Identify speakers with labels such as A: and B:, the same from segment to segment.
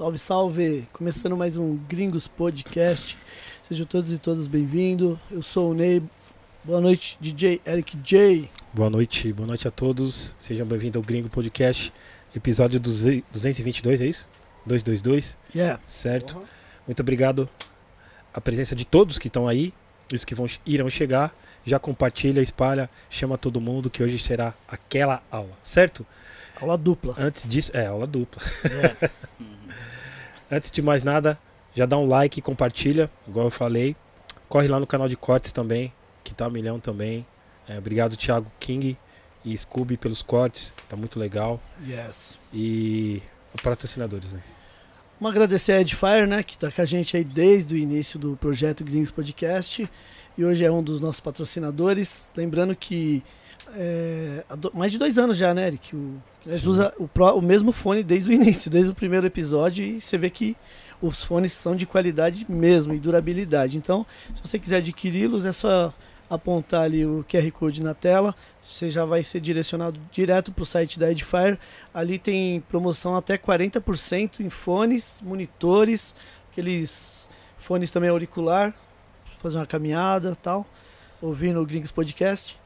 A: Salve, salve! Começando mais um Gringos Podcast. Sejam todos e todas bem-vindos. Eu sou o Ney. Boa noite, DJ Eric J.
B: Boa noite, boa noite a todos. Sejam bem-vindos ao Gringo Podcast, episódio 222, é isso? 222,
A: Yeah.
B: certo? Muito obrigado a presença de todos que estão aí, os que vão, irão chegar. Já compartilha, espalha, chama todo mundo que hoje será aquela aula, certo?
A: Aula dupla.
B: Antes disso, é aula dupla.
A: É.
B: Antes de mais nada, já dá um like, compartilha, igual eu falei. Corre lá no canal de cortes também, que tá um milhão também. É, obrigado, Thiago King e Scooby pelos cortes, tá muito legal.
A: Yes.
B: E patrocinadores, né?
A: Vamos agradecer a Edifier, né, que tá com a gente aí desde o início do projeto Gringos Podcast. E hoje é um dos nossos patrocinadores. Lembrando que é, mais de dois anos já, né, Eric? O, a gente
B: Sim.
A: usa o, pró- o mesmo fone desde o início, desde o primeiro episódio, e você vê que os fones são de qualidade mesmo e durabilidade. Então, se você quiser adquiri-los, é só apontar ali o QR Code na tela. Você já vai ser direcionado direto para o site da Edifier. Ali tem promoção até 40% em fones, monitores, aqueles fones também auricular, fazer uma caminhada tal, ouvindo o Gringos Podcast.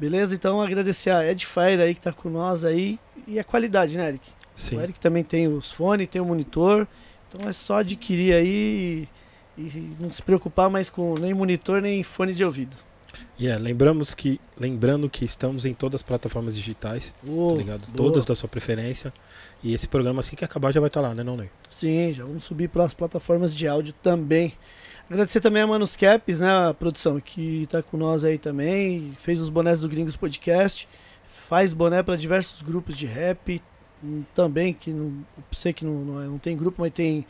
A: Beleza? Então agradecer a Edifier aí que tá com nós aí. E a qualidade, né, Eric?
B: Sim.
A: O Eric também tem os fones, tem o monitor. Então é só adquirir aí e, e não se preocupar mais com nem monitor nem fone de ouvido.
B: Yeah, lembramos que, lembrando que estamos em todas as plataformas digitais,
A: Ô,
B: tá ligado?
A: boa.
B: Todas da sua preferência. E esse programa, assim que acabar, já vai estar lá, né, não, Ney?
A: Sim, já vamos subir para as plataformas de áudio também. Agradecer também a Manus Caps, né, a produção, que tá com nós aí também, fez os bonés do Gringos Podcast, faz boné para diversos grupos de rap, hum, também, que não sei que não, não, é- não tem grupo, mas tem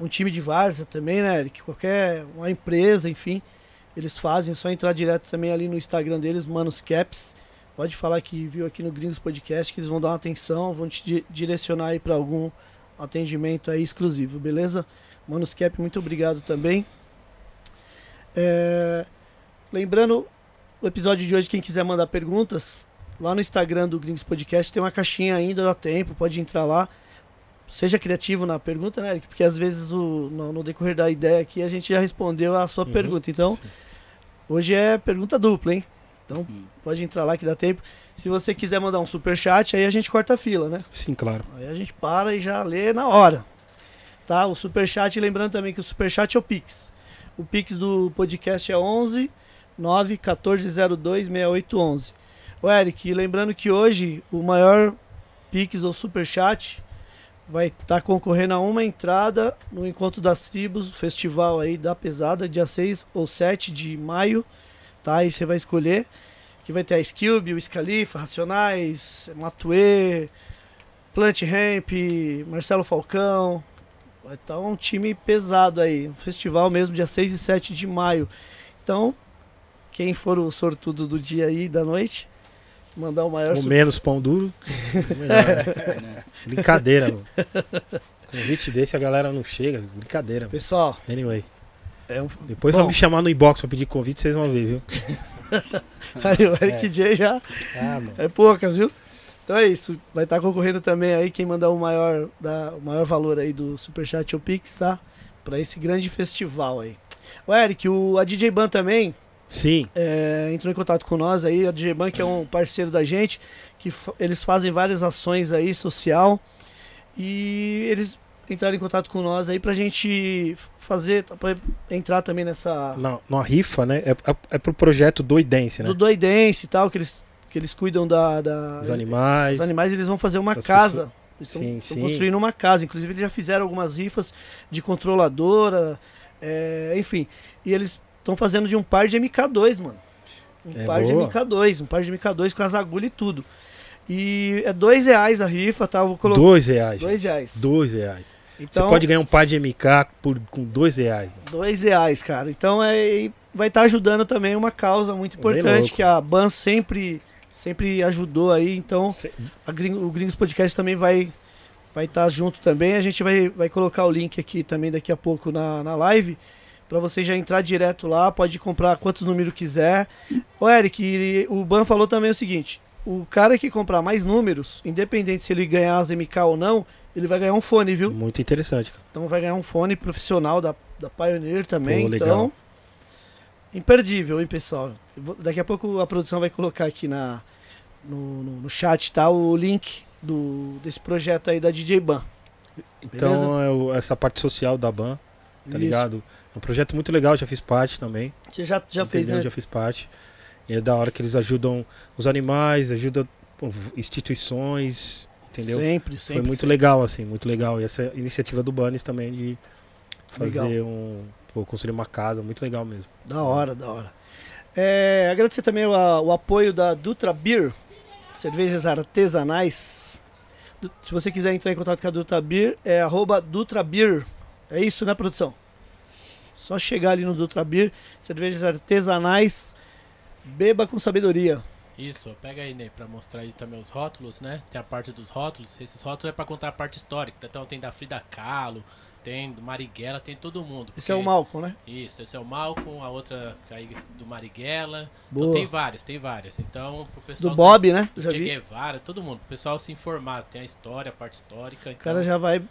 A: um time de Varsa também, né, Eric? Qualquer, uma empresa, enfim, eles fazem, é só entrar direto também ali no Instagram deles, Manus Caps. Pode falar que viu aqui no Gringos Podcast, que eles vão dar uma atenção, vão te di- direcionar aí para algum atendimento aí exclusivo, beleza? Manuscap, muito obrigado também. É, Lembrando, o episódio de hoje, quem quiser mandar perguntas, lá no Instagram do Gringos Podcast tem uma caixinha ainda, dá tempo, pode entrar lá. Seja criativo na pergunta, né, Eric? Porque às vezes o, no, no decorrer da ideia aqui a gente já respondeu a sua
B: Uhum.
A: pergunta. Então,
B: Sim.
A: hoje é pergunta dupla, hein? Então,
C: Hum.
A: pode entrar lá que dá tempo. Se você quiser mandar um super chat, aí a gente corta a fila, né?
B: Sim, claro.
A: Aí a gente para e já lê na hora. Tá? O superchat, lembrando também que o superchat é o Pix. O Pix do podcast é 11 9 1402 6811. O Eric, lembrando que hoje o maior Pix ou superchat vai estar concorrendo a uma entrada no Encontro das Tribos, festival aí da Pesada, dia 6 ou 7 de maio. Tá? Aí você vai escolher. Que vai ter a Skilby, o Scalifa, Racionais, Matue, Plant Ramp, Marcelo Falcão. Vai estar um time pesado aí. Um festival mesmo, dia 6 e 7 de maio. Então, quem for o sortudo do dia aí, da noite, mandar o maior
B: O menos pão duro, melhor, né?
C: né?
B: Brincadeira, mano. Convite desse a galera não chega. Brincadeira, mano.
A: Pessoal,
B: Anyway.
A: é um...
B: Depois
A: Bom.
B: vão me chamar no inbox pra pedir convite, vocês vão ver, viu?
A: aí o Eric J já
B: Ah, mano.
A: é poucas, viu? Então é isso. Vai estar concorrendo também aí quem mandar o maior, da, o maior valor aí do Superchat ou Pix, tá? Pra esse grande festival aí. O Eric, o, a DJ Ban também
B: Sim.
A: é, entrou em contato com nós aí, a DJ Ban, que é um parceiro da gente, que eles fazem várias ações aí social e eles entraram em contato com nós aí pra gente fazer, pra entrar também nessa
B: Na, numa rifa, né? É, é, é pro projeto Doidense, né?
A: do Doidense e tal, que eles, que eles cuidam da, da
B: Os animais.
A: os animais, eles vão fazer uma casa. Eles estão construindo uma casa. Inclusive, eles já fizeram algumas rifas de controladora, é, enfim. E eles estão fazendo de um par de MK2, mano. Um
B: É
A: par
B: boa.
A: de MK2, um par de MK2 com as agulhas e tudo. E é dois reais a rifa, tá? Eu vou colocar.
B: Dois reais.
A: Dois reais.
B: Dois reais.
A: Então,
B: Você pode ganhar um par de MK por, com dois reais. mano.
A: Dois reais, cara. Então é, vai estar ajudando também uma causa muito
B: Bem
A: importante que a Ban sempre, sempre ajudou aí. Então Gring- o Gringos Podcast também vai vai estar junto também. A gente vai, vai colocar o link aqui também daqui a pouco na, na live para você já entrar direto lá. Pode comprar quantos números quiser. Ô Eric, e o Ban falou também o seguinte: o cara que comprar mais números, independente se ele ganhar as MK ou não, ele vai ganhar um fone, viu?
B: Muito interessante.
A: Então vai ganhar um fone profissional da, da Pioneer também.
B: Pô, legal.
A: Então, imperdível, hein, pessoal? Daqui a pouco a produção vai colocar aqui na, no, no, no chat, tá? O link do, desse projeto aí da DJ Ban.
B: Então, é o- essa parte social da BAN, tá
A: Isso.
B: ligado? É um projeto muito legal, já fiz parte também.
A: Você já, já fez, né?
B: Já fiz parte. E é da hora que eles ajudam os animais, ajudam instituições, entendeu?
A: Sempre, sempre.
B: Foi muito
A: sempre.
B: legal, assim, muito legal. E essa iniciativa do Banes também de fazer
A: Legal.
B: um. Pô, construir uma casa, muito legal mesmo.
A: Da hora, da hora. É, agradecer também o, o apoio da Dutra Beer, cervejas artesanais. Du- Se você quiser entrar em contato com a Dutra Beer, é arroba Dutra Beer. É isso, né, produção? Só chegar ali no Dutra Beer, cervejas artesanais, beba com sabedoria.
C: Isso, pega aí, Ney, pra mostrar aí também os rótulos, né? Tem a parte dos rótulos. Esses rótulos é pra contar a parte histórica. Então tem da Frida Kahlo, tem do Marighella, tem todo mundo.
A: Esse é o
C: porque-
A: Malcolm, né?
C: Isso, esse é o Malcolm, a outra aí do Marighella.
A: Boa.
C: Então tem várias, tem várias. Então, pro pessoal.
A: Do Bob, né? Já
C: Che. Guevara, todo mundo. Pro pessoal se informar. Tem a história, a parte histórica.
A: O cara já vai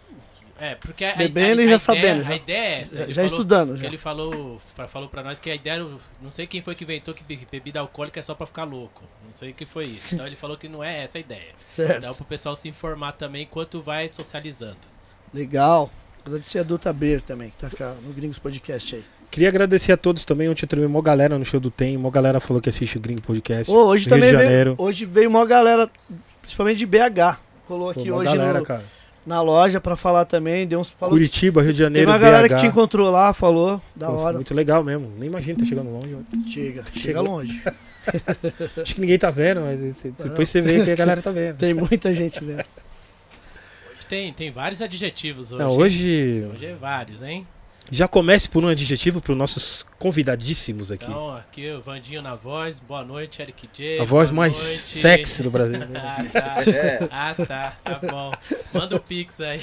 C: É, porque a,
A: bebendo
C: a,
A: e
C: a
A: já
C: ideia,
A: sabendo,
C: A
A: já.
C: ideia é essa.
A: já,
C: falou-
A: estudando. Já.
C: ele falou, pra- falou pra nós que a ideia, não sei quem foi que inventou que be- bebida alcoólica é só pra ficar louco. Não sei o que foi isso. Então ele falou que não é essa a ideia.
A: Certo.
C: Dá pro pessoal se informar também enquanto vai socializando.
A: Legal. Agradecer a Dutra Beer também, que tá cá no Gringos Podcast aí.
B: Queria agradecer a todos também. Ontem eu trouxe mó galera no show do Tem. Mó galera falou que assiste o Gringo Podcast.
A: Ô, hoje também
B: de
A: veio, hoje veio uma galera, principalmente de BH, colou aqui hoje
B: galera,
A: no-
B: cara.
A: na loja pra falar também, deu uns falou,
B: Curitiba, Rio de
A: Tem
B: Janeiro,
A: uma galera
B: BH.
A: que te encontrou lá, falou, da
B: Pô,
A: hora.
B: Muito legal mesmo. Nem imagina tá chegando longe. ó.
A: Chega, chega
B: Chegou.
A: longe.
B: Acho que ninguém tá vendo, mas depois você vê que a galera tá vendo.
A: Tem muita gente vendo.
C: Tem, tem vários adjetivos hoje.
B: Não, hoje
C: Hoje é vários, hein?
B: já comece por um adjetivo para os nossos convidadíssimos aqui.
C: Então, aqui o Vandinho na voz. Boa noite, Eric J.
B: a voz mais
C: noite.
B: sexy do Brasil.
C: Ah, tá.
D: É.
C: Ah, tá. Tá bom. Manda o Pix aí.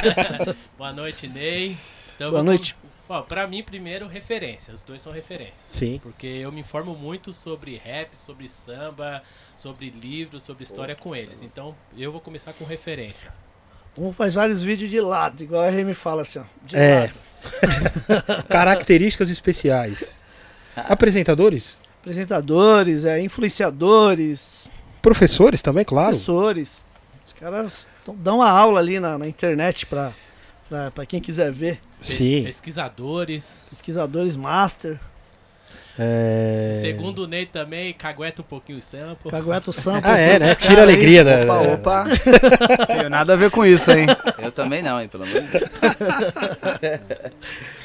C: Boa noite, Ney. Então,
A: Boa
C: vamos-
A: noite.
C: Ó, pra mim, primeiro, referência. Os dois são referências.
B: Sim.
C: Porque eu me informo muito sobre rap, sobre samba, sobre livros, sobre história com eles. Então, eu vou começar com referência.
A: Um faz vários vídeos de lado, igual a Remy fala assim, ó. De
B: É.
A: lado.
B: Características especiais. Apresentadores?
A: Apresentadores, é, influenciadores,
B: Professores também, claro.
A: professores. Os caras dão uma aula ali na, na internet pra, pra, pra quem quiser ver.
B: Sim.
C: Pesquisadores.
A: Pesquisadores master,
B: É...
C: Segundo o Ney também, cagueta um pouquinho o sample.
A: cagueta o sample.
B: Ah, é, né? Tira a alegria da.
E: Opa, opa. Tenho nada a ver com isso, hein?
D: Eu também não, hein, pelo Deus.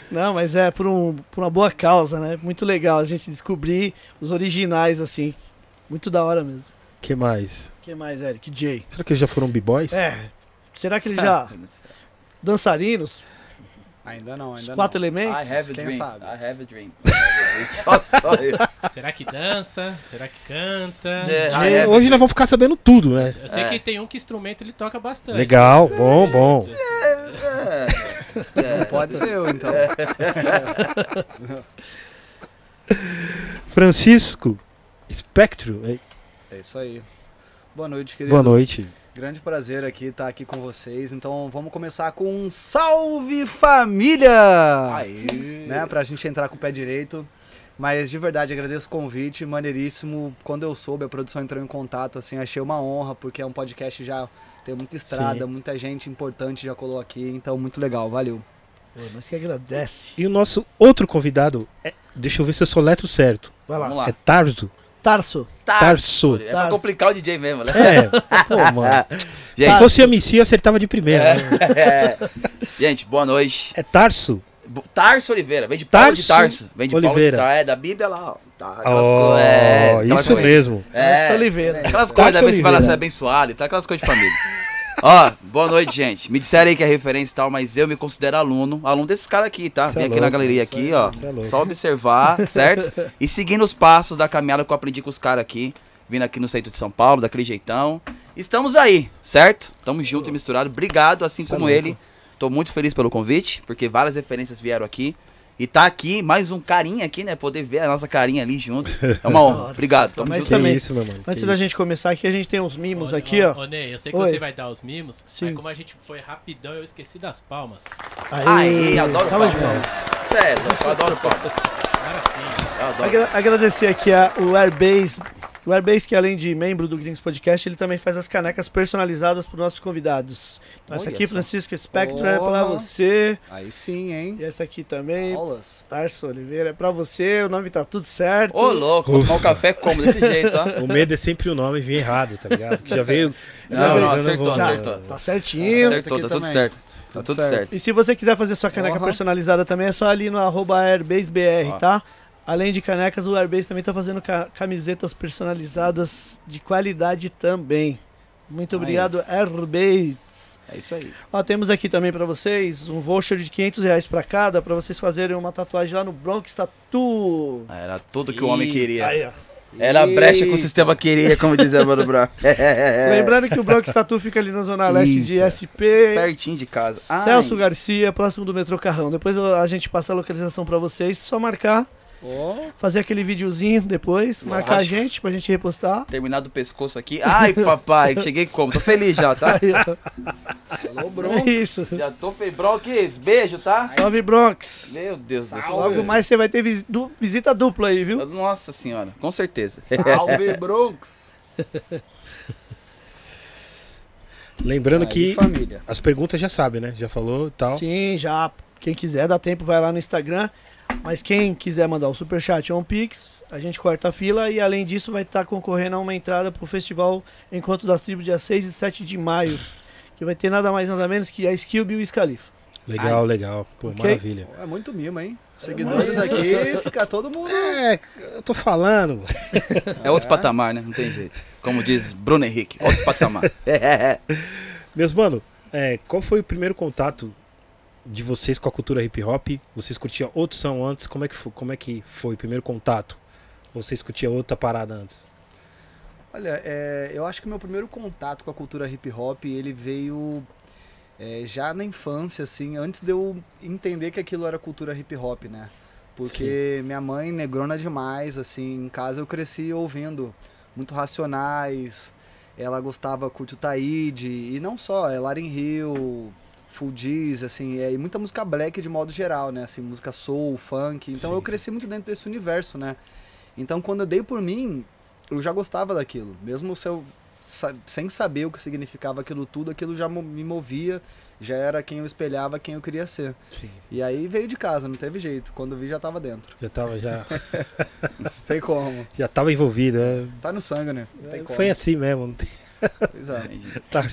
A: Não, mas é por, um, por uma boa causa, né? Muito legal a gente descobrir os originais, assim. Muito da hora mesmo.
B: que mais?
A: O que mais, Eric? J.
B: Será que eles já foram b-boys?
A: É. Será que eles já. Dançarinos?
E: Ainda não,
A: Os
E: ainda
A: quatro
E: não.
D: I
A: elementos?
D: have a
E: Quem
D: dream.
E: sabe?
D: I have a dream. I have a dream. Só, só eu.
C: Será que dança? Será que canta?
D: É, I
B: É, Hoje
D: dream.
B: nós vamos ficar sabendo tudo, né?
C: Eu sei
D: É.
C: que tem um que instrumento ele toca bastante.
B: Legal, bom, bom.
D: É.
E: Não pode ser eu, então.
B: Francisco Espectro.
E: É isso aí. Boa noite, querido.
B: Boa noite.
E: Grande prazer aqui estar aqui com vocês. Então vamos começar com um salve família!
D: Aí.
E: Né, pra gente entrar com o pé direito. Mas de verdade, agradeço o convite, maneiríssimo. Quando eu soube, a produção entrou em contato, assim, achei uma honra, porque é um podcast já tem muita estrada,
B: Sim.
E: muita gente importante já colou aqui, então muito legal, valeu.
A: Pô, nós que agradece.
B: E o nosso outro convidado, é- deixa eu ver se eu sou letra certo.
A: Vai lá.
D: Vamos lá.
B: É Tarso.
A: Tarso.
B: Tarso.
D: É pra
A: Tarso.
D: complicar o DJ mesmo, né?
B: É, pô, mano. Se
D: Gente,
B: fosse MC, eu acertava de primeira. né?
D: é. Gente, boa noite.
B: É Tarso.
D: Tarso Oliveira, vem de Paulo de
B: Tarso
D: Tarso. Vem de
B: Oliveira.
D: Paulo de Tarso. É, da Bíblia lá, ó. Tá,
B: Oh,
D: é,
B: isso
D: coisas.
B: mesmo.
D: É,
A: Tarso Oliveira.
D: Aquelas coisas,
B: Tarso
D: às vezes você vai lá ser abençoado e tal, aquelas coisas de família. Ó, boa noite, gente. Me disseram aí que é referência e tal, mas eu me considero aluno. Aluno desses caras aqui, tá?
B: Cê
D: Vem
B: é
D: aqui na
B: louco,
D: galeria
B: isso
D: aqui,
B: aí,
D: ó.
B: é.
D: Só observar, certo? E seguindo os passos da caminhada que eu aprendi com os caras aqui. Vindo aqui no centro de São Paulo, daquele jeitão. Estamos aí, certo? Estamos juntos e misturados. Obrigado, assim
B: Cê é
D: como
B: louco.
D: ele. Tô muito feliz pelo convite, porque várias referências vieram aqui. E tá aqui, mais um carinha aqui, né? Poder ver a nossa carinha ali junto. É uma honra. Obrigado. Tamo
A: Mas
D: junto.
A: Também,
B: isso, meu mano.
A: Antes
B: que
A: da
B: isso.
A: gente começar aqui, a gente tem uns mimos
C: Ô,
A: aqui,
C: ô,
A: ó.
C: Ô, Ney, eu sei que
A: Oi.
C: você vai dar os mimos,
A: Sim.
C: mas como a gente foi rapidão, eu esqueci das palmas.
D: Aê, adoro
A: salva de
D: palmas.
A: palmas.
D: Sério, eu adoro palmas.
C: Agora sim.
D: Eu adoro.
A: Agra- agradecer aqui a, o Airbase. O Airbase, que além de membro do Gringos Podcast, ele também faz as canecas personalizadas para os nossos convidados. Então, essa
D: Olha
A: aqui,
D: só.
A: Francisco Spectro, é para você.
E: Aí sim, hein?
A: E essa aqui também,
E: Aulas.
A: Tarso Oliveira, é para você. O nome tá tudo certo.
D: Ô, louco, vou tomar um café como desse jeito, ó.
B: O medo é sempre o nome vir errado, tá ligado? Que já veio.
D: Não,
B: já
D: não,
B: veio,
D: acertou,
B: vou-
A: Já,
D: acertou.
A: tá certinho.
D: Acertou,
E: aqui
D: tá tudo certo. Tá
E: Tudo certo.
D: certo.
A: E se você quiser fazer sua caneca
E: Porra.
A: personalizada também, é só ali no arroba AirbaseBR, tá? Além de canecas, o Airbase também tá fazendo ca- camisetas personalizadas de qualidade também. Muito
D: Aí.
A: obrigado, Airbase.
D: É isso aí.
A: Ó, temos aqui também pra vocês um voucher de 500 reais pra cada, pra vocês fazerem uma tatuagem lá no Bronx Tattoo.
D: Era tudo que o homem queria.
A: Aí.
D: Era a brecha que o sistema queria, como dizia o Mano Brown.
A: Lembrando que o Bronx Tattoo fica ali na zona leste de. SP.
D: Pertinho de casa.
A: Celso
D: Ai.
A: Garcia, próximo do metrô Carrão. Depois a gente passa a localização pra vocês, só marcar,
E: Ó,
A: fazer aquele videozinho depois, marcar a
D: Nossa.
A: gente pra gente repostar.
D: Terminado o pescoço aqui. Ai, papai, cheguei como? Tô feliz já, tá?
E: Alô,
A: É
E: Bronx.
A: isso.
D: Já tô feliz. Bronx, beijo, tá?
A: Salve Bronx.
D: Meu Deus do céu.
A: Logo mais você vai ter visi- du- visita dupla aí, viu?
D: Nossa senhora, com certeza.
E: Salve, Bronx.
B: Lembrando
E: Aí,
B: que
E: família.
B: as perguntas já sabe, né? Já falou e tal.
A: Sim, já. Quem quiser, dá tempo, vai lá no Instagram. Mas quem quiser mandar o superchat ou um pix, a gente corta a fila e além disso vai estar concorrendo a uma entrada pro festival Encontro das Tribos dia 6 e 7 de maio. Que vai ter nada mais nada menos que a Skilby e o Scalifa.
B: Legal, legal. Pô,
A: Ok.
B: maravilha.
E: É muito mimo, hein? Seguidores aqui, fica todo mundo.
B: É, eu tô falando.
D: É outro patamar, né? Não tem jeito. Como diz Bruno Henrique, outro patamar. É.
B: Meus mano, é, qual foi o primeiro contato de vocês com a cultura hip hop? Vocês curtiam outro som antes? Como é que foi, como é que foi o primeiro contato? Ou vocês curtiam outra parada antes?
E: Olha, é, eu acho que meu primeiro contato com a cultura hip hop, ele veio é, já na infância, assim, antes de eu entender que aquilo era cultura hip hop, né? Porque minha mãe negrona demais, assim, em casa eu cresci ouvindo muito Racionais, ela gostava, curte o Taíde, e não só, é Larin Hill, Full D's, assim, é, e muita música black de modo geral, né? Assim, música soul, funk, então
B: Sim,
E: eu
B: sim.
E: cresci muito dentro desse universo, né? Então quando eu dei por mim, eu já gostava daquilo. Mesmo se eu, sem saber o que significava aquilo tudo, aquilo já me movia, já era quem eu espelhava, quem eu queria ser.
B: Sim.
E: E aí veio de casa, não teve jeito. Quando eu vi, já tava dentro.
B: Já tava, já,
E: tem como.
B: já tava envolvido. é.
E: Tá no sangue, né? Não tem como.
B: Foi assim mesmo.
E: Pois é.
B: tá.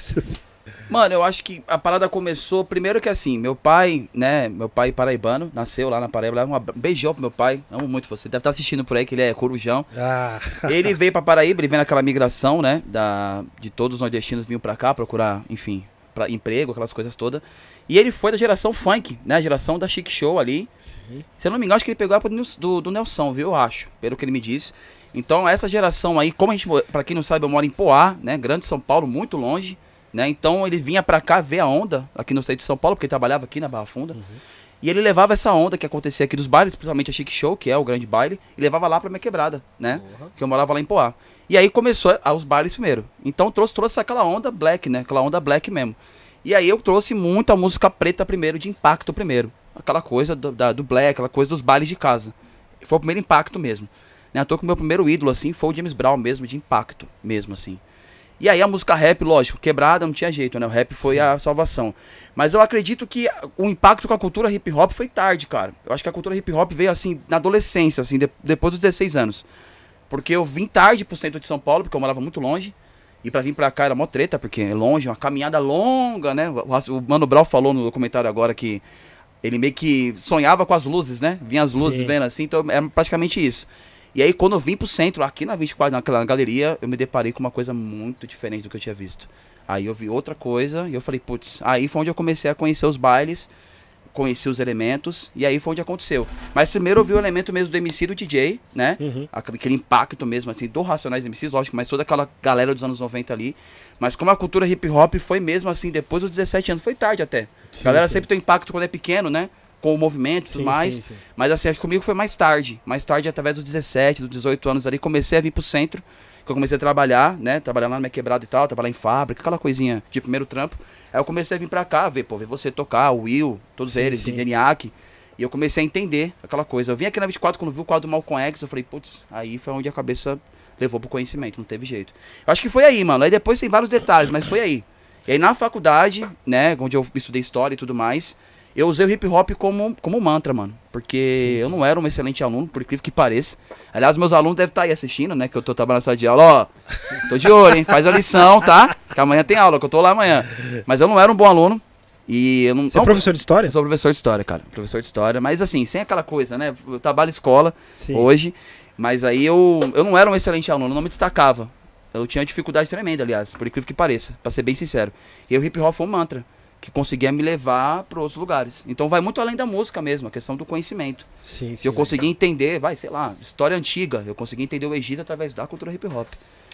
D: Mano, eu acho que a parada começou primeiro que assim, meu pai, né, meu pai paraibano, nasceu lá na Paraíba, um beijão pro meu pai, amo muito você, deve estar assistindo por aí que ele é corujão.
B: Ah,
D: Ele veio pra Paraíba, ele vem naquela migração, né, da, de todos os nordestinos vinham pra cá procurar, enfim, pra emprego, aquelas coisas todas. E ele foi da geração funk, né, a geração da Chic Show ali.
B: sim.
D: Se eu não me engano, acho que ele pegou a do, do, Nelson, viu, eu acho, pelo que ele me disse. Então, essa geração aí, como a gente, pra quem não sabe, eu moro em Poá, né, grande São Paulo, muito longe, né, então ele vinha pra cá ver a onda, aqui no estado de São Paulo, porque ele trabalhava aqui na Barra Funda. E ele levava essa onda que acontecia aqui dos bailes, principalmente a Chic Show, que é o grande baile, e levava lá pra minha quebrada, né? Que eu morava lá em Poá. E aí começou a- os bailes primeiro. Então trouxe, trouxe aquela onda black, né? Aquela onda black mesmo. E aí eu trouxe muita música preta primeiro, de impacto primeiro. Aquela coisa do, da- do black, aquela coisa dos bailes de casa. Foi o primeiro impacto mesmo. Né? Eu tô com o meu primeiro ídolo, assim, foi o James Brown mesmo, de impacto mesmo, assim. E aí a música rap, lógico, quebrada não tinha jeito, né? O rap foi a salvação. Mas eu acredito que o impacto com a cultura hip hop foi tarde, cara. Eu acho que a cultura hip hop veio assim na adolescência, assim, de- depois dos 16 anos. Porque eu vim tarde pro centro de São Paulo, porque eu morava muito longe. E pra vir pra cá era mó treta, porque é longe, uma caminhada longa, né? O, Mano Brown falou no documentário agora que ele meio que sonhava com as luzes, né? Vinha as luzes
B: Sim.
D: vendo assim, então era praticamente isso. E aí quando eu vim pro centro, aqui na 24, naquela galeria, eu me deparei com uma coisa muito diferente do que eu tinha visto. Aí eu vi outra coisa e eu falei, putz, aí foi onde eu comecei a conhecer os bailes, conheci os elementos, e aí foi onde aconteceu. Mas primeiro eu vi o elemento mesmo do MC do DJ, né?
B: Uhum.
D: Aquele aquele impacto mesmo, assim, do Racionais MCs, lógico, mas toda aquela galera dos anos 90 ali. Mas como a cultura hip hop foi mesmo assim, depois dos 17 anos, foi tarde até.
B: Sim,
D: galera
B: sim.
D: sempre tem impacto quando é pequeno, né? Com o movimento e tudo
B: Sim,
D: mais.
B: sim, sim.
D: Mas assim, acho que comigo foi mais tarde. Mais tarde, através dos 17, dos 18 anos ali, comecei a vir pro centro. Que eu comecei a trabalhar, né? Trabalhar lá na minha quebrada e tal, trabalhar em fábrica, aquela coisinha de primeiro trampo. Aí eu comecei a vir pra cá, ver, pô, ver você tocar, o Will, todos eles,
B: sim.
D: Geniac. E eu comecei a entender aquela coisa. Eu vim aqui na 24 quando vi o quadro do Malcolm X, eu falei, putz, aí foi onde a cabeça levou pro conhecimento, não teve jeito. Eu acho que foi aí, mano. Aí depois tem vários detalhes, mas foi aí. E aí na faculdade, né, onde eu estudei história e tudo mais, eu usei o hip hop como, como mantra, mano. Porque
B: Sim, sim.
D: eu não era um excelente aluno, por incrível que pareça. Aliás, meus alunos devem estar aí assistindo, né? Que eu tô trabalhando na sala de aula, ó. Tô de olho, hein? Faz a lição, tá? Que amanhã tem aula, que eu tô lá amanhã. Mas eu não era um bom aluno. E eu não.
B: Você é professor de história?
D: sou professor de história, cara. Professor de história. Mas assim, sem aquela coisa, né? Eu trabalho escola
B: Sim.
D: hoje. Mas aí eu, eu não era um excelente aluno, não me destacava. Eu tinha dificuldade tremenda, aliás, por incrível que pareça, pra ser bem sincero. E o hip hop foi um mantra que conseguia me levar para outros lugares. Então vai muito além da música mesmo, a questão do conhecimento.
B: Sim,
D: Se eu
B: sim.
D: conseguir entender, vai, sei lá, história antiga, eu consegui entender o Egito através da cultura hip hop.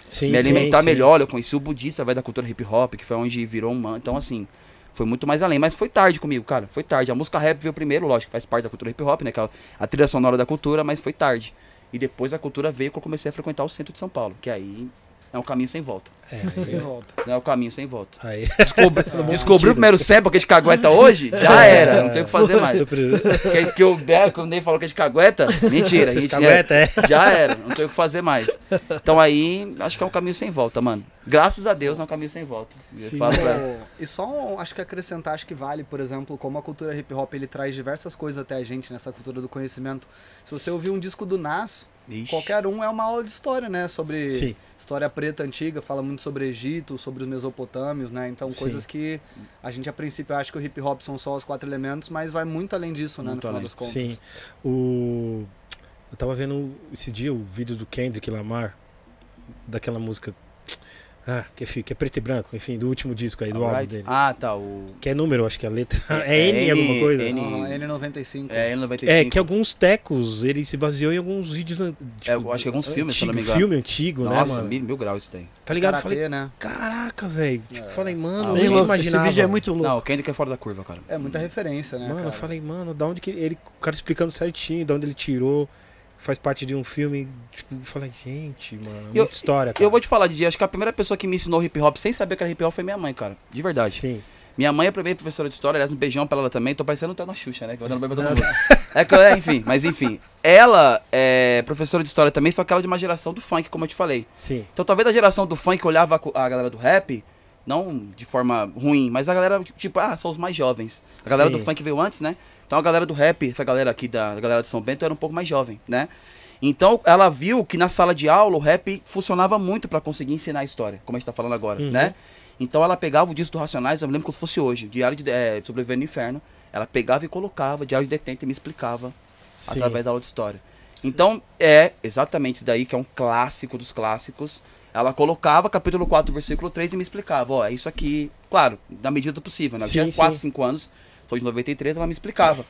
B: Sim,
D: me
B: sim,
D: alimentar
B: sim.
D: melhor, eu conheci o budista através da cultura hip hop, que foi onde virou um man. Então assim, foi muito mais além, mas foi tarde comigo, cara. Foi tarde. A música rap veio primeiro, lógico, faz parte da cultura hip hop, né, que é a trilha sonora da cultura, mas foi tarde. E depois a cultura veio quando eu comecei a frequentar o centro de São Paulo, que aí é um caminho sem volta.
B: É,
E: Sem volta.
D: Não é o caminho sem volta.
B: aí.
D: Descobri, descobri o primeiro sample que é de cagueta hoje, já era, não tem o que fazer mais. Que, que o Beco, que o Ney falou que é de cagueta, mentira, a
B: Vocês
D: gente
B: cagueta, é.
D: já era, não tem o que fazer mais. Então aí, acho que é um caminho sem volta, mano. Graças a Deus é um caminho sem volta. Eu
B: Sim.
D: falo pra-
E: E só um, acho que acrescentar, acho que vale, por exemplo, como a cultura hip hop ele traz diversas coisas até a gente nessa cultura do conhecimento. Se você ouvir um disco do Nas,
D: Ixi.
E: qualquer um é uma aula de história, né? Sobre
B: Sim.
E: história preta antiga, fala muito sobre Egito, sobre os Mesopotâmios, né? Então,
B: Sim.
E: coisas que a gente a princípio acha que o hip hop são só os quatro elementos, mas vai muito além disso, né?
D: Muito
E: no final
D: além.
E: das contas.
B: Sim. O... Eu tava vendo esse dia o vídeo do Kendrick Lamar, daquela música. Ah, que é, que é preto e branco, enfim, do último disco aí, do álbum
D: Alright.
B: dele.
D: Ah, tá. O...
B: Que é número, acho que é a letra. É,
D: É
B: N,
D: N-
B: alguma coisa?
D: N-
E: Aham, N95.
D: É, N95.
B: É, que alguns tecos, ele se baseou em alguns vídeos. Tipo,
D: É, eu acho que alguns filmes, se eu não me
B: antigo,
D: engano.
B: filme antigo,
D: Nossa,
B: né, mano?
D: mil, mil graus isso daí.
B: Tá ligado? Eu Falei,
E: né?
B: caraca, velho. Tipo, falei, mano,
D: Ah,
B: eu nem
A: louco. Esse
B: imaginava.
A: vídeo é muito louco.
D: Não, o Kendrick é fora da curva, cara.
E: É muita referência, né?
B: Mano, eu
E: cara?
B: falei, mano, da onde que ele, ele- O cara explicando certinho, da onde ele tirou. Faz parte de um filme. Tipo, eu falei, gente, mano,
D: Eu-
B: muita história, cara.
D: Eu vou te falar, Didi, acho que a primeira pessoa que me ensinou hip hop sem saber que era hip hop foi minha mãe, cara. De verdade.
B: Sim.
D: Minha mãe é primeira professora de história, aliás, um beijão pra ela também. Tô parecendo até na Xuxa, né? Que vai dando bem pra todo mundo. É que, é, enfim, mas enfim. Ela é professora de história também, foi aquela de uma geração do funk, como eu te falei.
B: Sim.
D: Então talvez a geração do funk olhava a, galera do rap, não de forma ruim, mas a galera, tipo, ah, são os mais jovens. A galera do
B: Sim.
D: funk veio antes, né? Então a galera do rap, essa galera aqui da, galera de São Bento era um pouco mais jovem, né? Então ela viu que na sala de aula o rap funcionava muito pra conseguir ensinar a história, como a gente tá falando agora,
B: Uhum.
D: né? Então ela pegava o disco do Racionais, eu me lembro como se fosse hoje, Diário de é, Sobrevivendo no Inferno. Ela pegava e colocava Diário de Detento e me explicava
B: Sim.
D: através da aula de história. Então, é exatamente isso daí que é um clássico dos clássicos. Ela colocava capítulo 4, versículo 3 e me explicava, ó, é isso aqui, claro, na medida do possível, né? Eu
B: Sim,
D: tinha
B: sim.
D: 4, 5 anos, sou de 93, ela me explicava.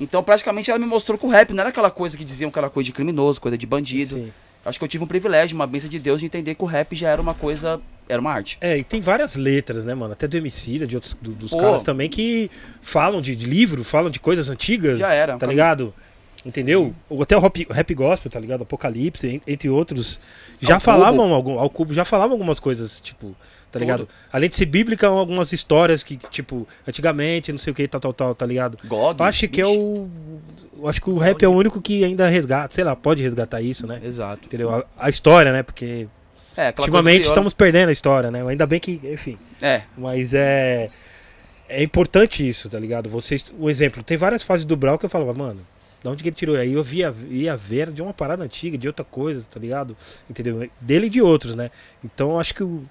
D: Então, praticamente, ela me mostrou que o rap não era aquela coisa que diziam que era coisa de criminoso, coisa de bandido.
B: Sim.
D: Acho que eu tive um privilégio, uma bênção de Deus de entender que o rap já era uma coisa, era uma arte.
B: É, e tem várias letras, né, mano? Até do Emicida, de outros do- dos
D: Pô.
B: caras também que falam de, de livro, falam de coisas antigas.
D: Já era, um
B: Tá
D: caminho.
B: ligado? Entendeu? Ou até o rap, rap gospel, tá ligado? Apocalipse, en- entre outros. Já
D: Ao
B: falavam algum, ao cubo, já falavam algumas coisas, tipo, tá ligado?
D: Tudo.
B: Além de ser bíblica, algumas histórias que, tipo, antigamente, não sei o que, tal, tal, tal, tá ligado?
D: God.
B: Eu acho que é
D: bicho.
B: o. Eu acho que o rap é o único que ainda resgata, sei lá, pode resgatar isso, né?
D: Exato.
B: Entendeu? A, a história, né? Porque
D: É,
B: ultimamente estamos perdendo a história, né? Ainda bem que, enfim.
D: É,
B: Mas é. É importante isso, tá ligado? Vocês. Um exemplo, tem várias fases do Brau que eu falava, mano, da onde que ele tirou? Aí eu via, ia ver de uma parada antiga, de outra coisa, tá ligado? Entendeu? Dele e de outros, né? Então eu acho que o-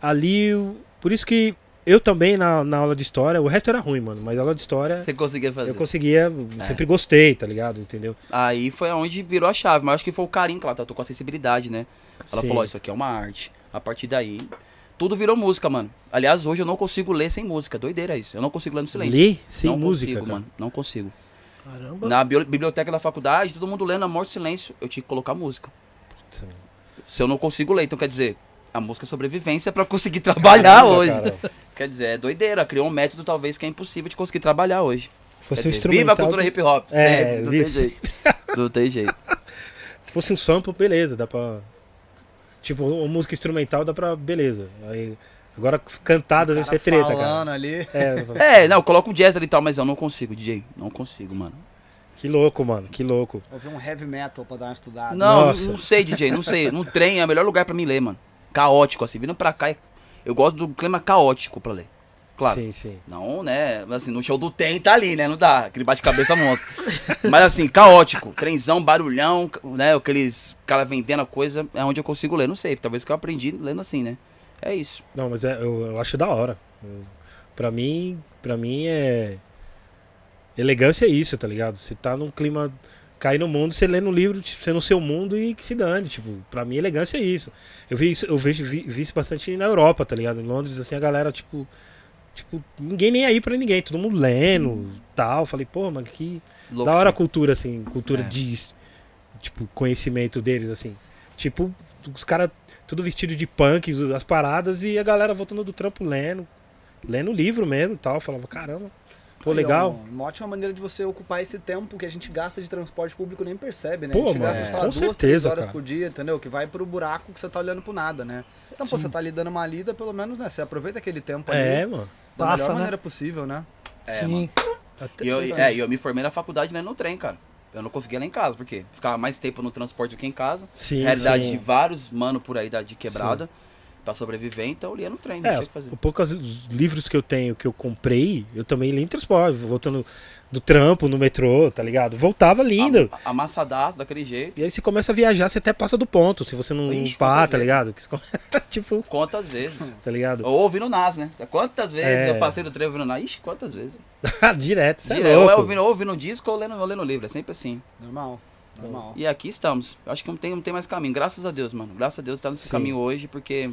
B: ali. o- Por isso que eu também na, na aula de história, o resto era ruim, mano, mas a aula de história
D: você conseguia fazer.
B: eu conseguia,
D: É.
B: sempre gostei, tá ligado? Entendeu?
D: Aí foi onde virou a chave, mas acho que foi o carinho que ela tratou com a sensibilidade, né? Ela
B: Sim.
D: falou, ó, isso aqui é uma arte. A partir daí, tudo virou música, mano. Aliás, hoje eu não consigo ler sem música. Doideira isso. Eu não consigo ler no silêncio.
B: Ler sem
D: não
B: música,
D: consigo, mano. Não consigo.
A: Caramba.
D: Na bio- biblioteca da faculdade, todo mundo lendo a morte silêncio, eu tinha que colocar música.
B: Sim.
D: Se eu não consigo ler, então quer dizer, a música é sobrevivência pra conseguir trabalhar
B: Caramba,
D: hoje.
B: cara.
D: Quer dizer, é doideira. Criou um método talvez que é impossível de conseguir trabalhar hoje.
B: Se fosse
D: Quer
B: um
D: dizer, viva a cultura hip hop.
B: É,
D: sempre, não tem jeito. Não tem jeito.
B: Se fosse um sample, beleza, dá pra. Tipo, uma música instrumental dá pra. Beleza. Aí, agora cantada deve ser treta, cara.
E: ali.
B: É,
D: É, não, coloca um jazz ali e tal, mas eu não consigo, DJ. Não consigo, mano.
B: que louco, mano, que louco.
E: Ouvir um heavy metal pra dar uma estudada.
D: Não,
B: Nossa.
D: não sei, DJ, não sei. No trem é o melhor lugar pra mim ler, mano. Caótico, assim. Vindo pra cá, eu gosto do clima caótico pra ler. Claro.
B: Sim, sim.
D: Não, né? Assim, no show do Tem tá ali, né? Não dá. Aquele bate-cabeça monstro. Mas assim, caótico. Trenzão, barulhão, né? Aqueles cara vendendo a coisa. É onde eu consigo ler. Não sei. Talvez que eu aprendi lendo assim, né? É isso.
B: Não, mas é, eu, eu acho da hora. Eu, pra mim, pra mim é. Elegância é isso, tá ligado? Você tá num clima. Cair no mundo, você lê no livro, tipo, você no seu mundo e que se dane. Tipo, pra mim, elegância é isso. Eu vi isso, eu vejo, vi, vi isso bastante na Europa, tá ligado? Em Londres, assim, a galera, tipo. Tipo, ninguém nem aí pra ninguém, todo mundo lendo tal. Falei, pô, mas que.
D: Louco,
B: da hora a cultura, assim, cultura
D: É.
B: de. Tipo, conhecimento deles, assim. Tipo, os caras tudo vestido de punk, as paradas, e a galera voltando do trampo lendo. Lendo livro mesmo e tal. Eu Falava, caramba, pô,
E: Aí,
B: legal.
E: ó, Uma ótima maneira de você ocupar esse tempo que a gente gasta de transporte público nem percebe, né?
B: Pô,
E: a gente
B: mano,
E: gasta, sei
B: com
E: lá, duas,
B: certeza,
E: três horas
B: cara.
E: por dia, entendeu? Que vai pro buraco que você tá olhando pro nada, né? Então, pô,
B: Sim.
E: você tá ali dando uma lida, pelo menos, né? Você aproveita aquele tempo
B: É,
E: ali
B: mano.
E: da
A: Passa,
E: melhor
A: né?
E: maneira possível, né?
D: É,
A: Sim.
D: mano. E eu, é, e eu me formei na faculdade lendo no trem, cara. Eu não conseguia ler em casa, porque ficava mais tempo no transporte do que em casa.
B: Sim,
D: Realidade
B: sim.
D: de vários mano por aí da, de quebrada. Pra sobreviver, então eu lia no trem, não
B: É,
D: tinha o que fazer.
B: os poucos livros que eu tenho, que eu comprei, eu também li em transporte, voltando do trampo, no metrô, tá ligado? Voltava lindo.
D: A- Amassadaço, daquele jeito.
B: E aí você começa a viajar, você até passa do ponto, se você não
D: Ixi,
B: pá, tá
D: vezes?
B: ligado? Que você come- tipo,
D: Quantas vezes?
B: tá ligado?
D: Ou ouvindo Nas, né? Quantas vezes
B: É.
D: eu passei do trem ouvindo Nas? Ixi, quantas vezes?
B: Direto, você é
D: Direto, ou é
B: louco.
D: ouvindo, ou ouvindo disco ou lendo, ou lendo livro, é sempre assim.
E: Normal, normal.
D: E aqui estamos. Acho que não tem, não tem mais caminho. Graças a Deus, mano. Graças a Deus tá nesse
B: Sim.
D: caminho hoje, porque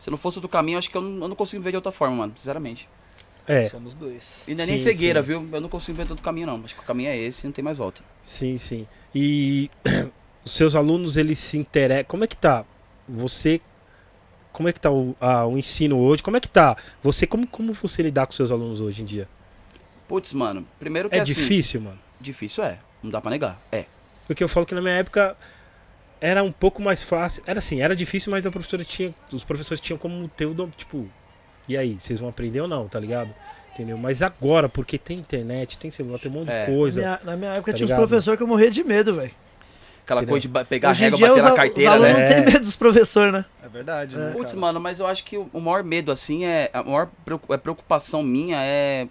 D: se não fosse outro caminho, acho que eu não, eu não consigo ver de outra forma, mano. Sinceramente.
B: É,
E: Somos dois.
D: E não é nem
B: Sim,
D: cegueira,
B: sim.
D: viu? Eu não consigo ver de outro caminho, não. Acho que o caminho é esse e não tem mais volta.
B: sim, sim. E os seus alunos, eles se interessam. Como é que tá? Você. Como é que tá o, a- o ensino hoje? Como é que tá? Você, como, como você lidar com seus alunos hoje em dia?
D: Putz, mano. Primeiro que
B: É
D: assim,
B: difícil, mano.
D: Difícil é. Não dá pra negar. É.
B: Porque eu falo que na minha época era um pouco mais fácil. Era assim, era difícil, mas a professora tinha. Os professores tinham como ter o dom, tipo, e aí, vocês vão aprender ou não, tá ligado? Entendeu? Mas agora, porque tem internet, tem celular, tem um monte
D: É.
B: de
A: Na
B: coisa.
A: minha, na minha época
B: Tá
A: tinha uns
B: ligado?
A: professores que eu morria de medo, velho.
D: Aquela
B: Entendeu?
D: coisa de pegar a
A: Hoje em
D: régua,
A: dia
D: bater
A: os,
D: na carteira,
A: os
D: né?
A: não têm medo dos professores, né?
E: É verdade,
A: É.
E: né?
D: Putz,
E: cara?
D: mano, mas eu acho que o maior medo, assim, é. A maior é preocupação minha é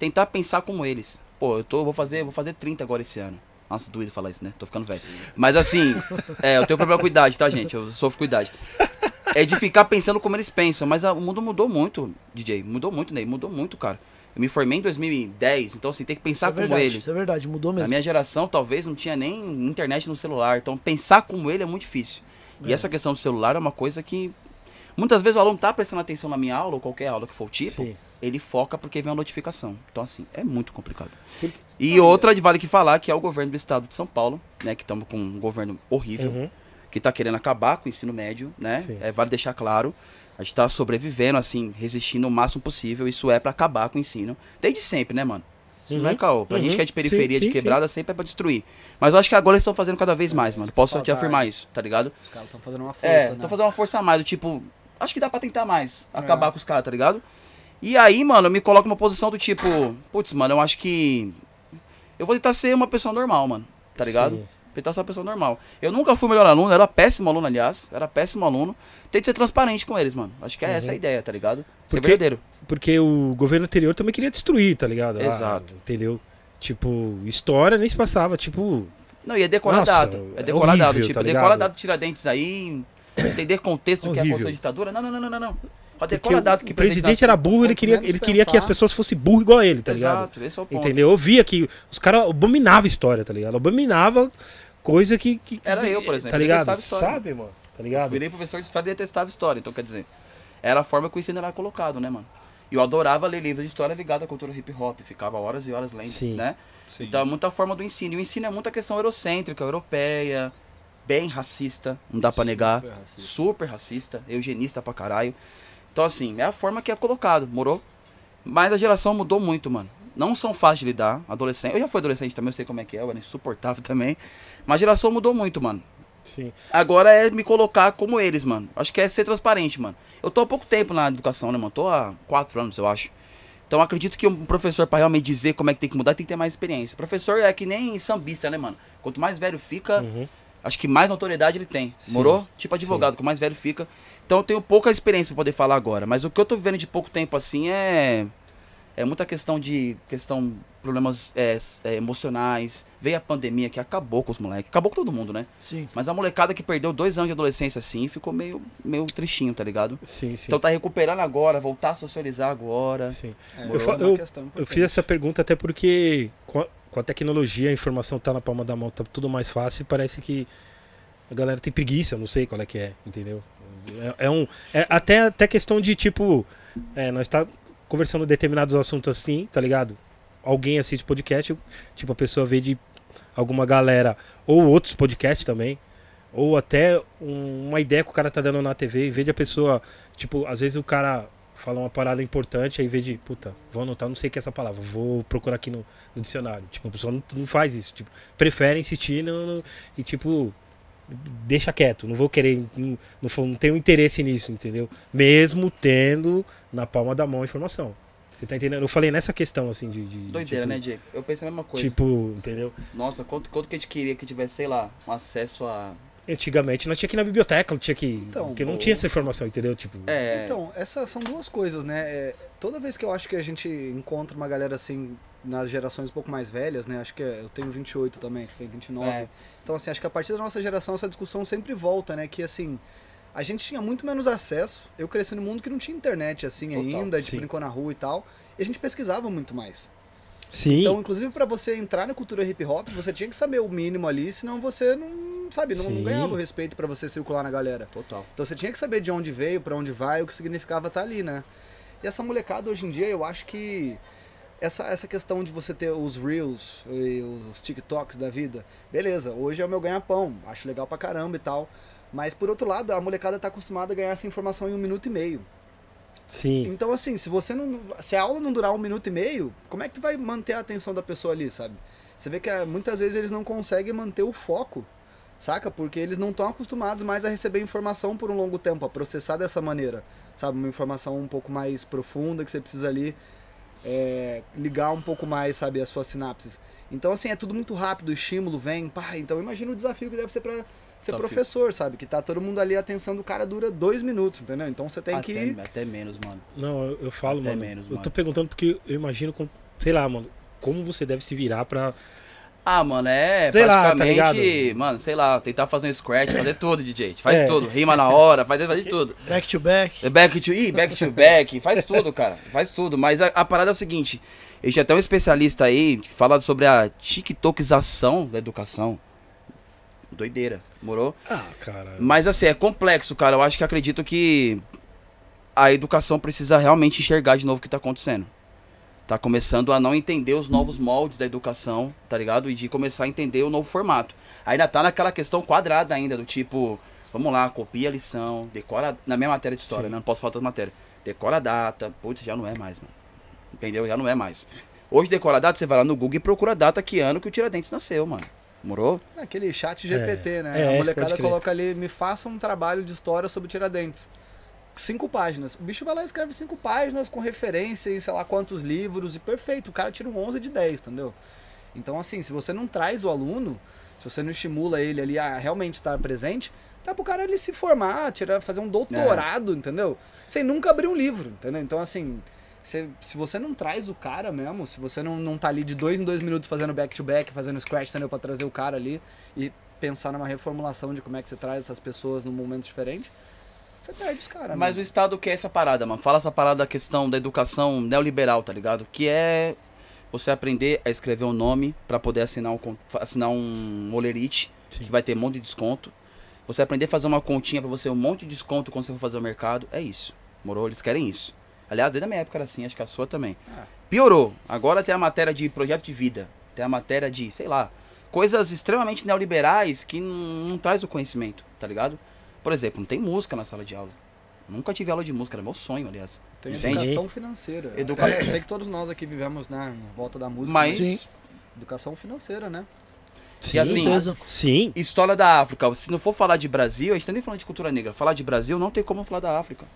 D: tentar pensar como eles. Pô, eu tô, vou fazer, vou fazer 30 agora esse ano. Nossa, doido falar isso, né? Tô ficando velho. Mas assim, é, eu tenho problema com idade, tá, gente? Eu sofro com idade. É de ficar pensando como eles pensam, mas a- o mundo mudou muito, DJ. Mudou muito, Ney. Mudou muito, cara. Eu me formei em 2010, então assim, tem que pensar
A: é
D: como
A: verdade,
D: ele.
A: isso é verdade, mudou mesmo.
D: minha geração, talvez não tinha nem internet no celular. Então, pensar como ele é muito difícil. E
A: É.
D: essa questão do celular é uma coisa que. Muitas vezes o aluno tá prestando atenção na minha aula, ou qualquer aula que for o tipo,
B: Sim.
D: Ele foca porque vem uma notificação. Então, assim, é muito complicado. E outra, de vale que falar, que é o governo do estado de São Paulo, né? Que estamos com um governo horrível,
B: Uhum.
D: que tá querendo acabar com o ensino médio, né?
B: Sim.
D: É, vale deixar claro. A gente tá sobrevivendo, assim, resistindo o máximo possível. Isso é pra acabar com o ensino. Desde sempre, né, mano? Isso não é
B: Uhum.
D: caô. Pra gente
B: Uhum.
D: que é de periferia,
B: Sim,
D: de
B: sim,
D: quebrada, sempre é pra destruir. Mas eu acho que agora eles estão fazendo cada vez mais, mano. Posso te afirmar
E: é.
D: isso, tá ligado?
E: Os caras estão fazendo uma força,
D: É,
E: né?
D: tô fazendo uma força a mais, do tipo, acho que dá pra tentar mais,
E: É.
D: acabar com os caras, tá ligado? E aí, mano, eu me coloco numa posição do tipo, putz, mano, eu acho que eu vou tentar ser uma pessoa normal, mano, tá ligado?
B: Sim.
D: Tentar ser uma pessoa normal. Eu nunca fui o melhor aluno, era péssimo aluno, aliás, era péssimo aluno. Tente ser transparente com eles, mano. Acho que é essa a ideia, tá ligado? Ser
B: Uhum. Porque-
D: verdadeiro.
B: Porque o governo anterior também queria destruir, tá ligado? Ah,
D: Exato.
B: entendeu? Tipo, história nem se passava, tipo.
D: Não, ia decorar
B: Nossa,
D: dado.
B: é
D: É decorar
B: horrível,
D: dado. Tipo,
B: tá
D: decora
B: ligado?
D: dado Tiradentes aí, entender contexto do que é a
B: Horrível.
D: Constituição de ditadura. Não, não, não, não, não,
B: Porque
D: decora
B: o,
D: dado que
B: o presidente era burro, ele queria, ele queria que as pessoas fossem burro igual ele, tá ligado?
D: Exato, esse é o ponto.
B: Entendeu? Eu via que os caras abominavam história, tá ligado? Abominava coisa que. que-
D: Era
B: que-
D: eu, por exemplo,
B: Tá
D: eu
B: ligado?
D: detestava história.
B: Sabe, mano? Tá ligado?
D: Virei professor de história e detestava história, então quer dizer, era a forma que o ensino era colocado, né, mano? E eu adorava ler livros de história ligado à cultura hip hop, ficava horas e horas lendo,
B: Sim.
D: né? Então é muita forma do ensino. E o ensino é muita questão eurocêntrica, europeia, bem racista, não dá pra negar.
E: Super racista.
D: Super racista, eugenista pra caralho. Então, assim, é a forma que é colocado, morou? Mas a geração mudou muito, mano. não são fáceis de lidar. Adolescente, eu já fui adolescente também, eu sei como é que é, eu era insuportável também. Mas a geração mudou muito, mano.
B: Sim.
D: Agora é me colocar como eles, mano. Acho que é ser transparente, mano. Eu tô há pouco tempo na educação, né, mano? Tô há quatro anos, eu acho. Então acredito que um professor, pra realmente dizer como é que tem que mudar, tem que ter mais experiência. Professor é que nem sambista, né, mano? Quanto mais velho fica,
B: Uhum.
D: acho que mais notoriedade ele tem.
B: Sim,
D: Morou? Tipo advogado, quanto mais velho fica. Então eu tenho pouca experiência pra poder falar agora. Mas o que eu tô vivendo de pouco tempo assim é. É muita questão de. questão. problemas é, é, emocionais. Veio a pandemia que acabou com os moleques. Acabou com todo mundo, né?
A: Sim.
D: Mas a molecada que perdeu dois anos de adolescência assim ficou meio, meio tristinho, tá ligado?
B: Sim, sim.
D: Então tá recuperando agora, voltar a socializar agora.
B: sim.
E: É,
B: Eu
E: é uma
B: eu-
E: questão
B: Eu fiz essa pergunta até porque com a, com a tecnologia, a informação tá na palma da mão, tá tudo mais fácil e parece que a galera tem preguiça, não sei qual é que é, entendeu? É, é um. É até, até questão de tipo. é, nós tá conversando determinados assuntos assim, tá ligado? Alguém assiste podcast, tipo, a pessoa vê de alguma galera, ou outros podcasts também, ou até um- uma ideia que o cara tá dando na TV, em vez de a pessoa, tipo, às vezes o cara fala uma parada importante, aí vez de, puta, vou anotar, não sei o que é essa palavra, vou procurar aqui no, no dicionário. Tipo, a pessoa não, não faz isso, tipo, prefere insistir no, no- e, tipo, deixa quieto, não vou querer, não, não, tenho interesse nisso, entendeu? Mesmo tendo na palma da mão a informação. Você tá entendendo? Eu falei nessa questão, assim, de... de
D: Doideira,
B: tipo,
D: né, Diego? Eu pensei a mesma coisa.
B: Tipo, entendeu?
D: Nossa, quanto, quanto que a gente queria que tivesse, sei lá, um acesso a.
B: Antigamente nós tinha que ir na biblioteca, não tinha que.
E: Então,
B: porque não
D: pô.
B: tinha essa informação, entendeu? Tipo.
D: É.
E: Então, essas são duas coisas, né? É, toda vez que eu acho que a gente encontra uma galera assim, nas gerações um pouco mais velhas, né? Acho que é- eu tenho 28 também, você tem 29.
D: É.
E: Então, assim, acho que a partir da nossa geração essa discussão sempre volta, né? Que, assim, a gente tinha muito menos acesso. Eu cresci num mundo que não tinha internet, assim,
D: Total.
E: ainda, a gente
B: Sim.
E: brincou na rua e tal. E a gente pesquisava muito mais.
B: Sim.
E: Então, inclusive, pra você entrar na cultura hip hop, você tinha que saber o mínimo ali, senão você não, sabe, não, não ganhava o respeito pra você circular na galera.
D: Total.
E: Então você tinha que saber de onde veio, pra onde vai, o que significava estar ali, né? E essa molecada hoje em dia, eu acho que essa, essa questão de você ter os Reels e os TikToks da vida, beleza, hoje é o meu ganha-pão, acho legal pra caramba e tal. Mas por outro lado, a molecada tá acostumada a ganhar essa informação em um minuto e meio.
B: Sim.
E: Então, assim, se você não. Se a aula não durar um minuto e meio, como é que tu vai manter a atenção da pessoa ali, sabe? Você vê que ah, muitas vezes eles não conseguem manter o foco, saca? Porque eles não estão acostumados mais a receber informação por um longo tempo, a processar dessa maneira, sabe? Uma informação um pouco mais profunda que você precisa ali é, ligar um pouco mais, sabe, as suas sinapses. Então, assim, é tudo muito rápido, o estímulo vem, pá, então imagina o desafio que deve ser pra ser
D: Desafio.
E: professor, sabe? Que tá todo mundo ali, a atenção do cara dura dois minutos, entendeu? Então você tem
D: até,
E: que...
D: até menos, mano.
B: Não, eu, eu falo,
D: Até
B: mano.
D: menos,
B: eu tô
D: mano.
B: perguntando porque eu imagino, com, sei lá, mano, como você deve se virar pra.
D: Ah, mano, é
B: Sei lá, tá
D: praticamente,
B: ligado?
D: mano, sei lá, tentar fazer um scratch, fazer tudo, DJ. Faz
B: É.
D: tudo, rima na hora, faz, faz tudo.
A: Back to back.
D: É Back to, ih, back to back, faz tudo, cara, faz tudo. Mas a, a parada é o seguinte, a gente até um especialista aí que fala sobre a tiktokização da educação. Doideira, morou?
B: Ah, cara.
D: Mas assim, é complexo, cara. Eu acho que acredito que a educação precisa realmente enxergar de novo o que tá acontecendo. Tá começando a não entender os novos moldes da educação, tá ligado? E de começar a entender o novo formato. Ainda tá naquela questão quadrada ainda, do tipo, vamos lá, copia a lição, decora. Na minha matéria de história, né? Não posso falar toda matéria. Decora a data. Putz, já não é mais, mano. Entendeu? Já não é mais. Hoje decora a data, você vai lá no Google e procura a data que ano que o Tiradentes nasceu, mano. Morou?
E: Aquele chat GPT, né?
B: É,
E: a molecada coloca ali, me faça um trabalho de história sobre Tiradentes. Cinco páginas. O bicho vai lá e escreve cinco páginas com referência em sei lá quantos livros e perfeito. O cara tira um 11 de 10, entendeu? Então, assim, se você não traz o aluno, se você não estimula ele ali a realmente estar presente, dá pro cara ele se formar, tirar, fazer um doutorado, entendeu? Sem nunca abrir um livro, entendeu? Então, assim, se, se você não traz o cara mesmo, se você não, não tá ali de dois em dois minutos fazendo back-to-back, fazendo scratch, entendeu? Pra trazer o cara ali e pensar numa reformulação de como é que você traz essas pessoas num momento diferente, você perde os caras.
D: Mas o
E: mano.
D: Estado quer essa parada, mano. Fala essa parada da questão da educação neoliberal, tá ligado? Que é você aprender a escrever um nome pra poder assinar um, assinar um olerite,
B: Sim.
D: que vai ter um monte de desconto. Você aprender a fazer uma continha pra você um monte de desconto quando você for fazer o mercado. É isso. Morou? Eles querem isso. Aliás, desde a minha época era assim, acho que a sua também.
E: Ah.
D: Piorou. Agora tem a matéria de projeto de vida. Tem a matéria de, sei lá, coisas extremamente neoliberais que não, não traz o conhecimento, tá ligado? Por exemplo, não tem música na sala de aula. Nunca tive aula de música, era meu sonho, aliás.
E: Tem
D: Entende?
E: educação financeira.
D: Educa-
E: Eu sei que todos nós aqui vivemos, né, em volta da música.
D: Mas,
A: Sim.
E: Educação financeira, né?
B: Sim,
D: assim,
A: certeza.
B: sim.
D: história da África, se não for falar de Brasil, a gente tá nem falando de cultura negra. Falar de Brasil não tem como falar da África.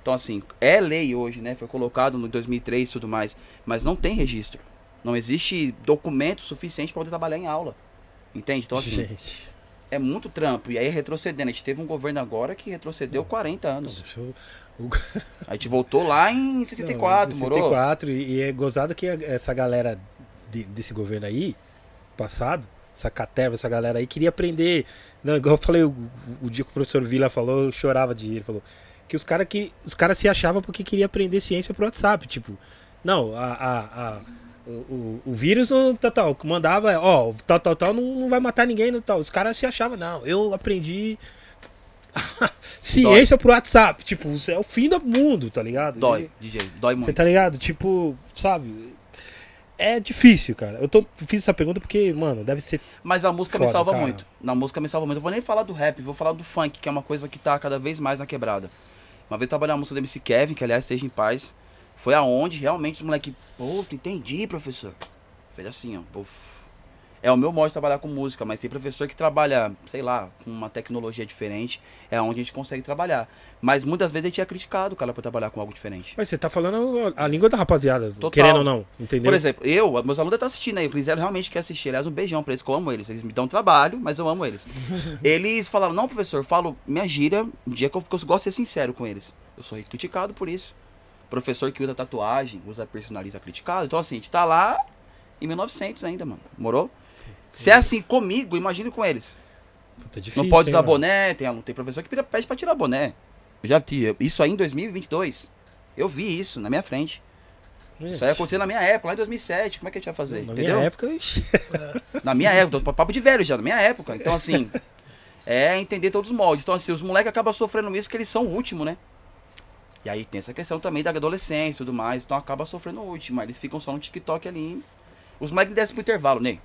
D: Então, assim, é lei hoje, né? Foi colocado no 2003 e tudo mais. Mas não tem registro. Não existe documento suficiente para poder trabalhar em aula. Entende? Então, assim,
B: Gente,
D: é muito trampo. E aí, retrocedendo. A gente teve um governo agora que retrocedeu 40
B: não,
D: anos.
B: eu-
D: A gente voltou lá em 64,
B: Não,
D: morou?
B: 64, e, e é gozado que essa galera de- desse governo aí, passado, essa caterva, essa galera aí, queria aprender. Não, igual eu falei, o, o dia que o professor Vila falou, eu chorava de rir. Ele falou que os caras que os cara se achavam porque queria aprender ciência pro WhatsApp. Tipo, não, a, a, a- o, o, o vírus tal, tal, que mandava, ó, tal, tal, tal, não, não vai matar ninguém, não, tal. Os caras se achavam, não, eu aprendi ciência pro WhatsApp. Tipo, é o fim do mundo, tá ligado?
D: Dói, DJ, dói
B: Você
D: muito.
B: tá ligado? Tipo, sabe? É difícil, cara. Eu tô, fiz essa pergunta porque, mano, deve ser.
D: Mas a música me
B: Foda,
D: salva
B: cara.
D: muito. Na música me salva muito. Eu vou nem falar do rap, vou falar do funk, que é uma coisa que tá cada vez mais na quebrada. Uma vez eu trabalhei na música do MC Kevin, que aliás esteja em paz. Foi aonde realmente os moleque, pô, tu entendi, professor. Fez assim, ó. puf. É o meu modo de trabalhar com música, mas tem professor que trabalha, sei lá, com uma tecnologia diferente. É onde a gente consegue trabalhar. Mas muitas vezes a gente é criticado, cara, por trabalhar com algo diferente.
B: Mas você tá falando a língua da rapaziada,
D: Total.
B: querendo ou não, entendeu?
D: Por exemplo, eu, meus alunos estão assistindo aí, eles realmente querem assistir. Aliás, um beijão pra eles, que eu amo eles. Eles me dão trabalho, mas eu amo eles. eles falaram, não, professor, eu falo minha gíria, um dia que eu, que eu gosto de ser sincero com eles. Eu sou criticado por isso. Professor que usa tatuagem, usa personaliza criticado. Então, assim, a gente tá lá em 1900 ainda, mano. Morou? Se é assim comigo, imagine com eles.
B: Puta, é difícil,
D: não pode
B: hein,
D: usar
B: mano?
D: boné, tem, tem professor que pede- pra tirar boné. Eu já tive isso aí em 2022. Eu vi isso na minha frente. Isso aí aconteceu na minha época, lá em 2007. Como é que a gente ia fazer?
B: Na
D: entendeu?
B: minha época,
D: Na minha época, tô papo de velho já, na minha época. Então, assim, é entender todos os moldes. Então, assim, os moleques acabam sofrendo isso que eles são o último, né? E aí tem essa questão também da adolescência e tudo mais. Então acaba sofrendo o último. Eles ficam só no TikTok ali. Os moleques descem pro intervalo, né?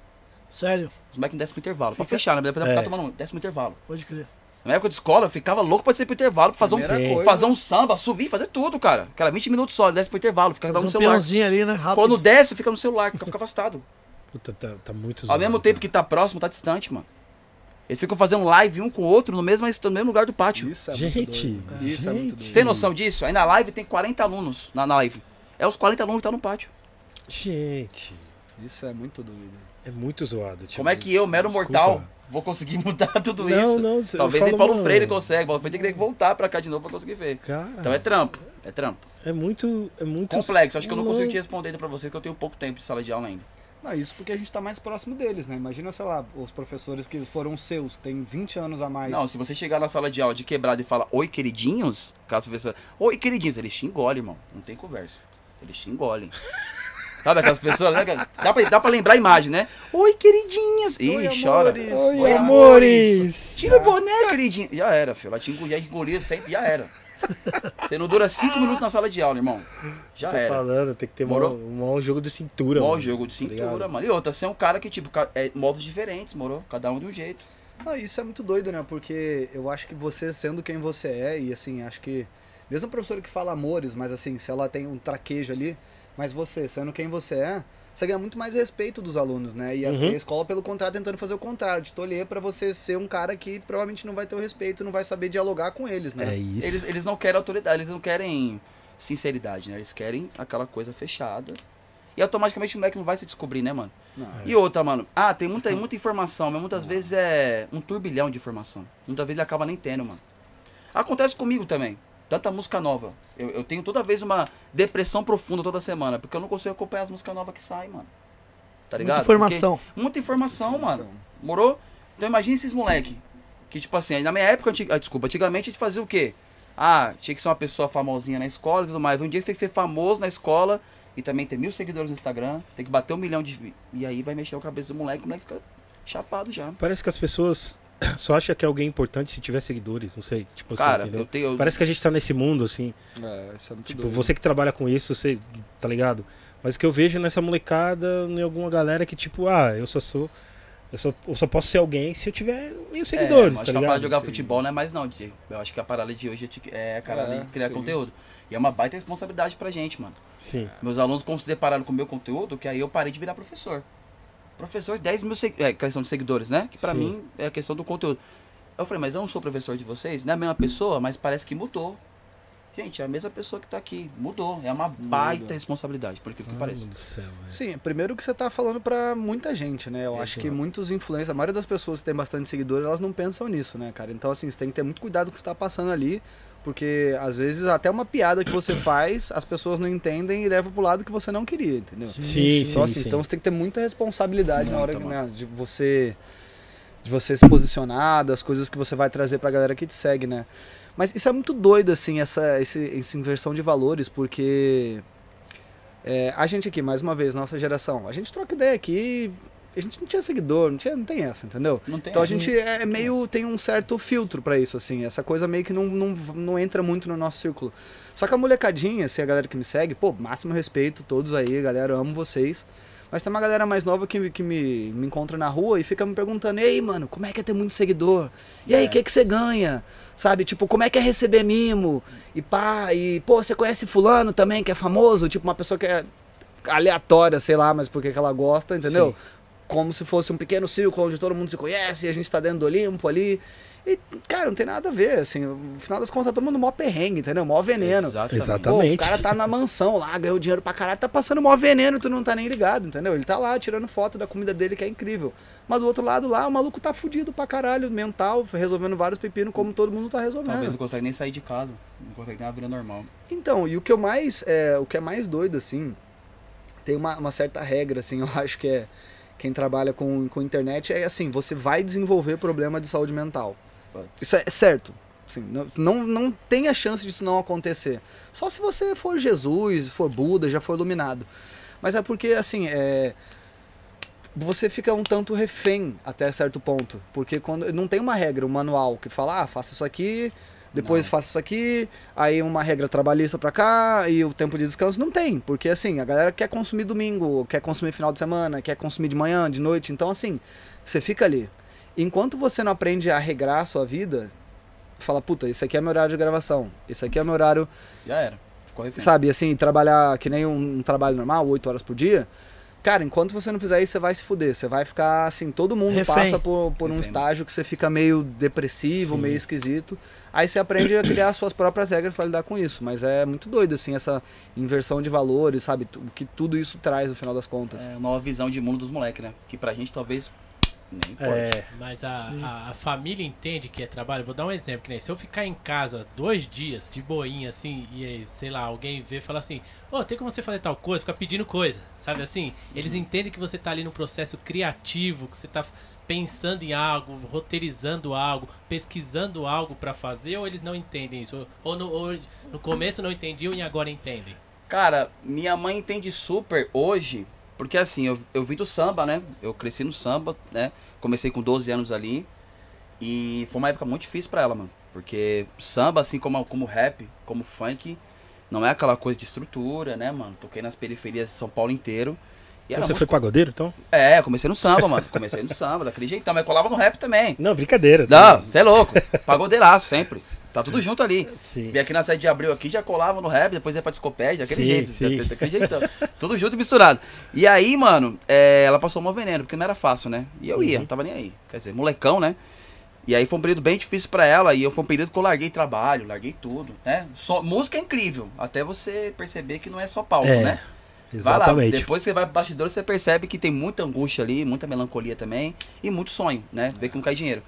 A: Sério,
D: Os moleques descem pro intervalo. Pra
A: Fica-
D: fechar, né? Pra
B: É.
D: ficar tomando. Desce pro intervalo.
A: pode crer.
D: Na época de escola, eu ficava louco pra descer pro intervalo, pra fazer um,
E: Primeira
B: Sim.
E: coisa,
D: fazer um samba, subir, fazer tudo, cara. Aquela 20 minutos só, desce pro intervalo, ficava
A: Fazer
D: no
A: um
D: celular.
A: ali, né? Rápido.
D: Quando desce, fica no celular, fica afastado.
B: puta, tá, tá muito
D: Ao
B: zoado,
D: mesmo
B: cara.
D: tempo que tá próximo, tá distante, mano. Eles ficam fazendo live um com o outro no mesmo, no mesmo lugar do pátio.
E: Isso é
B: Gente,
E: muito doido. Isso é muito
B: gente.
E: doido.
D: Tem noção disso? Aí na live tem 40 alunos na live. É os 40 alunos que tá no pátio.
B: Gente,
E: Isso é muito doido.
B: é muito zoado. tipo,
D: Como é que eu, mero
B: desculpa.
D: mortal, vou conseguir mudar tudo
B: Não,
D: isso?
B: não, eu
D: Talvez nem Paulo
B: mano,
D: Freire consegue. Paulo Freire tem que voltar pra cá de novo pra conseguir ver.
B: Cara,
D: Então é trampo. É trampo.
B: é muito, é muito
D: Complexo. Acho que eu não consigo te responder ainda pra você, que eu tenho pouco tempo de sala de aula ainda.
E: Não, isso porque a gente tá mais próximo deles, né? Imagina, sei lá, os professores que foram seus, têm 20 anos a mais.
D: Não, se você chegar na sala de aula de quebrada e falar oi, queridinhos, caso professor, oi, queridinhos, eles te engolem, irmão. Não tem conversa. Eles te engolem. Sabe aquelas pessoas, né? Dá pra, dá pra lembrar a imagem, né? Oi, queridinhos. Ih,
E: Oi,
D: chora.
E: amores.
B: Oi,
D: Oi,
B: amores!
D: Tira o boné, queridinho. Já era, filho. Ela te engolia, engolia sempre, já era. Você não dura cinco minutos na sala de aula, irmão. Já
B: Tô
D: era.
B: falando, tem que ter
D: Morou?
B: um, um jogo de cintura.
D: Mó
B: mano,
D: jogo de
B: tá
D: cintura,
B: ligado?
D: mano. E outra, você é um cara que, tipo, é modos diferentes, moro? Cada um de um jeito.
E: Ah, isso é muito doido, né? Porque eu acho que você sendo quem você é, e assim, acho que. Mesmo a professora que fala amores, mas assim, se ela tem um traquejo ali, mas você, sendo quem você é, você ganha muito mais respeito dos alunos, né? E a,
B: Uhum.
E: a escola, pelo contrário, tentando fazer o contrário, de tolher pra você ser um cara que provavelmente não vai ter o respeito, não vai saber dialogar com eles, né?
B: É isso.
D: Eles, eles não querem autoridade, eles não querem sinceridade, né? Eles querem aquela coisa fechada. E automaticamente o moleque não vai se descobrir, né, mano?
E: Não.
D: E outra, mano. Ah, tem muita, muita informação, mas muitas vezes é um turbilhão de informação. Muitas vezes ele acaba nem tendo, mano. Acontece comigo também. Tanta música nova. Eu, eu tenho toda vez uma depressão profunda toda semana, porque eu não consigo acompanhar as músicas novas que saem, mano. Tá ligado?
A: Muita informação.
D: Porque- muita informação, mano. Morou? Então imagina esses moleque. Que tipo assim, na minha época, antig... ah, desculpa, antigamente a gente fazia o quê? Ah, tinha que ser uma pessoa famosinha na escola e tudo mais. Um dia tem que ser famoso na escola e também ter mil seguidores no Instagram. Tem que bater um milhão de. E aí vai mexer a cabeça do moleque, o moleque fica chapado já.
B: Parece que as pessoas só acham que é alguém importante se tiver seguidores, não sei. Tipo assim,
D: Cara,
B: entendeu?
D: eu tenho. eu-
B: Parece que a gente tá nesse mundo, assim.
E: É, isso é muito
B: Tipo,
E: doido.
B: você que trabalha com isso, você. Tá ligado? Mas o que eu vejo nessa molecada, em alguma galera que, tipo, ah, eu só sou. Eu só, eu só posso ser alguém se eu tiver mil
D: É,
B: seguidores,
D: eu acho
B: tá
D: que a parada
B: ligado?
D: de jogar
B: Sim.
D: futebol não é mais não, DJ. Eu acho que a parada de hoje é é a cara
E: É,
D: de criar
E: sim.
D: conteúdo. E é uma baita responsabilidade pra gente, mano.
B: Sim.
D: Meus alunos se depararam com o meu conteúdo, que aí eu parei de virar professor. Professor, 10 mil é, questão de seguidores, né? Que pra
B: Sim.
D: mim é a questão do conteúdo. Eu falei, mas eu não sou professor de vocês, não é a mesma pessoa, mas parece que mudou. Gente, é a mesma pessoa que tá aqui. Mudou. É uma baita responsabilidade, por incrível que
B: Mano
D: pareça.
B: do céu, velho.
E: Sim, primeiro que você tá falando pra muita gente, né? Eu acho que
B: Exato.
E: muitos influencers, a maioria das pessoas que tem bastante seguidores, elas não pensam nisso, né, cara? Então, assim, você tem que ter muito cuidado com o que você tá passando ali, porque às vezes até uma piada que você faz, as pessoas não entendem e levam pro lado que você não queria, entendeu?
B: Sim, sim,
E: Então, assim,
B: sim.
E: então você tem que ter muita responsabilidade na hora
D: Muita,
E: né, de você de você se posicionar, das coisas que você vai trazer pra galera que te segue, né? Mas isso é muito doido, assim, essa, esse, essa inversão de valores, porque é, a gente aqui, mais uma vez, nossa geração, a gente troca ideia aqui, a gente não tinha seguidor, não, tinha, não tem essa, entendeu?
D: Não tem
E: Então a gente é meio. tem um certo filtro pra isso, assim. Essa coisa meio que não, não, não entra muito no nosso círculo. Só que a molecadinha, assim, a galera que me segue, pô, máximo respeito, todos aí, galera, amo vocês. Mas tem uma galera mais nova que, que me, me encontra na rua e fica me perguntando: Ei, mano, como é que é ter muito seguidor? E aí, o
D: É.
E: que, que você ganha? Sabe, tipo, como é que é receber mimo? E pá, e pô, você conhece Fulano também, que é famoso? Tipo, uma pessoa que é aleatória, sei lá, mas porque que ela gosta, entendeu? Como se fosse um pequeno círculo onde todo mundo se conhece e a gente tá dentro do Olimpo ali. E, cara, não tem nada a ver, assim. No final das contas, tá todo mundo mó perrengue, entendeu? Mó veneno.
D: Exatamente.
B: Exato.
E: Pô, o
B: Exatamente.
E: cara tá na mansão lá, ganhou dinheiro pra caralho, tá passando mó veneno e tu não tá nem ligado, entendeu? Ele tá lá tirando foto da comida dele, que é incrível. Mas do outro lado lá, o maluco tá fudido pra caralho, mental, resolvendo vários pepinos, como todo mundo tá resolvendo.
D: Talvez não consegue nem sair de casa. Não consegue ter uma vida normal.
E: Então, e o que eu mais. É, o que é mais doido, assim, tem uma, uma certa regra, assim, eu acho que é. Quem trabalha com, com internet é assim, você vai desenvolver problema de saúde mental. Isso é, é certo. Assim, não, não, não tem a chance disso não acontecer. Só se você for Jesus, for Buda, já for iluminado. Mas é porque, assim, é, você fica um tanto refém até certo ponto. Porque quando não tem uma regra, um manual que fala, ah, faça isso aqui, depois
D: Não.
E: faça isso aqui, aí uma regra trabalhista pra cá e o tempo de descanso não tem, porque assim, a galera quer consumir domingo, quer consumir final de semana, quer consumir de manhã, de noite, então assim, você fica ali. Enquanto você não aprende a regrar a sua vida, fala, puta, isso aqui é meu horário de gravação, isso aqui é meu horário,
D: Já era.
E: Sabe, assim, trabalhar que nem um, um trabalho normal, 8 horas por dia. Cara, enquanto você não fizer isso, você vai se fuder. Você vai ficar assim, todo mundo
A: Refém.
E: passa por, por um
D: Refém.
E: estágio que você fica meio depressivo,
B: Sim.
E: meio esquisito. Aí você aprende a criar suas próprias regras pra lidar com isso. Mas é muito doido, assim, essa inversão de valores, sabe? O que tudo isso traz no final das contas.
D: É uma nova visão de mundo dos moleques, né? Que pra gente talvez nem importa.
B: É,
C: Mas a, a, a família entende que é trabalho. Vou dar um exemplo, que nem se eu ficar em casa dois dias de boinha, assim, e aí, sei lá, alguém vê e fala assim, ô, tem como você fazer tal coisa, ficar pedindo coisa, sabe assim? Eles entendem que você tá ali no processo criativo, que você tá pensando em algo, roteirizando algo, pesquisando algo pra fazer, ou eles não entendem isso? Ou no, ou no começo não entendiam e agora entendem?
D: Cara, minha mãe entende super hoje, porque assim, eu, eu vim do samba, né? Eu cresci no samba, né? Comecei com 12 anos ali. E foi uma época muito difícil pra ela, mano. Porque samba, assim como, como rap, como funk, não é aquela coisa de estrutura, né, mano? Toquei nas periferias de São Paulo inteiro.
B: Então você
D: muito-
B: foi pagodeiro, então?
D: É, comecei no samba, mano. Comecei no samba, daquele jeitão, mas colava no rap também.
B: Não, brincadeira.
D: Não, você é louco. Pagodeiraço sempre. Tá tudo junto ali.
B: Sim.
D: Vim aqui na sede de abril aqui, já colava no rap, depois ia pra discopédia, daquele
B: Sim,
D: jeito,
B: sim.
D: da- daquele jeitão. Tudo junto e misturado. E aí, mano, é, ela passou um veneno, porque não era fácil, né? E eu ia,
B: Uhum.
D: não tava nem aí. Quer dizer, molecão, né? E aí foi um período bem difícil pra ela, e eu foi um período que eu larguei trabalho, larguei tudo, né? Só, música é incrível, até você perceber que não é só palco,
B: É,
D: né? Vai lá,
B: Exatamente.
D: depois que você vai pro bastidor, você percebe que tem muita angústia ali, muita melancolia também, e muito sonho, né? Ver que não cai dinheiro.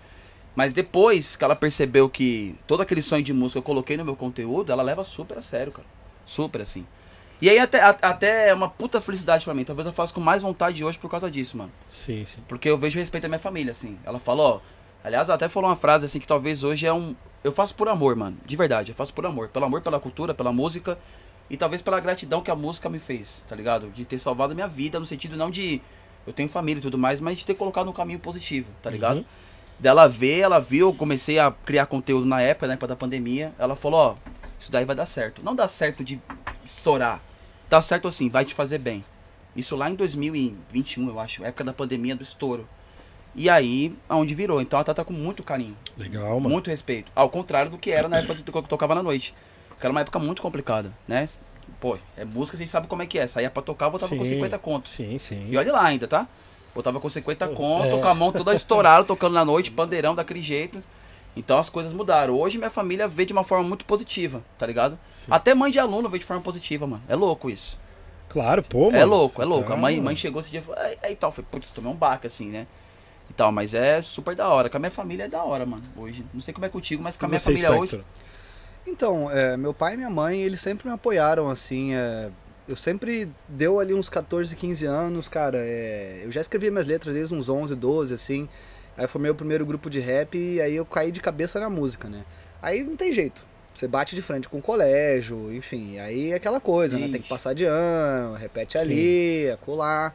D: Mas depois que ela percebeu que todo aquele sonho de música eu coloquei no meu conteúdo, ela leva super a sério, cara. Super assim. E aí até, a- até é uma puta felicidade pra mim. Talvez eu faça com mais vontade hoje por causa disso, mano.
B: Sim, sim.
D: Porque eu vejo respeito da minha família, assim. Ela falou, ó. Aliás, ela até falou uma frase assim que talvez hoje é um. Eu faço por amor, mano. De verdade, eu faço por amor. Pelo amor pela cultura, pela música. E talvez pela gratidão que a música me fez, tá ligado? De ter salvado a minha vida, no sentido não de. Eu tenho família e tudo mais, mas de ter colocado no caminho positivo, tá ligado?
B: Uhum.
D: Dela ver, ela viu, eu comecei a criar conteúdo na época, na época da pandemia. Ela falou, ó, isso daí vai dar certo. Não dá certo de estourar. Dá certo assim, vai te fazer bem. Isso lá em 2021, eu acho, época da pandemia do estouro. E aí, aonde virou. Então ela trata com muito carinho,
B: Legal, mano.
D: muito respeito. Ao contrário do que era na época que eu tocava na noite. Que era uma época muito complicada, né? Pô, é música, a gente sabe como é que é. Saía pra tocar, voltava com
B: Sim.
D: 50 contos.
B: Sim, sim.
D: E olha lá ainda, tá? Botava com 50 conto,
B: É.
D: com a mão toda estourada, tocando na noite, pandeirão daquele jeito. Então as coisas mudaram. Hoje minha família vê de uma forma muito positiva, tá ligado?
B: Sim.
D: Até mãe de aluno vê de forma positiva, mano. É louco isso.
B: Claro, pô, mano.
D: é louco, é louco.
B: tá-
D: A mãe, mãe chegou esse dia e falou, aí, tal, foi, putz, tomei um baque assim, né? E tal, mas é super da hora. Com a minha família é da hora, mano, hoje. Não sei como é contigo, mas com a minha
B: você,
D: família hoje.
B: Spectro?
E: Então, é, meu pai e minha mãe, eles sempre me apoiaram, assim. é, eu sempre deu ali uns 14, 15 anos, cara. é, eu já escrevia minhas letras desde uns 11, 12, assim. Aí foi meu primeiro grupo de rap e aí eu caí de cabeça na música, né? Aí não tem jeito. Você bate de frente com o colégio, enfim. Aí é aquela coisa, né? Tem que
D: Ixi.
E: passar de ano, repete
B: Sim.
E: ali, acolá.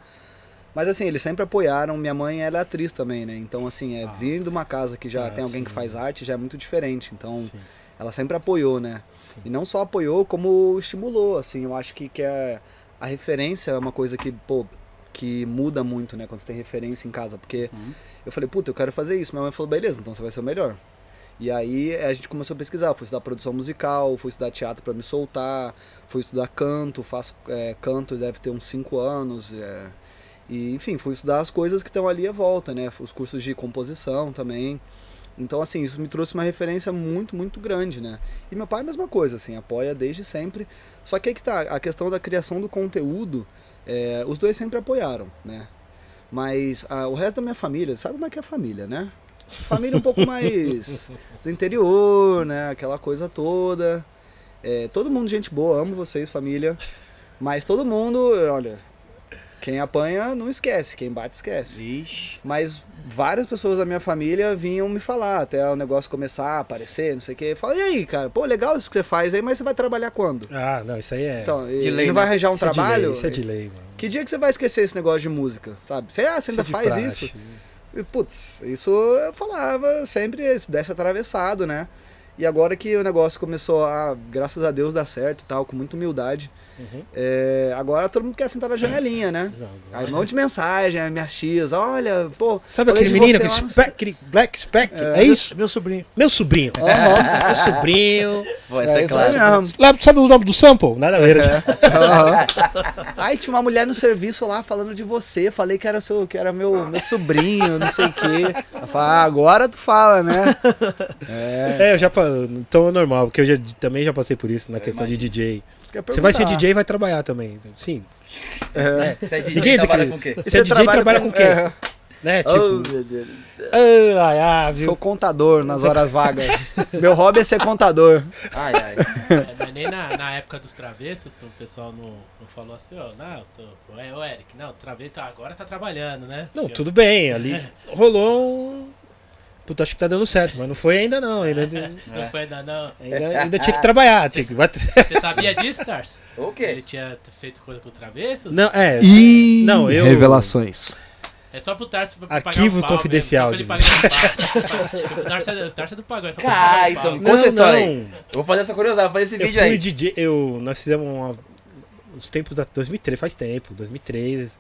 E: Mas assim, eles sempre apoiaram. Minha mãe ela é atriz também, né? Então, assim, é,
B: Ah.
E: vir de uma casa que já
B: Ah,
E: tem alguém que
B: sim.
E: faz arte já é muito diferente. Então,
B: Sim,
E: ela sempre apoiou, né?
B: Sim.
E: E não só apoiou, como estimulou, assim. Eu acho que, que é, a referência é uma coisa que, pô, que muda muito, né? Quando você tem referência em casa. Porque
D: Uhum.
E: eu falei, puta, eu quero fazer isso. Minha mãe falou, beleza, então você vai ser o melhor. E aí a gente começou a pesquisar, fui estudar produção musical, fui estudar teatro para me soltar, fui estudar canto, faço é, canto, deve ter uns 5 anos. é. e enfim, fui estudar as coisas que estão ali à volta, né? Os cursos de composição também. Então, assim, isso me trouxe uma referência muito, muito grande, né? E meu pai a mesma coisa, assim, apoia desde sempre. Só que aí que tá, a questão da criação do conteúdo, é, os dois sempre apoiaram, né? Mas ah, o resto da minha família, sabe como é que é a família, né? Família um pouco mais do interior, né? Aquela coisa toda. É, todo mundo gente boa, amo vocês, família. Mas todo mundo, olha, quem apanha não esquece, quem bate esquece.
D: Ixi.
E: Mas várias pessoas da minha família vinham me falar, até o negócio começar a aparecer, não sei o quê. Fala, e aí, cara, pô, legal isso que você faz aí, mas você vai trabalhar quando?
B: Ah, não, isso aí é.
E: Então,
D: De lei,
E: não vai
D: né?
E: arranjar um
B: isso é
E: trabalho?
B: lei, isso é de lei, mano.
E: Que dia que você vai esquecer esse negócio de música, sabe? Você, ah, você ainda
B: é de
E: faz
B: praxe.
E: isso? E, Putz, isso eu falava sempre, se desse atravessado, né? E agora que o negócio começou a, graças a Deus, dar certo e tal, com muita humildade,
B: Uhum.
E: é, agora todo mundo quer sentar na janelinha, né? Aí um monte de mensagem, minhas tias, olha, pô.
B: Sabe aquele menino, aquele,
E: lá
B: spec, aquele Black Spec? É, isso?
A: Meu sobrinho.
B: Meu sobrinho.
E: Aham.
B: Meu sobrinho.
D: Pô, essa é,
E: É isso aí
D: clássica.
E: mesmo.
B: Lá, sabe o nome do sample? Nada a ver.
E: Aham. Aí tinha uma mulher no serviço lá falando de você. Falei que era, seu, que era meu, meu sobrinho, não sei o quê. Ela fala, ah, agora tu fala, né? É.
B: É, eu já. Então é normal, porque eu já, também já passei por isso na
D: Eu
B: questão de DJ.
E: Eu
B: Você vai ser. DJ e vai trabalhar também. Sim.
E: É.
D: Você é DJ,
B: Ninguém
D: trabalha com o quê?
E: E
B: Você é DJ trabalha com o quê?
E: é,
B: Né? Tipo.
D: Oh, meu Deus.
B: ai, ai, viu?
E: sou contador nas horas vagas. Meu hobby é ser contador.
D: Ai, ai.
C: É, mas nem na, na época dos travessos, o pessoal não, não falou assim, ó, não, tô, é, ô Eric, não, travesso agora tá trabalhando, né?
B: Não,
C: Porque
B: tudo bem. Ali rolou um. Puta, acho que tá dando certo, mas não foi ainda não. Ainda,
C: Não foi ainda não.
B: ainda, ainda tinha que trabalhar. Tinha que...
C: Você sabia disso, Tars?
D: O
C: Ele
D: quê?
C: tinha feito coisa com o travessos?
B: Não, é.
E: E
B: Não, eu-
E: revelações.
C: É só pro Tarso pra pagar
B: Arquivo
C: um pau
B: confidencial,
C: Mesmo, só pra ele pagar pau. Tipo, o Tarso é, o Tarso é do pagão, é ele pagar um
D: então. Conta essa história aí.
B: não.
D: Eu vou fazer essa curiosidade, vou fazer esse
B: Eu
D: vídeo
B: fui
D: aí.
B: DJ, eu, nós fizemos uma, uns tempos da 2003, faz tempo, 2003.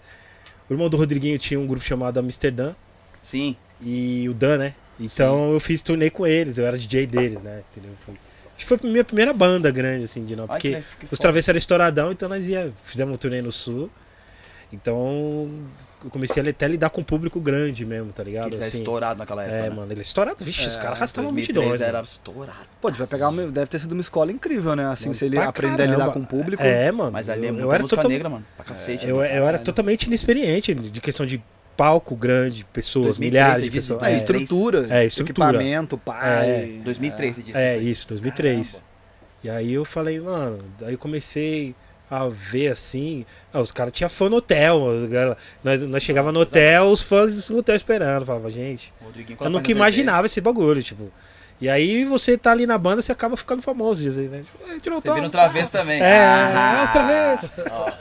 B: O irmão do Rodriguinho tinha um grupo chamado Amsterdã
D: Sim.
B: e o Dan, né? Então eu fiz turnê com eles, eu era DJ deles, né? Entendeu? Foi- acho que foi a minha primeira banda grande, assim, de não,
D: Ai,
B: porque
D: que- que
B: os travessos eram estouradão, então nós ia, fizemos um turnê no sul. Então eu comecei a até lidar com um público grande mesmo, tá ligado?
D: Que
B: Assim,
D: estourado naquela época.
B: é,
D: né?
B: mano, ele é estourado, vixe, os
E: É,
B: caras arrastavam
D: 2003
B: multidões.
D: era
B: mano.
D: estourado.
E: Pô, devia pegar uma, deve ter sido uma escola incrível, né? Assim,
B: Mano,
E: se ele aprender a lidar
B: caramba.
E: com o público.
B: É, mano.
D: Mas ali é
B: eu, eu era total-
D: negra, mano. Pra cacete.
B: Eu,
D: pra
B: eu era totalmente inexperiente de questão de palco grande, pessoas,
D: 2003,
B: milhares de pessoas.
E: É,
D: É,
E: estrutura,
B: É, estrutura.
E: equipamento, pai.
B: É,
D: 2003, você disse.
B: É, isso, 2003.
D: Caramba.
B: E aí eu falei, mano, daí eu comecei a ver assim. ah, os caras tinham fã no hotel. Nós, nós chegava no hotel, os fãs no hotel esperando. Falava, gente, eu nunca imaginava esse bagulho, tipo. E aí você tá ali na banda, você acaba ficando famoso. Né? Tipo, "É, tirou
D: Você vira um
B: tal."
D: travesso também.
B: É,
D: Ah,
B: outra vez.
D: Ó,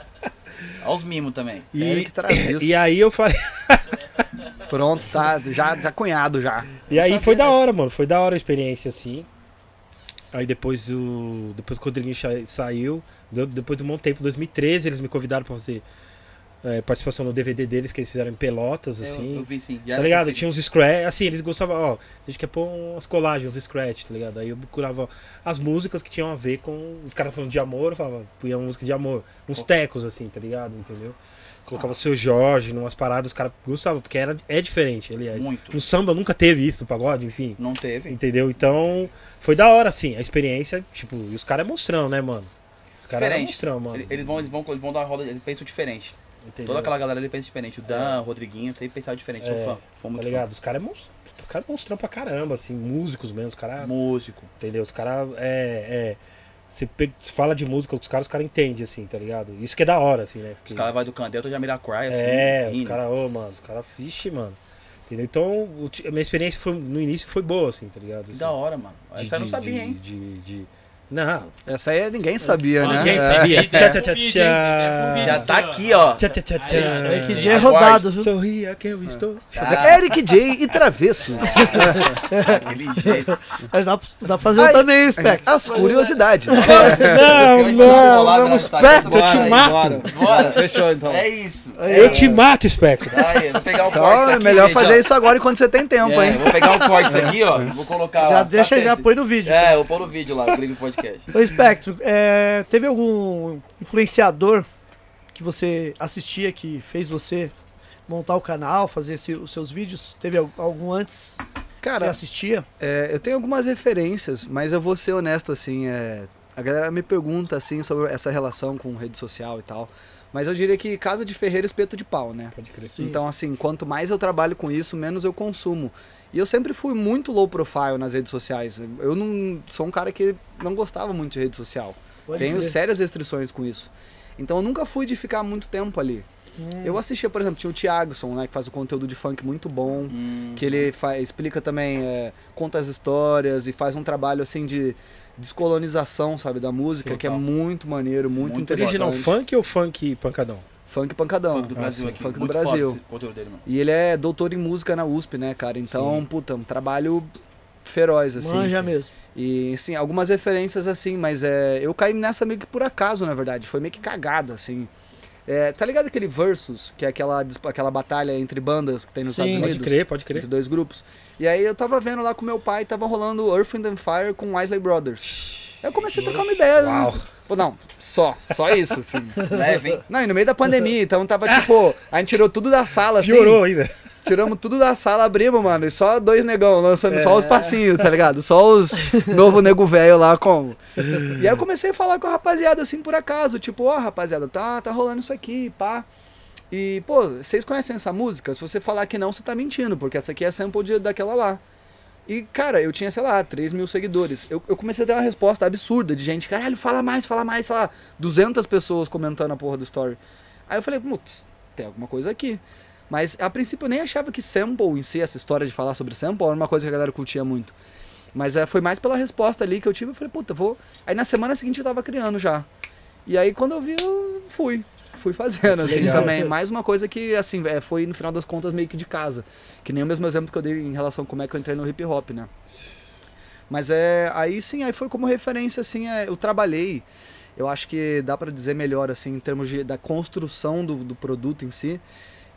D: Ó os mimos também.
B: E,
E: Eric traz isso.
B: e aí eu falei.
E: Pronto, tá, já, já cunhado já.
B: E aí foi da
C: dessa.
B: hora, mano. Foi da hora a experiência, assim. Aí depois o. Depois que o Rodriguinho sa- saiu, depois de um bom tempo, 2013, eles me convidaram pra fazer é, participação no DVD deles que eles fizeram em Pelotas,
D: Eu-
B: assim.
D: Eu, vi sim. Já
B: Tá ligado? Tinha uns scratch, assim, eles gostavam, ó, a gente quer pôr umas colagens, uns scratch, tá ligado? Aí eu procurava as músicas que tinham a ver com os caras falando de amor, eu falava, punha uma música de amor, uns tecos, assim, tá ligado? Entendeu? Colocava o seu Jorge, numas paradas, os caras gostavam, porque era, é diferente, ele é.
D: Muito.
B: No samba nunca teve isso, no pagode, enfim.
D: Não teve.
B: Entendeu? Então, foi da hora, assim, a experiência, tipo, e os caras é monstrão, né, mano? Os caras é monstrão, mano.
D: Eles, eles vão, eles, vão, eles vão dar roda, eles pensam diferente.
B: Entendeu?
D: Toda aquela galera ali pensa diferente. O Dan, o Rodriguinho, tem pensado diferente. Sou
B: É,
D: fã.
B: Tá ligado? Os caras é monstro. Os caras é monstrão pra caramba, assim, músicos mesmo, os caras
D: fã. Músico.
B: Entendeu? Os caras é. é você fala de música com os caras, os caras entendem, assim, tá ligado? Isso que é da hora, assim, né?
D: Os
B: Porque-
D: caras vai do Candelto já Miracry, assim.
B: é, os caras, ô, mano, os caras, vixe, mano. Entendeu? Então, a minha experiência foi, no início foi boa, assim, tá ligado? Assim,
D: da hora, mano.
B: de-
D: Essa eu não
B: de-
D: sabia,
B: de-
D: hein?
B: De, de- Não.
E: Essa aí ninguém sabia, né?
B: Ninguém
E: É.
B: sabia.
C: Tem
B: Tchá,
C: pro
B: tchá, tchá,
C: pro vídeo,
D: Já
C: assim,
D: tá aqui, ó.
B: Tchá, tchá, tchá, tchá.
C: Aí,
A: Eric J é rodado, viu?
B: Sorria que eu estou.
E: Eric J e Travessos.
D: Daquele jeito.
A: Mas dá, dá pra fazer também, Spec.
E: As curiosidades.
B: Não, não,
D: no
B: espectro, eu te
D: bora,
B: mato.
D: Bora.
E: Fechou então.
D: É isso.
B: Eu te mato.
D: Aí, vou pegar um
E: Então é melhor fazer isso agora enquanto você tem tempo,
D: É,
E: hein?
D: vou pegar um corte aqui, ó. Vou colocar
A: Já deixa,
D: Tá
A: já põe no vídeo.
D: É, eu vou pôr no vídeo lá, o Gringo Podcast.
A: Ô, Espectro, é, teve algum influenciador que você assistia que fez você montar o canal, fazer esse- os seus vídeos? Teve al- algum antes que você
E: Cara,
A: assistia?
E: é, eu tenho algumas referências, mas eu vou ser honesto, assim, é, a galera me pergunta, assim, sobre essa relação com rede social e tal, mas eu diria que casa de ferreiro, espeto de pau, né?
B: Pode crer.
A: Sim.
E: Então, assim, quanto mais eu trabalho com isso, menos eu consumo. E eu sempre fui muito low profile nas redes sociais. Eu não sou um cara que não gostava muito de rede social.
A: Pode
E: Tenho
A: crer.
E: sérias restrições com isso. Então eu nunca fui de ficar muito tempo ali.
A: Hum.
E: Eu assistia, por exemplo, tinha o Thiagson, né, que faz o conteúdo de funk muito bom,
D: Hum,
E: que ele fa- explica também, é, conta as histórias e faz um trabalho assim de descolonização, sabe, da música,
B: Sim,
E: que é muito maneiro, muito,
D: Muito
E: interessante.
B: Original funk ou funk pancadão?
E: Funk pancadão.
D: funk do Brasil
B: sim.
D: aqui.
E: Funk do Brasil.
D: Dele, mano.
E: E ele é doutor em música na USP, né, cara? Então,
B: Sim.
E: puta, um trabalho feroz, assim.
A: Manja mesmo.
E: E, assim, algumas referências, assim, mas é, eu caí nessa meio que por acaso, na verdade. Foi meio que cagada, assim. É, tá ligado aquele Versus, que é aquela, aquela batalha entre bandas que tem nos
A: Sim.
E: Estados
B: Pode
E: Unidos?
B: crer, pode crer.
E: Entre dois grupos. E aí eu tava vendo lá com meu pai, tava rolando Earth, Wind and Fire com Wesley Brothers. Aí eu comecei a trocar uma ideia. né?
B: Uau.
E: Não, só, só isso, assim.
D: Leve, hein?
E: Não, e no meio da pandemia, então tava tipo, a gente tirou tudo da sala, assim.
B: Piorou ainda.
E: Tiramos tudo da sala, abrimos, mano. E só dois negão lançando só
B: É.
E: os passinhos, tá ligado? Só os novo nego velho lá como. E aí eu comecei a falar com a rapaziada assim por acaso, tipo, ó, rapaziada, tá, tá rolando isso aqui, pá. E, pô, vocês conhecem essa música? Se você falar que não, você tá mentindo, porque essa aqui é sample de, daquela lá. E, cara, eu tinha, sei lá, 3 mil seguidores. Eu, eu comecei a ter uma resposta absurda de gente, caralho, fala mais, fala mais, sei lá, 200 pessoas comentando a porra do story. Aí eu falei, putz, tem alguma coisa aqui. Mas a princípio eu nem achava que sample em si, essa história de falar sobre sample, era uma coisa que a galera curtia muito. Mas é, foi mais pela resposta ali que eu tive, eu falei, puta, vou. Aí na semana seguinte eu tava criando já. E aí quando eu vi, eu fui. Fui fazendo, assim,
B: legal.
E: também. Mais uma coisa que, assim, é, foi no final das contas meio que de casa. Que nem o mesmo exemplo que eu dei em relação a como é que eu entrei no hip hop, né? Mas é. Aí sim, aí foi como referência, assim, é, eu trabalhei. Eu acho que dá pra dizer melhor, assim, em termos de, da construção do, do produto em si.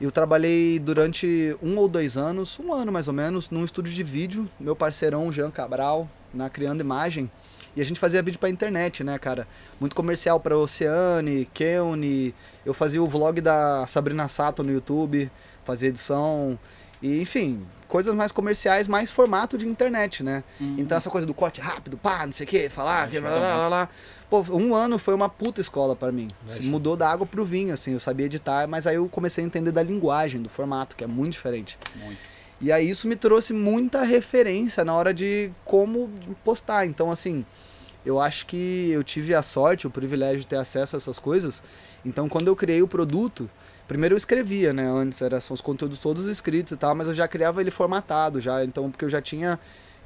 E: Eu trabalhei durante um ou dois anos, um ano mais ou menos, num estúdio de vídeo, meu parceirão Jean Cabral, na Criando Imagem. E a gente fazia vídeo pra internet, né, cara? Muito comercial pra Oceane, Keone. Eu fazia o vlog da Sabrina Sato no YouTube, fazia edição. E, enfim, coisas mais comerciais, mais formato de internet, né? Então essa coisa do corte rápido, pá, não sei o que, falar, blá, blá, blá, blá. Pô, um ano foi uma puta escola pra mim. Se Mudou da água pro vinho, assim. Eu sabia editar, mas aí eu comecei a entender da linguagem, do formato, que é muito diferente.
D: Muito.
E: E aí isso me trouxe muita referência na hora de como postar. Então, assim, eu acho que eu tive a sorte, o privilégio de ter acesso a essas coisas. Então, quando eu criei o produto, primeiro eu escrevia, né? Antes eram são os conteúdos todos escritos e tal, mas eu já criava ele formatado já. Então, porque eu já tinha,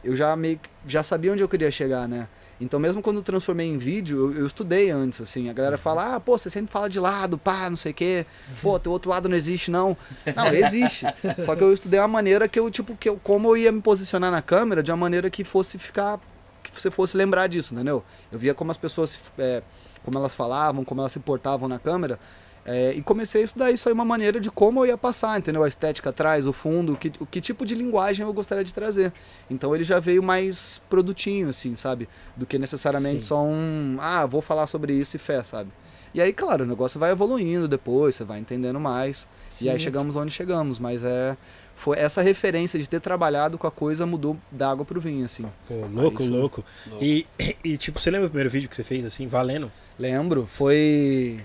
E: eu já meio já sabia onde eu queria chegar, né? Então, mesmo quando eu transformei em vídeo, eu, eu estudei antes, assim. A galera fala, ah, pô, você sempre fala de lado, pá, não sei o quê. Pô, teu outro lado não existe, não. Não, existe. Só que eu estudei uma maneira que eu, tipo, que eu, como eu ia me posicionar na câmera, de uma maneira que fosse ficar, que você fosse lembrar disso, entendeu? Eu via como as pessoas, é, como elas falavam, como elas se portavam na câmera. É, e comecei a estudar isso aí, uma maneira de como eu ia passar, entendeu? A estética atrás, o fundo, o que, o que tipo de linguagem eu gostaria de trazer. Então ele já veio mais produtinho, assim, sabe? Do que necessariamente
B: Sim.
E: só um, ah, vou falar sobre isso e fé, sabe? E aí, claro, o negócio vai evoluindo depois, você vai entendendo mais. E aí
A: Sim.
E: chegamos onde chegamos, mas é foi essa referência de ter trabalhado com a coisa mudou da água pro vinho, assim.
B: Pô, louco,
E: isso-
B: louco. E, e, tipo, você lembra o primeiro vídeo que você fez, assim, valendo?
E: Lembro, foi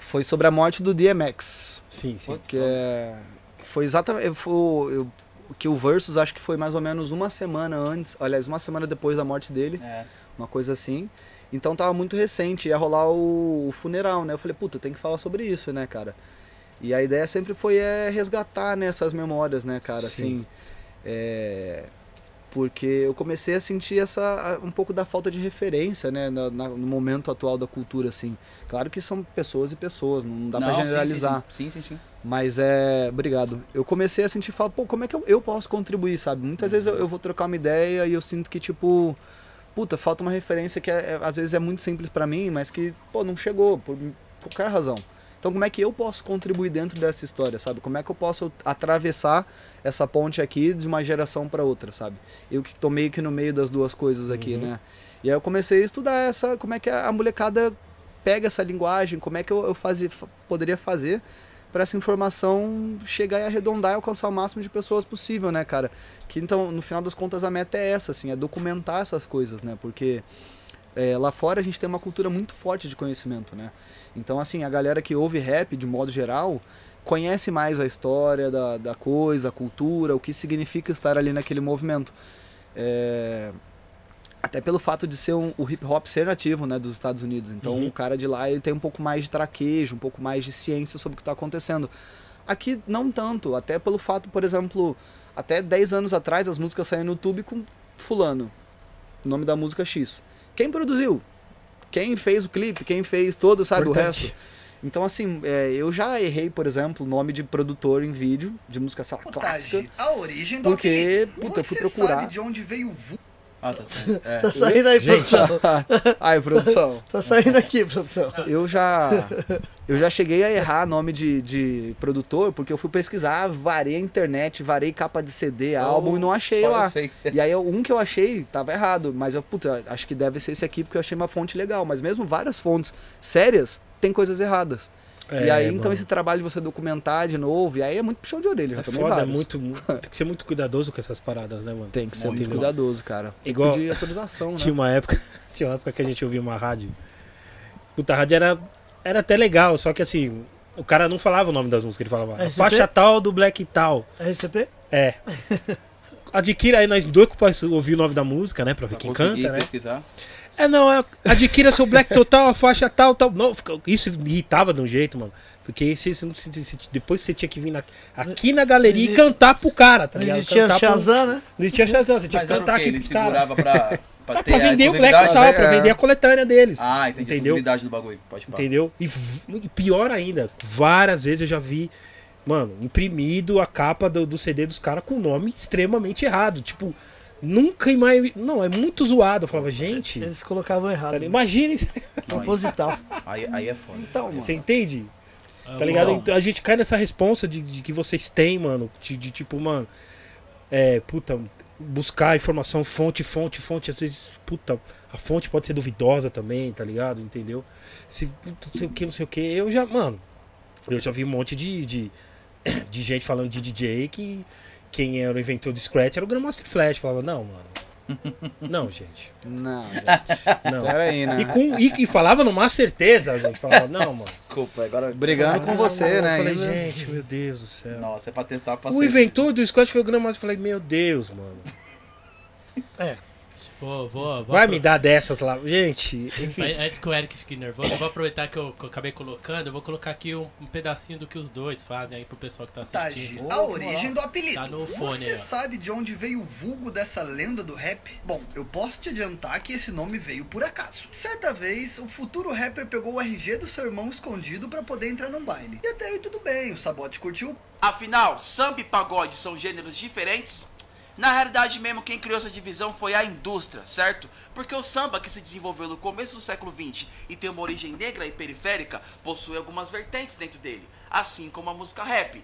E: foi sobre a morte do DMX.
B: Sim, sim.
E: Que é, foi exatamente. Foi, eu, que o Versus acho que foi mais ou menos uma semana antes, aliás, uma semana depois da morte dele,
D: É.
E: uma coisa assim. Então tava muito recente, ia rolar o, o funeral, né? Eu falei, puta, tem que falar sobre isso, né, cara? E a ideia sempre foi é, resgatar né, essas memórias, né, cara?
B: Sim.
E: Assim, é, porque eu comecei a sentir essa um pouco da falta de referência, né, na- na- no momento atual da cultura, assim. Claro que são pessoas e pessoas, não dá
D: sim,
E: generalizar.
D: Sim, sim, sim. sim.
E: Mas é. Obrigado. Eu comecei a sentir falta, pô, como é que eu, eu posso contribuir, sabe? Muitas vezes eu, eu vou trocar uma ideia e eu sinto que, tipo. Puta, falta uma referência que é- é- às vezes é muito simples pra mim, mas que, pô, não chegou, por qualquer razão. Então, como é que eu posso contribuir dentro dessa história, sabe? Como é que eu posso atravessar essa ponte aqui de uma geração pra outra, sabe? Eu que tô meio que no meio das duas coisas aqui, né? E aí eu comecei a estudar essa, como é que a molecada pega essa linguagem, como é que eu, eu fazia, fa- poderia fazer para essa informação chegar e arredondar e alcançar o máximo de pessoas possível, né, cara? Que então, no final das contas, a meta é essa, assim, é documentar essas coisas, né? Porque é, lá fora a gente tem uma cultura muito forte de conhecimento, né? Então, assim, a galera que ouve rap, de modo geral, conhece mais a história da, da coisa, a cultura, o que significa estar ali naquele movimento. É, Até pelo fato de ser um, o hip hop ser nativo, né, dos Estados Unidos. Então,
B: Uhum.
E: o cara de lá, ele tem um pouco mais de traquejo, um pouco mais de ciência sobre o que está acontecendo. Aqui, não tanto. Até pelo fato, por exemplo, até 10 anos atrás, as músicas saíam no YouTube com fulano. O nome da música X. Quem produziu? Quem fez o clipe? Quem fez todo, sabe, o
B: Importante.
E: resto? Então, assim, é, eu já errei, por exemplo, o nome de produtor em vídeo, de música, sei lá, clássica.
F: Otávio, a origem do
E: Porque, puta, eu fui
F: Você
E: procurar.
F: sabe de onde veio o?
D: Ah, tá. tá. É.
A: Tá saindo aí,
B: Gente.
A: produção.
E: Ai, produção.
A: Tá saindo aqui, produção.
E: Eu já, eu já cheguei a errar nome de, de produtor, porque eu fui pesquisar, varei a internet, varei capa de CD, álbum e não achei lá. E aí eu- um que eu achei tava errado, mas eu, puta, acho que deve ser esse aqui porque eu achei uma fonte legal. Mas mesmo várias fontes sérias tem coisas erradas. E
B: É,
E: aí então
B: mano.
E: esse trabalho de você documentar de novo, e aí é muito puxão de orelha, já
B: É foda, é muito, muito- Tem que ser muito cuidadoso com essas paradas, né, mano?
E: Tem que ser muito
B: Entendeu?
E: cuidadoso, cara. Tem
B: Igual-
E: que pedir autorização, né?
B: Tinha uma época, tinha uma época que a gente ouvia uma rádio. Puta, a rádio era, era até legal, só que assim, o cara não falava o nome das músicas, ele falava
A: RCP?
B: faixa tal do Black tal.
A: RCP?
B: É. Adquira aí nós dois que ouvir o nome da música, né? Pra ver
D: Pra
B: quem canta, né?
D: pesquisar.
B: É, não, é, adquira seu Black Total, a faixa tal, tal. Não, isso irritava de um jeito, mano. Porque se, se, não- se- se- depois você tinha que vir na- aqui na galeria e cantar pro cara, tá
A: Não
B: ligado?
A: existia
B: Cantar pro-
A: Shazam, né?
B: Não existia Shazam, você tinha
D: Mas
B: que cantar aqui
D: Ele segurava pra, pra
B: Ah,
D: ter
B: pra
D: a
B: vender o Black? Total, pra
E: é.
B: vender a coletânea deles.
D: Ah, entendi. A
B: Entendeu?
D: exclusividade do bagulho. Pode.
B: Entendeu? E, e pior ainda, várias vezes eu já vi, mano, imprimido a capa do, do CD dos caras com o nome extremamente errado. Tipo, nunca mais. Não, é muito zoado. Eu falava, gente,
A: Eles colocavam
B: tá
A: errado.
B: isso.
D: Não, aí,
A: Proposital.
D: aí, aí é foda.
E: Então, mano.
B: Você entende?
C: Ah,
B: Tá ligado? Então, a gente cai nessa responsa de, de que vocês têm, mano. De, de tipo, mano. É, puta, buscar informação, fonte, fonte, fonte. Às vezes, puta, a fonte pode ser duvidosa também, tá ligado? Entendeu? Se, não sei o que, não sei o que. Eu já, mano. Eu já vi um monte de, de, de gente falando de DJ que quem era o inventor do Scratch era o Grandmaster Flash. Falava, não, mano. Não, gente.
E: Não, gente.
B: Não.
E: Pera aí, né?
B: E, com, e, e falava numa certeza, a gente falava, não, mano.
D: Desculpa, agora.
E: Brigando com você,
B: não,
E: né?
B: Eu falei,
E: ainda.
B: gente, meu Deus do céu.
D: Nossa, é pra testar pra
B: O inventor do Scott foi o Grandmaster. Eu falei, meu Deus, mano.
A: É.
C: Vou, vou, vou
B: Vai
C: apro-
B: me dar dessas lá. Gente, enfim.
C: An- Antes que o Eric fique nervoso, eu vou aproveitar que eu, que eu acabei colocando, eu vou colocar aqui um, um pedacinho do que os dois fazem aí pro pessoal que tá
F: Tagi,
C: assistindo.
F: a origem do apelido.
C: Tá no fone
F: Você
C: aí,
F: sabe de onde veio o vulgo dessa lenda do rap? Bom, eu posso te adiantar que esse nome veio por acaso. Certa vez, o futuro rapper pegou o RG do seu irmão escondido pra poder entrar num baile. E até aí tudo bem, o Sabote curtiu.
G: Afinal, samba e pagode são gêneros diferentes?
D: Na realidade mesmo, quem criou essa divisão foi a indústria, certo? Porque o samba que se desenvolveu no começo do século XX e tem uma origem negra e periférica, possui algumas vertentes dentro dele, assim como a música rap.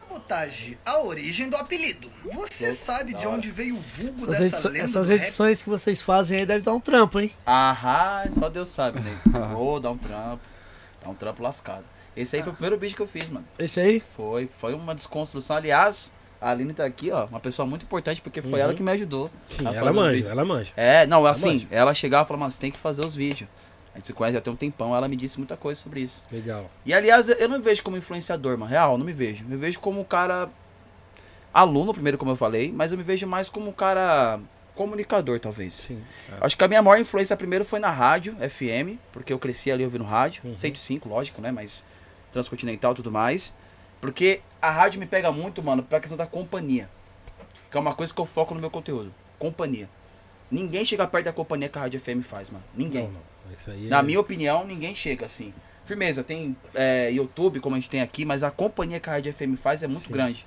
F: Sabotagem, a origem do apelido. Você sabe de onde veio o vulgo
A: Essas,
F: dessa
A: ediço-
F: lenda
A: essas
F: do rap?
A: edições que vocês fazem aí devem dar um trampo, hein?
D: Aham, só Deus sabe, né? Vou dar um trampo, dar um trampo lascado. Esse aí foi o primeiro vídeo que eu fiz, mano.
A: Esse aí?
D: Foi, foi uma desconstrução. Aliás, a Aline tá aqui, ó, uma pessoa muito importante, porque foi ela que me ajudou.
B: Sim,
D: a
B: ela manja, ela manja.
D: É, não, assim,
B: manja.
D: ela chegava e falava, você tem que fazer os vídeos. A gente se conhece já tem um tempão, ela me disse muita coisa sobre isso.
B: Legal.
D: E aliás, eu não me vejo como influenciador, mano. Real, não me vejo. Me vejo como um cara. Aluno, primeiro, como eu falei, mas eu me vejo mais como um cara comunicador, talvez.
B: Sim.
D: Acho que a minha maior influência primeiro foi na rádio, FM, porque eu cresci ali ouvindo rádio,
B: Uhum.
D: 105, lógico, né? Mas transcontinental e tudo mais. Porque a rádio me pega muito, mano, pra questão da companhia. Que é uma coisa que eu foco no meu conteúdo. Companhia. Ninguém chega perto da companhia que a rádio FM faz, mano. Ninguém.
B: Não, não.
D: Na
B: é...
D: minha opinião, ninguém chega assim. Firmeza, tem é, YouTube, como a gente tem aqui, mas a companhia que a Rádio FM faz é muito
B: Sim.
D: grande.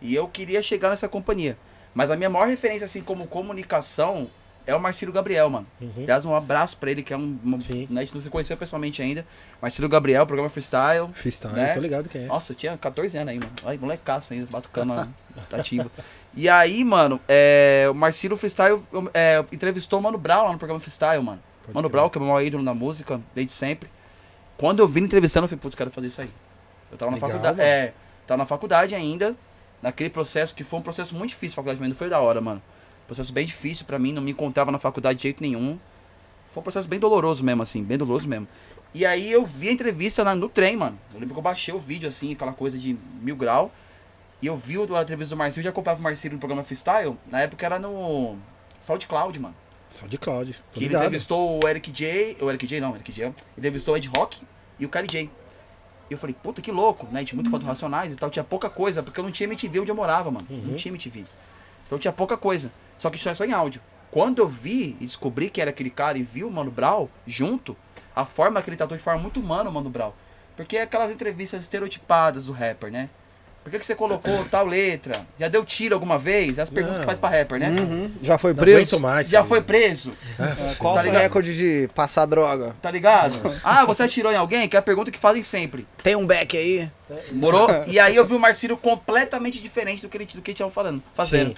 D: E eu queria chegar nessa companhia. Mas a minha maior referência, assim, como comunicação, é o Marcelo Gabriel, mano.
B: Uhum.
D: Aliás, um abraço pra ele, que é um. um
B: Sim.
D: né, a gente não se conheceu pessoalmente ainda. Marcelo Gabriel, programa Freestyle.
B: Freestyle,
D: né?
B: tô ligado quem é.
D: Nossa, eu tinha 14 anos aí, mano. Ai, molecaço ainda, batucando na tativa. E aí, mano, é, o Marcelo Freestyle é, entrevistou o Mano Brown lá no programa Freestyle, mano.
B: Pode
D: Mano
B: crer.
D: Brown, que é o maior ídolo na música, desde sempre. Quando eu vi ele entrevistando, eu falei, putz, quero fazer isso aí. Eu tava na
B: Legal,
D: faculdade.
B: mano.
D: É, tava na faculdade ainda, naquele processo que foi um processo muito difícil, a faculdade, mas não foi da hora, mano. Processo bem difícil pra mim, não me encontrava na faculdade de jeito nenhum. Foi um processo bem doloroso mesmo, assim, bem doloroso mesmo. E aí eu vi a entrevista na- no trem, mano. Eu lembro que eu baixei o vídeo, assim, aquela coisa de mil grau. E eu vi o- a entrevista do Marcelo, eu já acompanhava o Marcelo no programa Freestyle. Na época era no SoundCloud, mano.
B: Só de Cloud. Tô
D: Que ele entrevistou o Eric J. O Eric J não, o Eric J. Ele entrevistou o Ed Rock e o Kylie J. E eu falei, puta que louco, né? Tinha muito fã do Racionais e tal, tinha pouca coisa, porque eu não tinha MTV onde eu morava, mano. Não tinha MTV. Então tinha pouca coisa. Só que isso é só em áudio. Quando eu vi e descobri que era aquele cara e vi o Mano Brown junto, a forma que ele tratou de forma muito humana o Mano Brown. Porque é aquelas entrevistas estereotipadas do rapper, né? Por que, que você colocou tal letra? Já deu tiro alguma vez? As perguntas que
B: Não.
D: faz pra rapper, né?
E: Uhum. Já foi preso?
B: mais.
D: Já
B: cara.
D: foi preso?
E: É, Qual
D: Tá
E: o recorde de passar droga?
D: Tá ligado? Ah, você atirou em alguém? Que é a pergunta que fazem sempre.
E: Tem um back aí?
D: Morou? E aí eu vi o Marcílio completamente diferente do que ele do que ele tinha falando, fazendo.
B: Sim.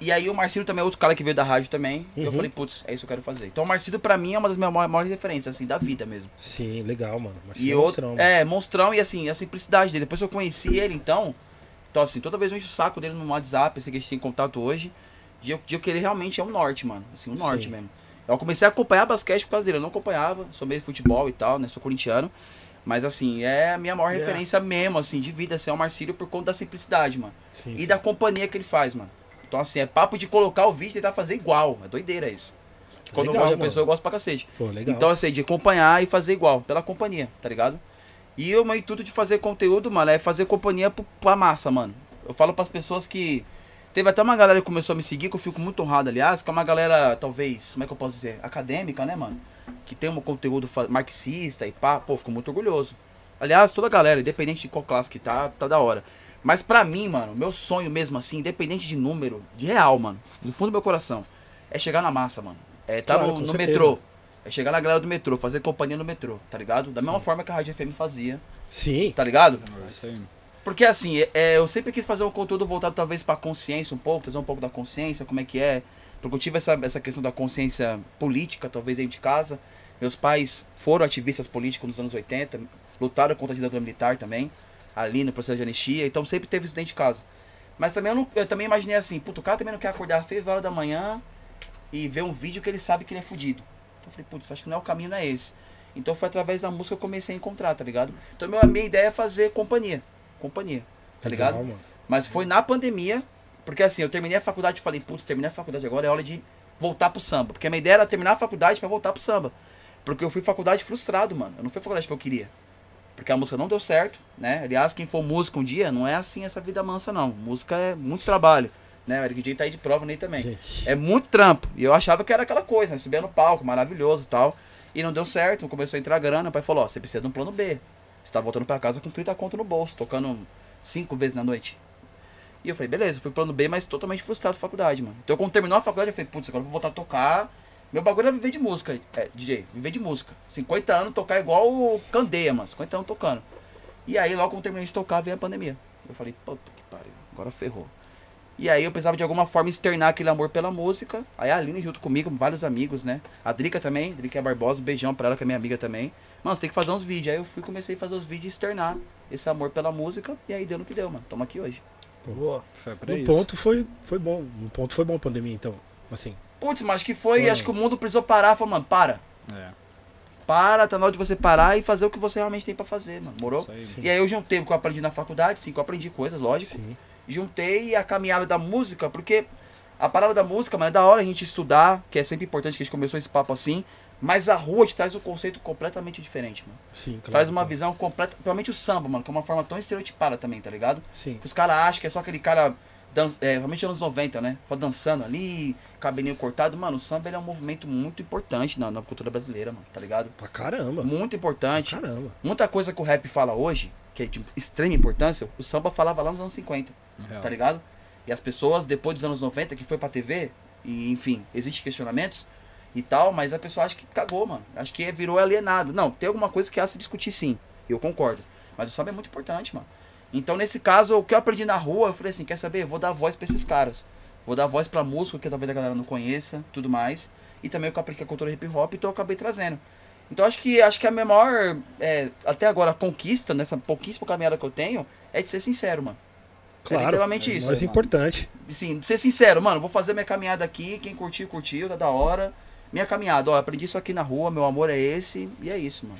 D: E aí o Marcílio também é outro cara que veio da rádio também. E eu
B: Uhum.
D: falei, putz, é isso que eu quero fazer. Então o Marcílio pra mim é uma das minhas maiores, referências, assim, da vida mesmo.
B: Sim, legal, mano. Mas
D: E
B: é
D: outro,
B: monstrão, mano.
D: é, monstrão e assim, a simplicidade dele. Depois que eu conheci ele, então. Então, assim, toda vez eu encho o saco dele no WhatsApp, esse que a gente tem contato hoje. De eu, de eu querer realmente é um norte, mano. Assim, um norte
B: Sim.
D: mesmo. Eu comecei a acompanhar basquete por causa dele. Eu não acompanhava, sou meio de futebol e tal, né? Sou corintiano. Mas assim, é a minha maior
A: Yeah.
D: referência mesmo, assim, de vida, assim, é o Marcílio por conta da simplicidade, mano.
B: Sim,
D: E
B: sim.
D: da companhia que ele faz, mano. Então, assim, é papo de colocar o vídeo e tentar fazer igual. É doideira isso. Quando eu
B: Legal,
D: gosto de uma
B: mano.
D: pessoa, eu gosto pra cacete.
B: Pô, legal.
D: Então, assim, de acompanhar e fazer igual, pela companhia, tá ligado? E o meu intuito de fazer conteúdo, mano, é fazer companhia pra massa, mano. Eu falo pras pessoas que. Teve até uma galera que começou a me seguir, que eu fico muito honrado, aliás, que é uma galera, talvez, como é que eu posso dizer? Acadêmica, né, mano? Que tem um conteúdo marxista e pá, pô, fico muito orgulhoso. Aliás, toda a galera, independente de qual classe que tá, tá da hora. Mas pra mim, mano, meu sonho mesmo assim, independente de número, de real, mano, do fundo do meu coração, é chegar na massa, mano. É tá
B: Claro,
D: no, no metrô. É chegar na galera do metrô, fazer companhia no metrô, tá ligado? Da mesma forma que a Rádio FM fazia,
B: Sim.
D: tá ligado?
E: Isso aí.
D: Porque assim, é- é, eu sempre quis fazer um conteúdo voltado talvez pra consciência um pouco, trazer um pouco da consciência, como é que é. Porque eu tive essa, essa questão da consciência política, talvez dentro de casa. Meus pais foram ativistas políticos nos anos 80, lutaram contra a ditadura militar também, ali no processo de anistia, então sempre teve isso dentro de casa. Mas também eu, não- eu também imaginei assim, puto, o cara também não quer acordar às 6 horas da manhã e ver um vídeo que ele sabe que ele é fudido. Então eu falei, putz, acho que não é o caminho, não é esse. Então foi através da música que eu comecei a encontrar, tá ligado? Então meu- a minha ideia é fazer companhia. Companhia, tá
B: Legal,
D: ligado?
B: mano.
D: Mas foi na pandemia, porque assim, eu terminei a faculdade e falei, putz, terminei a faculdade agora, é hora de voltar pro samba. Porque a minha ideia era terminar a faculdade pra voltar pro samba. Porque eu fui faculdade frustrado, mano. Eu não fui faculdade que eu queria. Porque a música não deu certo, né? Aliás, quem for músico um dia, não é assim essa vida mansa, não. Música é muito trabalho, né? O Eric J tá aí de prova nele também.
B: Gente.
D: É muito trampo. E eu achava que era aquela coisa, né? Subia no palco, maravilhoso e tal. E não deu certo, começou a entrar grana. O pai falou: Ó, você precisa de um plano B. Você tá voltando pra casa com 30 conto no bolso, tocando cinco vezes na noite. E eu falei, beleza, fui plano B, mas totalmente frustrado com a faculdade, mano. Então quando terminou a faculdade, eu falei, putz, agora eu vou voltar a tocar. Meu bagulho é viver de música, é, DJ, viver de música. 50 anos tocar igual o Candeia, mano. 50 anos tocando. E aí, logo quando terminei de tocar, veio a pandemia. Eu falei, puta que pariu, agora ferrou. E aí eu precisava de alguma forma externar aquele amor pela música. Aí a Aline junto comigo, vários amigos, né? A Drica também, Drica é Barbosa, um beijão pra ela, que é minha amiga também. Mano, você tem que fazer uns vídeos. Aí eu fui, comecei a fazer os vídeos e externar esse amor pela música. E aí deu no que deu, mano. Tamo aqui hoje.
A: Boa.
E: Foi pra
B: No
E: isso.
B: ponto foi, foi bom. No ponto foi bom a pandemia, então. Assim.
D: Putz, mas acho que foi,
B: Foi.
D: acho que o mundo precisou parar. Falou, mano, para.
E: É,
D: Para, tá na hora de você parar e fazer o que você realmente tem pra fazer, mano. Morou?
E: aí.
D: E aí eu juntei o que eu aprendi na faculdade, sim, que eu aprendi coisas, lógico.
B: Sim.
D: juntei a caminhada da música, porque a parada da música, mano, é da hora a gente estudar, que é sempre importante que a gente começou esse papo assim, mas a rua te traz um conceito completamente diferente, mano.
B: Sim, claro.
D: Traz uma visão completa, principalmente o samba, mano, que é uma forma tão estereotipada também, tá ligado?
B: Sim.
D: Que os caras acham que é só aquele cara, dan é, realmente anos 90, né? Só dançando ali, cabelinho cortado. Mano, o samba ele é um movimento muito importante na, na cultura brasileira, mano, tá ligado?
B: Pra caramba.
D: Muito importante.
B: Caramba.
D: Muita coisa que o rap fala hoje, que é de extrema importância, o samba falava lá nos anos 50
E: Real.
D: tá ligado? E as pessoas, depois dos anos 90, que foi pra TV, e enfim, existem questionamentos e tal, mas a pessoa acha que cagou, mano. Acho que virou alienado. Não, tem alguma coisa que há se discutir sim, eu concordo. Mas o samba é muito importante, mano. Então, nesse caso, o que eu aprendi na rua, eu falei assim, quer saber? Vou dar voz pra esses caras. Vou dar voz pra música, que talvez a galera não conheça, tudo mais. E também eu com a cultura hip hop, então eu acabei trazendo. Então acho que acho que a minha maior, é, até agora, conquista, nessa pouquíssima caminhada que eu tenho, é de ser sincero, mano.
B: Claro.
D: É literalmente
B: é
D: isso.
B: mais
D: mano.
B: importante.
D: Assim, ser sincero, mano, vou fazer minha caminhada aqui, quem curtiu, curtiu, tá da hora. Minha caminhada, ó, aprendi isso aqui na rua, meu amor é esse, e é isso, mano.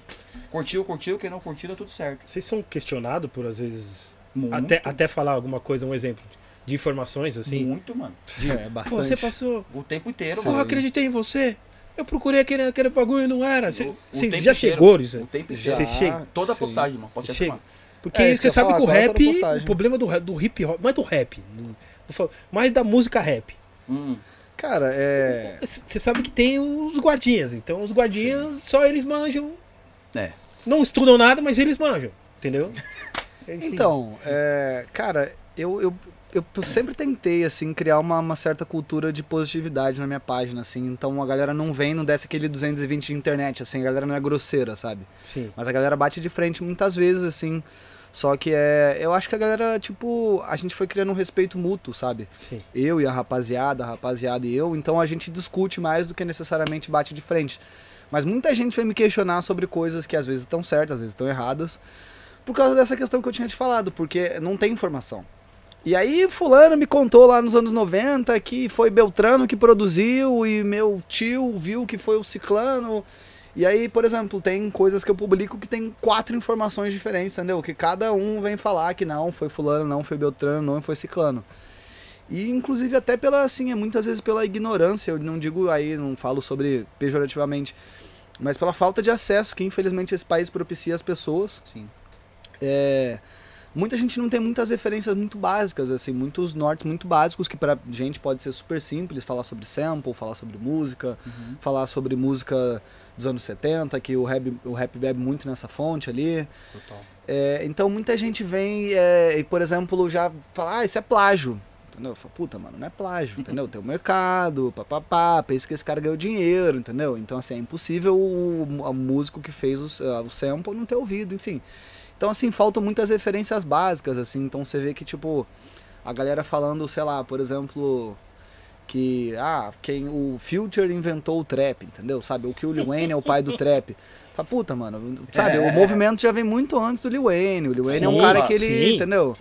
D: Curtiu, curtiu, quem não curtiu, tá tudo certo.
B: Vocês são questionados por, às vezes,
D: Muito,
B: até, até falar alguma coisa, um exemplo de informações, assim.
D: muito, mano.
E: É,
B: Pô,
E: bastante.
B: você passou.
D: O tempo inteiro,
B: Porra,
D: mano.
B: acreditei em você. Eu procurei aquele, aquele bagulho e não era. Você
D: O- o
B: você
D: tempo
B: já
D: inteiro.
B: chegou isso?
D: O tempo
E: Já.
D: inteiro.
B: Você chega.
D: Toda
E: Sim.
D: postagem, mano. Pode
B: Chega. Porque
E: É, que
B: você
E: eu
B: sabe que o rap, o problema do, do hip hop, não é do rap, falo- mas da música rap.
D: Hum.
E: Cara, é.
B: Você sabe que tem os guardinhas, então os guardinhas só eles manjam.
D: É.
B: Não estudam nada, mas eles manjam, entendeu? Enfim.
E: Então, é, cara, eu, eu, eu sempre tentei, assim, criar uma, uma certa cultura de positividade na minha página, assim. Então a galera não vem, não desce aquele 220 de internet, assim, a galera não é grosseira, sabe?
B: Sim.
E: Mas a galera bate de frente muitas vezes, assim. Só que é. Eu acho que a galera, tipo, a gente foi criando um respeito mútuo, sabe?
B: Sim.
E: eu e a rapaziada, a rapaziada e eu, então a gente discute mais do que necessariamente bate de frente. Mas muita gente vem me questionar sobre coisas que às vezes estão certas, às vezes estão erradas, por causa dessa questão que eu tinha te falado, porque não tem informação. E aí fulano me contou lá nos anos 90 que foi Beltrano que produziu e meu tio viu que foi o Ciclano. E aí, por exemplo, tem coisas que eu publico que tem quatro informações diferentes, entendeu? Que cada um vem falar que não, foi fulano, não foi Beltrano, não foi Ciclano. E inclusive até pela, assim, é muitas vezes pela ignorância, eu não digo aí, não falo sobre pejorativamente, mas pela falta de acesso que infelizmente esse país propicia às pessoas.
D: Sim.
E: É, muita gente não tem muitas referências muito básicas, assim, muitos nortes muito básicos que pra gente pode ser super simples, falar sobre sample, falar sobre música,
D: Uhum.
E: falar sobre música dos anos 70, que o rap, o rap bebe muito nessa fonte ali. É, então muita gente vem é, e, por exemplo, já fala, ah, isso é plágio. Entendeu? Fala, Puta, mano, não é plágio, entendeu? Tem o mercado, papapá, pensa que esse cara ganhou dinheiro, entendeu? Então, assim, é impossível o, o músico que fez ah, o sample não ter ouvido, enfim. Então, assim, faltam muitas referências básicas, assim. Então, você vê que, tipo, a galera falando, sei lá, por exemplo, que, ah, quem o Future inventou o trap, entendeu? Sabe? Ou que o Lil Wayne é o pai do trap. Fala, puta, mano, sabe?
D: É.
E: O movimento já vem muito antes do Lil Wayne. O Lil Wayne é um
B: Sim,
E: cara que ele,
B: sim.
E: entendeu?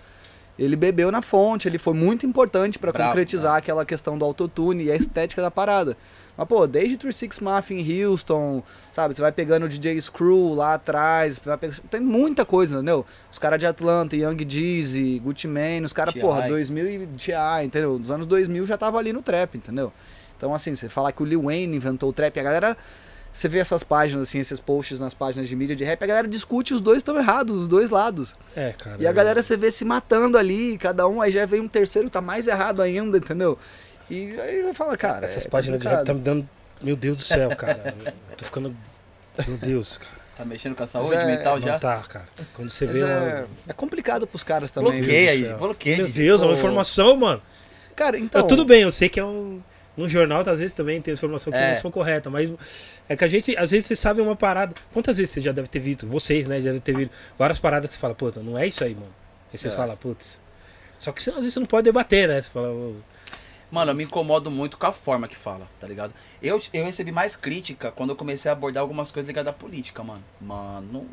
E: Ele bebeu na fonte, ele foi muito importante pra
D: Bravo,
E: concretizar aquela questão do autotune e a estética da parada. Mas, pô, desde 36 Mafia em Houston, sabe? Você vai pegando o DJ Screw lá atrás, vai pegando- tem muita coisa, entendeu? Os caras de Atlanta, Young Jeezy, Gucci Mane, os caras, porra, 2000 e T.I., entendeu? Nos anos 2000 já tava ali no trap, entendeu? Então, assim, você falar que o Lil Wayne inventou o trap, a galera... Você vê essas páginas, assim, esses posts nas páginas de mídia de rap, a galera discute os dois estão errados, os dois lados.
B: É, cara.
E: E a galera você vê se matando ali, cada um, aí já vem um terceiro que tá mais errado ainda, entendeu? E aí você fala, cara.
B: Essas
E: é
B: páginas de rap tá me dando. Meu Deus do céu, cara. Eu tô ficando. Meu Deus, cara.
D: Tá mexendo com a saúde
E: é-
D: mental
B: Não
D: já?
B: tá, cara. Quando você
E: Mas
B: vê
E: é,
B: uma...
E: é complicado pros caras também.
D: Bloqueia aí, bloqueia.
B: Meu. Deus, é uma informação, mano.
E: Cara, então.
B: Não, tudo bem, eu sei que é um. No jornal, às vezes também tem informação que
D: É.
B: não são corretas, mas é que a gente, às vezes, você sabe uma parada. Quantas vezes você já deve ter visto, vocês, né, já devem ter visto várias paradas que você fala, puta, não é isso aí, mano. Aí vocês
D: É.
B: falam, putz. Só que você, às vezes você não pode debater, né? Você fala,
D: Mano, eu me incomodo muito com a forma que fala, tá ligado? Eu, eu recebi mais crítica quando eu comecei a abordar algumas coisas ligadas à política, mano. Mano.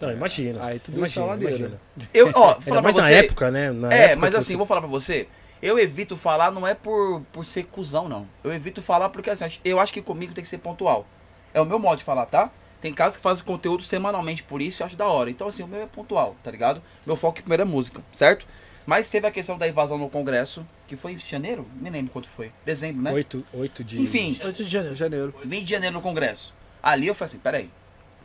B: não, imagina.
E: Aí tudo
B: imagina,
E: saladeira.
B: imagina.
D: Eu, ó, falar pra
B: mais
D: você.
B: na época, né? Na
D: é,
B: época
D: mas assim,
B: você-
D: vou falar pra você. Eu evito falar, não é por, por ser cuzão, não. Eu evito falar porque assim, eu acho que comigo tem que ser pontual. É o meu modo de falar, tá? Tem casos que fazem conteúdo semanalmente por isso eu acho da hora. Então, assim, o meu é pontual, tá ligado? Meu foco primeiro é música, certo? Mas teve a questão da invasão no Congresso, que foi em janeiro? Nem lembro quanto foi. Dezembro, né?
B: Oito, oito de.
D: Enfim,
A: 8 de janeiro.
E: Janeiro.
D: 20 de janeiro no Congresso. Ali eu falei assim, peraí,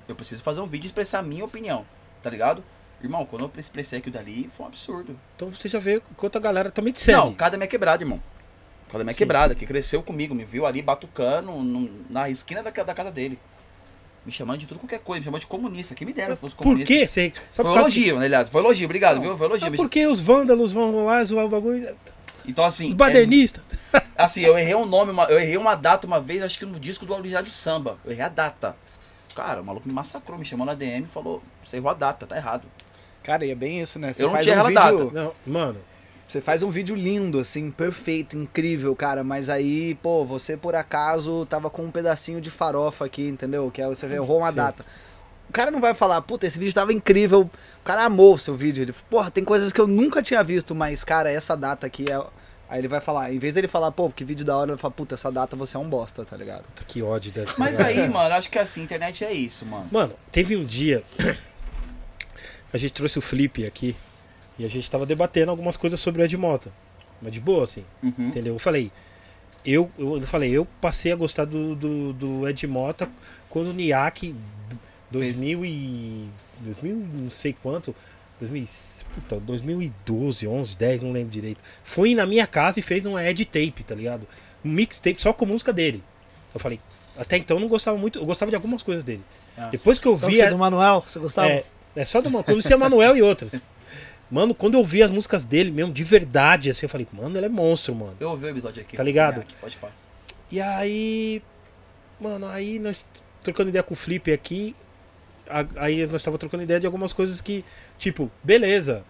D: eu preciso fazer um vídeo e expressar a minha opinião, tá ligado? Irmão, quando eu expressei aquilo dali, foi um absurdo.
B: Então você já vê quanto a galera também te segue.
D: Não, cada minha quebrada, irmão. Cada minha
B: Sim.
D: quebrada, que cresceu comigo, me viu ali batucando no- na esquina da, da casa dele. Me chamando de tudo qualquer coisa, me chamando de comunista. Que me dera se fosse
B: Por
D: comunista.
B: quê? Você, só
D: Foi
B: por
D: elogio, né, aliás. Foi elogio, obrigado, viu? Foi elogio. me-
B: porque os vândalos vão lá zoar o bagulho.
D: Então, assim.
B: Os
D: é-
B: badernistas.
D: assim, eu errei um nome, uma- eu errei uma data uma vez, acho que no disco do Original do Samba. Eu errei a data. Cara, o maluco me massacrou, me chamou na DM e falou: Você errou a data, tá errado.
E: Cara, e é bem isso, né? Você
D: Eu não
E: faz
D: tinha
E: um
D: ela
E: vídeo,
B: Não, mano,
E: Você faz um vídeo lindo, assim, perfeito, incrível, cara. Mas aí, pô, você por acaso tava com um pedacinho de farofa aqui, entendeu? Que aí você errou uma
B: Sim.
E: data. O cara não vai falar, puta, esse vídeo tava incrível. O cara amou o seu vídeo. Ele, porra, tem coisas que eu nunca tinha visto, mas, cara, essa data aqui é. Aí ele vai falar, em vez dele falar, pô, que vídeo da hora, ele fala, puta, essa data você é um bosta, tá ligado?
B: que ódio ser.
D: Mas aí, mano, acho que assim, internet é isso, mano.
B: Mano, teve um dia. a gente trouxe o Flip aqui. E a gente tava debatendo algumas coisas sobre o Ed Mota. Mas de boa, assim.
D: Uhum.
B: Entendeu? Eu falei. Eu, eu, eu falei, eu passei a gostar do, do, do Ed Mota quando o Niak 2000 e 2000 e não sei quanto 2000, puta, 2012, 11, 10, não lembro direito. Foi na minha casa e fez uma Ed tape, tá ligado? Um mixtape só com música dele. Eu falei, até então eu não gostava muito, eu gostava de algumas coisas dele.
D: Ah.
B: Depois que eu
A: Só
B: vi
A: que
B: a-
A: do Manuel, você gostava?
B: é, é só do Mano. Conheci a Manuel e outras. Mano, quando eu vi as músicas dele mesmo, de verdade, assim, eu falei, mano, ele é monstro, mano.
D: Eu ouvi o episódio aqui.
B: Tá ligado?
D: Aqui, pode parar.
B: E aí. Mano, aí nós trocando ideia com o Flip aqui. aí nós tava trocando ideia de algumas coisas que, tipo, beleza.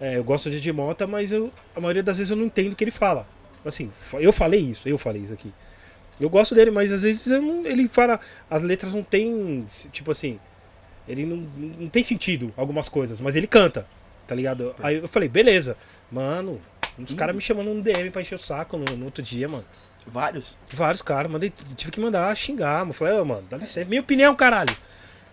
B: é, eu gosto de Edmota, mas eu, a maioria das vezes eu não entendo o que ele fala. Assim, eu falei isso, eu falei isso aqui. Eu gosto dele, mas às vezes eu não- ele fala. As letras não tem. Tipo assim. Ele não, não tem sentido algumas coisas, mas ele canta, tá ligado? Aí eu falei, beleza. Mano, uns caras me chamando no DM pra encher o saco no, no outro dia, mano.
D: Vários.
B: Vários caras, mandei, tive que mandar xingar, mano. Falei, ô, mano, dá licença. Minha opinião, caralho.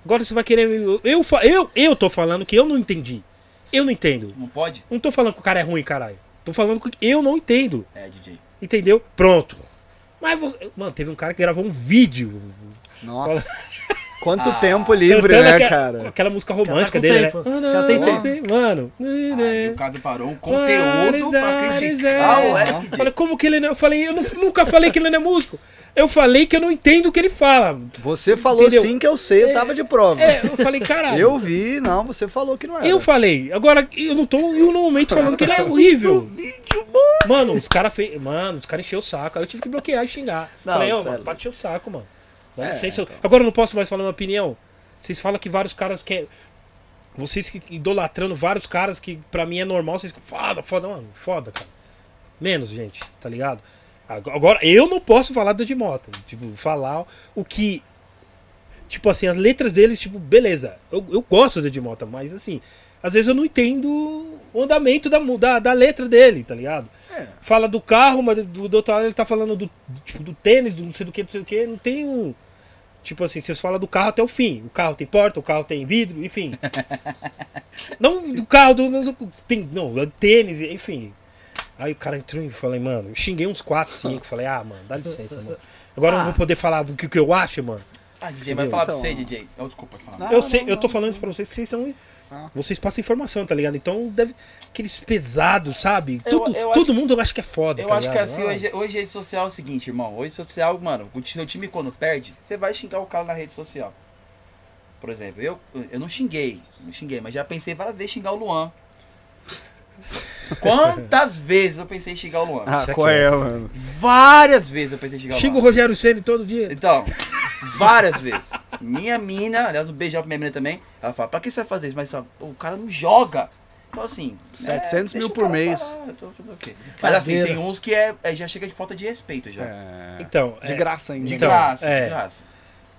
B: Agora você vai querer. Eu, eu, eu tô falando que eu não entendi. Eu não entendo.
D: Não pode?
B: Não tô falando que o cara é ruim, caralho. Tô falando que eu não entendo.
D: É, DJ.
B: Entendeu? Pronto. Mas, você, mano, teve um cara que gravou um vídeo
E: Nossa. Quanto tempo livre, né,
B: aquela,
E: cara?
B: aquela música
A: tá
B: romântica
A: com
B: dele,
A: tempo.
B: né?
A: Os caras têm
B: não sei, Mano.
D: Aí o cara preparou um conteúdo pra criticar o. Eric
B: Falei, como que ele não. Eu falei, eu não- nunca falei que ele não é músico. Eu falei que eu não entendo o que ele fala.
E: Você falou
B: Entendeu?
E: sim que eu sei, eu tava de prova.
B: É, eu falei, caralho.
E: Eu vi, não, você falou que não era.
B: Eu falei, agora eu não tô eu no momento falando que ele é horrível. Mano, os caras fez. Mano, os caras encheu o saco. Aí eu tive que bloquear e xingar.
D: Não,
B: falei, mano, para de encher o saco, mano. Dá
E: É,
B: licença.
E: então.
B: Agora eu não posso mais falar minha opinião. Vocês falam que vários caras que. Vocês que idolatrando vários caras que pra mim é normal, vocês ficam foda, foda, mano, foda, cara. Menos, gente, tá ligado? Ag- Agora, eu não posso falar do Edmota. Tipo, falar o que. Tipo assim, as letras deles, tipo, beleza. Eu, eu gosto do Edmota, mas assim, às vezes eu não entendo o andamento da, da, da letra dele, tá ligado?
E: É.
B: Fala do carro, mas do, do outro lado ele tá falando do, do, tipo, do tênis, do não sei do que, não sei do que, não tem um. Tipo assim, vocês falam do carro até o fim. O carro tem porta, o carro tem vidro, enfim. não do carro, do. Não, tem, não, tênis, enfim. Aí o cara entrou e falei, mano, xinguei uns 4, 5. Falei, ah, mano, dá licença, mano. Agora eu não vou poder falar o que, que eu acho, mano.
D: Ah, DJ, vai
B: Entendeu?
D: falar pra
E: Então,
D: você, DJ. Oh, desculpa, pode falar.
E: Ah,
B: eu
E: não,
B: sei, eu tô
E: não,
B: falando isso pra vocês que vocês são.
E: Ah.
B: Vocês passam informação, tá ligado? Então deve. Aqueles pesados, sabe?
D: Eu-
B: Tudo,
D: eu
B: todo mundo acha que é foda.
D: Eu
B: tá
D: acho que
B: ligado?
D: assim,
B: Ah,
D: hoje, hoje rede social é o seguinte, irmão. Hoje social, mano, o seu time quando perde, você vai xingar o cara na rede social. por exemplo, eu, eu não xinguei, não xinguei, mas já pensei várias vezes xingar o Luan. Quantas vezes eu pensei em xingar o Luan?
E: Ah, qual é, mano?
D: Várias vezes eu pensei em xingar o
B: Xinga o
D: Luan.
B: Rogério Ceni todo dia.
D: Então, várias vezes. Minha mina, aliás, um beijão pra minha mina também, ela fala, pra que você vai fazer isso? Mas só, o cara não joga. Então assim.
E: 700
D: deixa
E: mil
D: o
E: por mês.
D: falar, então fazer o quê? Mas assim, tem uns que é, é- já chega de falta de respeito já.
E: É,
B: Então,
E: de
B: é,
E: graça ainda.
D: De
B: Então,
D: graça,
B: é.
D: de graça.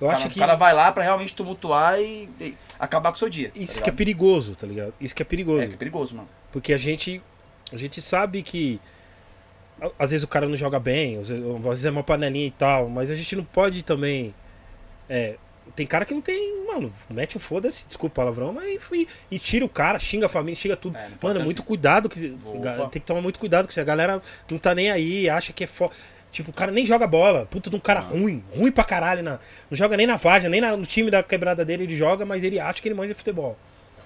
B: eu
D: O
B: acho
D: cara,
B: que
D: o cara vai lá pra realmente tumultuar e, e acabar com o seu dia. tá
B: isso que é perigoso, tá ligado? Isso que é perigoso.
D: É, que é perigoso, mano.
B: Porque a gente, a gente sabe que às vezes o cara não joga bem, às vezes, é uma panelinha e tal, mas a gente não pode também. é, tem cara que não tem. Mano, mete o foda-se, desculpa o palavrão, mas e, e tira o cara, xinga a família, xinga tudo.
D: É,
B: Mano, muito
D: assim.
B: cuidado. Que,
D: Opa.
B: tem que tomar muito cuidado, porque a galera não tá nem aí, acha que é foda. Tipo, o cara nem joga bola. Puta de um cara ruim, ruim pra caralho. Na, não joga nem na Várzea, nem na- no time da quebrada dele ele joga, mas ele acha que ele manja de futebol.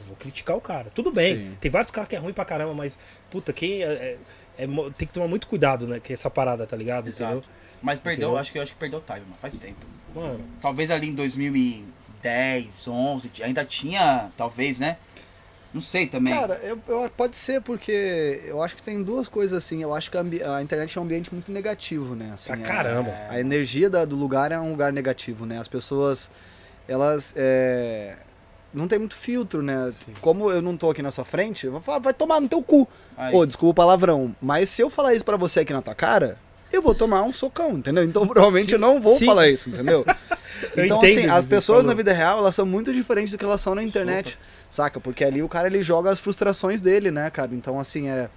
B: Vou criticar o cara. Tudo bem.
E: Sim.
B: Tem vários caras que é ruim pra caramba, mas, puta, quem. É, é- é tem que tomar muito cuidado, né? Com essa parada, tá ligado?
D: Exato.
B: Entendeu?
D: Mas perdeu,
B: Entendeu?
D: acho que eu acho que perdeu o time, mano. Faz tempo.
B: Mano,
D: Talvez ali em 2010, 11, ainda tinha, talvez, né? Não sei também.
E: Cara, eu, eu- pode ser, porque eu acho que tem duas coisas assim. Eu acho que a, a internet é um ambiente muito negativo, né? Assim,
B: pra
E: é-
B: caramba.
E: A energia da- do lugar é um lugar negativo, né? As pessoas, elas é, não tem muito filtro, né? Como eu não tô aqui na sua frente, eu vou falar, vai tomar no teu cu.
D: Aí.
E: Ô, desculpa o palavrão, mas se eu falar isso pra você aqui na tua cara, eu vou tomar um socão, entendeu? Então provavelmente eu não vou
B: sim.
E: falar isso, entendeu?
B: Eu
E: então,
B: entendo
E: assim, as
B: você
E: pessoas
B: falou.
E: na vida real, elas são muito diferentes do que elas são na internet, saca? Porque ali o cara, ele joga as frustrações dele, né, cara? Então, assim, é,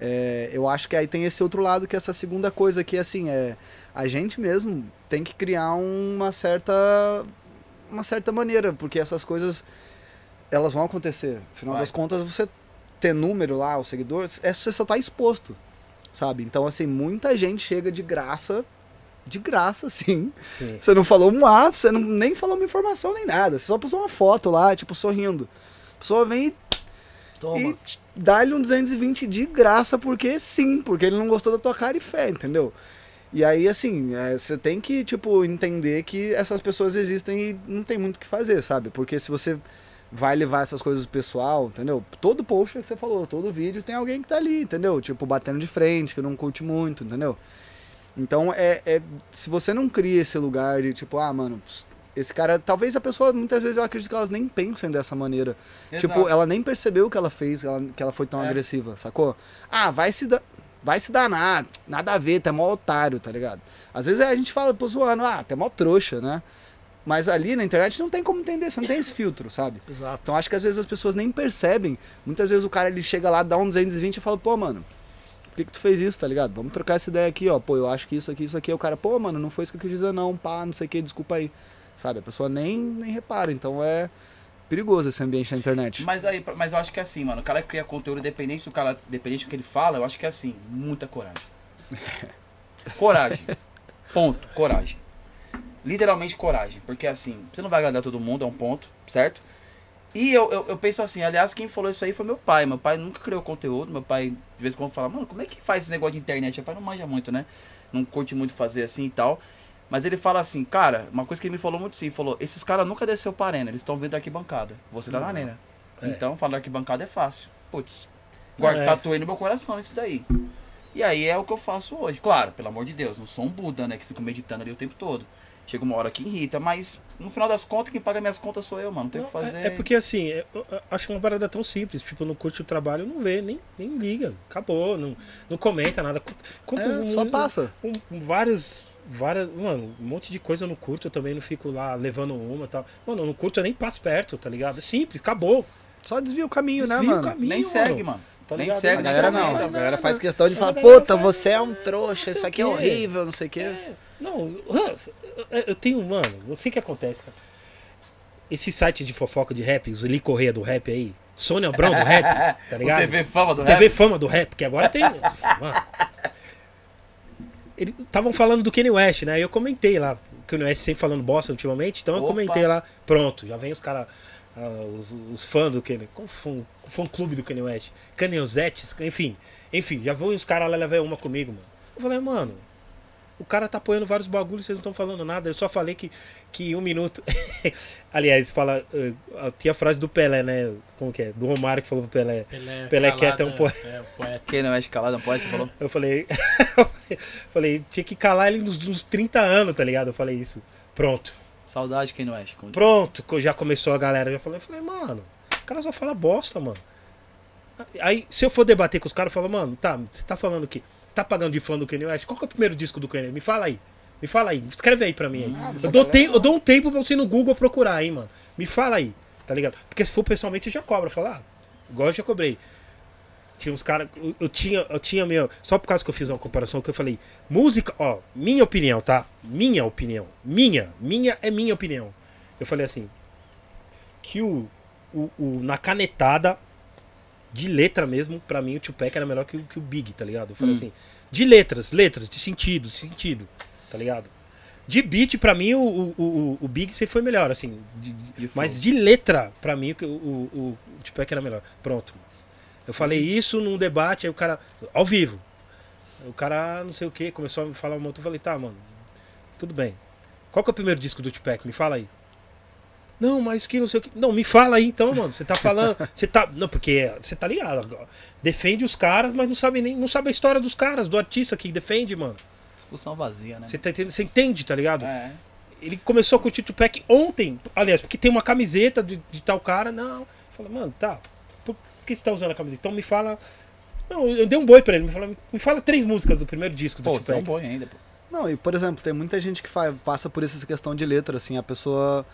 E: é... Eu acho que aí tem esse outro lado, que é essa segunda coisa que, assim, é... A gente mesmo tem que criar uma certa... Uma certa maneira, porque essas coisas, elas vão acontecer. Afinal
D: Vai.
E: das contas, você ter número lá, os seguidores, é você só tá exposto, sabe? Então, assim, muita gente chega de graça, de graça, sim.
B: Sim.
E: Você não falou um A, você não, nem falou uma informação nem nada. Você só postou uma foto lá, tipo, sorrindo. A pessoa vem e,
A: Toma.
E: e dá-lhe um 220 de graça, porque sim, porque ele não gostou da tua cara e fé, entendeu? E aí, assim, é, você tem que, tipo, entender que essas pessoas existem e não tem muito o que fazer, sabe? Porque se você vai levar essas coisas pro pessoal, entendeu? Todo post que você falou, todo vídeo tem alguém que tá ali, entendeu? Tipo, batendo de frente, que não curte muito, entendeu? Então, é, é se você não cria esse lugar de, tipo, ah, mano, esse cara... Talvez a pessoa, muitas vezes, eu acredito que elas nem pensem dessa maneira.
D: Exato.
E: Tipo, ela nem percebeu o que ela fez, que ela, que ela foi tão
D: É.
E: agressiva, sacou? Ah, vai se, da, vai se danar, nada a ver, tá mó otário, tá ligado? Às vezes a gente fala, pô, zoando, ah, tá mó trouxa, né? Mas ali na internet não tem como entender, você não tem esse filtro, sabe?
A: Exato.
E: Então acho que às vezes as pessoas nem percebem. Muitas vezes o cara ele chega lá, dá um 220 e fala, pô, mano, por que, que tu fez isso, tá ligado? Vamos trocar essa ideia aqui, ó. Pô, eu acho que isso aqui, isso aqui. O cara, pô, mano, não foi isso que eu quis dizer, não, pá, não sei o que, desculpa aí. Sabe? A pessoa nem, nem repara. Então é perigoso esse ambiente na internet.
D: Mas aí, mas eu acho que é assim, mano. O cara cria conteúdo independente do cara, independente do que ele fala, eu acho que é assim, muita coragem. Coragem. Ponto, coragem. Literalmente coragem. Porque assim, você não vai agradar todo mundo, é um ponto, certo? E eu, eu, eu penso assim, aliás, quem falou isso aí foi meu pai. Meu pai nunca criou conteúdo. Meu pai, de vez em quando, fala, mano, como é que faz esse negócio de internet? Meu pai não manja muito, né? Não curte muito fazer assim e tal. Mas ele fala assim, cara, uma coisa que ele me falou muito sim, falou, esses caras nunca desceu pra arena, eles estão vindo da arquibancada. Você tá na arena.
B: É.
D: Então, falar arquibancada é fácil. Putz, guarda,
B: É.
D: tatuei no meu coração isso daí. E aí é o que eu faço hoje. Claro, pelo amor de Deus, não sou um Buda, né? Que fico meditando ali o tempo todo. Chega uma hora que irrita, mas no final das contas, quem paga minhas contas sou eu, mano. Não tem o que
B: Não,
D: fazer.
B: é, é porque assim, eu, eu acho uma parada tão simples. Tipo, não curte o trabalho, não vê, nem, nem liga. Acabou, não, não comenta nada. Conta
E: É,
B: um-
E: só passa.
B: um- um- vários. Várias, mano, um monte de coisa eu não curto, eu também não fico lá levando uma e tal. Mano, eu não curto, eu nem passo perto, tá ligado? É simples, acabou.
E: Só desvia o caminho,
B: Desvia
E: né,
B: o
E: mano?
B: caminho,
D: Nem segue, mano.
B: Tá
D: Nem
B: ligado?
D: segue,
E: A
B: Não
E: galera não,
B: não,
E: a galera faz questão de falar, puta, você é um trouxa, isso aqui é
B: o
E: horrível, não sei o quê.
B: É, não, eu, tenho, mano, não sei o que acontece, cara. Esse site de fofoca de rap, os Eli Correia do rap aí, Sônia Abrão do rap, tá
D: O
B: ligado?
D: TV Fama do
B: TV
D: rap.
B: Fama do rap, que agora tem. Nossa, mano. Eles estavam falando do Kanye West, né? Eu comentei lá. O Kanye West sempre falando bosta ultimamente, então eu
D: Opa.
B: comentei lá. Pronto, já vem os caras. os, os fãs do Kanye. Qual fã, fã clube do Kanye West? Kanyezetes, enfim. Enfim, já vão os caras lá levar uma comigo, mano. Eu falei, mano. O cara tá apoiando vários bagulhos, vocês não estão falando nada. Eu só falei que, que um minuto. Aliás, fala. eh, tinha a frase do Pelé, né? Como que é? Do Romário que falou pro Pelé.
C: Pelé,
B: Pelé
C: calado,
B: quieto é um poeta.
C: É, um poeta.
D: Quem não é escalado não pode, você falou?
B: Eu falei. falei, tinha que calar ele nos, nos 30 anos, tá ligado? Eu falei isso. Pronto.
D: Saudade quem não é. Como-
B: Pronto, já começou a galera. Já falei, eu falei, mano, o cara só fala bosta, mano. Aí, se eu for debater com os caras, eu falo, mano, tá, você tá falando que. Tá pagando de fã do Kanye West? Qual que é o primeiro disco do Kanye? Me fala aí. Me fala aí. Escreve aí pra mim aí.
E: Ah,
B: eu, dou te- eu dou um tempo pra você ir no Google procurar, hein, mano. Me fala aí, tá ligado? Porque se for pessoalmente, você já cobra. Fala, ah, igual eu já cobrei. Tinha uns caras. Eu, eu tinha, eu tinha meu. Só por causa que eu fiz uma comparação que eu falei. Música, ó, minha opinião, tá? Minha opinião. Minha. Minha é minha opinião. Eu falei assim. Que o. o, o- na canetada. De letra mesmo, pra mim o Tupac era melhor que, o- que o Big, tá ligado? Eu falei
D: Hum.
B: assim. De letras, letras, de sentido, de sentido, tá ligado? De beat, pra mim, o, o, o, o Big sempre foi melhor, assim. de- mas de letra, pra mim, o, o, o, o Tupac era melhor. Pronto. Eu falei isso num debate, aí o cara. Ao vivo. O cara, não sei o que, começou a me falar um monte. Eu falei, tá, mano, tudo bem. Qual que é o primeiro disco do Tupac? Me fala aí. Não, mas que não sei o que. Não, me fala aí então, mano. Você tá falando. Você tá. Não, porque você tá ligado. Defende os caras, mas não sabe nem. Não sabe a história dos caras, do artista que defende, mano.
D: Discussão vazia, né?
B: Você tá entendendo? Você entende, tá ligado?
D: É.
B: Ele começou curtir o Tupac ontem. Aliás, porque tem uma camiseta de, de tal cara. Não. Fala, mano, tá. Por que você tá usando a camiseta? Então me fala. Não, eu dei um boi pra ele. Me fala, me fala três músicas do primeiro disco do
D: Pô, tem um
B: Tupac.
D: boi ainda, pô.
E: Não, e por exemplo, tem muita gente que fa- passa por essa questão de letra, assim, a pessoa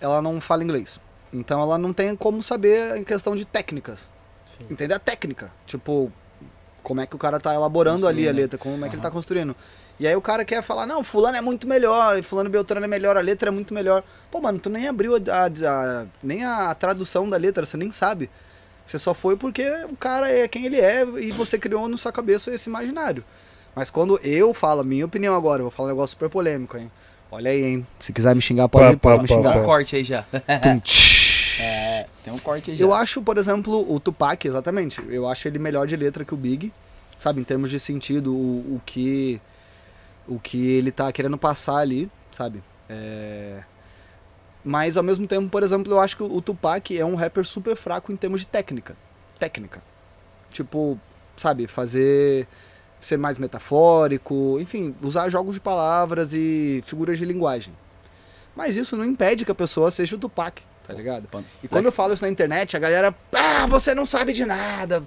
E: ela não fala inglês. Então ela não tem como saber em questão de técnicas.
B: Sim.
E: Entender a técnica. Tipo, como é que o cara tá elaborando ali a
D: Construindo.
E: letra, como é que ele tá construindo. E aí o cara quer falar, não, fulano é muito melhor, e fulano Beltrano é melhor, a letra é muito melhor. Pô, mano, tu nem abriu a, a- a- nem a tradução da letra, você nem sabe. Você só foi porque o cara é quem ele é e você criou na sua cabeça esse imaginário. Mas quando eu falo, minha opinião agora, eu vou falar um negócio super polêmico, hein? Olha aí, hein? Se quiser me xingar, pode,
B: Pá,
E: pode
B: pá,
E: me
B: pá,
E: xingar.
D: Tem um corte aí já.
E: Tum.
D: É, tem um corte aí já.
E: Eu acho, por exemplo, o Tupac, exatamente. Eu acho ele melhor de letra que o Big. Sabe, em termos de sentido, o, o que. O que ele tá querendo passar ali, sabe? É... Mas ao mesmo tempo, por exemplo, eu acho que o Tupac é um rapper super fraco em termos de técnica. Técnica. Tipo, sabe, fazer. Ser mais metafórico, enfim, usar jogos de palavras e figuras de linguagem. Mas isso não impede que a pessoa seja o Tupac, tá ligado? E quando eu falo isso na internet, a galera, ah, você não sabe de nada,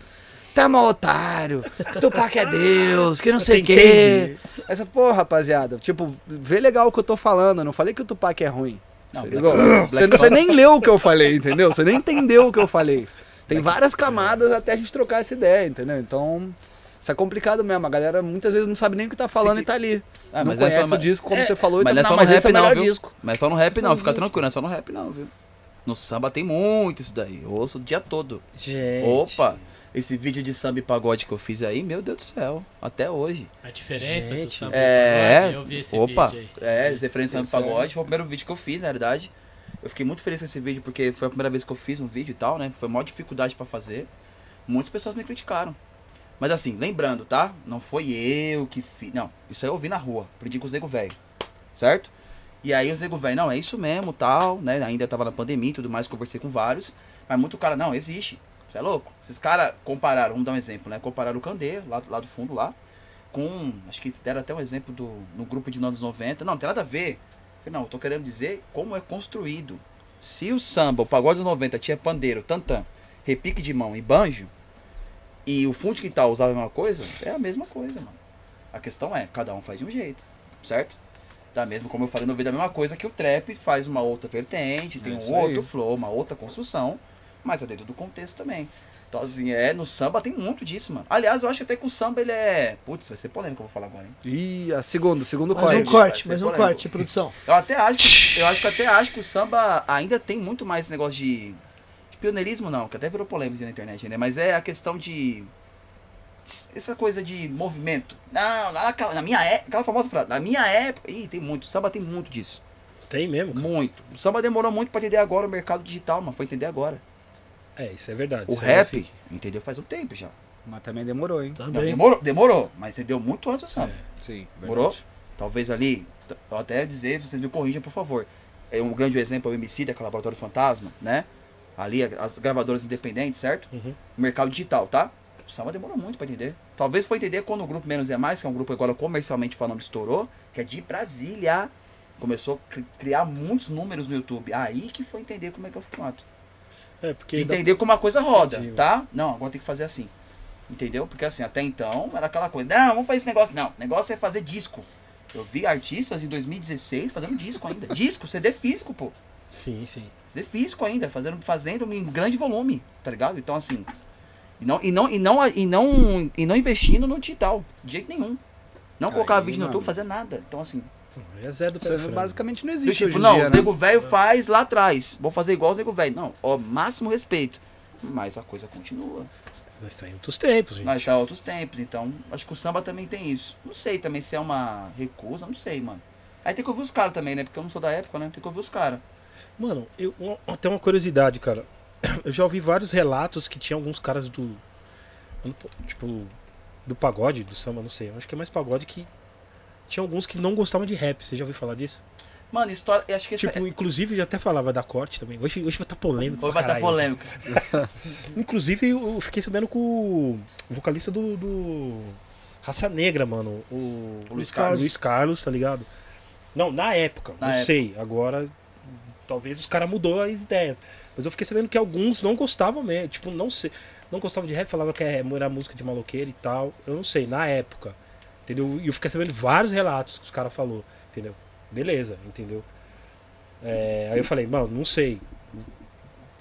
E: tá mal otário, Tupac é Deus, que não sei o quê. Essa porra, rapaziada, tipo, vê legal o que eu tô falando, eu não falei que o Tupac é ruim.
D: Não,
E: Você
D: Black-
E: ligou?
D: Black
E: Você, você nem leu o que eu falei, entendeu? Você nem entendeu o que eu falei. Tem várias camadas até a gente trocar essa ideia, entendeu? Então, isso é complicado mesmo. A galera muitas vezes não sabe nem o que tá falando
D: Sim,
E: e tá ali.
D: Ah,
E: não
D: mas é
E: conhece
D: só-
E: o disco como
B: é,
E: você falou,
D: Mas
E: então,
D: não é
E: não,
D: só no
E: mas esse é
D: rap
E: o melhor
D: não,
E: disco.
D: Mas só no rap não, fica tranquilo, não é só no rap não, viu? No samba tem muito isso daí. Eu ouço o dia todo.
B: Gente.
D: Opa! Esse vídeo de samba e pagode que eu fiz aí, meu Deus do céu, até hoje.
C: A diferença do
B: Gente,
C: samba e
D: É,
C: pagode, eu vi esse
D: opa,
C: vídeo aí.
D: é, referência samba e
E: é-
D: pagode, foi o primeiro vídeo que eu fiz, na verdade. Eu fiquei muito feliz com esse vídeo porque foi a primeira vez que eu fiz um vídeo e tal, né? Foi a maior dificuldade pra fazer. Muitas pessoas me criticaram. Mas assim, lembrando, tá? Não foi eu que fiz. Não, isso aí eu vi na rua. Aprendi com os nego velho. Certo? E aí os nego velho, não, é isso mesmo, tal, né? Ainda tava na pandemia e tudo mais, conversei com vários. Mas muito cara, não, existe. Você é louco? Esses caras compararam, vamos dar um exemplo, né? Compararam o Candê, lá, lá do fundo lá, com. Acho que deram até um exemplo do, no grupo de anos 90. Não, não tem nada a ver. Falei, não, eu tô querendo dizer como é construído. Se o samba, o pagode dos 90 tinha pandeiro, tantã, repique de mão e banjo, e o fundo de quintal usava a mesma coisa, é a mesma coisa, mano. A questão é, cada um faz de um jeito, certo? Da mesma, como eu falei no vídeo, a mesma coisa que o trap faz uma outra vertente, tem
E: É
D: um outro
E: aí.
D: flow, uma outra construção, mas é dentro do contexto também. Então, assim, é, no samba tem muito disso, mano. Aliás, eu acho até que o samba, ele é... Putz, vai ser polêmico, eu vou falar agora, hein?
E: Ih, a segundo, segundo
A: Mais um
E: corte.
D: vai
A: corte, mais um
D: polêmico.
A: corte, produção.
D: Eu até acho que, eu acho que até acho que o samba ainda tem muito mais esse negócio de pioneirismo não, que até virou polêmica na internet, né? Mas é a questão de essa coisa de movimento. Não, naquela, na minha época, aquela famosa frase, na minha época, ih, tem muito, o samba tem muito disso.
B: Tem mesmo? cara?
D: Muito. O samba demorou muito pra entender agora o mercado digital, mas foi entender agora.
B: É, isso é verdade.
D: O
B: é
D: rap,
B: fique.
D: entendeu faz um tempo já.
E: Mas também demorou, hein?
D: Não,
A: Também.
D: demorou, demorou, mas entendeu muito antes o samba.
E: Sim,
D: Demorou? Talvez ali, eu até dizer, vocês me corrijam, por favor. É um grande exemplo é o MC, daquela Laboratório Fantasma, né? Ali, as gravadoras independentes, certo?
B: Uhum.
D: mercado digital, tá? O samba demorou muito pra entender. Talvez foi entender quando o grupo Menos é Mais, que é um grupo agora comercialmente falando, estourou, que é de Brasília. Começou a cri- criar muitos números no YouTube. Aí que foi entender como é que é o formato.
B: É, porque. dá-
D: Entender como a coisa roda,
B: Entendi.
D: tá? Não, agora tem que fazer assim. Entendeu? Porque assim, até então era aquela coisa, não, vamos fazer esse negócio. Não, o negócio é fazer disco. Eu vi artistas em 2016 fazendo disco ainda. disco, CD físico, pô.
B: Sim, sim.
D: CD físico ainda, fazendo, fazendo em grande volume, tá ligado? Então assim. E não, e não, e não, e não, e não investindo no digital, de jeito nenhum. Não colocava
E: Aí,
D: vídeo no. YouTube, fazer nada. Então assim.
B: É Zé do
E: basicamente não
D: Do
E: existe
D: tipo,
E: hoje em
D: não,
E: dia,
D: os
E: né?
D: nego velho faz lá atrás. Vou fazer igual os nego velho. Não, ó, máximo respeito. Mas a coisa continua.
B: Nós tá em outros tempos, gente.
D: Nós tá outros tempos, então acho que o samba também tem isso. Não sei também se é uma recusa, não sei, mano. Aí tem que ouvir os caras também, né? Porque eu não sou da época, né? Tem que ouvir os caras.
B: Mano, eu até uma curiosidade, cara. Eu já ouvi vários relatos que tinha alguns caras do. Tipo, do pagode, do samba, não sei. Eu acho que é mais pagode que. Tinha alguns que não gostavam de rap. Você já ouviu falar disso?
D: Mano, história. Acho que
B: Tipo, inclusive, já até falava da corte também. Hoje, hoje vai estar polêmico.
D: Hoje vai estar
B: caralho.
D: polêmica.
B: Inclusive, eu fiquei sabendo com o vocalista do, do Raça Negra, mano. O
D: O Luiz
A: Carlos.
B: Luiz Carlos, tá ligado? Não, na época,
D: Na
B: não
D: época.
B: sei. Agora, talvez os caras mudou as ideias. Mas eu fiquei sabendo que alguns não gostavam mesmo. Tipo, não sei. Não gostavam de rap, falavam que é- era música de maloqueiro e tal. Eu não sei, na época. Entendeu? E eu fiquei sabendo vários relatos que os caras falou Entendeu? Beleza, entendeu? É, aí eu falei, mano, não sei.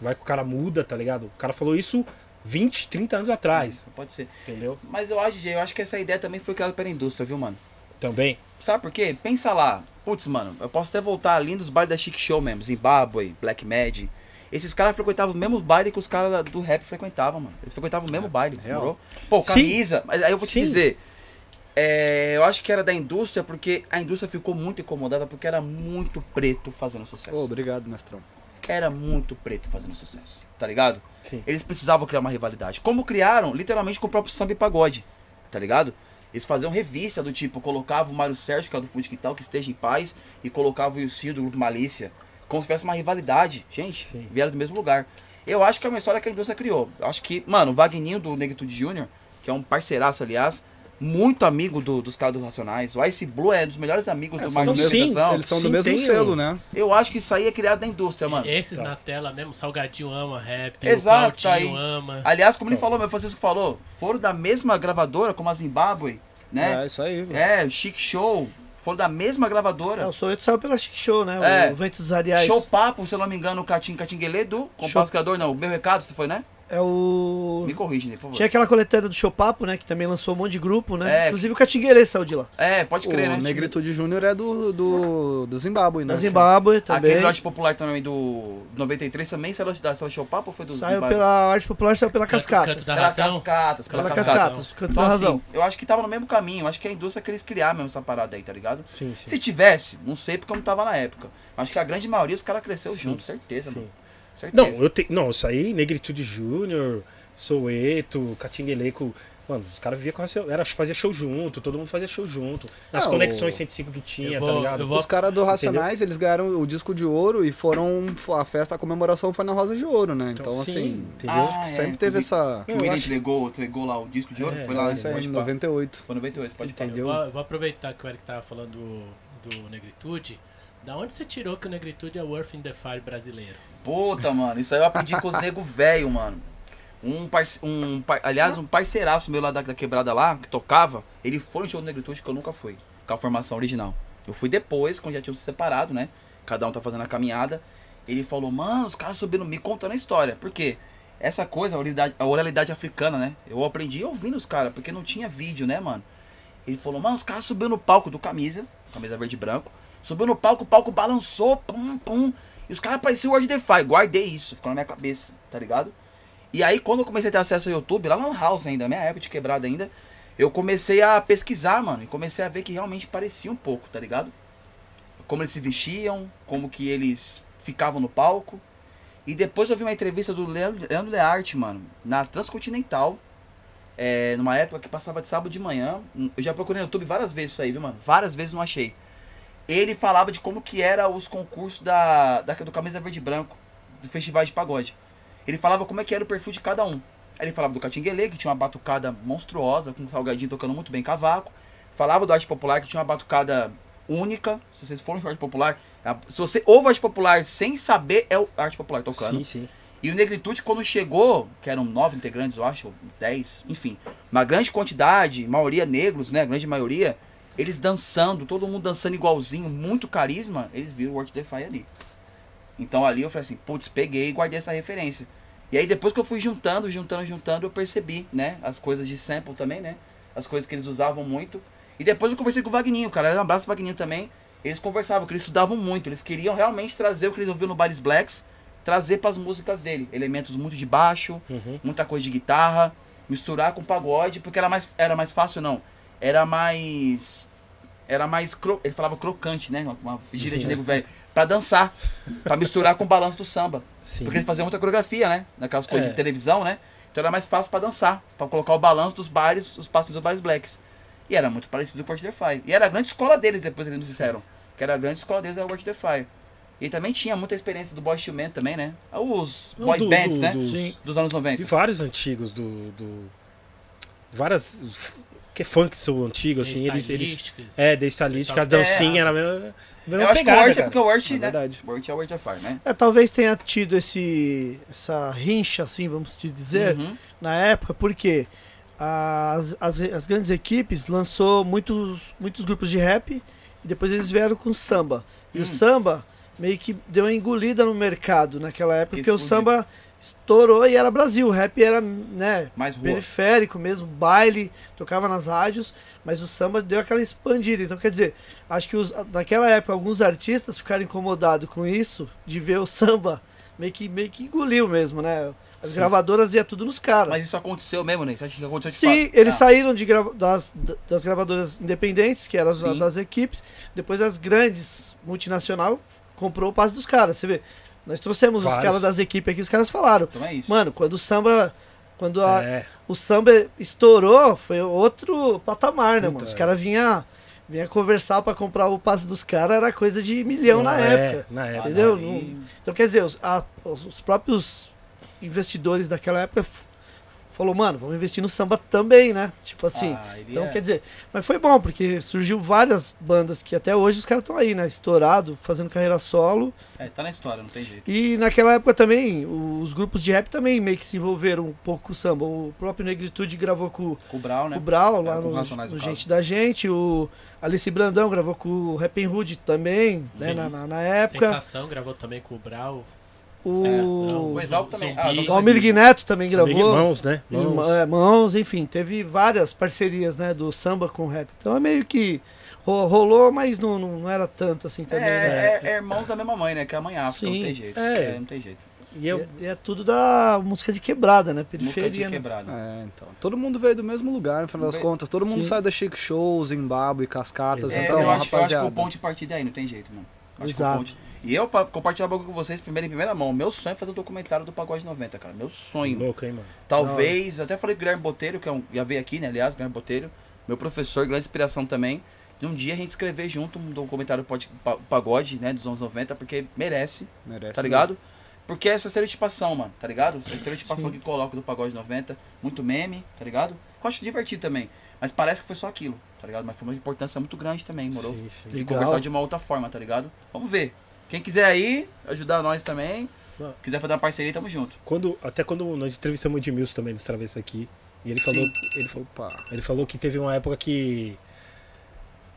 B: Vai que o cara muda, tá ligado? O cara falou isso 20, 30 anos atrás,
D: Pode ser.
B: entendeu?
D: Mas eu acho, DJ, eu acho que essa ideia também foi criada pela indústria, viu, mano?
B: Também.
D: Sabe por quê? Pensa lá. Putz, mano, eu posso até voltar ali nos bailes da Chic Show mesmo, Zimbabwe, Black Mad. Esses caras frequentavam os mesmos bailes que os caras do rap frequentavam, mano. Eles frequentavam o mesmo baile,
E: real.
D: demorou? Pô,
B: Sim.
D: camisa. Mas aí eu vou te
B: Sim.
D: dizer. é, eu acho que era da indústria porque a indústria ficou muito incomodada porque era muito preto fazendo sucesso.
E: Pô, obrigado, mestrão.
D: Era muito preto fazendo sucesso, tá ligado?
B: Sim.
D: Eles precisavam criar uma rivalidade. Como criaram, literalmente, com o próprio samba e pagode. Tá ligado? Eles faziam revista do tipo, colocava o Mário Sérgio, que é do Fude Quital, que esteja em paz, e colocava o Ilcio do Grupo Malícia. Como se tivesse uma rivalidade. Gente,
B: Sim.
D: vieram do mesmo lugar. Eu acho que é uma história que a indústria criou. Eu acho que, mano, o Vagninho do Negritude Júnior, que é um parceiraço, aliás, muito amigo do- dos caras do Racionais. O Ice Blue é um dos melhores amigos do Marcos
B: do mesmo-
D: Educação.
E: Eles são
B: Sim,
E: do mesmo selo, né?
D: Eu acho que isso aí é criado da indústria, mano.
C: Esses
B: Tá.
C: na tela mesmo, Salgadinho ama rap,
D: Exato,
C: o
D: aí.
C: ama.
D: Aliás, como ele falou, meu Francisco falou, foram da mesma gravadora como a Zimbabwe, né?
E: É, isso aí. velho.
D: É, o Chic Show, foram da mesma gravadora.
A: É, o Soweto saiu pela Chic Show, né?
D: É.
A: O Vento dos Ariais.
D: Show Papo, se eu não me engano, o Catim Catinguele do Compasso Criador, não, o meu recado, você foi, né?
A: É o.
D: Me corrige, né, por favor.
A: Tinha aquela coletânea do Show Papo, né? Que também lançou um monte de grupo, né?
D: É.
A: Inclusive o Catinguele saiu de lá.
D: É, pode crer,
E: o
D: né?
E: Negritude Júnior é do, do, do Zimbábue, né?
A: Da Zimbábue também.
D: Aquele lote popular também do 93 também, saiu da saiu Show Papo ou foi do
A: Saiu pela arte popular, saiu pela Cascatas.
C: Canto da
D: Pela
C: Razão?
D: Cascatas, pela,
A: Pela
D: Cascatas.
A: Cascatas, Canto
D: Então,
A: da
D: assim,
A: Razão.
D: eu acho que tava no mesmo caminho. Eu acho que a indústria queria criar mesmo essa parada aí, tá ligado?
B: Sim, sim.
D: Se tivesse, não sei porque eu não tava na época. Acho que a grande maioria os caras cresceu
B: Sim.
D: junto, certeza,
B: Sim.
D: mano. Certeza.
B: Não, eu tenho. Não, isso aí, Negritude Júnior, Soueto, Catingueleco. Mano, os caras viviam com a era, fazia show junto, todo mundo fazia show junto. Nas
E: Não,
B: conexões
E: o-
B: 105 que tinha,
C: Eu
B: tá
C: vou-
B: ligado?
C: vou-
E: Os caras do Racionais, eles ganharam o disco de ouro e foram. A festa, a comemoração foi na Rosa de Ouro, né? Então,
B: sim,
E: assim.
B: entendeu?
D: Ah,
E: sempre
D: é,
E: teve
D: inclusive,
E: essa.
D: Que o William entregou, entregou lá o disco de ouro,
B: É,
D: foi lá,
E: Isso aí
D: pode
E: em
D: pá.
E: 98.
D: Foi 98, pode.
B: Entendeu?
C: Eu vou, eu vou aproveitar que o Eric tava falando do, do Negritude. Da onde você tirou que o Negritude é o Earth in the Fire brasileiro?
D: Puta, mano, isso aí eu aprendi com os nego velho, mano. Um, parce... um par- aliás, um parceiraço meu lá da, da quebrada lá, que tocava, ele foi no show do Negritude que eu nunca fui, com a formação original. Eu fui depois, quando já tinham se separado, né? Cada um tá fazendo a caminhada. Ele falou, mano, os caras subindo, me contando a história. Por quê? Essa coisa, a oralidade, a oralidade africana, né? Eu aprendi ouvindo os caras, porque não tinha vídeo, né, mano? Ele falou, mano, os caras subiu no palco do camisa, camisa verde e branco. Subiu no palco, o palco balançou, pum, pum. E os caras pareciam o Defy. Guardei isso, ficou na minha cabeça, tá ligado? E aí, quando eu comecei a ter acesso ao YouTube, lá no House ainda, minha época de quebrada ainda, eu comecei a pesquisar, mano, e comecei a ver que realmente parecia um pouco, tá ligado? Como eles se vestiam, como que eles ficavam no palco. E depois eu vi uma entrevista do Leandro, Leandro Learte, mano, na Transcontinental. é, numa época que passava de sábado de manhã. Eu já procurei no YouTube várias vezes isso aí, viu, mano? Várias vezes não achei. Ele falava de como que era os concursos da, da do Camisa Verde e Branco, do festival de pagode. Ele falava como é que era o perfil de cada um. Aí ele falava do Catinguele, que tinha uma batucada monstruosa, com o Salgadinho tocando muito bem cavaco. Falava do Arte Popular, que tinha uma batucada única. Se vocês forem no Arte Popular, se você ouve Arte Popular sem saber, é o Arte Popular tocando.
B: Sim, sim.
D: E o Negritude, quando chegou, que eram nove integrantes, eu acho, ou dez, enfim, uma grande quantidade, maioria negros, né? Grande maioria, eles dançando, todo mundo dançando igualzinho, muito carisma, eles viram o Work Defy ali. Então ali eu falei assim, putz, peguei e guardei essa referência. E aí depois que eu fui juntando, juntando, juntando, eu percebi, né? As coisas de sample também, né? As coisas que eles usavam muito. E depois eu conversei com o Vagninho, cara. Um abraço pro Vagninho também. Eles conversavam, que eles estudavam muito. Eles queriam realmente trazer o que eles ouviam no Bares Blacks, trazer para as músicas dele. Elementos muito de baixo,
B: Uhum.
D: muita coisa de guitarra, misturar com pagode, porque era mais, era mais fácil, não. Era mais. Era mais. Cro, ele falava crocante, né? Uma, gíria de
B: Sim.
D: nego velho. Pra dançar. pra misturar com o balanço do samba.
B: Sim.
D: Porque eles faziam muita coreografia, né? Naquelas coisas
B: É.
D: de televisão, né? Então era mais fácil pra dançar, pra colocar o balanço dos bares, os passos dos bares blacks. E era muito parecido com o Watch the Fire. E era a grande escola deles, depois eles nos disseram. Que era a grande escola deles, era o Watch the Fire. E também tinha muita experiência do Boys to Men também, né? Os boys
B: do-
D: bands,
B: do-
D: né?
B: dos-
A: Sim.
D: Dos anos
B: E
D: 90.
B: vários antigos do. do várias. Que funk são antigos, assim, eles. eles é, de estalística, a dancinha era a mesma, mesma
D: Eu acho que o Word é porque o Word,
E: É
D: né?
E: verdade.
D: O Word é o the Fire, né?
A: É, talvez tenha tido esse, essa rincha, assim, vamos te dizer,
D: Uhum.
A: na época, porque as, as, as grandes equipes lançou muitos, muitos grupos de rap e depois eles vieram com samba. E
D: Hum.
A: o samba meio que deu uma engolida no mercado naquela época,
D: Que
A: porque o
D: explodiu.
A: samba estourou e era Brasil. O rap era, né,
D: Mais rua.
A: periférico mesmo, baile, tocava nas rádios, mas o samba deu aquela expandida. Então, quer dizer, acho que os, naquela época alguns artistas ficaram incomodados com isso, de ver o samba meio que, meio que engoliu mesmo, né? As
B: Sim.
A: gravadoras ia tudo nos caras.
D: Mas isso aconteceu mesmo, né? Você acha que aconteceu de
A: Sim,
D: fato?
A: eles
D: Ah,
A: saíram de grava- das, das gravadoras independentes, que eram as das equipes, depois as grandes multinacional comprou o passe dos caras. Você vê, nós trouxemos os
B: Vários.
A: caras das equipes aqui, os caras falaram,
D: Então é isso.
A: mano, quando o samba, quando a,
B: É,
A: o samba estourou, foi outro patamar, né,
B: Puta,
A: mano? Os
B: é.
A: caras vinham vinha conversar pra comprar o passe dos caras, era coisa de milhão na
B: é,
A: época.
B: Na época.
A: entendeu?
D: aí-
A: Então, quer dizer, os, a- os- os próprios investidores daquela época falou, mano, vamos investir no samba também, né? Tipo assim.
D: Ah,
A: então,
D: é-
A: quer dizer, mas foi bom, porque surgiu várias bandas que até hoje os caras estão aí, né? Estourado, fazendo carreira solo.
D: É, tá na história, não tem jeito.
A: E naquela época também, os grupos de rap também meio que se envolveram um pouco com o samba. O próprio Negritude gravou com,
D: Com o Brau, né?
A: com o Brau,
D: É,
A: lá
D: com
A: no, no Gente da Gente. O Alice Brandão gravou com o Rap Hood também, né?
C: Sim,
A: Na, na- na época.
C: Sensação gravou também com o Brau.
A: O,
C: Sensação.
D: O Exalto também.
C: Zumbi.
D: Ah,
A: o
D: Zumbi.
A: Almir Neto também
B: Big
A: gravou.
B: Mãos, né? Mãos.
A: é, mãos, enfim, teve várias parcerias, né, do samba com rap. Então é meio que ro- rolou, mas não, não, não era tanto assim
D: É,
A: também, né?
D: é, é irmãos da mesma mãe, né? Que é a mãe África,
A: Sim.
D: não tem jeito.
B: É.
D: não tem jeito.
B: E eu,
A: E é, e é tudo da música de quebrada, né?
D: Música de
A: Periferia. né?
D: quebrado.
E: É, então. Todo mundo veio do mesmo lugar, no final das contas. Todo mundo
A: Sim.
E: sai da Chic Shows, Zimbábue, Cascatas.
D: É,
E: então,
D: eu, acho, eu acho que o ponto de partida é aí, não tem jeito, mano. Acho que o
A: Exato.
D: E eu, pra compartilhar um bagulho com vocês, primeiro em primeira mão, meu sonho é fazer um documentário do Pagode 90, cara. Meu sonho.
B: louco, hein, mano?
D: Talvez, até falei com o Guilherme Botelho, que é um, já veio aqui, né? Aliás, Guilherme Botelho, meu professor, grande inspiração também. De um dia a gente escrever junto um documentário pod- pa- pagode, né, dos anos 90, porque merece,
E: Merece
D: tá ligado? Porque é essa estereotipação, mano, tá ligado? Essa estereotipação
A: Sim.
D: que coloca do pagode 90, muito meme, tá ligado? Eu acho divertido também. Mas parece que foi só aquilo, tá ligado? Mas foi uma importância muito grande também, morou?
B: Sim, sim.
D: De
A: Legal.
D: conversar de uma outra forma, tá ligado? Vamos ver. Quem quiser aí, ajudar nós também.
B: Não.
D: Quiser fazer uma parceria, tamo junto.
B: Quando, até quando nós entrevistamos o Edmilson também dos Travessos aqui, e ele falou,
D: Sim.
B: ele falou,
E: Opa.
B: ele falou que teve uma época que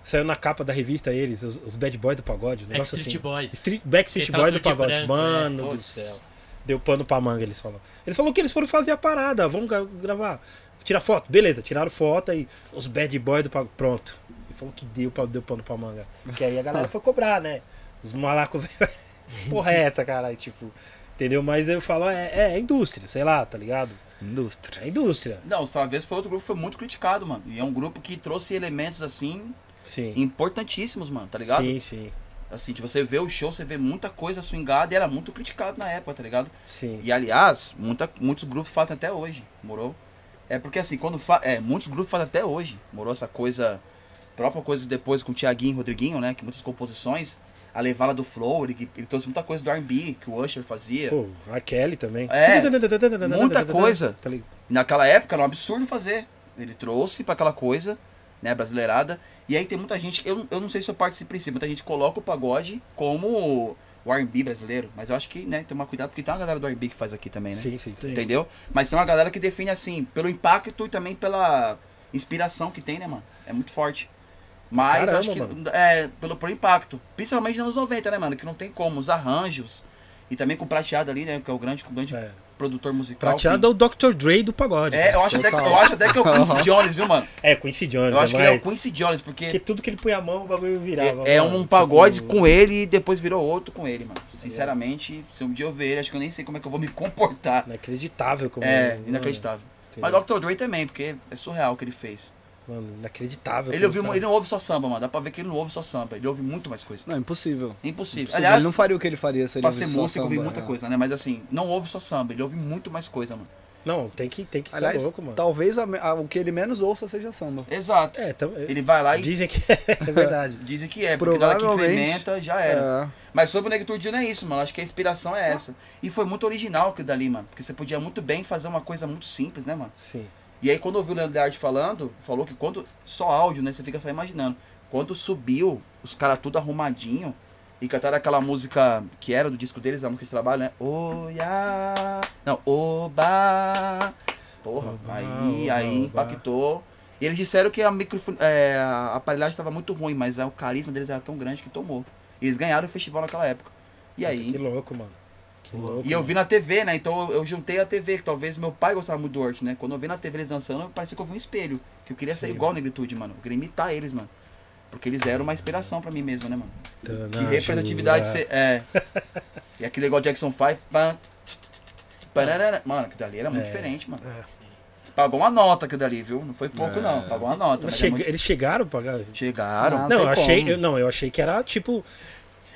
B: saiu na capa da revista eles, os, os Bad Boys do Pagode, um negócio
C: Backstreet
B: assim.
C: Boys.
B: Street, Backstreet Boys do Pagode.
C: branco,
B: Mano
C: né?
B: do céu. Deu pano pra manga, eles falaram. Eles falaram que eles foram fazer a parada, vamos gra- gravar. Tirar foto, beleza, tiraram foto aí, os bad boys do Pagode, pronto. Ele falou que deu, deu pano pra manga. Que aí a galera foi cobrar, né? Os malacos, porra é essa, caralho, tipo, entendeu? Mas eu falo, é, é indústria, sei lá, tá ligado?
E: Indústria.
B: É indústria,
D: Não, os Travessos foi outro grupo que foi muito criticado, mano. E é um grupo que trouxe elementos, assim,
B: sim.
D: importantíssimos, mano, tá ligado?
B: Sim, sim,
D: Assim, de você ver o show, você vê muita coisa swingada e era muito criticado na época, tá ligado?
B: sim.
D: E aliás, muita, muitos grupos fazem até hoje, morou? É porque assim, quando fa... é, muitos grupos fazem até hoje. Morou essa coisa, própria coisa depois com o Tiaguinho e Rodriguinho, né? Que muitas composições, a levada do Flow, ele, ele trouxe muita coisa do R&B que o Usher fazia.
B: Pô, a Kelly também.
D: É, muita coisa.
B: Tá
D: naquela época era um absurdo fazer. Ele trouxe pra aquela coisa, né, brasileirada. E aí tem muita gente, eu, eu não sei se eu participo em muita gente coloca o pagode como o R&B brasileiro, mas eu acho que, né, tem uma cuidado porque tem uma galera do R&B que faz aqui também, né?
B: Sim, sim.
A: Sim.
D: Entendeu? Mas tem uma galera que define assim, pelo impacto e também pela inspiração que tem, né, mano? É muito forte. Mas
B: Caramba,
D: acho que
B: mano.
D: é pelo, pelo impacto. Principalmente nos anos 90, né, mano? Que não tem como. Os arranjos. E também com o prateado ali, né? Que é o grande, o grande
B: É.
D: produtor musical.
B: Prateado é o Dr. Dre do pagode.
D: que... É, eu acho, até que, eu acho até que é o Quincy Jones, viu, mano?
B: É, Quincy Jones.
D: Eu acho
B: é
D: que ele é o Quincy Jones, porque
B: Porque tudo que ele põe a mão, o bagulho virava.
D: é, é
B: mano.
D: um pagode
B: Tipo,
D: com ele e depois virou outro com ele, mano. Sinceramente, se um dia eu ver ele, acho que eu nem sei como é que eu vou me comportar.
B: Inacreditável como
D: É,
B: mano,
D: inacreditável.
B: entendeu?
D: Mas Dr. Dre também, porque é surreal o que ele fez.
B: Mano, inacreditável.
D: Ele, ouviu,
B: cara-
D: ele não ouve só samba, mano. Dá pra ver que ele não ouve só samba. Ele ouve muito mais coisa.
E: Não, impossível.
D: Impossível.
E: Impossível.
D: Aliás,
E: ele não faria o que ele faria se ele
D: pra ser
E: ouvisse só
D: músico, eu ouvi
E: samba,
D: muita
E: é.
D: coisa, né? Mas assim, não ouve só samba. Ele ouve muito mais coisa, mano.
B: Não, tem que, tem que ser
E: Aliás,
B: louco, mano.
E: talvez a- a- o que ele menos ouça seja samba.
D: Exato.
B: É, tam-
D: Ele vai lá e
B: dizem que é, é verdade.
D: dizem que é, porque na hora que
E: Provavelmente.
D: incrementa, já era.
E: É.
D: Mas sobre o Negritude não é isso, mano. Acho que a inspiração é essa. E foi muito original aquilo dali, mano. Porque você podia muito bem fazer uma coisa muito simples, né, mano?
B: Sim.
D: E aí quando eu ouvi o Leandro falando, falou que quando. Só áudio, né? Você fica só imaginando. Quando subiu, os caras tudo arrumadinho e cantaram aquela música que era do disco deles, a música de trabalho, né? Oia. Não, oba. Porra,
B: Oba,
D: aí,
B: oba,
D: aí
B: oba.
D: impactou. E eles disseram que a, microfone, é, a aparelhagem estava muito ruim, mas é, o carisma deles era tão grande que tomou. Eles ganharam o festival naquela época. E aí.
B: Que louco, mano. Que louco.
D: E eu vi na TV, né? Então eu- juntei a TV, que talvez meu pai gostava muito do Ort, né? Quando eu vi na TV eles dançando, parecia que eu vi um espelho. Que eu queria ser
B: Sim,
D: igual a Negritude, mano. Eu queria imitar eles, mano. Porque eles eram uma inspiração pra mim mesmo, né, mano? Que representatividade ser. É. e aquele igual Jackson 5. pam, tch, tch, tch, tch, pararara. Mano, aquilo dali era muito
B: É.
D: diferente, mano.
C: Sim.
D: Pagou uma nota aquilo dali, viu? Não foi pouco,
E: É.
D: não. Pagou uma nota.
B: Mas
D: Mas é
B: chega-
D: muito-
B: Eles chegaram pra pagar?
D: Chegaram.
E: Não,
B: Não,
E: tem
B: eu achei, eu, não, eu achei que era tipo.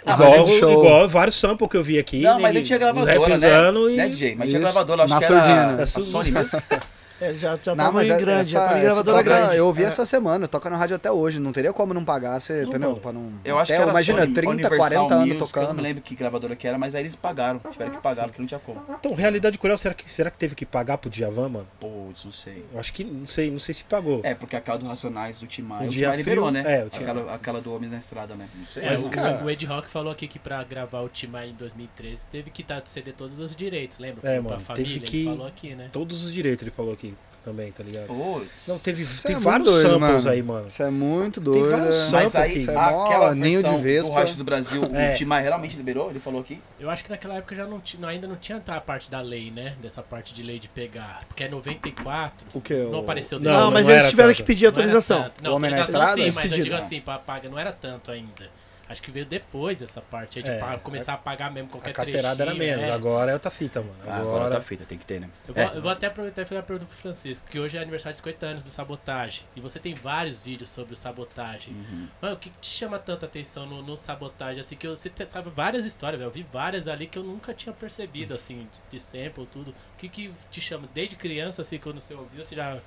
D: Ah,
B: igual,
E: mas show.
B: igual vários samples que eu vi aqui.
D: Não, mas
B: né,
D: nem tinha
B: os
D: gravadora, né?
B: usando e-
D: Né, DJ? Mas tinha
E: Isso,
D: gravadora, acho
E: na
D: que era
E: surdina.
D: a Sony mesmo.
A: É, já, já
E: Não,
A: tava
E: mas
A: em
E: é-
A: grande, já
E: essa-
A: tava em gravadora
E: toca-
A: grande.
E: Eu ouvi
A: É.
E: essa semana, toca no rádio até hoje. Não teria como não pagar, você,
B: Não,
E: entendeu? Pra não,
D: Eu acho
E: até,
D: que era
E: Imagina,
D: Sony
E: 30,
D: Universal
E: 40 anos
D: Music, Eu
E: tocando.
D: não lembro que gravadora que era, mas aí eles pagaram. Tiveram que pagar, porque não tinha como.
B: Então, realidade cruel, será que, será que teve que pagar pro Djavan, mano?
D: Putz, não sei.
B: Eu acho que não sei, não sei se pagou.
D: É, porque aquela do Racionais do Timai,
B: Um
D: o Timai liberou, né?
B: é, o
D: aquela, aquela do Homem na Estrada, né? Não sei.
C: É, o,
B: cara-
C: o Ed Rock falou aqui que pra gravar o Timai em 2013 teve que ceder todos os direitos, lembra?
B: É,
C: pra
B: mano,
C: família,
B: teve
C: ele
B: que-
C: falou aqui, né?
B: Todos os direitos ele falou aqui também, tá ligado?
D: Putz.
B: Não, teve, tem
E: é
B: vários
E: doido,
B: samples
E: mano.
B: aí, mano.
E: Isso é muito
B: Tem
E: doido.
B: vários
E: é.
B: samples.
D: Mas aí,
B: aqui.
E: É
D: aquela
E: ninho de
D: versão do resto do Brasil,
B: É.
D: o realmente liberou? Ele falou aqui?
C: Eu acho que naquela época já não não- ainda não tinha a parte da lei, né? Dessa parte de lei de pegar. Porque é 94.
E: O que?
C: Não
E: o-
C: apareceu
B: Não,
A: Não, mas
B: não
A: eles
B: era
A: tiveram
B: tanto.
A: que pedir autorização.
C: Não, autorização sim, mas eu digo assim, pra pagar não era tanto ainda. Acho que veio depois essa parte aí de
B: É,
C: pa- começar a pagar mesmo
B: A
C: qualquer
B: carteirada era
C: trechinho,
B: menos,
C: é.
B: agora é outra fita, mano.
D: Ah,
B: Agora,
D: agora tá feita, tem que ter, né?
C: Eu vou,
B: É.
C: eu vou até aproveitar e fazer uma pergunta pro Francisco, que hoje é aniversário de 50 anos do Sabotagem. E você tem vários vídeos sobre o Sabotagem.
D: Uhum.
C: Mano, o que que te chama tanta atenção no, no Sabotagem? Assim, que você te- sabe várias histórias, velho. Eu vi várias ali que eu nunca tinha percebido, assim, de, de sample, tudo. O que que te chama? Desde criança, assim, quando você ouviu, você já...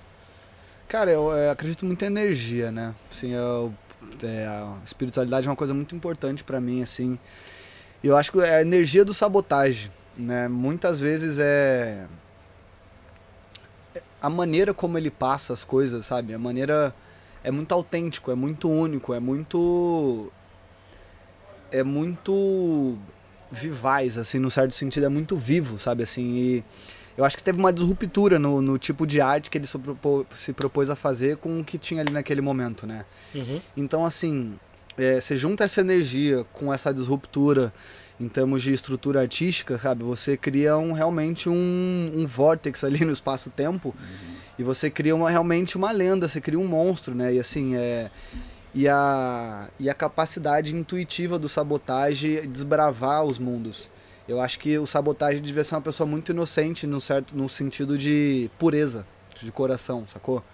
E: Cara, eu, é, acredito muito em energia, né? Assim, eu, é, a espiritualidade é uma coisa muito importante pra mim, assim. Eu acho que é a energia do sabotagem, né? Muitas vezes é é a maneira como ele passa as coisas, sabe? A maneira é muito autêntico, é muito único, é muito é muito vivaz, assim, no certo sentido, é muito vivo, sabe, assim, e eu acho que teve uma disruptura no, no tipo de arte que ele se, propo- se propôs a fazer com o que tinha ali naquele momento, né?
B: Uhum.
E: Então, assim, é, você junta essa energia com essa disruptura em termos de estrutura artística, sabe? Você cria um, realmente um, um vórtex ali no espaço-tempo e você cria uma, realmente uma lenda, você cria um monstro, né? E assim, é... E a, e a capacidade intuitiva do sabotagem desbravar os mundos. Eu acho que o sabotagem devia ser uma pessoa muito inocente no certo no sentido de pureza, de coração, sacou?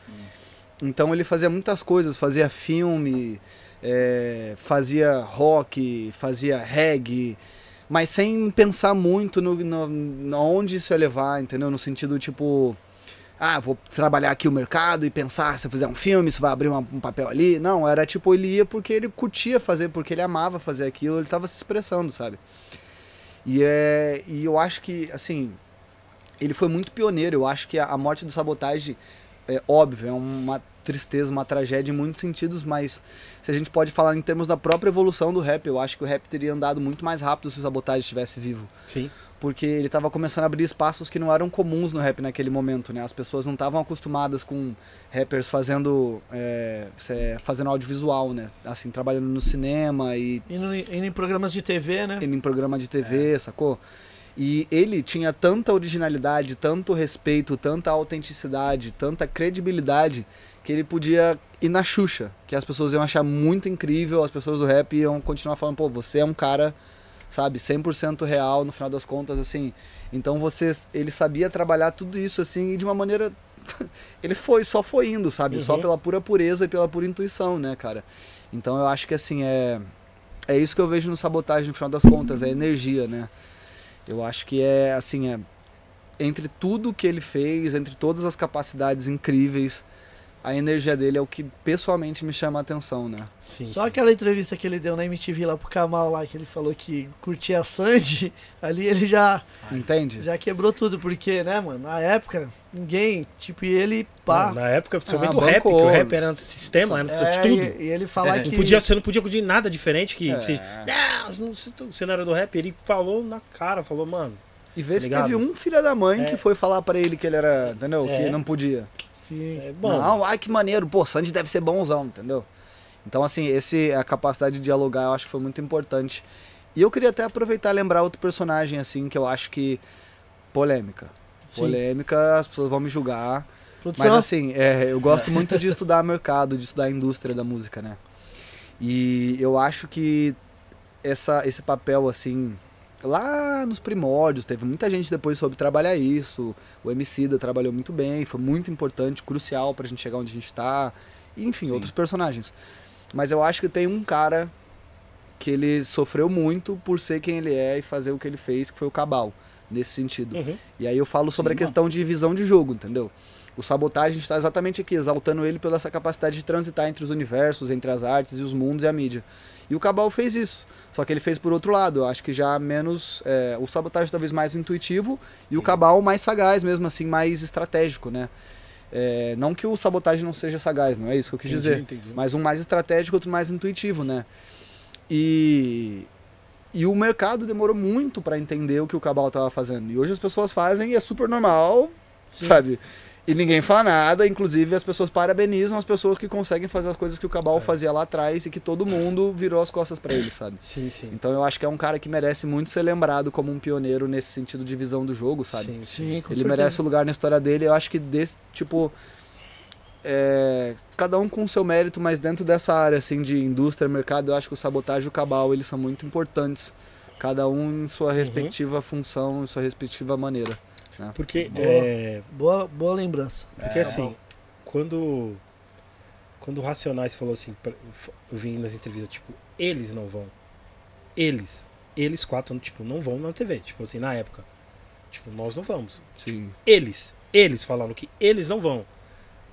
E: Então ele fazia muitas coisas, fazia filme, é, fazia rock, fazia reggae, mas sem pensar muito no, no, no onde isso ia levar, entendeu? No sentido tipo, ah, vou trabalhar aqui o mercado e pensar se eu fizer um filme, se vai abrir uma- um papel ali. Não, era tipo, ele ia porque ele curtia fazer, porque ele amava fazer aquilo, ele tava se expressando, sabe? E, é, e eu acho que, assim, ele foi muito pioneiro. Eu acho que a, a morte do Sabotagem, é óbvio, é uma tristeza, uma tragédia em muitos sentidos, mas se a gente pode falar em termos da própria evolução do rap, eu acho que o rap teria andado muito mais rápido se o Sabotagem estivesse vivo
B: Sim.
E: Porque ele estava começando a abrir espaços que não eram comuns no rap naquele momento, né? As pessoas não estavam acostumadas com rappers fazendo é, fazendo audiovisual, né? Assim, trabalhando no cinema e
A: Indo, indo em programas de TV, né?
E: indo em programa de TV, sacou? E ele tinha tanta originalidade, tanto respeito, tanta autenticidade, tanta credibilidade que ele podia ir na Xuxa, que as pessoas iam achar muito incrível, as pessoas do rap iam continuar falando, pô, você é um cara, sabe, 100% real no final das contas, assim. Então você, ele sabia trabalhar tudo isso assim e de uma maneira ele foi, só foi indo, sabe? Só
B: Uhum.
E: pela pura pureza e pela pura intuição, né, cara? Então eu acho que assim é é isso que eu vejo no sabotagem no final das contas, é energia, né? Eu acho que é assim, é entre tudo que ele fez, entre todas as capacidades incríveis, a energia dele é o que pessoalmente me chama a atenção, né?
B: Sim.
A: Só
B: sim.
A: aquela entrevista que ele deu na MTV lá pro Kamal lá, que ele falou que curtia a Sandy, ali ele já,
E: Entende?
A: já quebrou tudo, porque, né, mano, na época, ninguém, tipo, e ele, pá.
B: Não, na época, principalmente
E: Ah,
B: do rap, que o rap era antissistema, era
A: é,
B: tudo.
A: E, e ele falar
B: Não
A: que.
B: podia, você não podia de nada diferente que.
E: É.
B: Você, não, não, você- não era do rap. Ele falou na cara, falou, mano.
E: E vê se
B: Ligado?
E: teve um filho da mãe
B: É.
E: que foi falar pra ele que ele era, entendeu?
B: É.
E: Que não podia.
B: É, bom,
E: Não, ai que maneiro, pô, Sandy deve ser bonzão, entendeu? Então, assim, esse, a capacidade de dialogar eu acho que foi muito importante. E eu queria até aproveitar e lembrar outro personagem, assim, que eu acho que. polêmica.
A: Sim.
E: Polêmica, as pessoas vão me julgar.
A: Produção.
E: Mas assim, é, eu gosto muito de estudar mercado, de estudar a indústria da música, né? E eu acho que essa, esse papel, assim, lá nos primórdios, teve muita gente depois soube trabalhar isso. O Emicida trabalhou muito bem, foi muito importante, crucial pra gente chegar onde a gente tá. Enfim, outros personagens. Mas eu acho que tem um cara que ele sofreu muito por ser quem ele é e fazer o que ele fez, que foi o Cabal, nesse sentido.
B: uhum.
E: E aí eu falo sobre
D: Sim,
E: a questão de visão de jogo, entendeu? O sabotagem está exatamente aqui, exaltando ele pela essa capacidade de transitar entre os universos, entre as artes e os mundos e a mídia. E o Cabal fez isso. Só que ele fez por outro lado. Eu acho que já menos. é, o sabotagem talvez mais intuitivo e o Cabal mais sagaz, mesmo assim, mais estratégico, né? É, não que o sabotagem não seja sagaz, não é isso que eu quis
B: Entendi,
E: dizer.
B: entendi.
E: Mas um mais estratégico, outro mais intuitivo, né? E, e o mercado demorou muito para entender o que o Cabal estava fazendo. E hoje as pessoas fazem e é super normal,
A: Sim.
E: sabe? E ninguém fala nada, inclusive as pessoas parabenizam as pessoas que conseguem fazer as coisas que o Cabal fazia lá atrás e que todo mundo virou as costas para ele, sabe?
B: Sim, sim.
E: Então eu acho que é um cara que merece muito ser lembrado como um pioneiro nesse sentido de visão do jogo, sabe?
B: Sim, sim.
A: Sim, com
E: Ele
A: certeza.
E: merece o lugar na história dele. Eu acho que desse, tipo. é, cada um com o seu mérito, mas dentro dessa área assim de indústria, mercado, eu acho que o sabotagem e o cabal eles são muito importantes. Cada um em sua respectiva função, em sua respectiva maneira. Né?
B: Porque,
A: Boa.
B: é,
A: Boa, boa lembrança.
B: porque assim, quando, quando o Racionais falou assim, eu vi nas entrevistas, tipo, eles não vão. Eles. Eles quatro, tipo, não vão na TV. Tipo assim, na época. Tipo, nós não vamos.
E: Sim.
B: Eles. Eles falaram que eles não vão.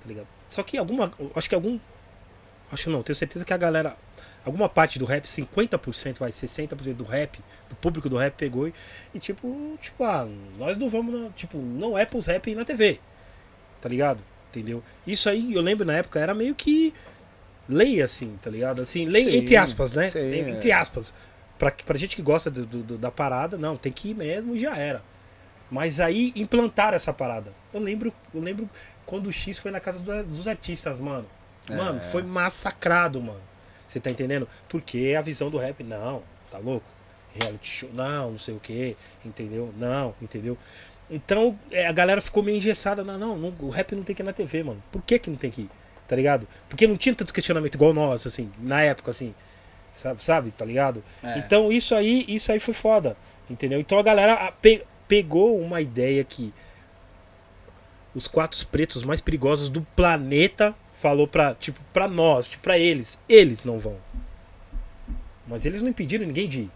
B: Tá ligado? Só que alguma. Acho que algum. Acho não, tenho certeza que a galera. Alguma parte do rap, 50%, vai, 60% do rap, do público do rap pegou e, e tipo, tipo, ah, nós não vamos, na, tipo, não é pros rap na TV. Tá ligado? Entendeu? Isso aí, eu lembro na época, era meio que lei, assim, tá ligado? Assim, lei
E: Sim,
B: entre aspas, né?
E: sim, é.
B: entre aspas. Pra, pra gente que gosta do- do- da parada, não, tem que ir mesmo e já era. Mas aí implantaram essa parada. Eu lembro, eu lembro quando o X foi na casa do- dos artistas, mano. Mano,
E: É.
B: foi massacrado, mano. Você tá entendendo? Porque a visão do rap, não, tá louco? Reality show, não, não sei o que, entendeu? Não, entendeu? Então é, a galera ficou meio engessada. Não, não, não, o rap não tem que ir na TV, mano. Por que que não tem que ir? Tá ligado? Porque não tinha tanto questionamento igual nós, assim, na época, assim. Sabe, sabe tá ligado?
D: É.
B: Então isso aí, isso aí foi foda. Entendeu? Então a galera pe- pegou uma ideia que os quatro pretos mais perigosos do planeta falou pra, tipo, pra nós, tipo, pra eles. Eles não vão. Mas eles não impediram ninguém de ir.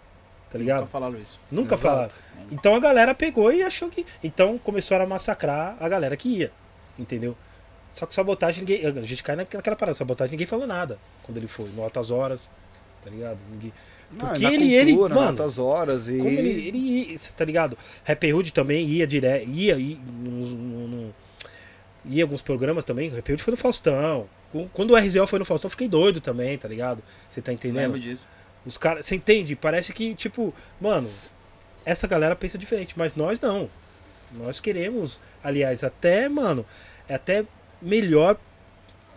B: Tá ligado?
D: Nunca falaram isso.
B: Nunca
E: Exato.
B: falaram. Então a galera pegou e achou que. Então começaram a massacrar a galera que ia. entendeu? Só que sabotagem, ninguém, a gente cai naquela parada, sabotagem ninguém falou nada quando ele foi, no Altas Horas, tá ligado? Ninguém,
E: Não,
B: porque
E: na
B: ele, ele,
E: cultura,
B: mano,
E: altas horas e
B: como ele, ele tá ligado? Happy Hood também ia direto, ia, ia, no, no- no- ia alguns programas também, o Hood foi no Faustão. Quando o RZO foi no Faustão, eu fiquei doido também, tá ligado? Você tá entendendo?
D: Lembro disso.
B: Os caras, você entende? Parece que, tipo, mano, essa galera pensa diferente, mas nós não. Nós queremos, aliás, até, mano, é até melhor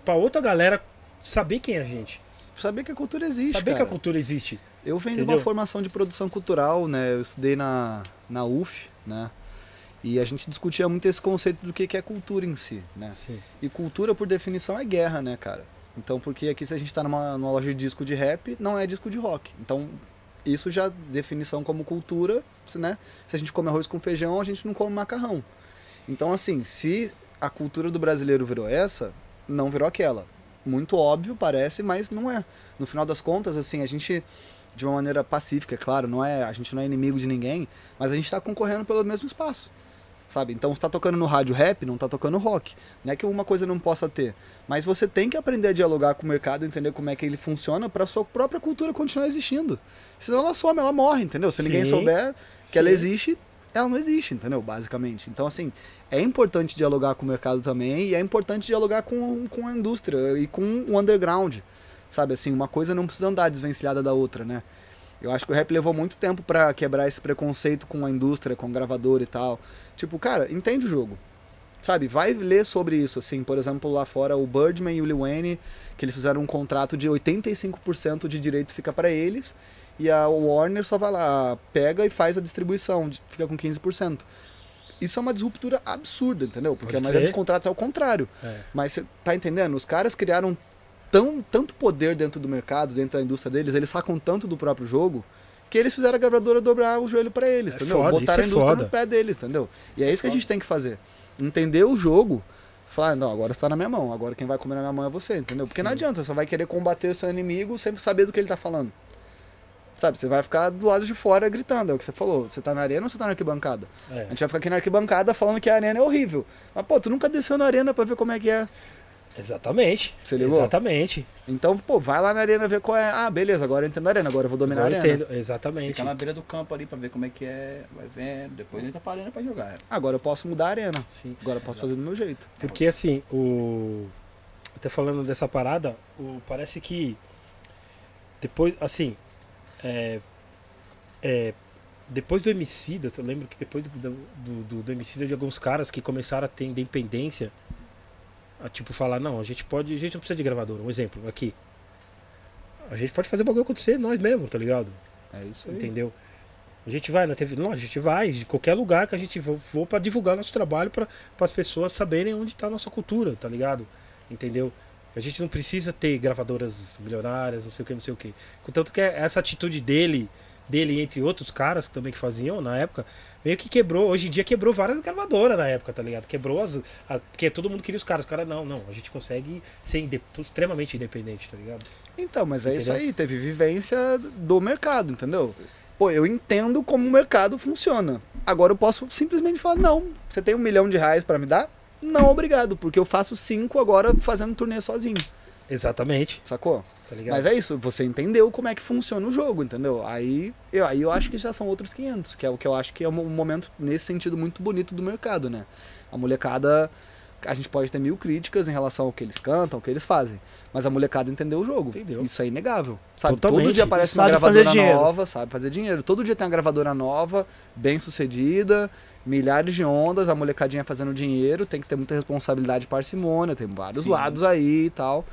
B: pra outra galera saber quem é a gente.
E: saber que a cultura existe,
B: saber que
E: cara.
B: a cultura existe.
E: Eu venho de
B: Entendeu?
E: uma formação de produção cultural, né? Eu estudei na, na UF, né? E a gente discutia muito esse conceito do que que é cultura em si, né?
B: Sim.
E: E cultura, por definição, é guerra, né, cara? Então, porque aqui se a gente tá numa, numa loja de disco de rap, não é disco de rock. Então, isso já, definição como cultura, se, né? Se a gente come arroz com feijão, a gente não come macarrão. Então, assim, se a cultura do brasileiro virou essa, não virou aquela. Muito óbvio, parece, mas não é. No final das contas, assim, a gente, de uma maneira pacífica, é claro, não é, a gente não é inimigo de ninguém, mas a gente tá concorrendo pelo mesmo espaço sabe? Então você tá tocando no rádio rap, não tá tocando rock. Não é que uma coisa não possa ter, mas você tem que aprender a dialogar com o mercado, entender como é que ele funciona para sua própria cultura continuar existindo. Senão ela some, ela morre, entendeu? Se ninguém
B: Sim.
E: souber que
B: Sim.
E: ela existe, ela não existe, entendeu? Basicamente. Então assim, é importante dialogar com o mercado também e é importante dialogar com, com a indústria e com o underground. Sabe assim, uma coisa não precisa andar desvencilhada da outra, né? Eu acho que o rap levou muito tempo pra quebrar esse preconceito com a indústria, com o gravador e tal. Tipo, cara, entende o jogo. Sabe, vai ler sobre isso, assim, por exemplo, lá fora o Birdman e o Lil Wayne, que eles fizeram um contrato de 85% de direito fica pra eles, e a Warner só vai lá, pega e faz a distribuição, fica com 15%. Isso é uma disruptura absurda, entendeu? Porque
B: Pode
E: a maioria
B: crer.
E: dos contratos é o contrário.
B: É.
E: Mas você tá entendendo? Os caras criaram tão, tanto poder dentro do mercado, dentro da indústria deles, eles sacam tanto do próprio jogo, que eles fizeram a gravadora dobrar o joelho pra eles,
B: É
E: entendeu?
B: foda,
E: Botaram a
B: é
E: indústria
B: foda.
E: no pé deles, entendeu? E é isso que a gente tem que fazer. Entender o jogo, falar, não, agora você tá na minha mão, agora quem vai comer na minha mão é você, entendeu? Porque não
B: Sim.
E: adianta, você vai querer combater o seu inimigo sem saber do que ele tá falando. Sabe, você vai ficar do lado de fora gritando, é o que você falou. Você tá na arena ou você tá na arquibancada?
B: É.
E: A gente vai ficar aqui na arquibancada falando que a arena é horrível. Mas, pô, tu nunca desceu na arena pra ver como é que é.
B: Exatamente.
E: Você ligou?
B: Exatamente.
E: Então, pô, vai lá na arena ver qual é. Ah, beleza, agora eu entendo a arena, agora eu vou dominar
B: Agora
E: a
B: eu
E: arena.
B: entendo. Exatamente.
D: Fica na beira do campo ali pra ver como é que é. Vai vendo. Depois entra pra arena pra jogar.
E: Agora eu posso mudar a arena.
B: Sim.
E: Agora eu posso fazer do meu jeito.
B: Porque assim, o. Até falando dessa parada, o... parece que. Depois, assim. É... é, Depois do Emicida, eu lembro que depois do, do, do, do Emicida de alguns caras que começaram a ter independência. A tipo falar, não, a gente pode. A gente não precisa de gravadora. Um exemplo, aqui. A gente pode fazer o bagulho acontecer nós mesmos, tá ligado?
E: É isso aí.
B: Entendeu? A gente vai na TV, não, a gente vai de qualquer lugar que a gente for, para divulgar nosso trabalho para as pessoas saberem onde está a nossa cultura, tá ligado? Entendeu? A gente não precisa ter gravadoras milionárias, não sei o que, não sei o que. Contanto que essa atitude dele, dele entre outros caras também que faziam na época, meio que quebrou, hoje em dia quebrou várias gravadoras na época, tá ligado? Quebrou as. a- porque todo mundo queria os caras. Os caras, não, não, a gente consegue ser inde- extremamente independente, tá ligado?
E: Então, mas é isso aí, teve vivência do mercado, entendeu? Pô, eu entendo como o mercado funciona. Agora eu posso simplesmente falar, não, você tem um milhão de reais pra me dar? Não, obrigado, porque eu faço cinco agora fazendo turnê sozinho,
B: Exatamente,
E: sacou?
B: tá?
E: Mas é isso, você entendeu como é que funciona o jogo, entendeu? Aí eu, aí eu acho que já são outros 500, que é o que eu acho que é um momento, nesse sentido, muito bonito do mercado, né? A molecada, a gente pode ter mil críticas em relação ao que eles cantam, ao que eles fazem, mas a molecada entendeu o jogo.
B: Entendeu.
E: Isso é inegável, sabe?
B: Totalmente.
E: Todo dia aparece uma
A: Sabe fazer
E: gravadora nova, sabe fazer dinheiro. Todo dia tem uma gravadora nova, bem sucedida, milhares de ondas, a molecadinha fazendo dinheiro, tem que ter muita responsabilidade parcimônia, tem vários
D: Sim.
E: lados aí e tal.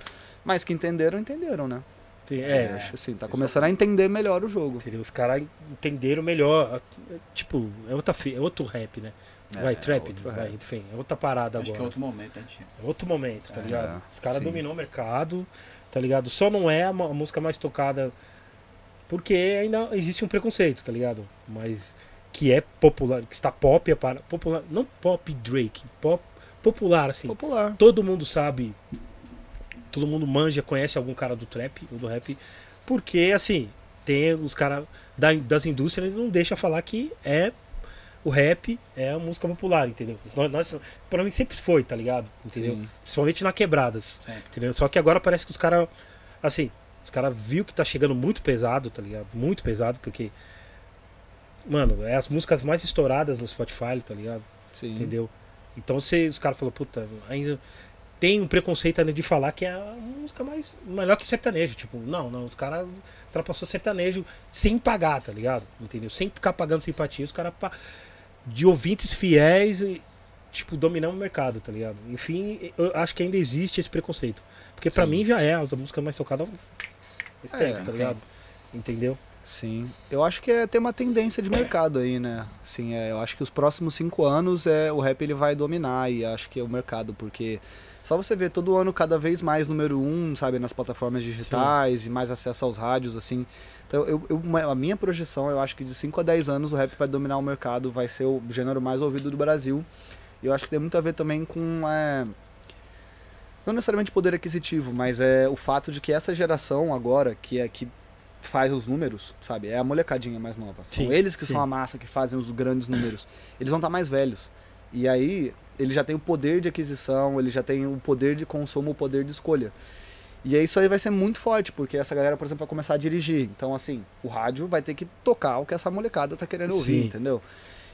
E: Mas que entenderam, entenderam, né?
B: Tem- é,
E: acho assim, tá começando a entender melhor o jogo.
B: Entendeu? Os caras entenderam melhor. Tipo, é, outra, é outro rap, né?
D: É,
B: vai,
D: é
B: trap,
D: outro
B: vai,
D: rap.
B: enfim, é outra parada
D: Acho que é
B: agora.
D: outro momento, a gente.
B: É outro momento, tá
D: É,
B: ligado? Os caras dominou o mercado, tá ligado? Só não é a música mais tocada porque ainda existe um preconceito, tá ligado? Mas que é popular, que está pop, é para, popular, não pop Drake, pop, popular, assim.
E: Popular.
B: Todo mundo sabe, todo mundo manja, conhece algum cara do trap ou do rap, porque assim, tem os caras da- das indústrias, eles não deixam falar que é o rap é a música popular, entendeu? Nós, nós, pra mim sempre foi, tá ligado? Entendeu?
D: Sim.
B: Principalmente na quebradas. Entendeu? Só que agora parece que os caras. Assim, os caras viu que tá chegando muito pesado, tá ligado? Muito pesado, porque. Mano, é as músicas mais estouradas no Spotify, tá ligado?
E: Sim.
B: Entendeu? Então você, os caras falaram, puta, ainda tem um preconceito ainda de falar que é a música mais. melhor que sertanejo. Tipo, não, não, os caras ultrapassou sertanejo sem pagar, tá ligado? Entendeu? Sem ficar pagando simpatia, os caras de ouvintes fiéis, tipo, dominar o mercado, tá ligado? Enfim, eu acho que ainda existe esse preconceito. Porque
E: Sim.
B: mim já é a música mais tocada faz
E: É,
B: tempo, tá ligado? Entendeu?
E: Sim. Eu acho que é ter uma tendência de mercado aí, né? Sim, é, eu acho que os próximos cinco anos é, o rap ele vai dominar e acho que é o mercado, porque só você vê todo ano cada vez mais número um, sabe, nas plataformas digitais e mais acesso aos rádios, assim. Então, eu, eu- a minha projeção, eu acho que de 5 a 10 anos o rap vai dominar o mercado, vai ser o gênero mais ouvido do Brasil. E eu acho que tem muito a ver também com. é, não necessariamente poder aquisitivo, mas é o fato de que essa geração agora, que é que faz os números, sabe? É a molecadinha mais nova. São
B: Sim,
E: eles que
B: sim.
E: são a massa que fazem os grandes números. Eles vão estar mais velhos. E aí, ele já tem o poder de aquisição, ele já tem o poder de consumo, o poder de escolha. E aí isso aí vai ser muito forte, porque essa galera, por exemplo, vai começar a dirigir. Então, assim, o rádio vai ter que tocar o que essa molecada tá querendo ouvir,
B: Sim.
E: entendeu?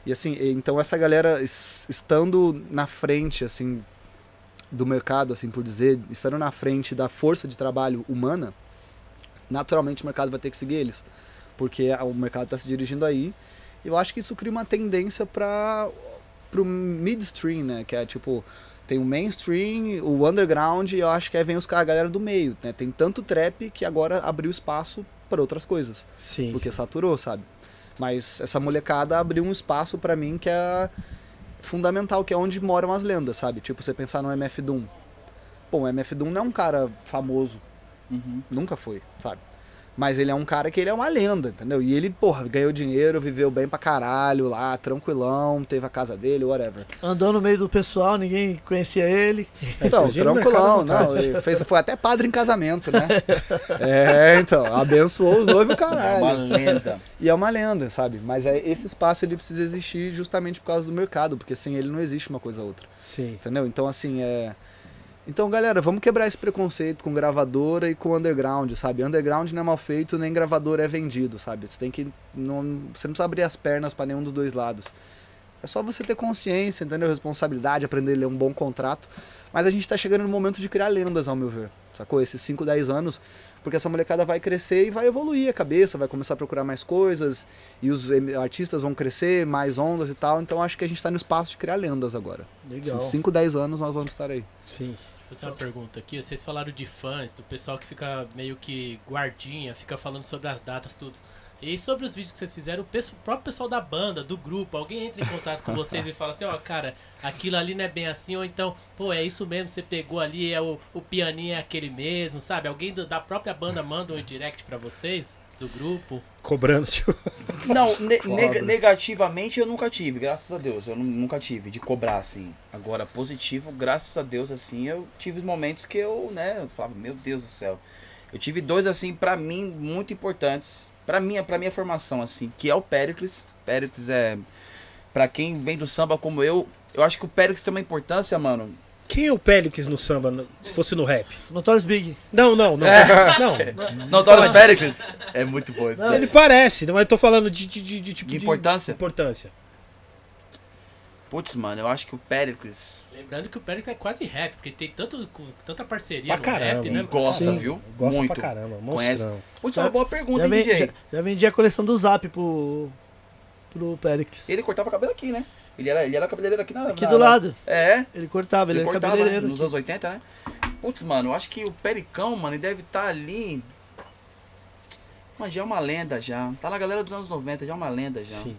E: E assim, então essa galera es- estando na frente, assim, do mercado, assim por dizer, estando na frente da força de trabalho humana, naturalmente o mercado vai ter que seguir eles. Porque o mercado está se dirigindo aí. E eu acho que isso cria uma tendência para pro midstream, né? Que é tipo, tem o mainstream, o underground, e eu acho que aí vem os, a galera do meio, né? Tem tanto trap que agora abriu espaço para outras coisas.
B: Sim.
E: Porque saturou, sabe? Mas essa molecada abriu um espaço pra mim que é fundamental, que é onde moram as lendas, sabe? Tipo, você pensar no MF Doom. Pô, o MF Doom não é um cara famoso,
D: Uhum.
E: nunca foi, sabe? Mas ele é um cara que ele é uma lenda, entendeu? E ele, porra, ganhou dinheiro, viveu bem pra caralho lá, tranquilão, teve a casa dele, whatever.
A: Andou no meio do pessoal, ninguém conhecia ele.
E: Então,
B: hoje no
E: tranquilão, não. Ele fez, foi até padre em casamento, né? é, então, abençoou os noivos,
D: É
E: caralho.
D: uma lenda.
E: E é uma lenda, sabe? Mas é, esse espaço ele precisa existir justamente por causa do mercado, porque sem ele não existe uma coisa ou outra,
B: Sim.
E: entendeu? Então assim, é Então, galera, vamos quebrar esse preconceito com gravadora e com underground, sabe? Underground não é mal feito, nem gravadora é vendido, sabe? Você tem que não, você não precisa abrir as pernas para nenhum dos dois lados. É só você ter consciência, entendeu? Responsabilidade, aprender a ler um bom contrato. Mas a gente tá chegando no momento de criar lendas, ao meu ver. Sacou? Esses 5, 10 anos. Porque essa molecada vai crescer e vai evoluir a cabeça, vai começar a procurar mais coisas. E os artistas vão crescer, mais ondas e tal. Então acho que a gente tá no espaço de criar lendas agora.
A: Legal.
E: Em 5, 10 anos nós vamos estar aí.
B: Sim.
C: Fazer uma pergunta aqui. Vocês falaram de fãs, do pessoal que fica meio que guardinha, fica falando sobre as datas, tudo. E sobre os vídeos que vocês fizeram, o pesso- o próprio pessoal da banda, do grupo, alguém entra em contato com vocês e fala assim, ó, cara, aquilo ali não é bem assim, ou então, pô, é isso mesmo, você pegou ali, é o, o pianinho é aquele mesmo, sabe? Alguém do- da própria banda manda um direct pra vocês, do grupo.
B: Cobrando, tipo.
D: Não, ne- nega- negativamente eu nunca tive, graças a Deus. Eu nu- nunca tive de cobrar, assim. Agora, positivo, graças a Deus, assim, eu tive momentos que eu, né, eu falava, meu Deus do céu. Eu tive dois, assim, pra mim, muito importantes. Pra minha, pra minha formação, assim, que é o Pericles. Pericles é. Pra quem vem do samba como eu, eu acho que o Pericles tem uma importância, mano.
B: Quem é o Pélix no samba, no- se fosse no rap?
A: Notorious Big.
B: Não, não, não.
D: É.
B: Não.
D: Não, o Pericles? É muito bom isso.
B: Ele parece, mas eu tô falando de, de, de, de tipo
D: De importância?
B: importância.
D: Putz, mano, eu acho que o Pericles.
C: Lembrando que o Pérez é quase rap, porque tem tanto, tanta parceria
B: Pra
C: no
B: caramba.
C: rap, né?
D: gosta,
A: Sim.
D: viu?
B: Gosta
D: muito.
B: pra caramba, monstrão.
D: Putz, é uma boa pergunta,
A: Já,
D: hein, DJ?
A: já, já vendi a coleção do Zap pro, pro Perix.
D: Ele cortava cabelo aqui, né? Ele era, ele era cabeleireiro aqui na.
A: Aqui
D: na-
A: do
D: na-
A: lado.
D: É,
A: Ele cortava, ele,
D: ele
A: era
D: cortava
A: cabeleireiro.
D: nos
A: aqui.
D: anos 80, né? Putz, mano, eu acho que o Pericão, mano, ele deve estar ali. Mas já é uma lenda já. Tá na galera dos anos 90, já é uma lenda já.
B: Sim.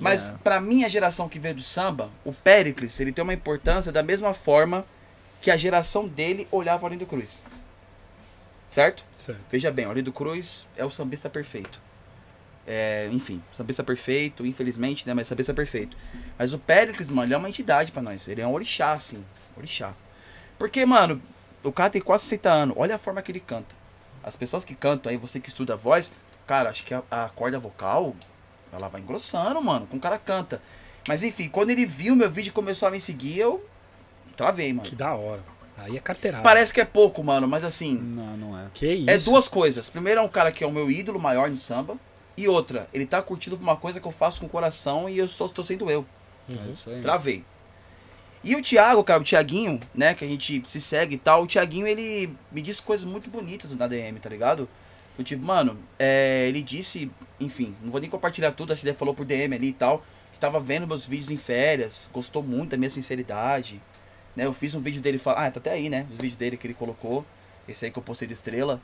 D: Mas pra minha geração que veio do samba, o Pericles, ele tem uma importância da mesma forma que a geração dele olhava o Arlindo Cruz. Certo?
B: Certo.
D: Veja bem, o Arlindo Cruz é o sambista perfeito. É, enfim, sambista perfeito, infelizmente, né? Mas sambista perfeito. Mas o Pericles, mano, ele é uma entidade pra nós. Ele é um orixá, assim. Orixá. Porque, mano, o cara tem quase 60 anos. Olha a forma que ele canta. As pessoas que cantam aí, você que estuda a voz, cara, acho que a, a corda vocal, ela vai engrossando, mano, com o cara canta. Mas enfim, quando ele viu meu vídeo e começou a me seguir, eu travei, mano.
B: Que da hora. Aí é carteirada.
D: Parece que é pouco, mano, mas assim,
E: Não, não é.
B: Que isso.
D: é duas coisas. Primeiro é um cara que é o meu ídolo maior no samba. E outra, ele tá curtindo por uma coisa que eu faço com o coração e eu só estou sendo eu.
E: É isso aí.
D: Travei. E o Thiago, cara, o Thiaguinho, né, que a gente se segue e tal, o Thiaguinho, ele me disse coisas muito bonitas na DM, tá ligado? Eu, tipo, mano, é, ele disse, enfim, não vou nem compartilhar tudo, acho que ele falou por DM ali e tal, que tava vendo meus vídeos em férias, gostou muito da minha sinceridade, né? Eu fiz um vídeo dele, fal- ah, tá até aí, né, os vídeos dele que ele colocou, esse aí que eu postei de estrela.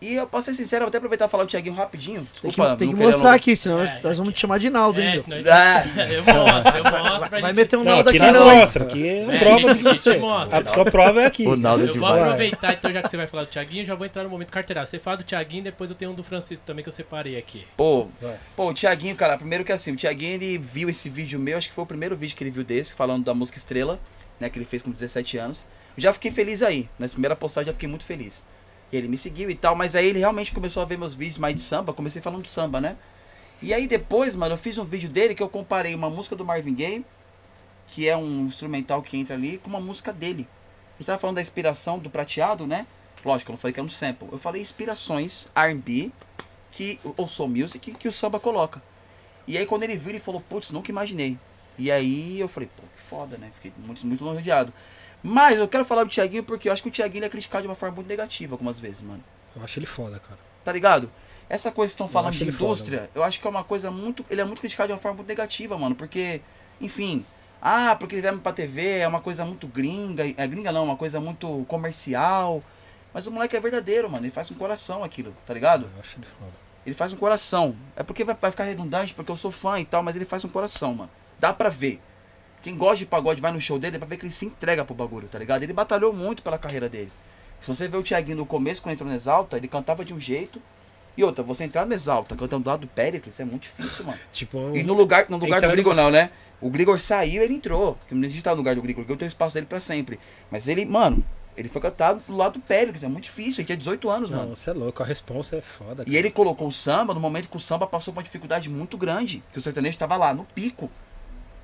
D: E eu, pra ser sincero, eu vou até aproveitar e falar o Thiaguinho rapidinho,
A: Tem
D: desculpa.
A: que, tem que mostrar aqui, senão nós,
C: É,
A: nós vamos te chamar de Naldo, hein,
C: É,
A: meu?
C: senão a
D: Ah.
C: eu mostro, eu mostro pra
A: Vai
C: gente...
A: meter um
B: Não,
A: Naldo
B: aqui não
A: hein?
B: mostra, aqui é
C: É,
B: prova
C: a gente- a gente
B: você.
C: mostra.
B: A sua prova é aqui.
E: Ronaldo
C: Eu
E: de
C: vou
E: Vai.
C: aproveitar, então, já que você vai falar do Thiaguinho, já vou entrar no momento carteirada. Você fala do Thiaguinho, depois eu tenho um do Francisco também que eu separei aqui.
D: Pô,
B: Vai.
D: pô, o Thiaguinho, cara, primeiro que assim, o Thiaguinho ele viu esse vídeo meu, acho que foi o primeiro vídeo que ele viu desse, falando da música Estrela, né, que ele fez com 17 anos. Eu já fiquei feliz aí, na primeira postagem já fiquei muito feliz. E ele me seguiu e tal, mas aí ele realmente começou a ver meus vídeos mais de samba, comecei falando de samba, né? E aí depois, mano, eu fiz um vídeo dele que eu comparei uma música do Marvin Gaye, que é um instrumental que entra ali, com uma música dele. A gente tava falando da inspiração do prateado, né? Lógico, eu não falei que era um sample. Eu falei inspirações R&B que ou soul music que o samba coloca. E aí quando ele viu, ele falou, putz, nunca imaginei. E aí eu falei, pô, que foda, né? Fiquei muito, muito longeado. Mas eu quero falar do Thiaguinho porque eu acho que o Thiaguinho é criticado de uma forma muito negativa algumas vezes, mano.
B: Eu acho ele foda, cara.
D: Tá ligado? Essa coisa que estão falando de
B: ele foda,
D: indústria, eu acho que é uma coisa muito. Ele é muito criticado de uma forma muito negativa, mano. Porque, enfim. Ah, porque ele vai pra TV, é uma coisa muito gringa. É gringa não, uma coisa muito comercial. Mas o moleque é verdadeiro, mano. Ele faz com coração aquilo, tá ligado?
B: Eu acho ele foda.
D: Ele faz um coração. É porque vai, vai ficar redundante, porque eu sou fã e tal, mas ele faz um coração, mano. Dá pra ver. Quem gosta de pagode vai no show dele, é pra ver que ele se entrega pro bagulho, tá ligado? Ele batalhou muito pela carreira dele. Se você vê o Thiaguinho no começo, quando entrou no Exalta, ele cantava de um jeito. E outra, você entrar no Exalta cantando do lado do Péricles é muito difícil, mano.
B: Tipo,
D: E no lugar, no lugar do
B: no-
D: Grigor não, né? O Grigor saiu ele entrou. Porque não existe estar no lugar do Grigor, porque eu tenho espaço dele pra sempre. Mas ele, mano, ele foi cantado do lado do Péricles, é muito difícil. Ele tinha 18 anos, mano.
B: Não, você é louco. A responsa é foda.
D: E ele colocou o samba no momento que o samba passou por uma dificuldade muito grande, que o sertanejo estava lá, no pico.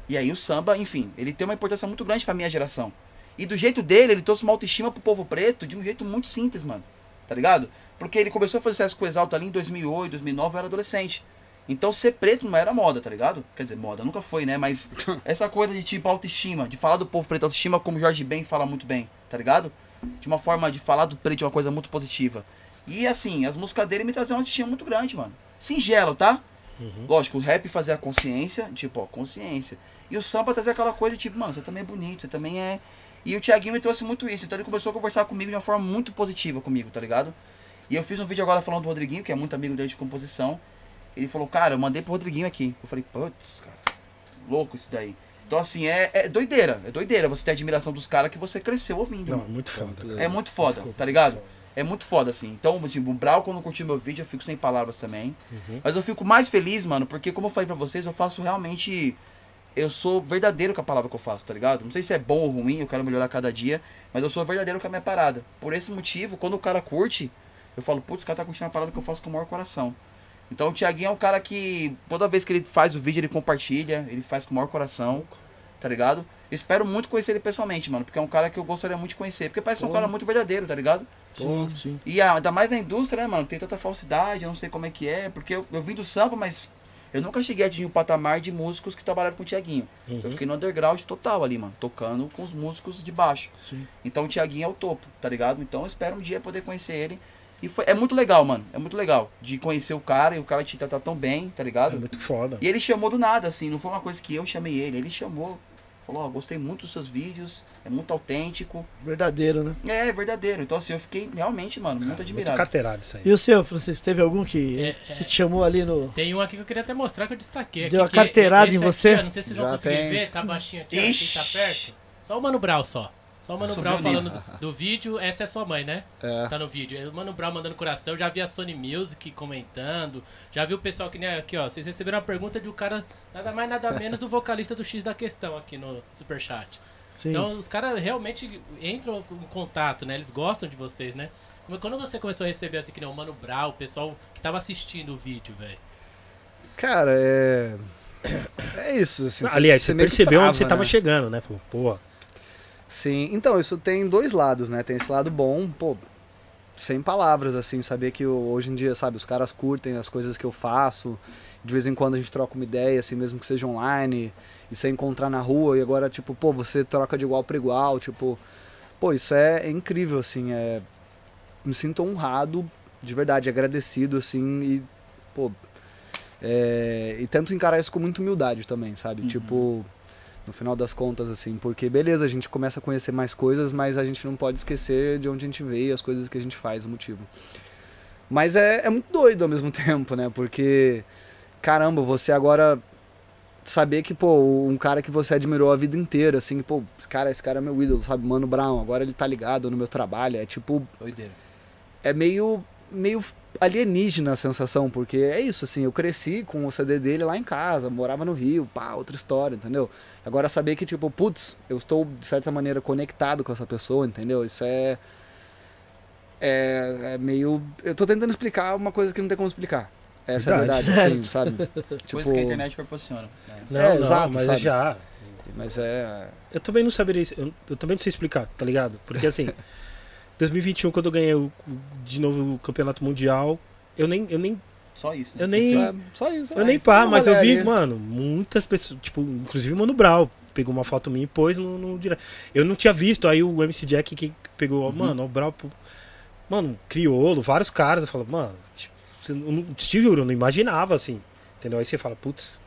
D: E aí o samba, enfim, ele tem uma importância muito grande pra minha geração. E do jeito dele, ele trouxe uma autoestima pro povo preto de um jeito muito simples, mano. Tá ligado? Porque ele começou a fazer sucesso com o Exalta ali em 2008, 2009, eu era adolescente. Então ser preto não era moda, tá ligado? Quer dizer, moda nunca foi, né? Mas essa coisa de tipo autoestima, de falar do povo preto autoestima como Jorge Ben fala muito bem, tá ligado? De uma forma de falar do preto de uma coisa muito positiva. E assim, as músicas dele me traziam uma autoestima muito grande, mano. Singelo, tá? Lógico, o rap fazia a consciência, tipo, ó, consciência. E o samba trazia aquela coisa, tipo, mano, você também é bonito, você também é. E o Thiaguinho me trouxe muito isso. Então ele começou a conversar comigo de uma forma muito positiva comigo, tá ligado? E eu fiz um vídeo agora falando do Rodriguinho, que é muito amigo dele de composição. Ele falou, cara, eu mandei pro Rodriguinho aqui. Eu falei, putz, cara, louco isso daí. Então, assim, é, é doideira. É doideira você ter admiração dos caras que você cresceu ouvindo.
B: Não,
D: mano.
B: muito foda. cara.
D: É muito foda,
B: Desculpa.
D: tá ligado? É muito foda, assim. Então, tipo, o Brau, quando curtiu meu vídeo, eu fico sem palavras também.
B: Uhum.
D: Mas eu fico mais feliz, mano, porque, como eu falei pra vocês, eu faço realmente. Eu sou verdadeiro com a palavra que eu faço, tá ligado? Não sei se é bom ou ruim, eu quero melhorar cada dia, mas eu sou verdadeiro com a minha parada. Por esse motivo, quando o cara curte, eu falo, putz, o cara tá curtindo a parada que eu faço com o maior coração. Então o Thiaguinho é um cara que, toda vez que ele faz o vídeo, ele compartilha, ele faz com o maior coração, tá ligado? Espero muito conhecer ele pessoalmente, mano, porque é um cara que eu gostaria muito de conhecer, porque parece ser um cara muito verdadeiro, tá ligado?
A: Sim, sim.
D: E ah, ainda mais na indústria, né, mano? Tem tanta falsidade, eu não sei como é que é. Porque eu, eu vim do samba, mas eu nunca cheguei a atingir o patamar de músicos que trabalharam com o Tiaguinho.
B: Uhum.
D: Eu fiquei no underground total ali, mano. Tocando com os músicos de baixo.
A: Sim.
D: Então o Tiaguinho é o topo, tá ligado? Então eu espero um dia poder conhecer ele. E foi, é muito legal, mano. É muito legal de conhecer o cara e o cara te tratar tão bem, tá
B: É
D: ligado?
B: muito foda.
D: E ele chamou do nada, assim, não foi uma coisa que eu chamei ele. Ele chamou, falou, ó, gostei muito dos seus vídeos, é muito autêntico.
A: Verdadeiro, né?
D: É, é verdadeiro. Então, assim, eu fiquei realmente, mano, muito
B: Muito
D: admirado.
B: carteirado isso aí.
A: E o seu, Francisco, teve algum que,
C: É,
A: que te chamou ali no.
C: Tem um aqui que eu queria até mostrar que eu destaquei.
A: Deu
C: aqui,
A: uma
C: que
A: carteirada em
C: aqui,
A: você?
C: ó, não sei se vocês vão
E: Já
C: conseguir
E: tem.
C: ver, tá baixinho aqui, ó, quem tá perto. Só o Mano Brau só. Só o Mano
D: o
C: falando do, do vídeo. Essa é sua mãe, né?
E: É.
C: Tá no vídeo. O Mano Brau mandando coração. Já vi a Sony Music comentando. Já vi o pessoal que nem aqui, ó. Vocês receberam uma pergunta de um cara, nada mais, nada menos do vocalista do X da questão aqui no Superchat.
A: Sim.
C: Então os caras realmente entram em contato, né? Eles gostam de vocês, né? Como- Quando você começou a receber assim, que nem o Mano Brau, o pessoal que tava assistindo o vídeo, velho.
E: Cara, é. É isso, assim.
B: Aliás, você
E: que
B: percebeu
E: trava,
B: onde você tava
E: né?
B: chegando, né? Falou, pô,
E: Sim, então, isso tem dois lados, né? Tem esse lado bom, pô, sem palavras, assim, saber que o- hoje em dia, sabe, os caras curtem as coisas que eu faço, de vez em quando a gente troca uma ideia, assim, mesmo que seja online, e você encontrar na rua, e agora, tipo, pô, você troca de igual para igual, tipo, pô, isso é, é incrível, assim, é, me sinto honrado, de verdade, agradecido, assim, e, pô, é, e tento encarar isso com muita humildade também, sabe,
D: Uhum.
E: tipo, no final das contas, assim, porque beleza, a gente começa a conhecer mais coisas, mas a gente não pode esquecer de onde a gente veio, as coisas que a gente faz, o motivo. Mas é, é muito doido ao mesmo tempo, né? Porque, caramba, você agora saber que, pô, um cara que você admirou a vida inteira, assim, pô, cara, esse cara é meu ídolo, sabe? Mano Brown, agora ele tá ligado no meu trabalho, é tipo,
D: Doideira.
E: é meio meio alienígena a sensação, porque é isso, assim, eu cresci com o CD dele lá em casa, morava no Rio, pá, outra história, entendeu? Agora saber que, tipo, putz, eu estou, de certa maneira, conectado com essa pessoa, entendeu? Isso é... É, é meio... Eu tô tentando explicar uma coisa que não tem como explicar. Essa é a
B: Verdade.
E: verdade, assim, sabe?
D: Coisa que a internet proporciona. né?
B: não,
E: É,
B: não,
E: exato,
B: mas
E: sabe?
B: eu já.
E: Mas é...
B: Eu também não saberia isso. Eu, eu também não sei explicar, tá ligado? Porque assim, 2021, quando eu ganhei o- de novo o campeonato mundial, eu nem. Eu nem,
D: Só isso.
B: eu
D: né?
B: nem,
E: Só, só isso.
B: eu
E: é,
B: nem
E: é
B: pá, mas eu vi, mano, muitas pessoas, tipo, inclusive o Mano Brown, pegou uma foto minha e pôs no, no dire- Eu não tinha visto, aí o MC Jack que pegou, mano, o pô, mano, crioulo, vários caras, eu falo, mano, tipo, você não- não- te juro, eu não imaginava assim, entendeu? Aí você fala, putz,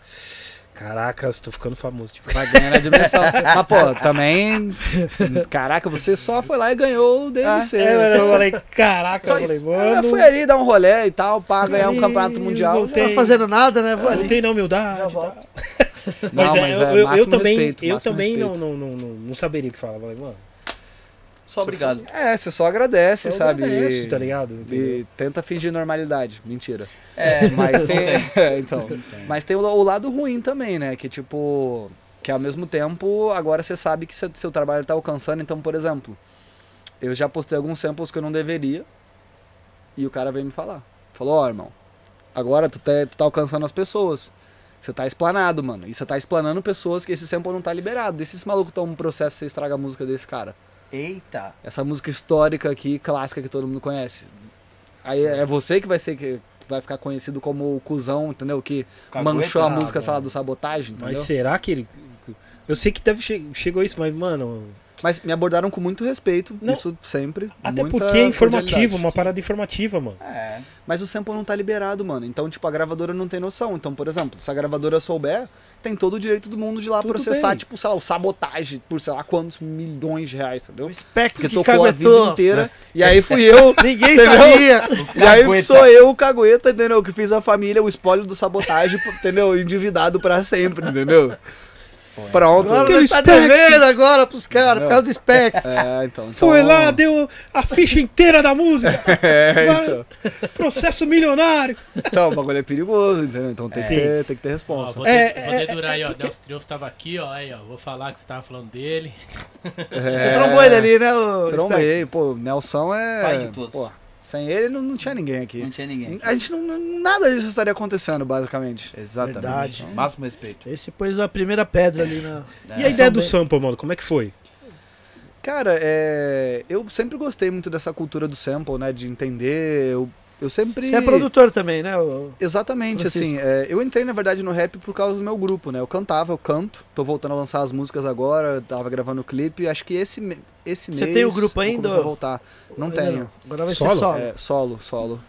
B: caracas, tô ficando famoso, tipo,
E: Vai ganhando a dimensão. Mas, pô, também. Caraca, você só foi lá e ganhou o DMC.
B: É, mas
E: Você-
B: eu falei, caraca, eu falei,
E: Eu
B: mano.
E: fui ali dar um rolê e tal, pra ganhar um
B: Aí,
E: campeonato mundial.
A: Não tá fazendo nada, né? Vou
B: Não
A: ali.
B: tem na humildade.
A: Já
B: e tal.
A: volto.
E: Não,
B: Mas, é,
E: mas
B: eu,
E: é
B: eu- eu também,
E: respeito,
B: eu também não, não, não, não, não saberia o que falar. Eu Falei, mano,
D: Só obrigado.
E: É, você só agradece,
B: eu
E: sabe?
B: agradeço,
E: E-
B: tá ligado? Entendeu?
E: E tenta fingir normalidade. Mentira.
D: É,
E: Mas tem. é, então. Mas tem o, o lado ruim também, né? Que tipo. Que ao mesmo tempo, agora você sabe que seu, seu trabalho tá alcançando. Então, por exemplo, eu já postei alguns samples que eu não deveria. E o cara veio me falar. Falou, ó, irmão, agora tu tá, tu tá alcançando as pessoas. Você tá explanado, mano. E você tá explanando pessoas que esse sample não tá liberado. E se esse maluco tá um processo, você estraga a música desse cara.
D: Eita.
E: Essa música histórica aqui, clássica que todo mundo conhece. Aí é você que vai ser que vai ficar conhecido como o cuzão, entendeu? Que manchou a música, sei lá, do sabotagem, entendeu?
B: Mas, será que ele. Eu sei que deve che... chegou isso, mas, mano.
E: me abordaram com muito respeito,
B: Não.
E: isso sempre.
B: Até
E: muita
B: porque é informativo, uma parada informativa, mano.
D: É.
E: Mas o sample não tá liberado, mano. Então, tipo, a gravadora não tem noção. Então, por exemplo, se a gravadora souber, tem todo o direito do mundo de ir lá
B: Tudo
E: processar,
B: bem.
E: tipo, sei lá, o sabotagem por sei lá quantos milhões de reais, entendeu?
A: O espectro que
E: tocou a vida
A: caguetou.
E: inteira. E aí fui eu.
A: Ninguém
E: Entendeu?
A: sabia.
E: E aí sou eu, o cagueta, entendeu? Que fiz a família, o espólio do sabotagem, entendeu? Endividado pra sempre, entendeu? Pronto.
A: Agora nós tá devendo agora pros caras, por causa do espectro.
E: É, então. então
B: Foi lá, deu a ficha inteira da música.
E: É, então.
B: Processo milionário.
E: Então, o bagulho é perigoso, entendeu? Então tem, que,
B: Sim.
E: ter, tem que ter
C: Ó,
E: resposta.
C: vou,
B: É,
C: de- vou
B: é,
C: dedurar aí, ó. Nelson Triunfo tava aqui, ó. Aí, ó. Vou falar que você tava falando dele.
A: Você trombou ele ali, né? O?
E: Trombei, pô, Nelson é.
D: Pai de todos.
E: Pô, sem ele não, não tinha ninguém aqui.
D: Não tinha ninguém.
E: A gente não. Nada disso estaria acontecendo, basicamente.
D: Exatamente.
A: Verdade.
D: Máximo respeito.
A: Esse pôs a primeira pedra ali na.
B: E a
A: É.
B: ideia do sample, mano, como é que foi?
E: Cara, é, eu sempre gostei muito dessa cultura do sample, né? De entender. Eu, eu sempre.
A: Você é produtor também, né? o-
E: Exatamente,
A: Francisco.
E: assim, é, eu entrei na verdade no rap por causa do meu grupo, né? Eu cantava, eu canto, tô voltando a lançar as músicas agora, tava gravando o clipe, acho que esse, esse
A: Você
E: mês.
A: tem o grupo
E: vou
A: ainda?
E: a voltar. Não
A: Ainda
E: tenho.
A: Agora vai
B: Solo?
A: ser solo.
E: É, solo, solo.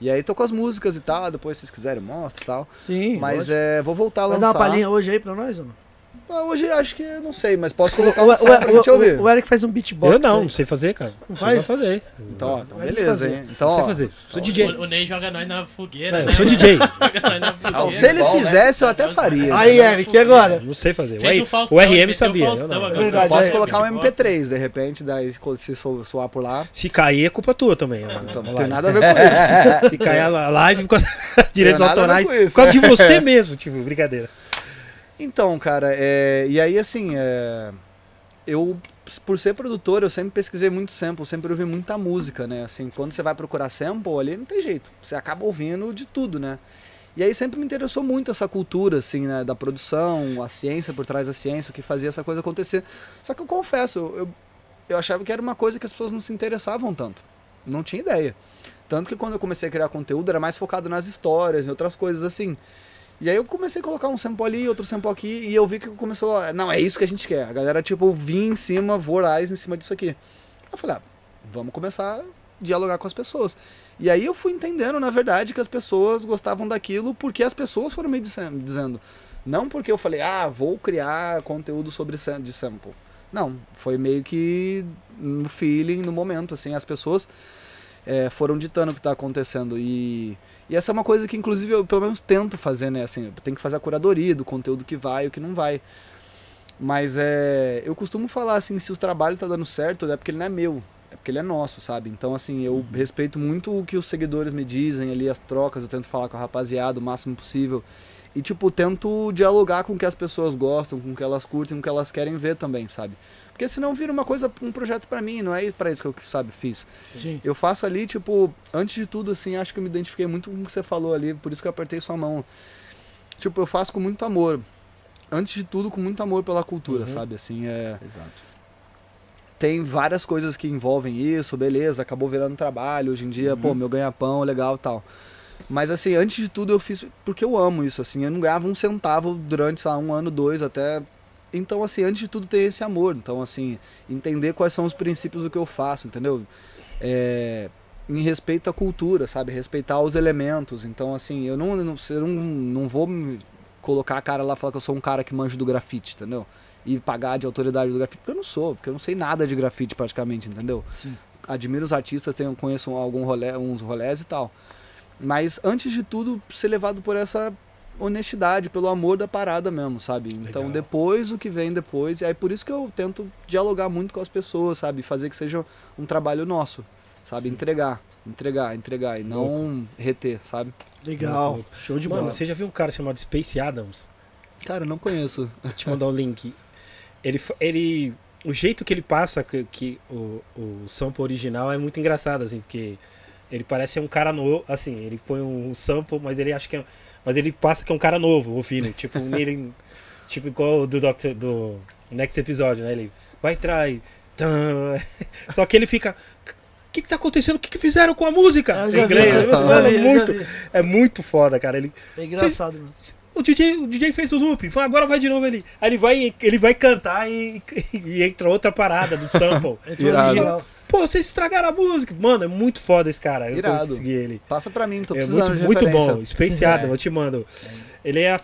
E: E aí tô com as músicas e tal, depois se vocês quiserem mostra e tal.
A: Sim.
E: Mas é, vou voltar a
A: Vai
E: lançar.
A: dar uma palhinha hoje aí pra nós ou não?
E: Ah, hoje acho que não sei, mas posso
A: O,
E: colocar
A: o,
E: um som pra gente
A: o-
E: ouvir.
A: o- o Eric faz um beatbox.
B: eu não,
A: aí.
B: não sei fazer, cara.
A: Não faz?
B: sei fazer.
E: Então, ó, então beleza,
A: fazer.
E: hein? Então,
B: Não sei
E: ó,
B: fazer. Sou DJ.
C: O, o Ney joga nós na fogueira.
B: É, eu
C: né,
B: sou? DJ.
C: Joga nós na fogueira.
E: Não, se ele
D: né?
E: fizesse, eu até faria.
A: Aí, Eric, e agora?
B: Não sei fazer. O,
C: Fez o Faustão,
B: o RM
C: o
B: sabia. eu
C: Faustão
B: não.
A: Verdade,
E: Posso
A: é,
E: colocar um
C: beatbox.
E: MP3, de repente, daí se so- soar por lá.
B: Se cair, é culpa tua também. né?
E: Então, não tem nada a ver com isso.
B: Se cair a live direitos autorais,
E: com isso,
B: por causa de você mesmo, tipo, brincadeira.
E: Então, cara, é, e aí assim, é, eu, por ser produtor, eu sempre pesquisei muito sample, sempre ouvi muita música, né? Assim, quando você vai procurar sample ali, não tem jeito, você acaba ouvindo de tudo, né? E aí sempre me interessou muito essa cultura, assim, né? Da produção, a ciência por trás da ciência, o que fazia essa coisa acontecer. Só que eu confesso, eu, eu achava que era uma coisa que as pessoas não se interessavam tanto. Não tinha ideia. Tanto que quando eu comecei a criar conteúdo, era mais focado nas histórias e outras coisas assim. E aí eu comecei a colocar um sample ali, outro sample aqui, e eu vi que começou a... Não, é isso que a gente quer. A galera, tipo, vinha em cima, voraz em cima disso aqui. Eu falei, ah, vamos começar a dialogar com as pessoas. E aí eu fui entendendo, na verdade, que as pessoas gostavam daquilo porque as pessoas foram me dizendo. Não porque eu falei, ah, vou criar conteúdo sobre de sample. Não, foi meio que no feeling, no momento, assim, as pessoas é, foram ditando o que está acontecendo. E, e essa é uma coisa que, inclusive, eu pelo menos tento fazer, né? Assim, tem que fazer a curadoria do conteúdo que vai e o que não vai. Mas é, eu costumo falar assim, se o trabalho está dando certo, é porque ele não é meu, é porque ele é nosso, sabe? Então, assim, eu uhum. respeito muito o que os seguidores me dizem ali, as trocas, eu tento falar com a rapaziada o máximo possível. E, tipo, tento dialogar com o que as pessoas gostam, com o que elas curtem, com o que elas querem ver também, sabe? Porque senão vira uma coisa, um projeto para mim, não é para isso que eu, sabe, fiz.
A: Sim.
E: Eu faço ali, tipo, antes de tudo, assim, acho que eu me identifiquei muito com o que você falou ali, por isso que eu apertei sua mão. Tipo, eu faço com muito amor. Antes de tudo, com muito amor pela cultura, uhum. sabe? Assim, é.
D: Exato
E: tem várias coisas que envolvem isso, beleza, acabou virando trabalho, hoje em dia, uhum. pô, meu ganha-pão, legal tal. Mas assim, antes de tudo eu fiz porque eu amo isso, assim, eu não ganhava um centavo durante, sei lá, um ano, dois, até então, assim, antes de tudo ter esse amor. Então, assim, entender quais são os princípios do que eu faço, entendeu? É, em respeito à cultura, sabe? Respeitar os elementos. Então, assim, eu não, eu não, não vou colocar a cara lá e falar que eu sou um cara que manjo do grafite, entendeu? E pagar de autoridade do grafite, porque eu não sou, porque eu não sei nada de grafite praticamente, entendeu?
A: Sim.
E: Admiro os artistas, tenho, conheço algum rolê, uns rolés e tal. Mas antes de tudo, ser levado por essa honestidade, pelo amor da parada mesmo, sabe? Então, Legal. Depois o que vem depois, e aí por isso que eu tento dialogar muito com as pessoas, sabe? Fazer que seja um trabalho nosso, sabe? Sim. Entregar, entregar, entregar e não reter, sabe?
A: Legal, show de bola.
B: Mano, você já viu um cara chamado Space Adams?
E: Cara, não conheço.
B: Vou te mandar o um link. Ele, ele, o jeito que ele passa que, que o, o sample original é muito engraçado, assim, porque ele parece um cara novo, assim, ele põe um sample, mas ele acha que é mas ele passa que é um cara novo, o feeling. Tipo, ele, tipo igual do, Doctor, do Next Episódio, né? Ele vai entrar e. Só que ele fica. O que, que tá acontecendo? O que, que fizeram com a música?
A: Em inglês. Vi,
B: Mano, é, muito, é muito foda, cara. Ele,
A: é engraçado, mano.
B: O DJ, o DJ fez o loop, agora vai de novo ali. Aí ele vai, ele vai cantar e, e entra outra parada do sample.
E: Irado.
B: Pô, vocês estragaram a música. Mano, é muito foda esse cara. Eu
E: Irado.
B: consegui ele.
E: Passa pra mim, tô
B: é
E: precisando
B: muito,
E: de
B: muito
E: referência.
B: bom. Spaceado, é. eu te mando. Ele é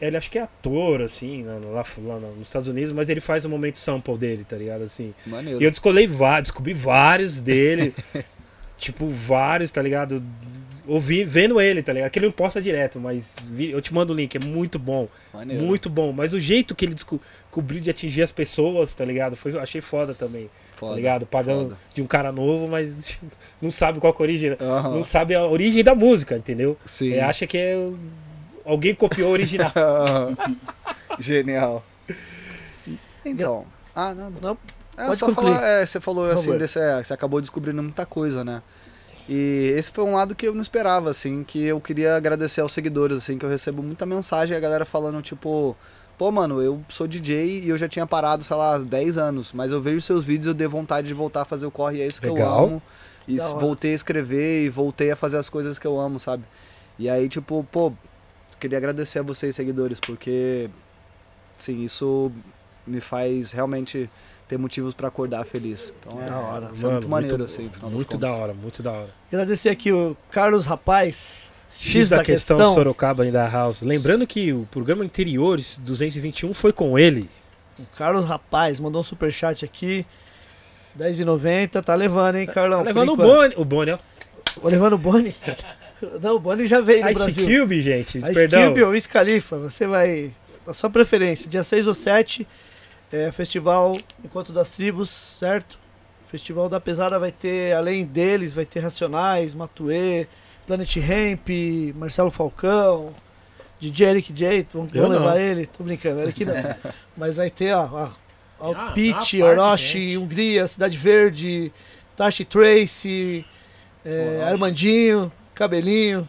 B: ele acho que é ator, assim, lá, lá, lá, nos Estados Unidos, mas ele faz o momento sample dele, tá ligado? Assim.
E: Maneiro.
B: E eu descolei vários, descobri vários dele. tipo, vários, tá ligado? Ouvi, vendo ele, tá ligado? Que ele não posta direto, mas vi, eu te mando o link, é muito bom.
E: Maneiro.
B: Muito bom. Mas o jeito que ele descobriu de atingir as pessoas, tá ligado? Foi, achei foda também. Foda, tá ligado? Pagando foda. de um cara novo, mas não sabe qual é a origem. Uhum. Não sabe a origem da música, entendeu?
E: Sim.
B: É, acha que é. Alguém copiou o original.
E: Genial. Então. Ah, nada.
A: Não,
E: é, Pode só falar, é, você falou assim, desse, é, você acabou descobrindo muita coisa, né? E esse foi um lado que eu não esperava, assim, que eu queria agradecer aos seguidores, assim, que eu recebo muita mensagem, a galera falando, tipo, Pô, mano, eu sou DJ e eu já tinha parado, sei lá, 10 anos, mas eu vejo seus vídeos e eu dei vontade de voltar a fazer o corre e é isso que
B: Legal.
E: eu amo. E voltei a escrever e voltei a fazer as coisas que eu amo, sabe? E aí, tipo, pô, queria agradecer a vocês, seguidores, porque, sim, isso me faz realmente ter motivos para acordar feliz. Então é,
A: da hora.
E: Isso é muito maneiro, muito, assim.
B: Muito da hora, muito da hora.
A: Agradecer aqui o Carlos Rapaz,
B: X, da, da questão, questão Sorocaba e da House. Lembrando que o programa Interiores 221 foi com ele.
A: O Carlos Rapaz mandou um superchat aqui. 10,90. Tá levando, hein, Carlão? Tá
B: levando o Boni. O Boni, ó.
A: Tô levando o Boni? Não, o Boni já veio no
B: Ice
A: Brasil.
B: Ice Cube, gente.
A: Ice
B: perdão.
A: Cube ou Wiz Khalifa. Você vai... A sua preferência. Dia 6 ou 7. É, festival Encontro das Tribos, certo? Festival da Pesada vai ter, além deles, vai ter Racionais, Matuê... Planet Ramp, Marcelo Falcão, DJ Eric J, vamos, vamos levar ele, tô brincando, Eric não. Mas vai ter, ó, ó, ó ah, Pitch, Orochi, Hungria, Cidade Verde, Tashi Tracy, é, Armandinho, Cabelinho,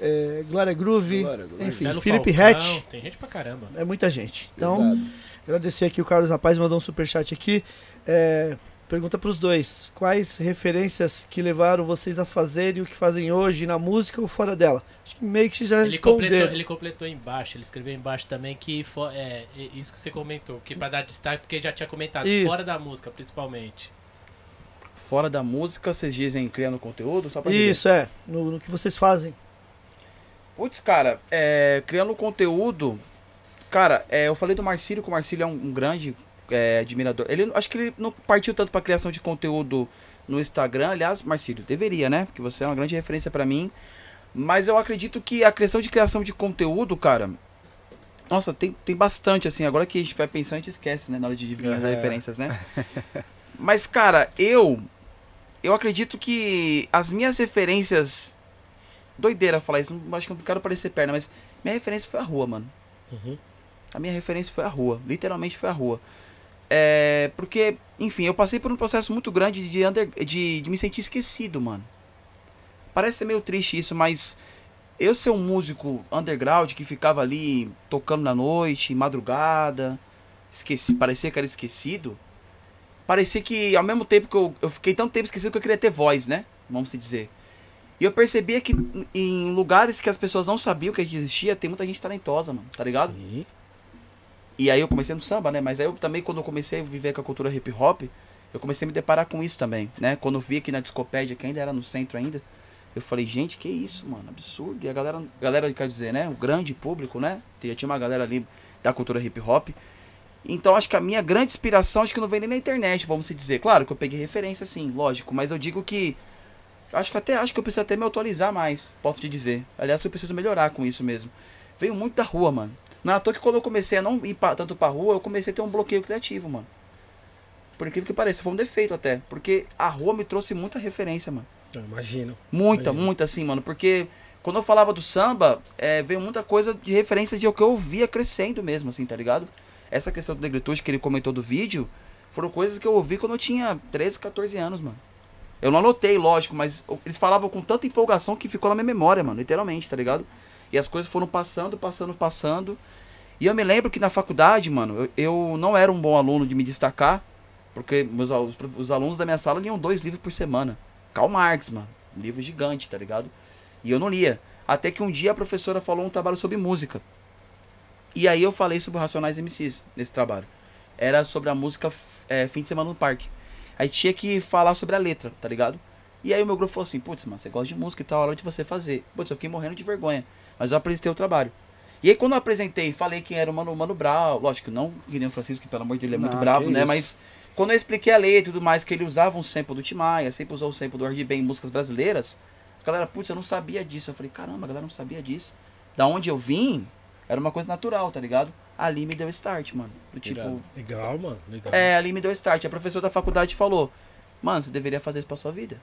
A: é, Glória Groove,
E: Glória, Glória.
A: enfim,
C: Marcelo
A: Felipe Hatch.
C: Tem gente pra caramba.
A: É muita gente. Então,
E: Pesado.
A: agradecer aqui o Carlos Rapaz, mandou um superchat aqui. É, pergunta pros dois: quais referências que levaram vocês a fazerem o que fazem hoje na música ou fora dela? Acho que meio que já
C: Ele completou,
A: responderam.
C: ele completou embaixo, ele escreveu embaixo também que fo- é, isso que você comentou, que pra dar destaque, porque ele já tinha comentado,
A: Isso.
C: fora da música, principalmente.
D: Fora da música, vocês dizem criando conteúdo? Só pra entender.
A: Isso, é. No, no que vocês fazem.
D: Putz, cara, é, criando conteúdo. Cara, é, eu falei do Marcílio, que o Marcílio é um, um grande é, admirador. Ele, acho que ele não partiu tanto pra criação de conteúdo no Instagram. Aliás, Marcílio, deveria, né? Porque você é uma grande referência pra mim. Mas eu acredito que a questão de criação de conteúdo, cara. Nossa, tem, tem bastante, assim. Agora que a gente vai pensar, a gente esquece, né? Na hora de adivinhar as
E: É.
D: referências, né? Mas, cara, eu. Eu acredito que as minhas referências. Doideira falar isso, não, acho que não quero parecer perna, mas minha referência foi a rua, mano.
B: Uhum.
D: A minha referência foi a rua. Literalmente foi a rua. É. Porque, enfim, eu passei por um processo muito grande de, under, de, de me sentir esquecido, mano. Parece ser meio triste isso, mas eu ser um músico underground que ficava ali tocando na noite, madrugada, esqueci, parecia que era esquecido. Parecia que ao mesmo tempo que eu, eu fiquei tanto tempo esquecido que eu queria ter voz, né? Vamos se dizer. E eu percebia que em lugares que as pessoas não sabiam que existia, tem muita gente talentosa, mano, tá ligado?
B: Sim.
D: E aí eu comecei no samba, né? Mas aí eu também, quando eu comecei a viver com a cultura hip hop, eu comecei a me deparar com isso também, né? Quando eu vi aqui na discopédia, que ainda era no centro ainda, eu falei, gente, que isso, mano, absurdo. E a galera, galera quer dizer, né? O grande público, né? Tinha tinha uma galera ali da cultura hip hop. Então acho que a minha grande inspiração, acho que não vem nem na internet, vamos dizer. Claro que eu peguei referência, sim, lógico, mas eu digo que. Acho que até acho que eu preciso até me atualizar mais, posso te dizer. Aliás, eu preciso melhorar com isso mesmo. Veio muito da rua, mano. Não é à toa que quando eu comecei a não ir pra- tanto pra rua, eu comecei a ter um bloqueio criativo, mano. Por incrível que pareça, foi um defeito até. Porque a rua me trouxe muita referência, mano.
B: Eu imagino.
D: Muita,
B: Imagino.
D: muita assim, mano. Porque quando eu falava do samba, é, veio muita coisa de referência de o que eu via crescendo mesmo, assim, tá ligado? Essa questão do negritude que ele comentou do vídeo, foram coisas que eu ouvi quando eu tinha 13, 14 anos, mano. Eu não anotei, lógico, mas eles falavam com tanta empolgação que ficou na minha memória, mano, literalmente, tá ligado? E as coisas foram passando, passando, passando. E eu me lembro que na faculdade, mano, eu, eu não era um bom aluno de me destacar, porque meus, os, os alunos da minha sala liam dois livros por semana. Karl Marx, mano. Um livro gigante, tá ligado? E eu não lia. Até que um dia a professora falou um trabalho sobre música. E aí eu falei sobre Racionais MCs nesse trabalho. Era sobre a música é, Fim de Semana no Parque. Aí tinha que falar sobre a letra, tá ligado? E aí o meu grupo falou assim, putz, mano, você gosta de música e tal, hora de você fazer. Putz, eu fiquei morrendo de vergonha. Mas eu apresentei o trabalho. E aí quando eu apresentei, falei quem era o Mano, Mano Brau, lógico, não o Francisco, que pelo amor de Deus ele é muito
E: Não,
D: bravo,
E: que
D: né?
E: isso.
D: Mas quando eu expliquei a letra e tudo mais, que ele usava um sample do Timaya, sempre usou o sample do RGB em músicas brasileiras, a galera, putz, eu não sabia disso. Eu falei, caramba, a galera não sabia disso. Da onde eu vim, era uma coisa natural, tá ligado? Ali me deu start, mano. Do tipo.
B: Legal, mano. Legal.
D: é, ali me deu start. A professora da faculdade falou: Mano, você deveria fazer isso pra sua vida.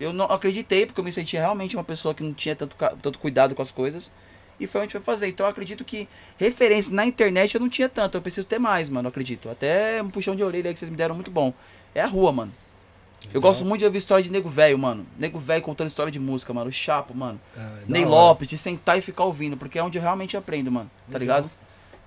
D: Eu não acreditei, porque eu me sentia realmente uma pessoa que não tinha tanto, tanto cuidado com as coisas. E foi onde foi fazer. Então eu acredito que referência na internet eu não tinha tanto. Eu preciso ter mais, mano. Eu acredito. Até um puxão de orelha aí que vocês me deram muito bom. É a rua, mano. Eu
B: Legal.
D: gosto muito de ouvir história de nego velho, mano. Nego velho contando história de música, mano. O Chapo, mano.
B: Ah,
D: Ney
B: hora.
D: Lopes, de sentar e ficar ouvindo, porque é onde eu realmente aprendo, mano, tá
B: Legal.
D: ligado?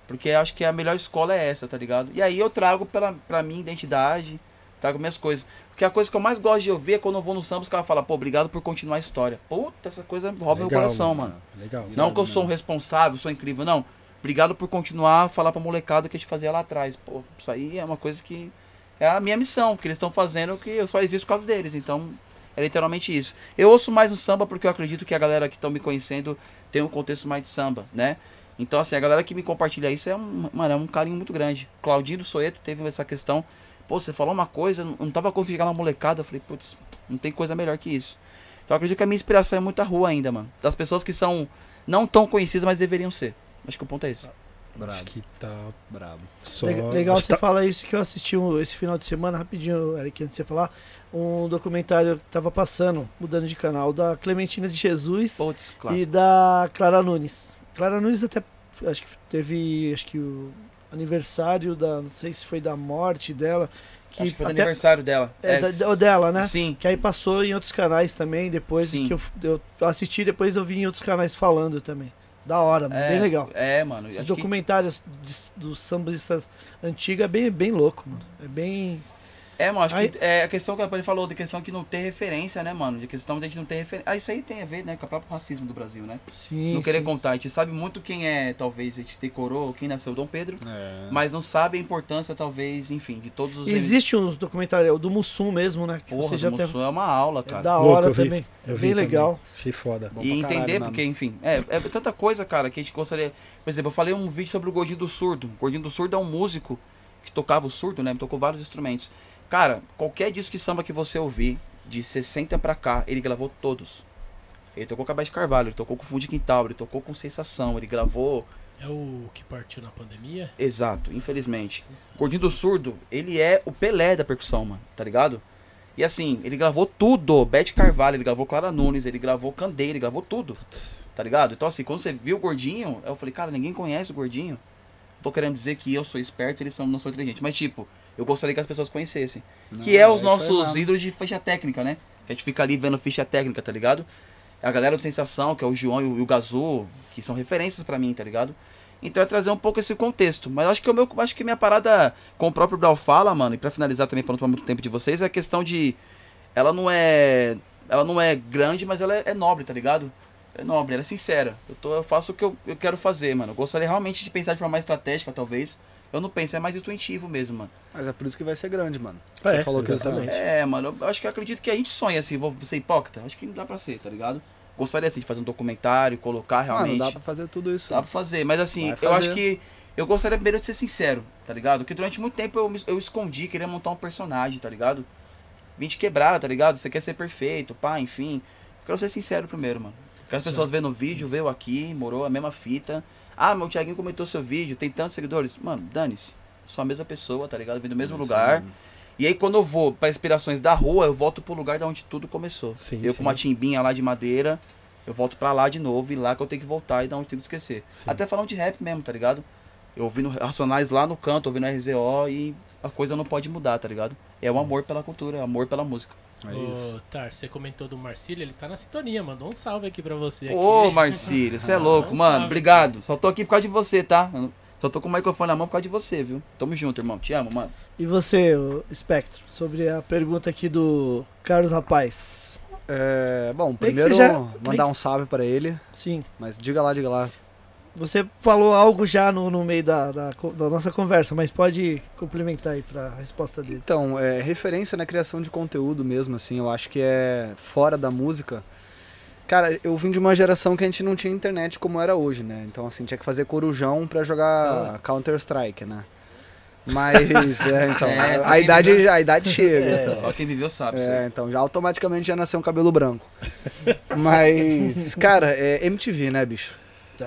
D: Porque eu acho que a melhor escola é essa, tá ligado? E aí eu trago pela, pra minha identidade, trago minhas coisas. Porque a coisa que eu mais gosto de ouvir é quando eu vou no samba, os caras falam, pô, obrigado por continuar a história. Puta, essa coisa rouba meu coração, mano.
B: Legal.
D: Não que eu sou um responsável, sou incrível, não. Obrigado por continuar a falar pra molecada que a gente fazia lá atrás. Pô, isso aí é uma coisa que é a minha missão, que eles estão fazendo que eu só existo por causa deles. Então, é literalmente isso. Eu ouço mais no samba porque eu acredito que a galera que estão me conhecendo tem um contexto mais de samba, né? Então, assim, a galera que me compartilha isso é um, mano, é um carinho muito grande. Claudinho do Soeto teve essa questão. Pô, você falou uma coisa, não tava chegar na molecada. Eu falei, putz, não tem coisa melhor que isso. Então, eu acredito que a minha inspiração é muito a rua ainda, mano. Das pessoas que são não tão conhecidas, mas deveriam ser. Acho que o ponto é esse.
B: Acho
E: Brabo,
B: que tá
E: brabo.
B: só...
A: Legal, legal
B: acho
A: você
B: tá-
A: fala isso que eu assisti um- esse final de semana, rapidinho, Eric, antes de você falar, um documentário que tava passando, mudando de canal, da Clementina de Jesus
D: Putz,
A: e da Clara Nunes. Clara Nunes até acho que teve, acho que o aniversário da. Não sei se foi da morte dela. Que
D: Acho que foi do
A: até-
D: aniversário dela.
A: É, da- da- dela, né?
D: Sim.
A: Que aí passou em outros canais também, depois
D: Sim.
A: que eu, eu assisti, depois eu vi em outros canais falando também. Da hora,
D: É,
A: bem legal.
D: É, mano.
A: Esses
D: que-
A: documentários de- dos sambistas antigos é bem, bem louco, mano. É bem.
D: É, mano, acho
A: Aí-
D: que é a questão que ele falou, de questão que não ter referência, né, mano? De questão de a gente não ter referência. Ah, isso aí tem a ver, né, com o próprio racismo do Brasil, né?
A: Sim.
D: não querer
A: sim.
D: contar. A gente sabe muito quem é, talvez, a gente decorou, quem nasceu Dom Pedro,
E: É.
D: mas não sabe a importância, talvez, enfim, de todos os.
A: Existe uns documentários, o do Mussum mesmo, né? Que
D: Porra,
A: você já
D: do
A: tem.
D: Mussum é uma aula,
A: É
D: cara.
A: da
B: Louco,
A: hora
B: eu vi.
A: também. É
B: Eu vi
A: bem
B: também.
A: legal.
B: Achei foda.
E: Bom
D: E entender,
E: caralho,
D: porque, enfim, é, é tanta coisa, cara, que a gente gostaria. Por exemplo, eu falei um vídeo sobre o Gordinho do Surdo. O Gordinho do Surdo é um músico que tocava o surdo, né? Tocou vários instrumentos. Cara, qualquer disco de samba que você ouvir, de 60 pra cá, ele gravou todos. Ele tocou com a Beth Carvalho, ele tocou com o Fundo de Quintal, ele tocou com Sensação, ele gravou.
C: É o que partiu na pandemia?
D: Exato, infelizmente. Gordinho do Surdo, ele é o Pelé da percussão, mano, tá ligado? E assim, ele gravou tudo. Beth Carvalho, ele gravou Clara Nunes, ele gravou Candeia, ele gravou tudo. Tá ligado? Então assim, quando você viu o Gordinho, eu falei, cara, ninguém conhece o Gordinho. Tô querendo dizer que eu sou esperto e eles são, não são inteligentes. Mas tipo, eu gostaria que as pessoas conhecessem. que é os nossos ídolos de ficha técnica, né? Que a gente fica ali vendo ficha técnica, tá ligado? A galera do Sensação, que é o João e o, Gazu, que são referências pra mim, tá ligado? Então é trazer um pouco esse contexto. Mas acho que o meu, acho que minha parada, com o próprio Brau fala, mano, e pra finalizar também, pra não tomar muito tempo de vocês, é a questão de. Ela não é. Ela não é grande, mas ela é, é nobre, tá ligado? É nobre, ela é sincera. Eu, tô, eu faço o que eu, eu quero fazer, mano. Eu gostaria realmente de pensar de forma mais estratégica, talvez. Eu não penso, é mais intuitivo mesmo, mano.
E: Mas é por isso que vai ser grande, mano.
B: É,
E: Você falou que
B: exatamente.
D: É, mano, eu acho que eu acredito que a gente sonha assim, vou ser hipócrita? Acho que não dá pra ser, tá ligado? Gostaria assim de fazer um documentário, colocar realmente.
E: Mano, dá pra fazer tudo isso.
D: Dá pra fazer, mas assim, eu acho que eu gostaria primeiro de ser sincero, tá ligado? Porque durante muito tempo eu, eu escondi, queria montar um personagem, tá ligado? Vim te quebrar, tá ligado? Você quer ser perfeito, pá, enfim. Eu quero ser sincero primeiro, mano. Que as pessoas vendo o vídeo, veio aqui, morou a mesma fita. Ah, meu Thiaguinho comentou seu vídeo, tem tantos seguidores. Mano, dane-se. Sou a mesma pessoa, tá ligado? Vim do mesmo lugar. E aí quando eu vou pra inspirações da rua, eu volto pro lugar da onde tudo começou.
B: Sim,
D: eu
B: sim.
D: com uma timbinha lá de madeira, eu volto pra lá de novo e lá que eu tenho que voltar e da onde eu tenho que esquecer.
B: Sim.
D: Até falando de rap mesmo, tá ligado? Eu ouvindo Racionais lá no canto, ouvindo RZO e a coisa não pode mudar, tá ligado? É o amor pela cultura, é o amor pela música.
E: É.
C: Ô, Tar, você comentou do Marcílio, ele tá na sintonia, mandou um salve aqui pra você.
D: Ô,
C: aqui.
D: Marcílio, você é louco,
C: Um
D: mano.
C: salve.
D: Obrigado. Só tô aqui por causa de você, tá? Só tô com o microfone na mão por causa de você, viu? Tamo junto, irmão. Te amo, mano.
A: E você, Spectro, sobre a pergunta aqui do Carlos Rapaz?
E: É, bom, primeiro
A: já-
E: mandar um salve pra ele.
A: Sim.
E: Mas diga lá, diga lá.
A: Você falou algo já no, no meio da, da, da nossa conversa, mas pode complementar aí pra resposta dele.
E: Então, é, referência na criação de conteúdo mesmo, assim, eu acho que é fora da música. Cara, eu vim de uma geração que a gente não tinha internet como era hoje, né? Então, assim, tinha que fazer corujão pra jogar Counter-Strike, né? Mas, é, então,
D: É,
E: a, idade, já- a idade chega.
D: É,
E: então.
D: só quem viveu sabe.
E: É, então já automaticamente já nasceu um cabelo branco. Mas, cara, é MTV, né, bicho?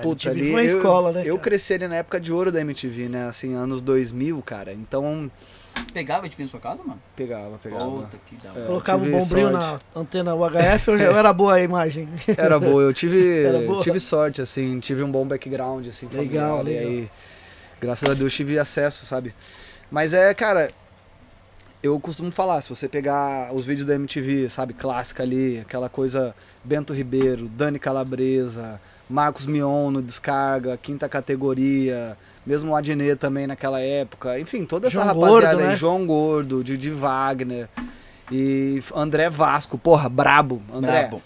E: Puta,
A: MTV
E: ali,
A: foi uma
E: eu,
A: escola, né?
E: Eu
A: cara?
E: cresci ali na época de ouro da MTV, né? Assim, anos 2000, cara. Então,
D: Pegava a gente na sua casa, mano?
E: pegava, pegava.
D: Puta que da.
E: É,
A: Colocava um bombril
E: sorte.
A: na antena UHF ou já era boa a imagem?
E: Era boa, eu tive,
A: Era boa.
E: tive sorte, assim, tive um bom background, assim,
A: Legal,
E: familiar,
A: legal.
E: E aí, graças a Deus, tive acesso, sabe? Mas é, cara, eu costumo falar, se você pegar os vídeos da MTV, sabe, clássica ali, aquela coisa Bento Ribeiro, Dani Calabresa, Marcos Mion no Descarga, quinta categoria, mesmo o Adnet também naquela época, enfim, toda essa
A: João
E: rapaziada
A: Gordo,
E: aí,
A: né?
E: João Gordo, Didi Wagner e André Vasco, porra, brabo, André.
D: Brabo.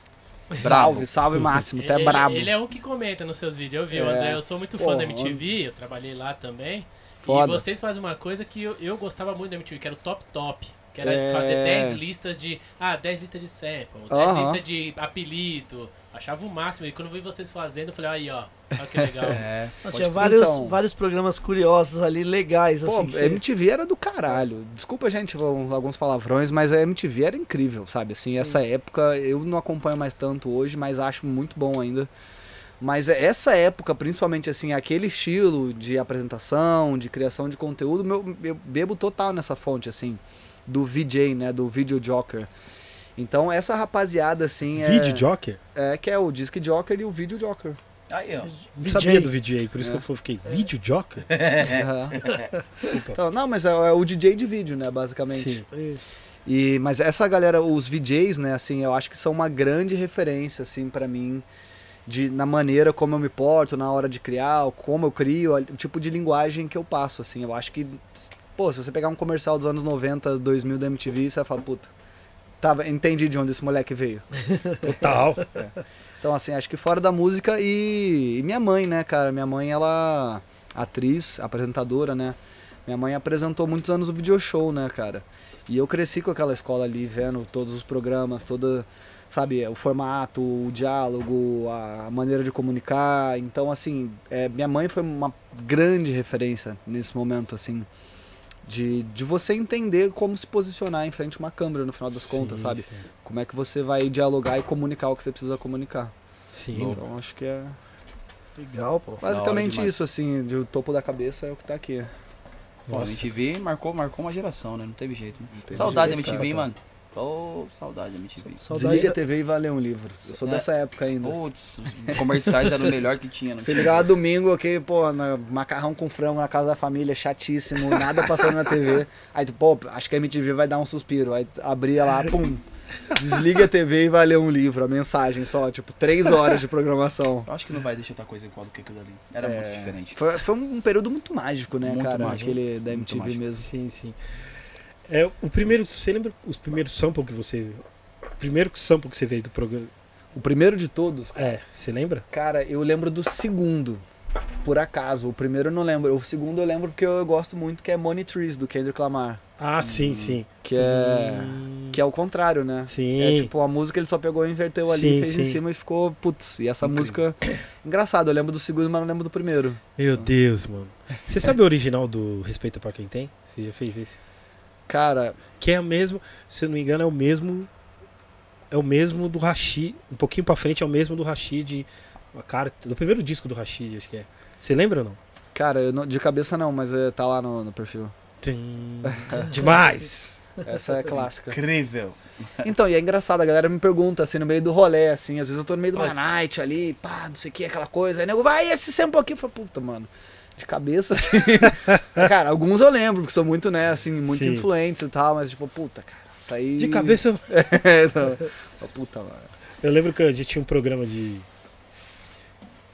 E: Salve, salve máximo, é
C: ele,
E: brabo.
C: ele é um que comenta nos seus vídeos, eu vi,
E: É.
C: André, eu sou muito fã
E: Porra,
C: da MTV, eu trabalhei lá também.
E: Foda.
C: E vocês fazem uma coisa que eu, eu gostava muito da MTV, que era o Top Top. Que era
E: É.
C: fazer 10 listas de. Ah, 10 listas de sample, 10
E: Aham.
C: listas de apelido. Achava o máximo. E quando eu vi vocês fazendo, eu falei, aí ó, olha que legal.
D: É.
A: Não, tinha vários,
E: Então.
A: vários programas curiosos ali, legais,
E: Pô,
A: assim.
E: MTV era do caralho. Desculpa, gente, alguns palavrões, mas a MTV era incrível, sabe? Assim,
A: Sim.
E: essa época eu não acompanho mais tanto hoje, mas acho muito bom ainda. Mas essa época, principalmente assim, aquele estilo de apresentação, de criação de conteúdo, meu, eu bebo total nessa fonte, assim, do VJ, né? Do Video Joker. Então essa rapaziada, assim, é,
B: Video Joker?
E: é que é o Disc Joker e o Video Joker.
D: Aí, ó.
A: VJ.
B: sabia do VJ, por isso
E: É.
B: que eu fiquei, vídeo joker?
E: Aham.
B: Desculpa.
E: Então, não, mas é, é o DJ de vídeo, né, basicamente.
B: Sim.
A: Isso.
E: E, mas essa galera, os VJs, né, assim, eu acho que são uma grande referência, assim, pra mim, de, na maneira como eu me porto, na hora de criar, como eu crio, o tipo de linguagem que eu passo, assim. Eu acho que, pô, se você pegar um comercial dos anos 90, 2000 da MTV, você vai falar, puta, tava, entendi de onde esse moleque veio.
B: Total.
E: Então, assim, acho que fora da música e, e minha mãe, né, cara? Minha mãe, ela, atriz, apresentadora, né? Minha mãe apresentou muitos anos o video show, né, cara? E eu cresci com aquela escola ali, vendo todos os programas, toda, sabe, o formato, o diálogo, a maneira de comunicar. Então, assim, é, minha mãe foi uma grande referência nesse momento, assim, de, de você entender como se posicionar em frente a uma câmera, no final das contas,
B: Sim,
E: sabe?
B: Sim.
E: Como é que você vai dialogar e comunicar o que você precisa comunicar.
B: Sim.
E: Então acho que é
A: Legal, pô.
E: basicamente isso, assim, de o topo da cabeça é o que tá aqui.
D: Pô, a
B: Nossa.
D: MTV marcou, marcou uma geração, né? Não teve jeito. Né?
E: teve
D: saudade da MTV,
E: cara.
D: mano. Ô, saudade da MTV.
A: Saudade.
E: Desliga a TV e vai ler um livro. Eu sou
D: É.
E: dessa época ainda.
D: Putz, os comerciais eram o melhor que tinha. Né?
E: Você ligava domingo, ok, pô, na- macarrão com frango na casa da família, chatíssimo, nada passando na TV. Aí tu, pô, acho que a MTV vai dar um suspiro. Aí abria lá, pum, desliga a TV e vai ler um livro, a mensagem só, tipo, três horas de programação.
D: Eu acho que não vai deixar outra coisa igual do que aquilo ali. Era
E: É,
D: muito diferente.
E: Foi, foi um período muito mágico, né,
D: Muito
E: cara?
D: mágico.
E: Aquele da MTV mesmo.
B: Sim, sim. É, o primeiro, você lembra os primeiros samples que você. O primeiro sample que você veio do programa?
E: O primeiro de todos,
B: É, você lembra?
E: Cara, eu lembro do segundo, por acaso. O primeiro eu não lembro. O segundo eu lembro porque eu gosto muito, que é Money Trees, do Kendrick Lamar.
B: Ah, sim, sim.
E: Que é,
B: Hum,
E: que é o contrário, né?
B: Sim.
E: É tipo, a música ele só pegou e inverteu ali,
B: Sim,
E: fez em
B: sim.
E: cima e ficou, putz. E essa
B: Incrível.
E: música, engraçado, eu lembro do segundo, mas não lembro do primeiro.
B: Meu Deus, mano. Você sabe o original do Respeita pra Quem Tem? Você já fez esse?
E: Cara,
B: Que é o mesmo, se eu não me engano, é o mesmo. É o mesmo do Rashid. Um pouquinho pra frente é o mesmo do Rashid. A carta, do primeiro disco do Rashid, acho que é. Você lembra ou não?
E: cara, eu não- de cabeça não, mas é, tá lá no, no perfil.
B: Tum. Demais!
E: Essa é clássica.
D: Incrível.
E: Então, e é engraçado, a galera me pergunta, assim, no meio do rolê, assim, às vezes eu tô no meio de uma night ali, pá, não sei o que, aquela coisa, aí nego, vai esse sample aqui, eu falo, puta, mano, de cabeça, assim, cara, alguns eu lembro, porque são muito, né, assim, muito
B: Sim.
E: influentes e tal, mas tipo, puta, cara, isso aí...
B: De cabeça.
E: É, não. Fala, puta, mano.
B: Eu lembro que a gente tinha um programa de.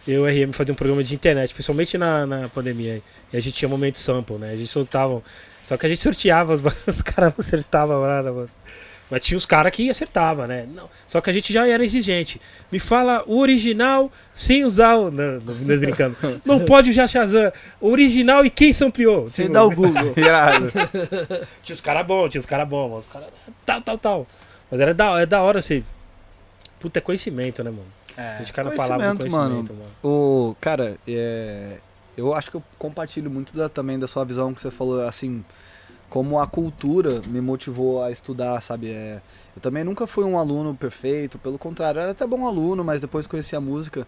B: Eu e RM fazia um programa de internet, principalmente na, na pandemia. E a gente tinha momento sample, né? A gente soltava. Só que a gente sorteava, os, os caras não acertavam nada, mano. Mas tinha os caras que acertavam, né? Não, só que a gente já era exigente. Me fala o original sem usar o. Não, não, não brincando. Não pode usar Shazam. Original e quem sampleou?
A: Sem
B: Tipo,
A: dar o Google.
B: Tinha os caras bons, tinha os caras bons, mano. Os caras. Tal, tal, tal. Mas era da, é da hora você. Puta, é conhecimento, né, mano? A
D: É.
B: gente cai na palavra do
E: Conhecimento, mano.
B: mano.
E: O, cara, é, eu acho que eu compartilho muito da- também da sua visão que você falou, assim, como a cultura me motivou a estudar, sabe? É, eu também nunca fui um aluno perfeito, pelo contrário, era até bom aluno, mas depois conheci a música.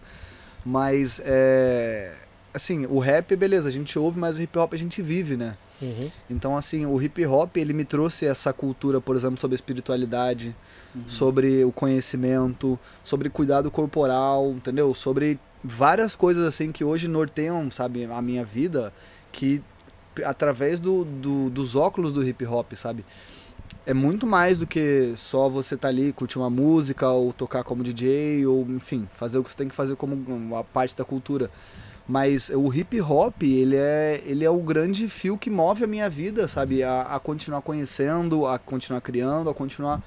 E: Mas, é, assim, o rap, beleza, a gente ouve, mas o hip hop a gente vive, né?
B: Uhum.
E: Então, assim, o hip hop, ele me trouxe essa cultura, por exemplo, sobre a espiritualidade,
D: Uhum.
E: sobre o conhecimento, sobre cuidado corporal, entendeu? Sobre várias coisas, assim, que hoje norteiam, sabe, a minha vida, que através do, do- dos óculos do hip hop, sabe? É muito mais do que só você tá ali, curtir uma música, ou tocar como DJ, ou, enfim, fazer o que você tem que fazer como uma parte da cultura. Mas o hip hop, ele é, ele é o grande fio que move a minha vida, sabe? A, a continuar conhecendo, a continuar criando, a continuar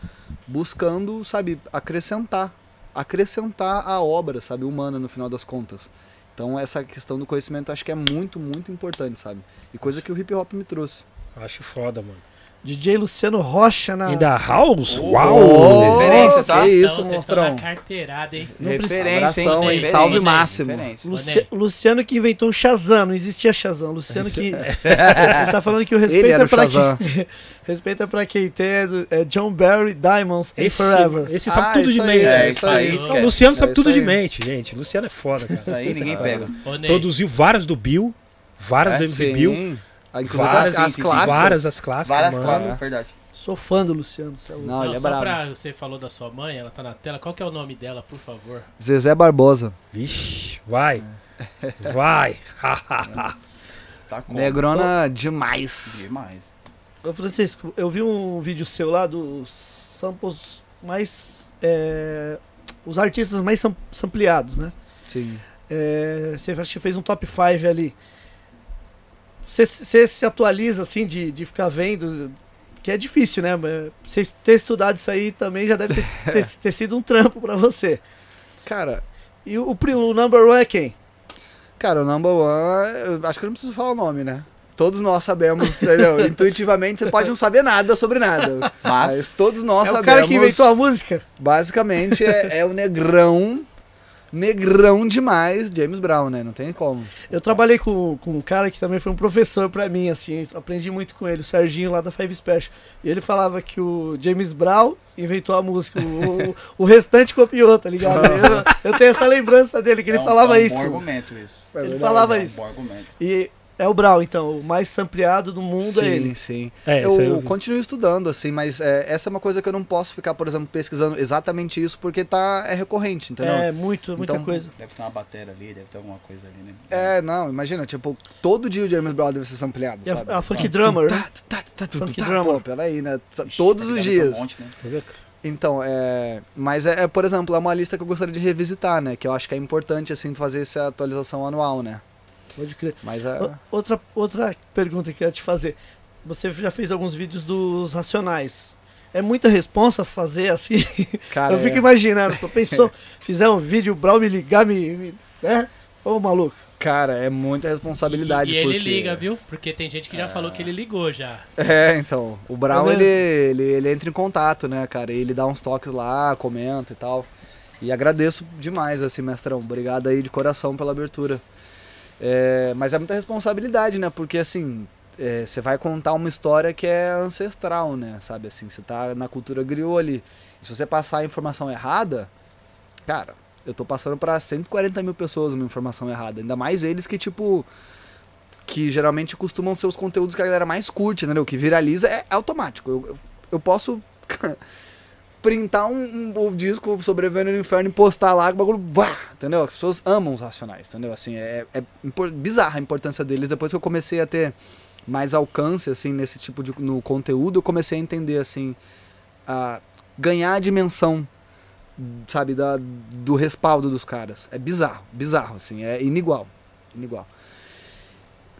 E: buscando, sabe? Acrescentar. Acrescentar a obra, sabe? Humana, no final das contas. Então, essa questão do conhecimento acho que é muito, muito importante, sabe? E coisa que o hip hop me trouxe.
B: Acho foda, mano.
A: DJ Luciano Rocha na.
B: In the house?
D: Oh,
B: Uau!
E: Oh,
D: referência, tá?
E: Que isso,
C: Então, vocês estão
E: monstrão.
C: carteirada, hein?
A: Não precisa-
D: Referência, hein?
E: Abração, hein? Salve máximo.
D: Referência.
A: Luci- Luciano que inventou o Shazam, não existia Shazam. Luciano que. Ele tá falando que o respeito
E: Ele era
A: é pra quem. respeito é pra quem tem. é É John Barry, Diamonds and
B: Esse,
A: Forever.
B: esse sabe
E: Ah,
B: tudo de
E: isso aí,
B: mente.
E: é
B: né?
E: isso aí.
B: Não,
D: esquece.
B: o Luciano
E: É
B: sabe
E: isso
B: tudo de mente, gente. Luciano é foda,
D: Isso
B: cara.
D: aí ninguém pega.
B: Produziu várias do Bill, várias
D: É,
B: do MV Bill,
E: Inclusive
B: várias,
E: as, as clássicas.
B: várias as clássicas,
D: Várias
B: mano.
D: classes, é verdade.
A: Sou fã do Luciano. cê é.
E: Não, ele é
C: só
E: brabo.
C: pra você falou da sua mãe, ela tá na tela. Qual que é o nome dela, por favor?
E: Zezé Barbosa.
B: Vixe, vai. Vai.
D: Tá com.
E: Negrona demais.
D: Demais.
A: Ô Francisco, eu vi um vídeo seu lá dos samples mais. é, os artistas mais sam- sampleados, né?
E: Sim.
A: É, você acho que fez um top 5 ali. Você, se atualiza assim de, de ficar vendo, que é difícil, né? Você ter estudado isso aí também já deve ter, ter- ter sido um trampo pra você.
E: Cara,
A: E o, o, o number one é quem?
E: cara, o number one, eu acho que eu não preciso falar o nome, né? Todos nós sabemos, entendeu? Intuitivamente você pode não saber nada sobre nada. Mas
D: Mas.
E: todos nós
A: é o
E: sabemos.
A: cara que inventou a música?
E: Basicamente é, é o negrão. Negrão demais, James Brown, né? Não tem como.
A: Eu trabalhei com, com um cara que também foi um professor pra mim, assim, aprendi muito com ele, o Serginho lá da Five Special. E ele falava que o James Brown inventou a música, o, o- o restante copiou, tá ligado? Eu, eu tenho essa lembrança dele, que ele
D: é um-
A: falava
D: é um
A: isso.
D: Bom argumento isso.
E: É
A: Ele
E: verdade.
A: falava
D: É um
A: isso.
D: bom argumento.
A: E é o Brown, então, o mais sampleado do mundo é
E: sim,
A: ele.
E: sim.
B: É,
E: eu
B: eu
E: continuo estudando, assim, mas é, essa é uma coisa que eu não posso ficar, por exemplo, pesquisando exatamente isso, porque tá, é recorrente, entendeu?
A: É, muito, muita
E: Então,
A: coisa.
D: Deve ter uma bateria ali, deve ter alguma coisa ali, né?
E: É, não, imagina, tipo, todo dia o James Brown deve ser sampleado,
A: E
E: sabe?
A: a, a Funk Drummer, né?
E: Tá, tá, tá, tá,
A: Funk
E: tá,
A: drummer.
E: Pô, peraí, né?
D: Ixi,
E: Todos
D: tá
E: os dias.
D: Um monte, né?
B: Quer ver?
E: Então, é. Mas é, é, por exemplo, é uma lista que eu gostaria de revisitar, né? Que eu acho que é importante, assim, fazer essa atualização anual, né?
A: Pode crer.
E: Mas é.
A: O- Outra, outra pergunta que eu ia te fazer. Você já fez alguns vídeos dos Racionais. É muita responsa fazer assim?
E: Cara,
A: eu fico
E: é-
A: imaginando. Tu pensou, fizer um vídeo, o Brau me ligar, me. me né? Ô maluco.
E: Cara, é muita responsabilidade.
C: E, e ele
E: porque-
C: liga, viu? Porque tem gente que já falou que ele ligou já.
E: É, então. O Brown,
A: É
E: ele, ele, ele entra em contato, né, cara? E Ele dá uns toques lá, comenta e tal. E agradeço demais, assim, mestrão. Obrigado aí de coração pela abertura. É, mas é muita responsabilidade, né? Porque, assim, é, você vai contar uma história que é ancestral, né? Sabe, assim, você tá na cultura griot ali. E se você passar a informação errada, cara, eu tô passando pra 140 mil pessoas uma informação errada. Ainda mais eles que, tipo, que geralmente costumam ser os conteúdos que a galera mais curte, entendeu? Que viraliza é automático. Eu, eu, eu posso printar um, um, um disco sobrevivendo no inferno e postar lá, o bagulho, bah, entendeu? As pessoas amam os racionais, entendeu? Assim, é, é bizarra a importância deles. Depois que eu comecei a ter mais alcance, assim, nesse tipo de no conteúdo, eu comecei a entender, assim, a ganhar a dimensão, sabe, da, do respaldo dos caras. É bizarro, bizarro, assim, é inigual, inigual.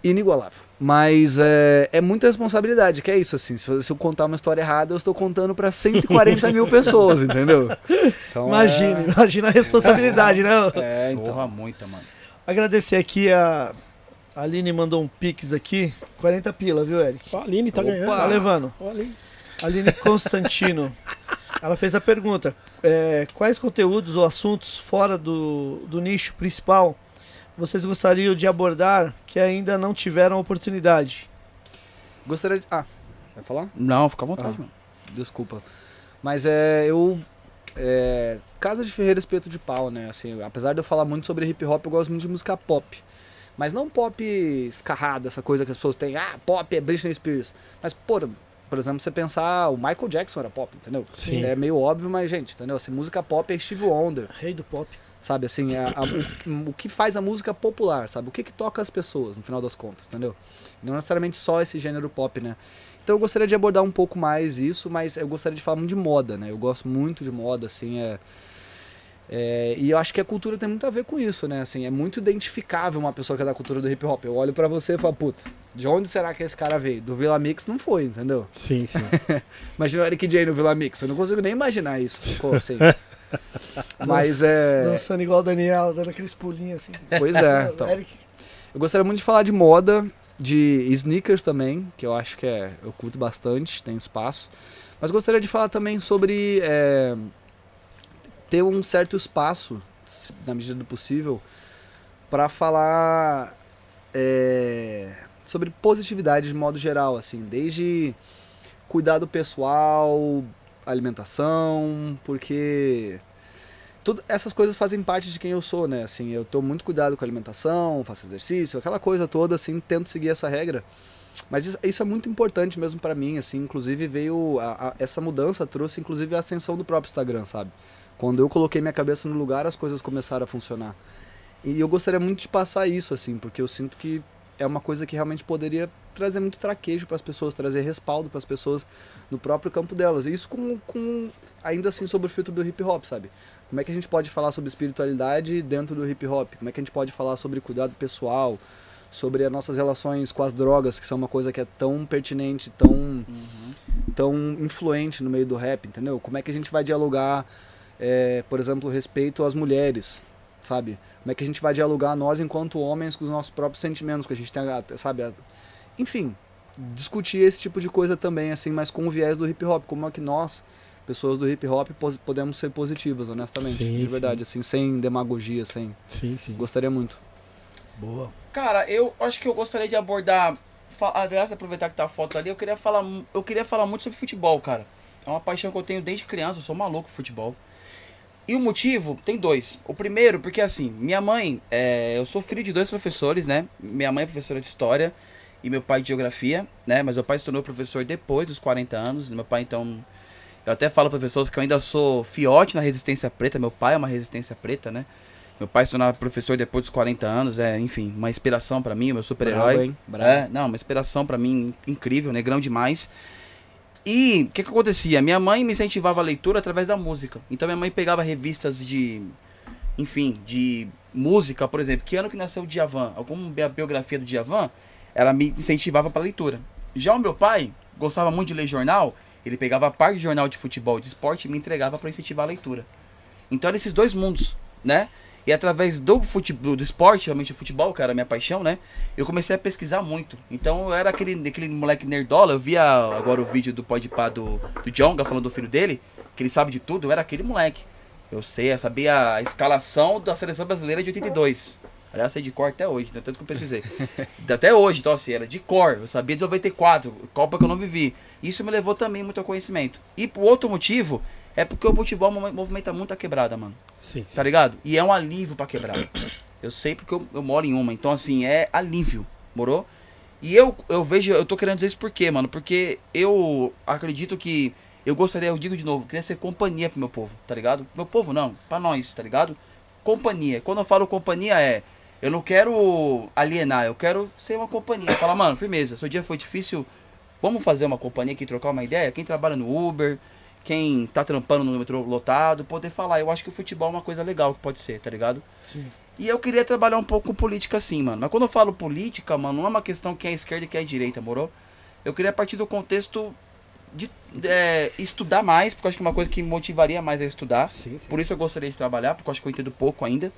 E: Inigualável. Mas é, é muita responsabilidade, que é isso, assim. Se eu, se eu contar uma história errada, eu estou contando para 140 mil pessoas, entendeu? Então,
A: Imagina, imagina a responsabilidade, né?
E: É, é, então.
D: Porra, muita, mano.
A: Agradecer aqui a. A Aline mandou um pix aqui. 40 pila, viu, Eric?
B: A Aline tá
E: Opa.
B: ganhando.
A: Tá levando.
B: Olha aí.
A: Aline Constantino. Ela fez a pergunta: é, quais conteúdos ou assuntos fora do, do nicho principal vocês gostariam de abordar que ainda não tiveram oportunidade?
E: Gostaria de. Ah, vai falar?
D: Não, fica à vontade,
E: Ah.
D: mano.
E: Desculpa. Mas é. Eu. É, Casa de Ferreira Espeto de Pau, né? Assim, apesar de eu falar muito sobre hip hop, eu gosto muito de música pop. Mas não pop escarrada, essa coisa que as pessoas têm. Ah, pop é Britney Spears. Mas, por, por exemplo, você pensar, o Michael Jackson era pop, entendeu?
B: Sim.
E: É meio óbvio, mas, gente, entendeu? Assim, música pop é Steve Wonder.
A: Rei do pop.
E: Sabe, assim, é a- o, que faz a música popular, sabe? O que que toca as pessoas, no final das contas, entendeu? Não necessariamente só esse gênero pop, né? Então eu gostaria de abordar um pouco mais isso, mas eu gostaria de falar muito de moda, né? Eu gosto muito de moda, assim, é... é, e eu acho que a cultura tem muito a ver com isso, né? Assim, é muito identificável uma pessoa que é da cultura do hip hop. Eu olho pra você e falo, puta, de onde será que esse cara veio? Do Vila Mix não foi, entendeu?
B: Sim, sim.
E: Imagina o Eric J no Vila Mix, eu não consigo nem imaginar isso, sacou? Assim. Mas é...
A: Dançando igual o Daniel, dando aqueles pulinhos assim.
E: Pois é, então. Eu gostaria muito de falar de moda, de sneakers também, que eu acho que é, eu curto bastante, tem espaço. Mas gostaria de falar também sobre é, ter um certo espaço, na medida do possível, para falar é, sobre positividade de modo geral, assim, desde cuidado pessoal, alimentação, porque tudo, essas coisas fazem parte de quem eu sou, né? Assim, eu tô muito cuidado com a alimentação, faço exercício, aquela coisa toda, assim, tento seguir essa regra. Mas isso, isso é muito importante mesmo pra mim, assim, inclusive veio a- a- essa mudança trouxe inclusive a ascensão do próprio Instagram, sabe? Quando eu coloquei minha cabeça no lugar, as coisas começaram a funcionar. E eu gostaria muito de passar isso, assim, porque eu sinto que é uma coisa que realmente poderia trazer muito traquejo para as pessoas, trazer respaldo para as pessoas no próprio campo delas. E isso com, com ainda assim sobre o filtro do hip hop, sabe? Como é que a gente pode falar sobre espiritualidade dentro do hip hop? Como é que a gente pode falar sobre cuidado pessoal, sobre as nossas relações com as drogas, que são uma coisa que é tão pertinente, tão tão influente no meio do rap, entendeu? Como é que a gente vai dialogar, é, por exemplo, respeito às mulheres, sabe? Como é que a gente vai dialogar nós enquanto homens com os nossos próprios sentimentos, que a gente tem, a- sabe? enfim, discutir esse tipo de coisa também, assim, mas com o viés do hip hop, como é que nós, pessoas do hip hop, podemos ser positivas, honestamente,
B: Sim,
E: de
B: sim.
E: verdade, assim, sem demagogia, sem.
B: Sim, sim.
E: Gostaria muito.
A: Boa.
D: Cara, eu acho que eu gostaria de abordar. Aliás, aproveitar que tá a foto ali, eu queria falar, eu queria falar muito sobre futebol, cara. É uma paixão que eu tenho desde criança, eu sou maluco por futebol. E o motivo tem dois. O primeiro, porque assim, minha mãe, é, eu sou filho de dois professores, né? Minha mãe é professora de história e meu pai de geografia, né? Mas meu pai se tornou professor depois dos 40 anos. Meu pai, então. Eu até falo para pessoas que eu ainda sou fiote na resistência preta. Meu pai é uma resistência preta, né? Meu pai se tornou professor depois dos 40 anos, é, enfim, uma inspiração pra mim, meu super-herói. É, não, uma inspiração pra mim incrível, negrão demais. E o que que acontecia? Minha mãe me incentivava a leitura através da música. Então minha mãe pegava revistas de, enfim, de música, por exemplo, que ano que nasceu o Djavan, alguma bi- biografia do Djavan, ela me incentivava pra leitura. Já o meu pai gostava muito de ler jornal, ele pegava parte de jornal de futebol, de esporte e me entregava pra incentivar a leitura. Então eram esses dois mundos, né? E através do futebol, do esporte, realmente o futebol, que era a minha paixão, né? Eu comecei a pesquisar muito. Então eu era aquele, aquele moleque nerdola, eu via agora o vídeo do Podpah do, do Jonga falando do filho dele, que ele sabe de tudo, eu era aquele moleque. Eu sei, eu sabia a escalação da seleção brasileira de 82. Aliás, sei de cor até hoje, né? tanto que eu pesquisei. até hoje, então assim, era de cor. Eu sabia de 94, Copa que eu não vivi. Isso me levou também muito ao conhecimento. E por outro motivo, é porque o futebol mov- movimenta muito a quebrada, mano.
B: Sim, sim.
D: Tá ligado? E é um alívio pra quebrar. Eu sei porque eu, eu moro em uma. Então, assim, é alívio. Morou? E eu, eu vejo, eu tô querendo dizer isso por quê, mano? Porque eu acredito que eu gostaria, eu digo de novo, queria ser companhia pro meu povo, tá ligado? Meu povo não, pra nós, tá ligado? Companhia. Quando eu falo companhia é, eu não quero alienar, eu quero ser uma companhia. Falar, mano, firmeza, seu dia foi difícil, vamos fazer uma companhia aqui, trocar uma ideia? Quem trabalha no Uber, quem tá trampando no metrô lotado, poder falar. Eu acho que o futebol é uma coisa legal que pode ser, tá ligado?
A: Sim.
D: E eu queria trabalhar um pouco com política assim, mano. Mas quando eu falo política, mano, não é uma questão quem é esquerda e quem é direita, morou? Eu queria partir do contexto de é, estudar mais, porque eu acho que é uma coisa que me motivaria mais a estudar.
B: Sim, sim.
D: Por isso eu gostaria de trabalhar, porque eu acho que eu entendo pouco ainda.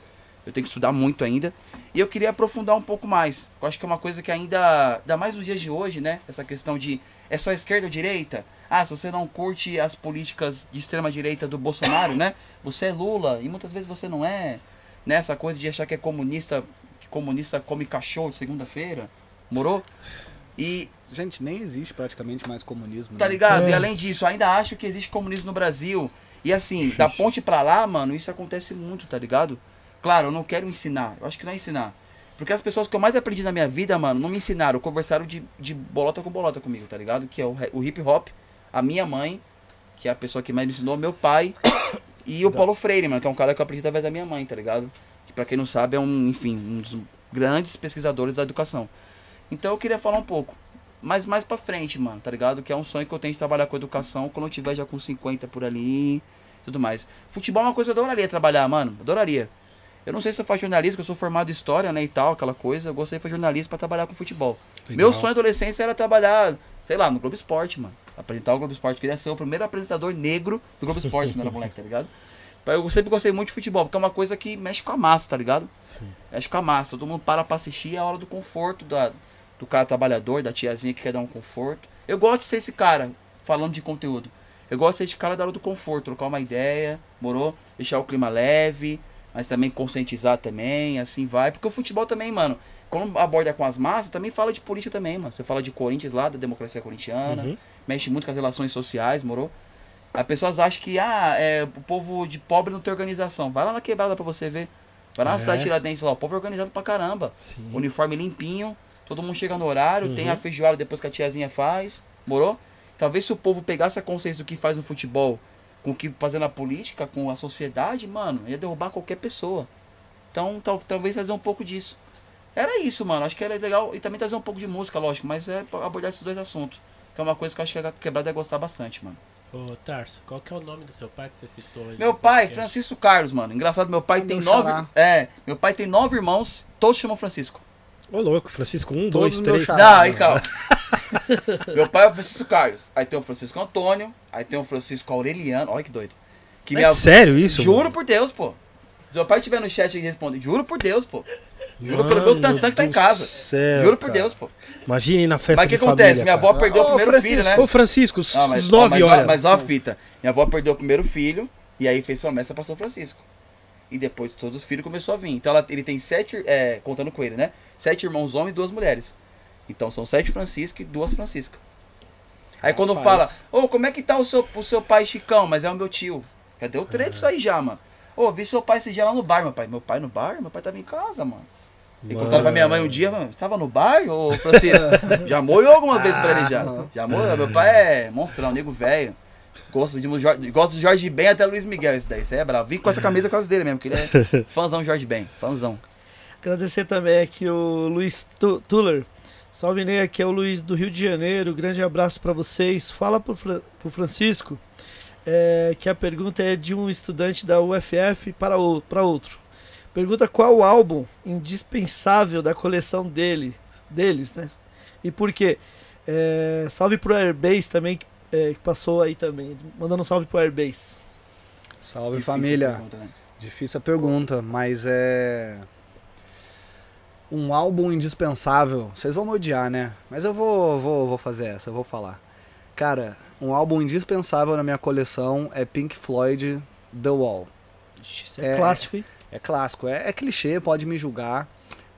D: Eu tenho que estudar muito ainda. E eu queria aprofundar um pouco mais. Eu acho que é uma coisa que ainda, ainda mais nos dias de hoje, né? Essa questão de é só esquerda ou direita? Ah, se você não curte as políticas de extrema direita do Bolsonaro, né? Você é Lula e muitas vezes você não é. Né? Essa coisa de achar que é comunista, que comunista come cachorro de segunda-feira. Morou? E
E: Gente, nem existe praticamente mais comunismo.
D: Tá
E: né?
D: ligado?
A: É.
D: E além disso, ainda acho que existe comunismo no Brasil. E assim, da ponte pra lá, mano, isso acontece muito, tá ligado? Claro, eu não quero ensinar. Eu acho que não é ensinar. Porque as pessoas que eu mais aprendi na minha vida, mano, não me ensinaram. Conversaram de, de bolota com bolota comigo, tá ligado? Que é o, o hip hop, a minha mãe, que é a pessoa que mais me ensinou, meu pai, e o Paulo Freire, mano, que é um cara que eu aprendi através da minha mãe, tá ligado? Que pra quem não sabe é um, enfim, um dos grandes pesquisadores da educação. Então eu queria falar um pouco. Mas mais pra frente, mano, tá ligado? Que é um sonho que eu tenho de trabalhar com educação quando eu tiver já com 50 por ali tudo mais. Futebol é uma coisa que eu adoraria trabalhar, mano. Adoraria. Eu não sei se eu faço jornalismo, eu sou formado em história, né, e tal, aquela coisa. Eu gostaria de fazer jornalismo pra trabalhar com futebol.
B: Legal.
D: Meu sonho adolescência era trabalhar, sei lá, no Globo Esporte, mano. Apresentar o Globo Esporte. Queria ser o primeiro apresentador negro do Globo Esporte quando era moleque, tá ligado? Eu sempre gostei muito de futebol, porque é uma coisa que mexe com a massa, tá ligado?
B: Sim.
D: Mexe com a massa. Todo mundo para pra assistir, é a hora do conforto da, do cara trabalhador, da tiazinha que quer dar um conforto. Eu gosto de ser esse cara, falando de conteúdo. Eu gosto de ser esse cara da hora do conforto, trocar uma ideia, morou? Deixar o clima leve, mas também conscientizar também, assim vai. Porque o futebol também, mano, quando aborda com as massas, também fala de política também, mano. Você fala de Corinthians lá, da democracia corintiana,
B: Uhum.
D: Mexe muito com as relações sociais, morou? As pessoas acham que, ah, é, o povo de pobre não tem organização. Vai lá na quebrada pra você ver. Vai lá na
B: É.
D: cidade de Tiradentes lá, o povo é organizado pra caramba.
B: Sim.
D: Uniforme limpinho, Todo mundo chega no horário, tem a feijoada depois que a tiazinha faz, morou? Talvez se o povo pegasse a consciência do que faz no futebol, com o que fazer na política, com a sociedade, mano, ia derrubar qualquer pessoa. Então, tal, talvez fazer um pouco disso. Era isso, mano. Acho que era legal. E também trazer um pouco de música, lógico, mas é abordar esses dois assuntos. Que é uma coisa que eu acho que a quebrada ia gostar bastante, mano.
C: Ô, Tarso, qual que é o nome do seu pai que você citou? aí
D: Meu pai,
C: podcast?
D: Francisco Carlos, mano. Engraçado, meu pai
E: Ah,
D: tem nove.
E: xará.
D: É, meu pai tem nove irmãos, todos chamam Francisco.
B: Ô, louco, Francisco, um,
E: Todos
B: dois, três.
E: xará.
D: Não, aí calma. meu pai é o Francisco Carlos. Aí tem o Francisco Antônio. Aí tem o Francisco Aureliano. Olha que doido. Que
B: É sério isso?
D: Juro
B: mano?
D: por Deus, pô. Se meu pai estiver no chat e responder, juro por Deus, pô. Juro pelo meu
B: Mano
D: tantã que tá em casa.
B: céu,
D: juro por
B: cara.
D: Deus, pô.
B: Imagine na festa
D: Mas o que acontece?
B: família,
D: Minha
B: cara.
D: avó perdeu
E: Ô,
D: o primeiro
E: Francisco,
D: filho, né?
B: Ô, Francisco, os
D: Não, mas,
B: os
D: ó,
B: nove
D: mas, ó,
B: horas.
D: mas ó a fita. Minha avó perdeu o primeiro filho e aí fez promessa pra São Francisco. E depois todos os filhos começou a vir. Então ela- ele tem sete, é, contando com ele, né? Sete irmãos homens e duas mulheres. Então são sete Francisco e duas Francisca. Aí quando
B: Rapaz.
D: fala, ô, como é que tá o seu, o seu pai Chicão? Mas é o meu tio. Já deu treta isso aí já, mano. Ô, vi seu pai esse dia lá no bar, meu pai. Meu pai no bar? Meu pai tava em casa, mano. E contaram pra minha mãe um dia, mano, tava no bar, ô Francisco? já molhou algumas vezes pra ele já. Já molhou. Meu pai é monstrão, nego velho. Gosto de, Jorge- gosto do Jorge Ben até Luiz Miguel, esse daí. Isso aí é bravo. Vim com essa camisa por causa dele mesmo, que ele é fãzão de Jorge Ben. Fãzão.
A: Agradecer também aqui o Luiz Tu- Tuller. Salve Ney, aqui é o Luiz do Rio de Janeiro. Grande abraço para vocês. Fala pro, Fra- pro Francisco é, que a pergunta é de um estudante da UFF para, o, para outro. Pergunta qual o álbum indispensável da coleção dele, deles, né? E por quê? É, salve pro Airbase também, que, é, que passou aí também. Mandando um salve pro Airbase.
E: Salve
D: Difícil a
E: família.
D: pergunta, né?
E: Difícil a pergunta, mas é. Um álbum indispensável. Vocês vão me odiar, né? Mas eu vou, vou, vou fazer essa, eu vou falar. Cara, um álbum indispensável na minha coleção é Pink Floyd The Wall.
A: Isso é,
E: É.
A: clássico, hein?
E: É clássico, é, é clichê, pode me julgar.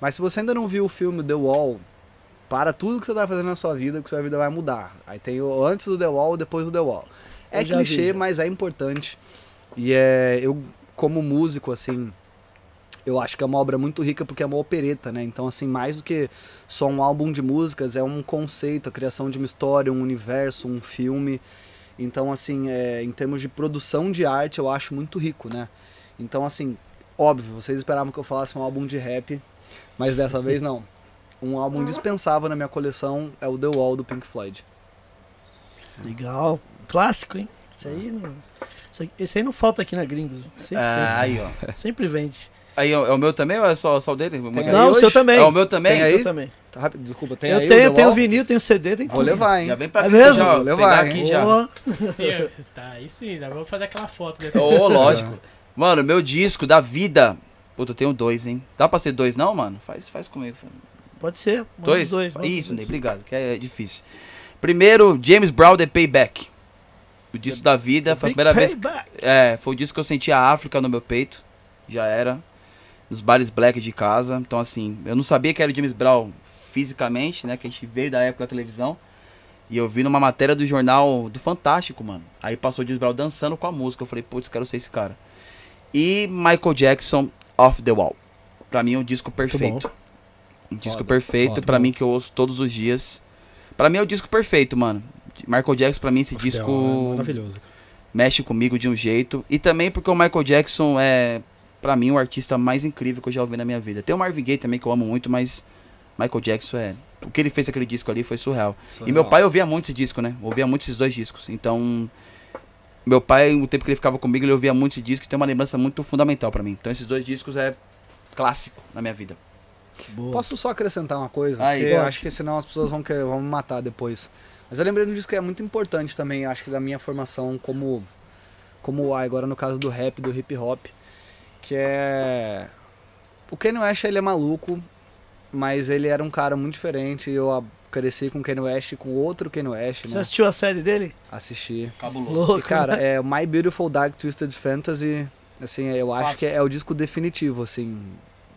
E: Mas se você ainda não viu o filme The Wall, para tudo que você tá fazendo na sua vida, que sua vida vai mudar. Aí tem o antes do The Wall depois do The Wall. É
A: vi,
E: clichê,
A: já.
E: mas é importante. E é, eu, como músico, assim, eu acho que é uma obra muito rica porque é uma opereta, né? Então, assim, mais do que só um álbum de músicas, é um conceito, a criação de uma história, um universo, um filme. Então, assim, é, em termos de produção de arte, eu acho muito rico, né? Então, assim, óbvio, vocês esperavam que eu falasse um álbum de rap, mas dessa vez não. Um álbum indispensável na minha coleção é o The Wall do Pink Floyd.
A: Legal. Clássico, hein? Isso aí não, isso aí- esse aí não falta aqui na Gringos. Sempre,
D: Ah, aí, ó.
A: tem. Sempre vende.
D: Aí, ó, é o meu também ou é só, só o dele?
A: Não, o seu também.
D: É o meu também?
E: Tem
A: O
E: aí?
A: seu também.
E: Tá rápido, desculpa, tem
A: eu
E: aí
A: tenho,
E: o
A: tenho vinil, tenho CD, tem
E: Vou levar, hein?
D: Já vem pra
A: É mesmo?
D: já,
E: Vou levar, hein?
D: aqui já.
C: Sim, tá, aí sim, já vamos fazer aquela foto.
D: Ô, lógico. Mano, meu disco da vida. Puta, eu tenho dois, hein? Dá pra ser dois, não, mano? Faz, faz comigo.
A: Pode ser.
D: Dois?
A: dois
D: Isso. Ney, obrigado, que é difícil. Primeiro, James Brown The Payback. O disco da vida, foi a primeira vez.
A: Payback.
D: É, foi o disco que eu senti a África no meu peito. Já era. Nos bares black de casa. Então, assim, eu não sabia que era o James Brown fisicamente, né? Que a gente veio da época da televisão. E eu vi numa matéria do jornal do Fantástico, mano. Aí passou o James Brown dançando com a música. Eu falei, putz, quero ser esse cara. E Michael Jackson, Off the Wall. Pra mim é um disco perfeito. Um disco
E: Foda,
D: perfeito, pra mim que eu ouço todos os dias. Pra mim é o disco perfeito, mano. Michael Jackson, pra mim, esse disco
B: É
D: mexe comigo de um jeito. E também porque o Michael Jackson é, pra mim, o artista mais incrível que eu já ouvi na minha vida. Tem o Marvin Gaye também, que eu amo muito, mas Michael Jackson é. O que ele fez aquele disco ali foi surreal. E meu pai ouvia muito esse disco, né? Ouvia muito esses dois discos. Então, meu pai, o tempo que ele ficava comigo, ele ouvia muito esse disco e tem uma lembrança muito fundamental pra mim. Então, esses dois discos é clássico na minha vida.
A: Boa.
E: Posso só acrescentar uma coisa?
D: Aí,
E: porque eu acho que senão as pessoas vão, querer, vão me matar depois. Mas eu lembrei de um disco que é muito importante também, acho que da minha formação como, como agora no caso do rap, do hip hop, que é... O Kanye West, ele é maluco, mas ele era um cara muito diferente, eu cresci com o Kanye West, com outro Kanye West,
A: Você
E: né?
A: assistiu a série dele?
E: Assisti.
D: Cabuloso.
A: Louco.
E: E, cara,
A: né?
E: é My Beautiful Dark Twisted Fantasy, assim, eu acho que é o disco definitivo, assim.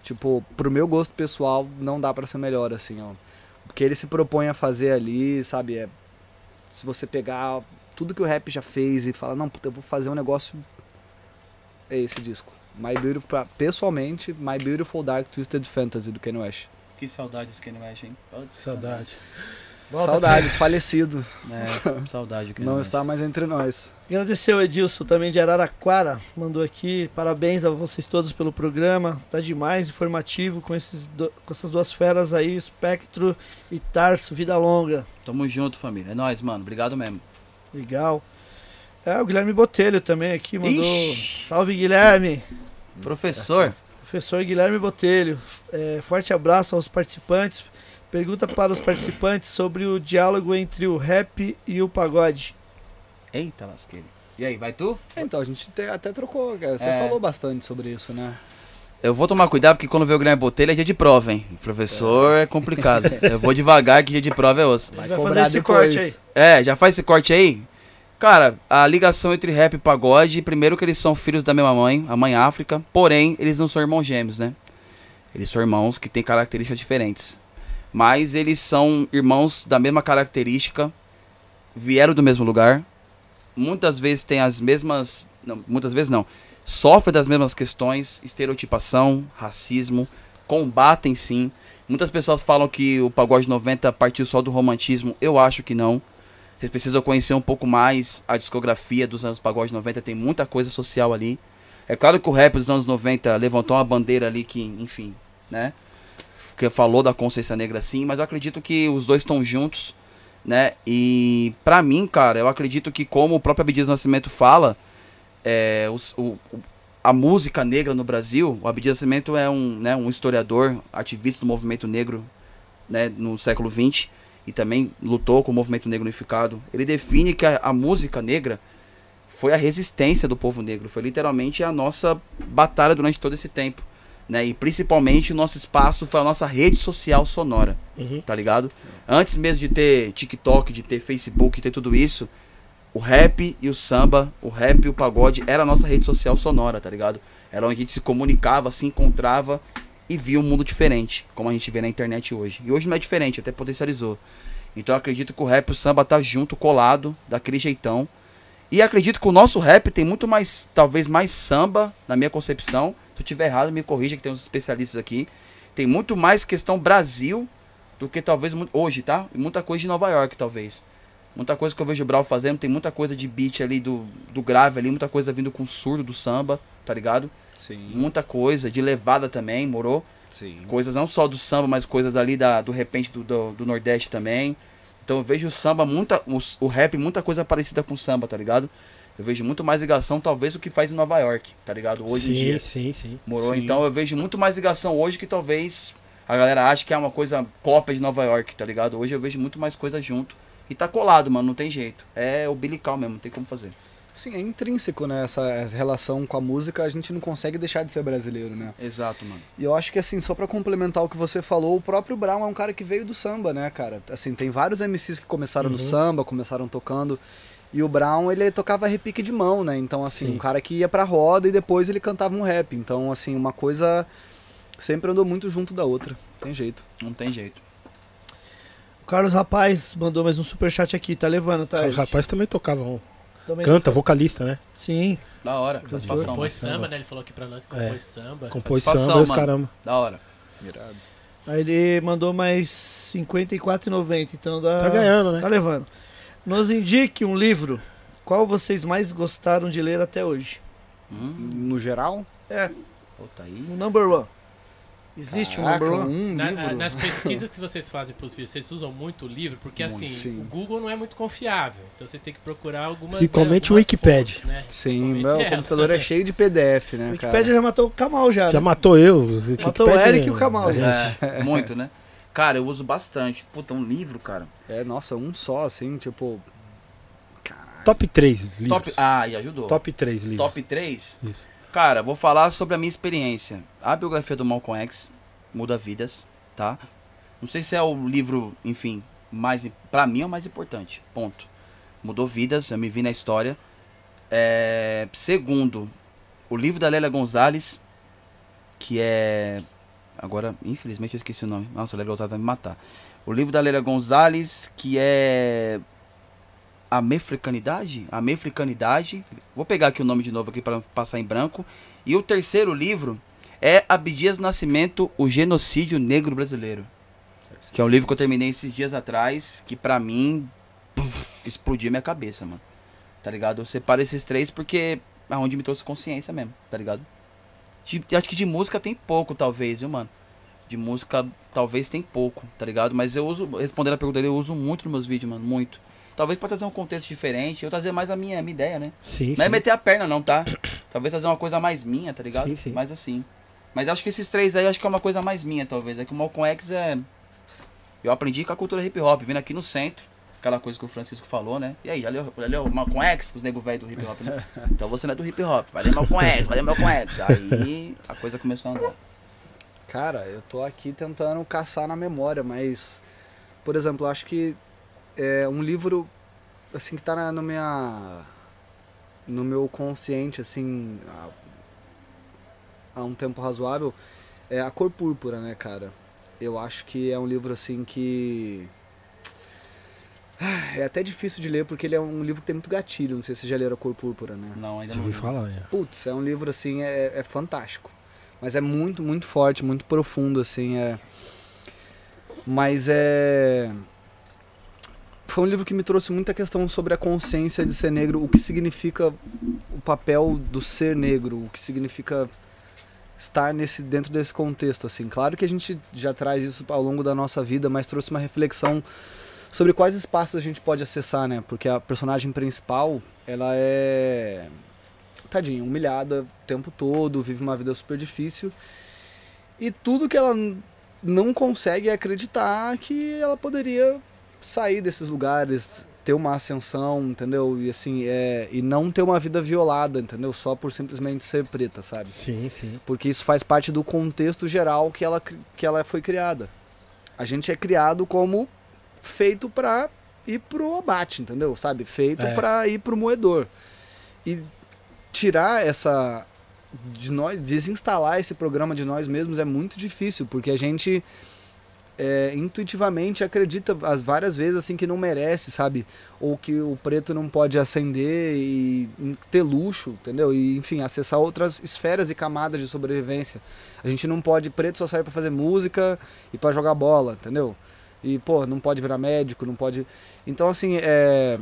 E: Tipo, pro meu gosto pessoal, não dá pra ser melhor, assim, ó. Porque ele se propõe a fazer ali, sabe? É, se você pegar tudo que o rap já fez e falar, não, puta, eu vou fazer um negócio. É esse disco. My Beautiful, pessoalmente, My Beautiful Dark Twisted Fantasy do Kanye West.
D: Que saudades Kanye West, hein?
B: Saudade.
E: Saudades, falecido.
D: É, saudade
E: Não está mais entre nós.
A: Agradecer o Edilson também de Araraquara, mandou aqui. Parabéns a vocês todos pelo programa. Tá demais, informativo com, esses do- com essas duas feras aí, Espectro e Tarso, vida longa.
D: Tamo junto, família. É nóis, mano. Obrigado mesmo.
A: Legal. É, o Guilherme Botelho também aqui mandou.
D: Ixi.
A: Salve Guilherme!
D: Professor,
A: Professor Guilherme Botelho. É, forte abraço aos participantes. Pergunta para os participantes sobre o diálogo entre o rap e o pagode.
D: eita lasqueira. E aí, vai tu?
E: Então, a gente te- até trocou, cara. Você
D: É.
E: falou bastante sobre isso, né?
D: Eu vou tomar cuidado porque quando vê o Guilherme Botelho é dia de prova, hein? Professor é complicado. Eu vou devagar que dia de prova é osso.
A: Vai,
E: cobrar
A: fazer esse
E: depois.
A: corte aí.
D: É, já faz esse corte aí? Cara, a ligação entre rap e pagode, primeiro que eles são filhos da mesma mãe, a mãe África, porém, eles não são irmãos gêmeos, né? Eles são irmãos que têm características diferentes. Mas eles são irmãos da mesma característica, vieram do mesmo lugar, muitas vezes têm as mesmas. Não, muitas vezes não. Sofrem das mesmas questões, estereotipação, racismo, combatem sim. Muitas pessoas falam que o pagode 90 partiu só do romantismo. Eu acho que não. Vocês precisam conhecer um pouco mais a discografia dos anos pagode 90, tem muita coisa social ali. É claro que o rap dos anos 90 levantou uma bandeira ali que, enfim, né? Que falou da consciência negra sim, mas eu acredito que os dois estão juntos, né? E pra mim, cara, eu acredito que como o próprio Abdias Nascimento fala, é, os- o- a música negra no Brasil, o Abdias Nascimento é um, né, um historiador, ativista do movimento negro né, no século XX e também lutou com o movimento negro unificado. Ele define que a, a música negra foi a resistência do povo negro, foi literalmente a nossa batalha durante todo esse tempo. Né? E principalmente o nosso espaço foi a nossa rede social sonora,
B: Uhum.
D: tá ligado? Antes mesmo de ter TikTok, de ter Facebook, de ter tudo isso, o rap e o samba, o rap e o pagode era a nossa rede social sonora, tá ligado? Era onde a gente se comunicava, se encontrava e via um mundo diferente, como a gente vê na internet hoje. E hoje não é diferente, até potencializou. Então eu acredito que o rap e o samba tá junto, colado, daquele jeitão. E acredito que o nosso rap tem muito mais, talvez mais samba, na minha concepção. Se eu tiver errado, me corrija que tem uns especialistas aqui. Tem muito mais questão Brasil do que talvez hoje, tá? E muita coisa de Nova York, talvez. Muita coisa que eu vejo o Brau fazendo, tem muita coisa de beat ali do, do grave ali, muita coisa vindo com surdo do samba, tá ligado?
E: Sim,
D: Muita coisa, de levada também, morou?
E: sim.
D: Coisas não só do samba, mas coisas ali da, do repente do, do, do Nordeste também. Então eu vejo o samba, muita, o, o rap, muita coisa parecida com o samba, tá ligado? Eu vejo muito mais ligação, talvez, do que faz em Nova York, tá ligado? Hoje
B: sim,
D: em dia.
B: sim, sim.
D: Morou?
E: Sim.
D: Então eu vejo muito mais ligação hoje que talvez a galera ache que é uma coisa cópia de Nova York, tá ligado? Hoje eu vejo muito mais coisa junto. E tá colado, mano, não tem jeito. É umbilical mesmo, não tem como fazer.
E: Sim, é intrínseco, né? Essa relação com a música, a gente não consegue deixar de ser brasileiro, né?
D: Exato, mano.
E: E eu acho que, assim, só pra complementar o que você falou, o próprio Brown é um cara que veio do samba, né, cara? Assim, tem vários MCs que começaram no
B: Uhum.
E: samba, começaram tocando. E o Brown, ele tocava repique de mão, né? Então, assim,
B: Sim.
E: um cara que ia pra roda e depois ele cantava um rap. Então, assim, uma coisa sempre andou muito junto da outra. Tem jeito.
D: Não tem jeito.
A: O Carlos Rapaz mandou mais um superchat aqui, tá levando, tá?
B: O
A: gente?
B: rapaz também tocava um.
A: Também-
B: Canta, vocalista, né?
A: Sim.
D: Da hora.
C: Compôs
B: samba.
C: samba, né? Ele falou aqui pra nós que compôs samba.
B: Compôs samba os caramba.
D: Da hora.
E: Irado.
A: Aí ele mandou mais 54,90, então dá...
B: Tá ganhando, né?
A: Tá levando. Nos indique um livro. Qual vocês mais gostaram de ler até hoje?
D: Hum,
E: No geral,
A: É,
D: pô, tá aí.
A: o number one. Existe
E: caraca,
A: um
E: um
C: Na-
E: livro.
C: na- nas pesquisas que vocês fazem pros vídeos, vocês usam muito o livro? Porque
E: Muito,
C: assim,
E: sim.
C: o Google não é muito confiável. Então vocês têm que procurar algumas.
B: Principalmente
C: né,
B: o Wikipedia.
C: fontes, né?
E: Sim, meu
C: ela.
E: computador é cheio de PDF,
A: O
E: né,
A: Wikipedia já matou o Kamal já,
B: Já
A: né?
B: matou eu.
A: Matou o Eric e o Kamal já.
D: É, muito, né? Cara, eu uso bastante. Puta, um livro, cara.
E: É, nossa, um só, assim, tipo...
B: Top 3 livros.
D: Top. Ah, e ajudou.
B: Top 3 livros.
D: Top 3?
B: Isso.
D: Cara, vou falar sobre a minha experiência. A biografia do Malcolm X muda vidas, tá? Não sei se é o livro, enfim, mais para mim é o mais importante. Ponto. Mudou vidas, eu me vi na história. É, segundo, o livro da Lélia Gonzalez, que é agora, infelizmente eu esqueci o nome. Nossa, a Lélia Gonzalez vai me matar. O livro da Lélia Gonzalez, que é a mefricanidade? A mefricanidade. Vou pegar aqui o nome de novo aqui para passar em branco. E o terceiro livro É Abdias do Nascimento, O Genocídio Negro Brasileiro. Que é um livro que eu terminei esses dias atrás, que pra mim puf, explodiu minha cabeça, mano. Tá ligado? Eu separo esses três porque é onde me trouxe consciência mesmo, tá ligado? De- acho que de música tem pouco, talvez, viu, mano? De música, talvez tem pouco, tá ligado? Mas eu uso, respondendo a pergunta dele, eu uso muito nos meus vídeos, mano, muito. Talvez pra trazer um contexto diferente, eu trazer mais a minha, a minha ideia, né?
B: Sim,
D: Não é
B: sim.
D: meter a perna, não, tá? Talvez fazer uma coisa mais minha, tá ligado?
B: Sim, sim.
D: Mais assim. Mas acho que esses três aí, acho que é uma coisa mais minha, talvez. É que o Malcolm X é. Eu aprendi com a cultura hip hop, vindo aqui no centro. Aquela coisa que o Francisco falou, né? E aí, olha, olha o Malcolm X, os nego velho do hip hop, né? Então você não é do hip hop. Vai ler Malcolm X, vai ler Malcolm X. Aí a coisa começou a andar.
E: Cara, eu tô aqui tentando caçar na memória, mas, por exemplo, eu acho que é um livro assim que tá na, no minha no meu consciente assim há, há um tempo razoável é a cor púrpura, né, cara? Eu acho que é um livro assim que é até difícil de ler porque ele é um livro que tem muito gatilho. Não sei se você já leram a cor púrpura, né?
D: Não, ainda não.
B: ouvi falar, é.
E: Putz, é um livro assim, é, é fantástico. Mas é muito, muito forte, muito profundo, assim, é. Mas é. Foi um livro que me trouxe muita questão sobre a consciência de ser negro, o que significa o papel do ser negro, o que significa estar nesse dentro desse contexto, assim. Claro que a gente já traz isso ao longo da nossa vida, mas trouxe uma reflexão sobre quais espaços a gente pode acessar, né? Porque a personagem principal, ela é tadinha, humilhada o tempo todo, vive uma vida super difícil. E tudo que ela não consegue é acreditar que ela poderia sair desses lugares, ter uma ascensão, entendeu? E assim, é, e não ter uma vida violada, entendeu? Só por simplesmente ser preta, sabe?
B: Sim, sim.
E: Porque isso faz parte do contexto geral que ela, que ela foi criada. A gente é criado como feito pra ir pro abate, entendeu? Sabe? Feito
B: É.
E: pra ir pro moedor. E tirar essa de nós, desinstalar esse programa de nós mesmos é muito difícil, porque a gente é, intuitivamente acredita as várias vezes assim que não merece, sabe? Ou que o preto não pode ascender e ter luxo, entendeu? E enfim, acessar outras esferas e camadas de sobrevivência. A gente não pode, preto só serve pra fazer música e pra jogar bola, entendeu? E pô, não pode virar médico, não pode. Então assim, é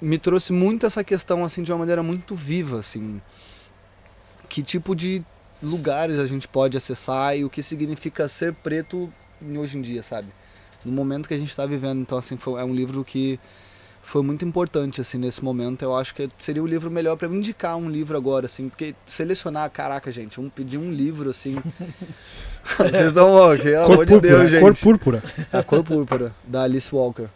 E: me trouxe muito essa questão assim de uma maneira muito viva, assim. Que tipo de lugares a gente pode acessar e o que significa ser preto hoje em dia, sabe? No momento que a gente está vivendo. Então, assim, foi, é um livro que foi muito importante, assim, nesse momento. Eu acho que seria o livro melhor para me indicar um livro agora, assim, porque selecionar, caraca, gente, um, pedir um livro, assim. Vocês estão, ó, pelo
B: Cor
E: amor de
B: púrpura,
E: Deus, gente.
B: cor púrpura.
E: A Cor Púrpura, da Alice Walker.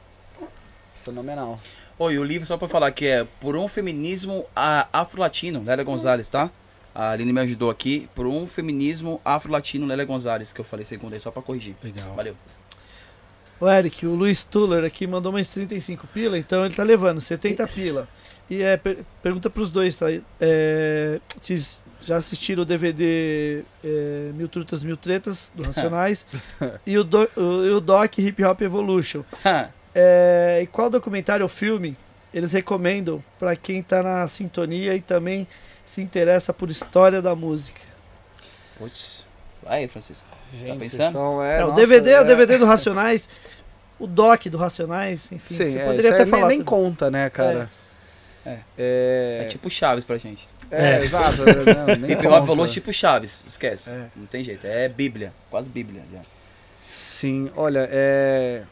E: Fenomenal.
D: Oi, o livro, só pra falar que é Por um Feminismo Afro-Latino, Lélia Gonzalez, tá? A Aline me ajudou aqui. Por um Feminismo Afro-Latino, Lélia Gonzalez, que eu falei segundo aí, só pra corrigir.
B: Legal.
D: Valeu.
A: O Eric, o Luiz Tuller aqui mandou mais 35 pila, então ele tá levando 70 pila. E é, per- pergunta pros dois, tá? É, vocês já assistiram o DVD é, Mil Trutas, Mil Tretas, do Racionais, e, o do, o, e o Doc Hip Hop Evolution. É, e qual documentário ou filme eles recomendam pra quem tá na sintonia e também se interessa por história da música?
D: Putz. Vai aí, Francisco.
E: Gente,
D: pensando?
E: vocês estão- é,
A: É, o DVD é o
E: é-
A: DVD do Racionais, o Doc do Racionais, enfim,
E: Sim,
A: você
E: é,
A: poderia até falar.
E: nem, nem conta, né, cara?
D: É.
E: É,
D: É tipo Chaves pra gente.
E: é,
B: É.
E: exato. Não, nem
D: Hop falou tipo Chaves, esquece.
A: É.
D: Não tem jeito, é Bíblia, quase Bíblia já.
E: Sim, olha, é...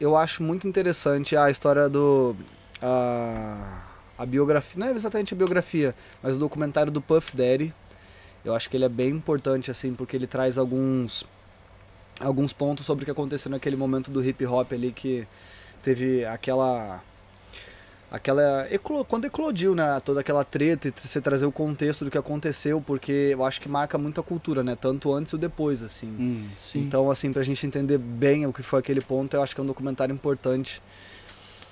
E: eu acho muito interessante a história do. A, a biografia. Não é exatamente a biografia, mas o documentário do Puff Daddy. Eu acho que ele é bem importante, assim, porque ele traz alguns. Alguns pontos sobre o que aconteceu naquele momento do hip hop ali que teve aquela. Aquela. quando eclodiu, né? Toda aquela treta e você trazer o contexto do que aconteceu, porque eu acho que marca muito a cultura, né? Tanto antes e depois, assim.
D: Hum.
E: Então, assim, pra gente entender bem o que foi aquele ponto, eu acho que é um documentário importante.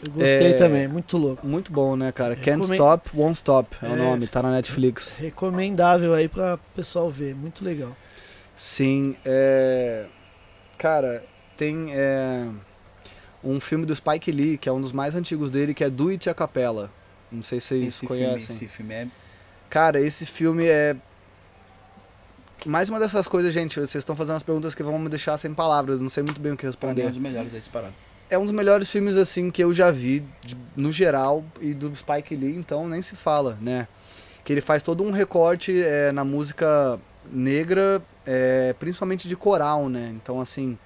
A: Eu gostei
E: É,
A: também, muito louco.
E: Muito bom, né, cara? Can't
A: Recomendo-
E: Stop, Won't Stop é, o
A: É.
E: nome, tá na Netflix.
A: Recomendável aí pra pessoal ver, muito legal.
E: Sim, é... Cara, tem é, um filme do Spike Lee, que é um dos mais antigos dele, que é Do It a Capela. Não sei se vocês
D: esse filme,
E: conhecem.
D: esse filme é.
E: Cara, esse filme é. mais uma dessas coisas, gente, vocês estão fazendo as perguntas que vão me deixar sem palavras, não sei muito bem o que
D: Pra mim é um
E: responder.
D: dos melhores aí disparado.
E: É um dos melhores filmes, assim, que eu já vi, de- no geral, e do Spike Lee, então nem se fala, né? Que ele faz todo um recorte é, na música negra, é, principalmente de coral, né? Então, assim.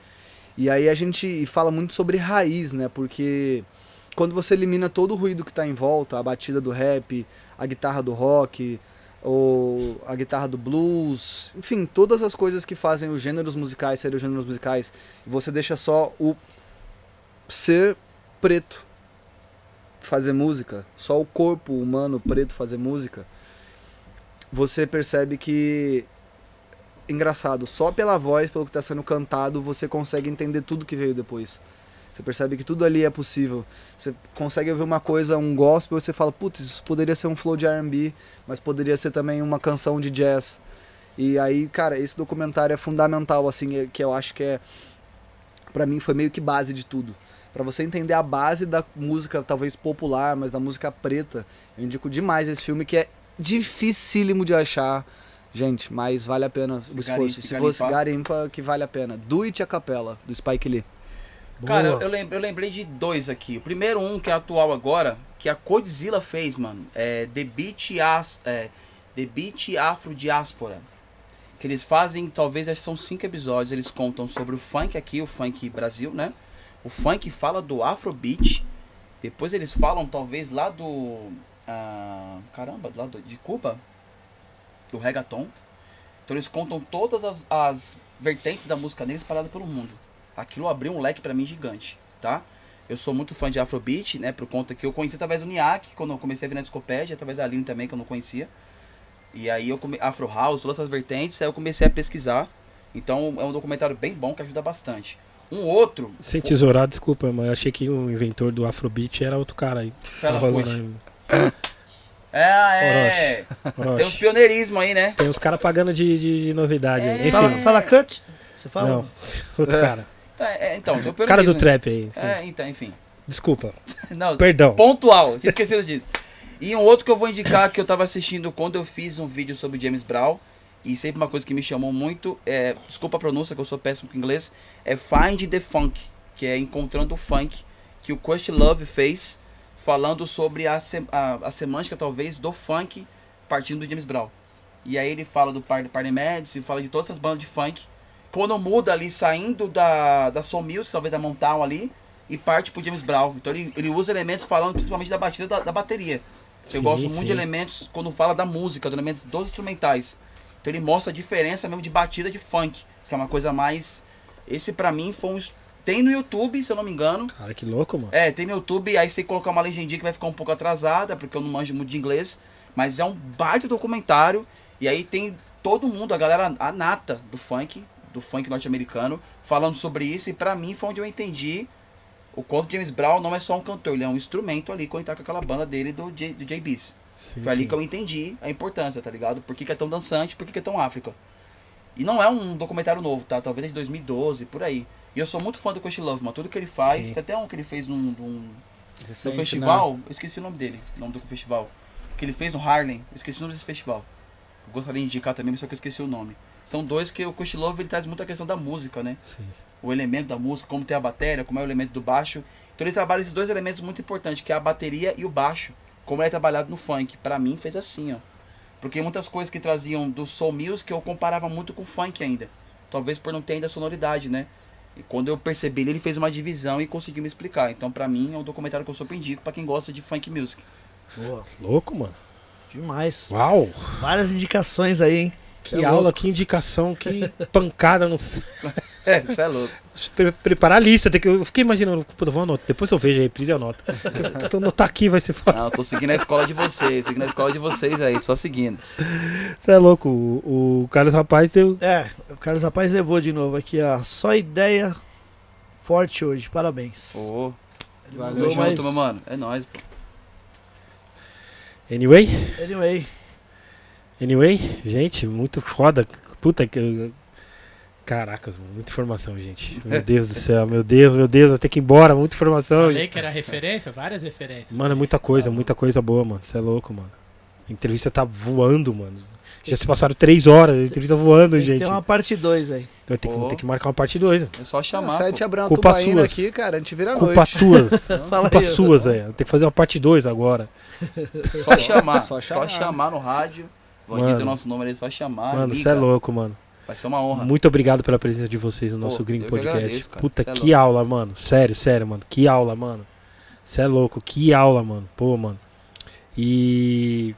E: E aí a gente fala muito sobre raiz, né? Porque quando você elimina todo o ruído que tá em volta, a batida do rap, a guitarra do rock, ou a guitarra do blues, enfim, todas as coisas que fazem os gêneros musicais serem os gêneros musicais, você deixa só o ser preto fazer música, só o corpo humano preto fazer música, você percebe que engraçado, só pela voz, pelo que está sendo cantado, você consegue entender tudo que veio depois. Você percebe que tudo ali é possível. Você consegue ouvir uma coisa, um gospel, você fala, putz, isso poderia ser um flow de R&B, mas poderia ser também uma canção de jazz. E aí, cara, esse documentário é fundamental, assim, é- que eu acho que é, Pra mim foi meio que base de tudo. Pra você entender a base da música, talvez popular, mas da música preta, eu indico demais esse filme que é dificílimo de achar. Gente, mas vale a pena
D: Se
E: o esforço.
D: se
E: Se você garimpa, que vale a pena. Do It a Capela, do Spike Lee.
D: Cara, eu, eu lem- eu lembrei de dois aqui. O primeiro um, que é atual agora, que a Godzilla fez, mano. É The Beat, As, é, The Beat Afro Diáspora. Que eles fazem, talvez, acho que são cinco episódios. Eles contam sobre o funk aqui, o funk Brasil, né? O funk fala do Afrobeat. Depois eles falam, talvez, lá do. ah, caramba, lá do, de Cuba. Do reggaeton. Então eles contam todas as, as vertentes da música negra espalhada pelo mundo. Aquilo abriu um leque pra mim gigante, tá? Eu sou muito fã de Afrobeat, né? Por conta que eu conheci através do NIAC, quando eu comecei a vir na Discopédia, através da Aline também, que eu não conhecia. E aí eu come... Afro House, todas essas vertentes, aí eu comecei a pesquisar. Então é um documentário bem bom que ajuda bastante. Um outro.
B: Sem tesourar, desculpa, mas eu achei que o inventor do Afrobeat era outro cara aí.
D: Fela Kuti.
B: aí.
D: É, é.
B: Orochi.
D: Tem uns pioneirismo aí, né?
B: Tem uns caras pagando de, de, de novidade aí.
D: É.
B: Enfim,
A: Fala, fala cut? Você fala?
B: não. Outro cara.
D: Tá, é, então, tem o
B: cara do
D: pioneirismo,
B: trap aí.
D: né? É, então, enfim.
B: Desculpa.
D: Não,
B: Perdão.
D: Pontual, tinha esquecido disso. E um outro que eu vou indicar que eu tava assistindo quando eu fiz um vídeo sobre James Brown. E sempre uma coisa que me chamou muito, é, desculpa a pronúncia que eu sou péssimo com inglês, é Find the Funk, que é Encontrando o Funk, que o Quest Love fez, falando sobre a, a, a semântica talvez do funk partindo do James Brown. E aí ele fala do Party Party Mads, e fala de todas essas bandas de funk. Quando muda ali, saindo da, da Soul Music, talvez da Mountain ali, e parte pro James Brown. Então ele, ele usa elementos falando principalmente da batida da, da bateria. Eu
B: Sim,
D: gosto muito
B: sim.
D: de elementos quando fala da música, de elementos dos instrumentais. Então ele mostra a diferença mesmo de batida de funk, que é uma coisa mais. Esse pra mim foi um. Tem no YouTube, se eu não me engano.
B: Cara, que louco, mano.
D: É, tem no YouTube, aí você colocar uma legendinha que vai ficar um pouco atrasada, porque eu não manjo muito de inglês. Mas é um baita documentário. E aí tem todo mundo, a galera, a nata do funk, do funk norte-americano, falando sobre isso. E pra mim foi onde eu entendi o quanto James Brown não é só um cantor, ele é um instrumento ali quando ele tá com aquela banda dele do, J, do JBs.
B: Sim,
D: Foi ali
B: sim.
D: que eu entendi a importância, tá ligado? Por que, que é tão dançante, por que, que é tão África. E não é um documentário novo, tá? Talvez é de 2012, por aí. E eu sou muito fã do Quest Love, mas tudo que ele faz,
B: Sim.
D: tem até um que ele fez num, num,
E: Recente,
D: no
E: né?
D: festival, eu esqueci o nome dele, o nome do festival. Que ele fez no Harlem, eu esqueci o nome desse festival. Eu gostaria de indicar também, mas só que eu esqueci o nome. São dois que o Quest Love ele traz muita questão da música, né?
B: Sim.
D: o elemento da música, como tem a bateria, como é o elemento do baixo. Então ele trabalha esses dois elementos muito importantes, que é a bateria e o baixo, como ele é trabalhado no funk. Pra mim fez assim, ó. Porque muitas coisas que traziam do soul music eu comparava muito com o funk ainda. Talvez por não ter ainda a sonoridade, né? E quando eu percebi ele, ele fez uma divisão e conseguiu me explicar. Então pra mim é um documentário que eu super indico pra quem gosta de funk music.
A: Boa,
B: Louco, mano.
A: demais.
B: Uau!
A: Várias indicações aí, hein?
B: Que
A: É
B: aula,
A: louco.
B: que indicação, que pancada. Não...
D: É, isso é louco.
B: Pre- preparar a lista. Tem que... Eu fiquei imaginando, puta, vou anotar. Depois eu vejo a reprise e anoto. Eu anotar aqui vai ser foda.
D: Não, eu tô seguindo a escola de vocês, seguindo a escola de vocês aí, só seguindo.
B: Você é louco. O, o Carlos Rapaz deu.
A: É, o Carlos Rapaz levou de novo aqui, ó. Só ideia forte hoje, parabéns.
D: Ô,
A: Ele
E: valeu,
A: mais-
D: junto, meu mano. É nóis, pô.
B: Anyway,
A: Anyway,
B: anyway, gente, muito foda. Puta que. Caracas, mano, muita informação, gente. Meu Deus do céu, meu Deus, meu Deus, eu tenho que ir embora, muita informação.
C: Falei que era referência, várias referências.
B: Mano, é muita coisa, muita coisa boa, mano. Você é louco, mano. A entrevista tá voando, mano. Já se passaram três horas, a entrevista voando,
A: Tem que
B: gente.
A: ter uma parte 2 aí.
B: Vai ter que, ter que marcar uma parte 2.
D: É só chamar.
E: Se a
D: pô.
E: gente abrir uma
B: Culpa suas.
E: aqui, cara, a gente vira a
B: Culpa
E: noite.
B: tua.
A: Fala
B: Culpa
A: aí.
B: sua, Zé. Tem que fazer uma parte 2 agora.
D: Só chamar.
E: Só
D: só,
E: chamar.
D: chamar. no rádio. Vou
B: Mano.
D: ter o nosso número aí, só chamar.
B: Mano, você é louco, mano.
D: Vai ser uma honra.
B: Muito obrigado pela presença de vocês no nosso
D: Pô,
B: Gringo
D: eu que
B: Podcast.
D: agradeço.
B: Puta,
D: Cê é
B: que
D: louco.
B: aula, mano. Sério, sério, mano. Que aula, mano. Você é louco. Que aula, mano. Pô, mano. E.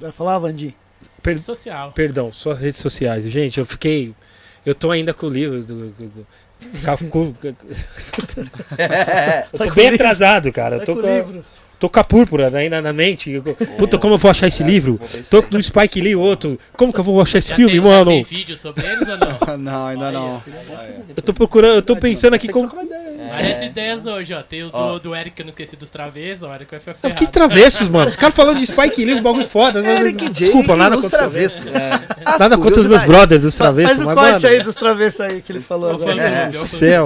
A: Vai falar, Vandi?
B: Per-
C: Social.
B: Perdão, suas redes sociais. Gente, eu fiquei. Eu tô ainda com o livro. do- do- com- com-. Eu
A: Tá
B: tô
A: com
B: bem atrasado, cara. Eu
A: Tá
B: tô
A: com
B: com,
A: o
B: a,
A: livro.
B: Tô com a púrpura ainda na mente. Eu- Puta, como eu vou achar esse livro?
D: Ver se
B: Tô do Spike Lee, outro. Como que eu vou achar esse
C: Já
B: filme,
C: tem,
B: mano?
C: tem vídeo sobre eles ou não?
E: não, ainda não.
B: Eu tô procurando, eu tô pensando aqui como.
C: Várias ideias hoje, ó. Tem o do,
D: Ó.
C: do Eric, que eu não esqueci dos travessos, ó. O Eric vai ficar
B: Não,
C: ferrado.
B: que travessos, mano. Os caras falando de Spike Lee, os bagulho foda. né?
E: Eric J
B: Desculpa, nada
E: e os
B: contra
E: travessos. As
B: Nada contra os meus brothers dos travessos,
A: Faz o
B: mas,
A: corte
B: mano,
A: aí dos travessos aí que ele falou agora.
C: clube,
B: do
C: ô, fã
B: céu.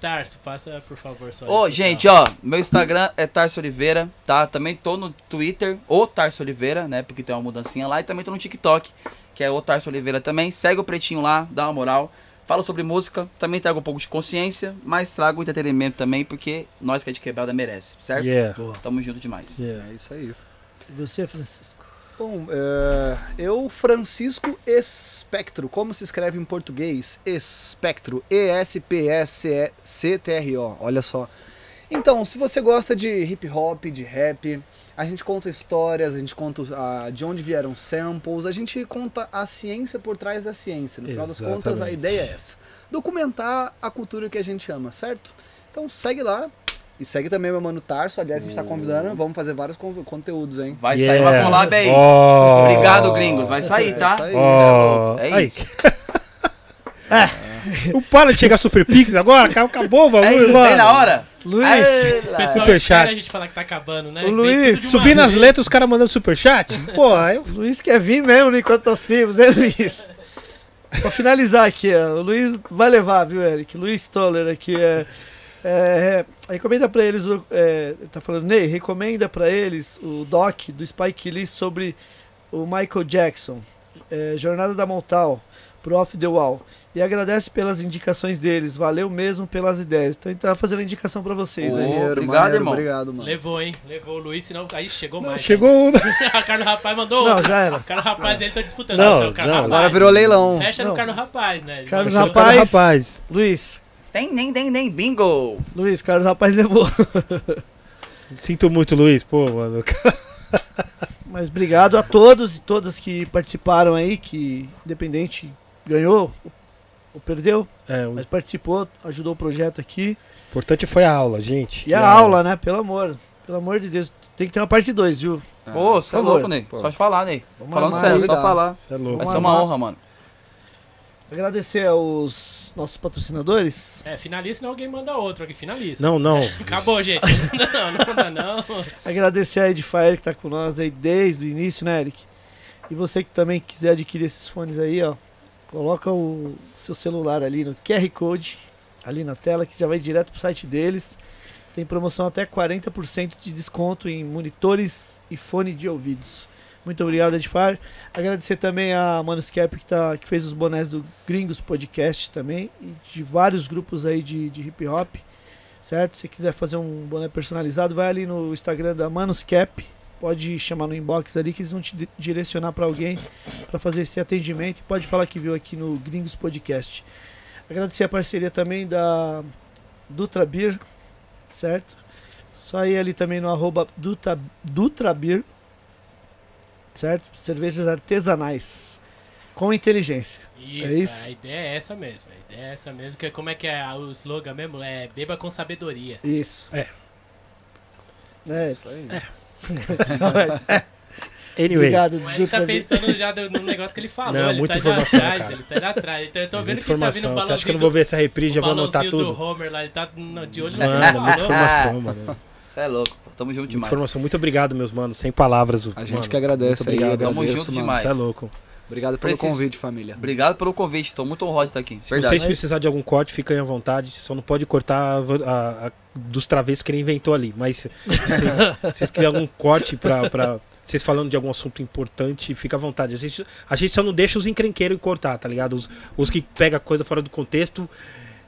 C: Tarso, passa, por favor, só
D: Ô,
C: isso,
D: gente, ó, meu Instagram é Tarso Oliveira, tá? Também tô no Twitter, o Tarso Oliveira, né? Porque tem uma mudancinha lá. E também tô no TikTok, que é o Tarso Oliveira também. Segue o Pretinho lá, dá uma moral. Falo sobre música, também trago um pouco de consciência, mas trago entretenimento também, porque nós que é de quebrada merece, certo?
B: Yeah.
D: Tamo junto demais.
B: yeah.
E: É isso aí.
A: E você, Francisco?
E: Bom, é, eu, Francisco Espectro, como se escreve em português? Espectro, E-S-P-S-C-T-R-O, olha só. Então, se você gosta de hip hop, de rap, a gente conta histórias, a gente conta ah, de onde vieram samples, a gente conta a ciência por trás da ciência. No final das contas, a ideia é essa: documentar a cultura que a gente ama, certo? Então segue lá. E segue também meu mano Tarso. Aliás, a gente tá convidando. Vamos fazer vários con- conteúdos, hein?
D: Vai
B: Yeah.
D: sair uma collab aí.
B: Oh.
D: Obrigado, gringos. Vai sair,
E: É
D: tá?
E: isso aí.
B: Oh.
D: É
B: Aí.
D: isso.
B: Não para de chegar Super Pix agora, acabou- o
D: É
B: bagulho, mano.
D: bem na hora.
A: Luiz!
C: O pessoal
B: Super chat.
C: a gente falar que tá acabando, né? Vem
A: Luiz,
B: Subindo as letras, os caras mandando superchat? Pô, aí eu...
A: Luiz quer vir mesmo no Enquanto das Tribos, hein, Luiz? pra finalizar aqui, ó, o Luiz vai levar, viu, Eric? Luiz Toller aqui é. é, é, recomenda pra eles, o- é, tá falando, Ney, recomenda pra eles o doc do Spike Lee sobre o Michael Jackson, é, Jornada da Montal, pro Off the Wall. E agradece pelas indicações deles, valeu mesmo pelas ideias. Então ele tá fazendo indicação pra vocês
D: Ô,
A: aí.
E: Maneiro,
D: obrigado,
E: maneiro,
D: irmão.
E: Obrigado, mano.
C: Levou, hein? Levou o Luiz, senão aí chegou mais.
B: Chegou um...
C: a Carlos Rapaz mandou
A: Não,
C: outro.
A: já era.
C: O Carlos Rapaz dele tá disputando.
B: Não,
C: Não, o Carlos
B: não.
C: Rapaz.
E: Agora virou leilão.
C: Fecha
A: Não.
C: no Carlos Rapaz, né?
A: Carlos Rapaz.
B: Rapaz. rapaz.
A: Luiz,
D: Tem nem, nem, nem, bingo.
A: Luiz, Carlos Rapaz levou.
B: Sinto muito, Luiz. Pô, mano.
A: Mas obrigado a todos e todas que participaram aí, que independente ganhou ou perdeu,
B: É, o
A: mas participou, ajudou o projeto aqui.
B: importante foi a aula, gente.
A: E a aula, né? Pelo amor, pelo amor de Deus, tem que ter uma parte 2, viu?
D: Ô, você é louco, Ney.
E: Pô.
D: Só de falar, Ney.
A: Vamos
D: Falando sério, só falar.
B: Você é louco.
D: Vai ser uma
A: amar.
D: honra, mano.
A: Agradecer aos nossos patrocinadores.
C: É, finaliza, senão alguém manda outro aqui. Finaliza.
B: Não, não.
C: Acabou, gente. Não, não manda não.
A: Agradecer a Edifier que tá com nós aí desde o início, né, Eric? E você que também quiser adquirir esses fones aí, ó, coloca o seu celular ali no QR Code, ali na tela, que já vai direto pro site deles. Tem promoção até 40% de desconto em monitores e fone de ouvidos. Muito obrigado, Edifier. Agradecer também a Manuscap que, tá, que fez os bonés do Gringos Podcast também e de vários grupos aí de, de hip hop certo? Se quiser fazer um boné personalizado, vai ali no Instagram da Manuscap. Pode chamar no inbox ali que eles vão te di- direcionar para alguém para fazer esse atendimento. E pode falar que viu aqui no Gringos Podcast. Agradecer a parceria também da Dutra Beer, certo? Só ir ali também no arroba Dutra, Dutra Beer, certo? Cervejas artesanais com inteligência.
C: Isso,
A: É isso?
C: a ideia é essa mesmo. A ideia é essa mesmo. Que como é que é o slogan mesmo? É beba com sabedoria.
A: Isso.
B: É.
A: É.
E: Isso aí.
B: Anyway.
A: Obrigado,
C: Mas ele tá pensando já no no negócio que ele falou.
B: Não,
C: ele
B: muita
C: tá
B: informação,
C: atrás,
B: cara.
C: ele tá indo atrás. Então eu tô vendo
B: Muita
C: que tá vindo
B: informação.
C: o
B: Você acha que eu
C: balãozinho
B: não vou ver essa reprise já
C: o
B: vou anotar
C: balãozinho
B: tudo?
C: do Homer lá. Ele tá no- de olho naquilo
B: Mano, muita informação, mano.
D: Você é louco. pô. Tamo junto
B: Muita
D: demais.
B: informação. Muito obrigado, meus manos. Sem palavras.
E: A gente
B: mano.
E: que agradece
B: Muito
E: aí.
B: obrigado.
D: Tamo junto
E: mano.
D: demais.
B: Você é louco.
E: Obrigado pelo
D: Preciso-
E: convite, família.
D: Obrigado pelo convite. Tô muito honroso de estar aqui.
B: Se
D: Verdade.
B: vocês precisarem de algum corte, fiquem à vontade. Só não pode cortar a, a- a- dos travessos que ele inventou ali. Mas se vocês, vocês quiserem algum corte pra, pra, vocês falando de algum assunto importante, fica à vontade. A gente, a gente só não deixa os encrenqueiros cortar, tá ligado? Os, os que pega coisa fora do contexto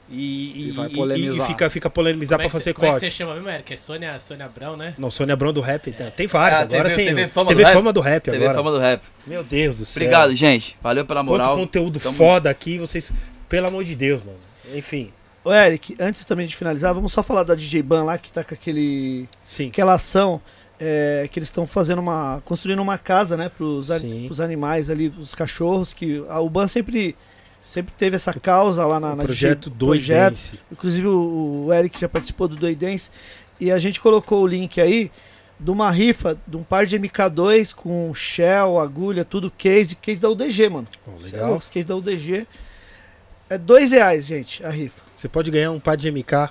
B: e,
E: E vai polemizar.
B: e fica, fica polemizar
C: Como é
B: pra
C: que cê-
B: fazer
C: como é que
B: corte.
C: você chama mesmo, Eric? É Sônia, Sônia Abrão, né?
B: Não, Sônia Abrão do rap. né? Tem vários,
D: Ah,
B: agora
D: TV
B: tem.
D: TV
B: o-
D: Fama do
B: TV
D: Rap?
B: Fama do Rap
D: TV
B: agora.
D: Fama do Rap.
B: Meu Deus do céu.
D: Obrigado, gente. Valeu pela
B: Quanto
D: moral.
B: conteúdo
D: Tamo-
B: foda aqui, vocês. Pelo amor de Deus, mano. Enfim,
A: Ô, Eric, antes também de finalizar, vamos só falar da DJ Ban lá, que tá com aquele,
B: sim.
A: aquela ação é, que eles estão fazendo uma. construindo uma casa, né, pros, a- pros animais ali, os cachorros, que a Uban sempre. Sempre teve essa causa lá na,
B: O
A: na
B: projeto Doidense.
A: projeto. Inclusive o, o Eric já participou do Doidense. E a gente colocou o link aí de uma rifa de um par de MK2 com shell, agulha, tudo case, case da UDG, mano. É
B: legal.
A: louco, Os case da UDG. É dois reais, gente, a rifa.
B: Você pode ganhar um par de MK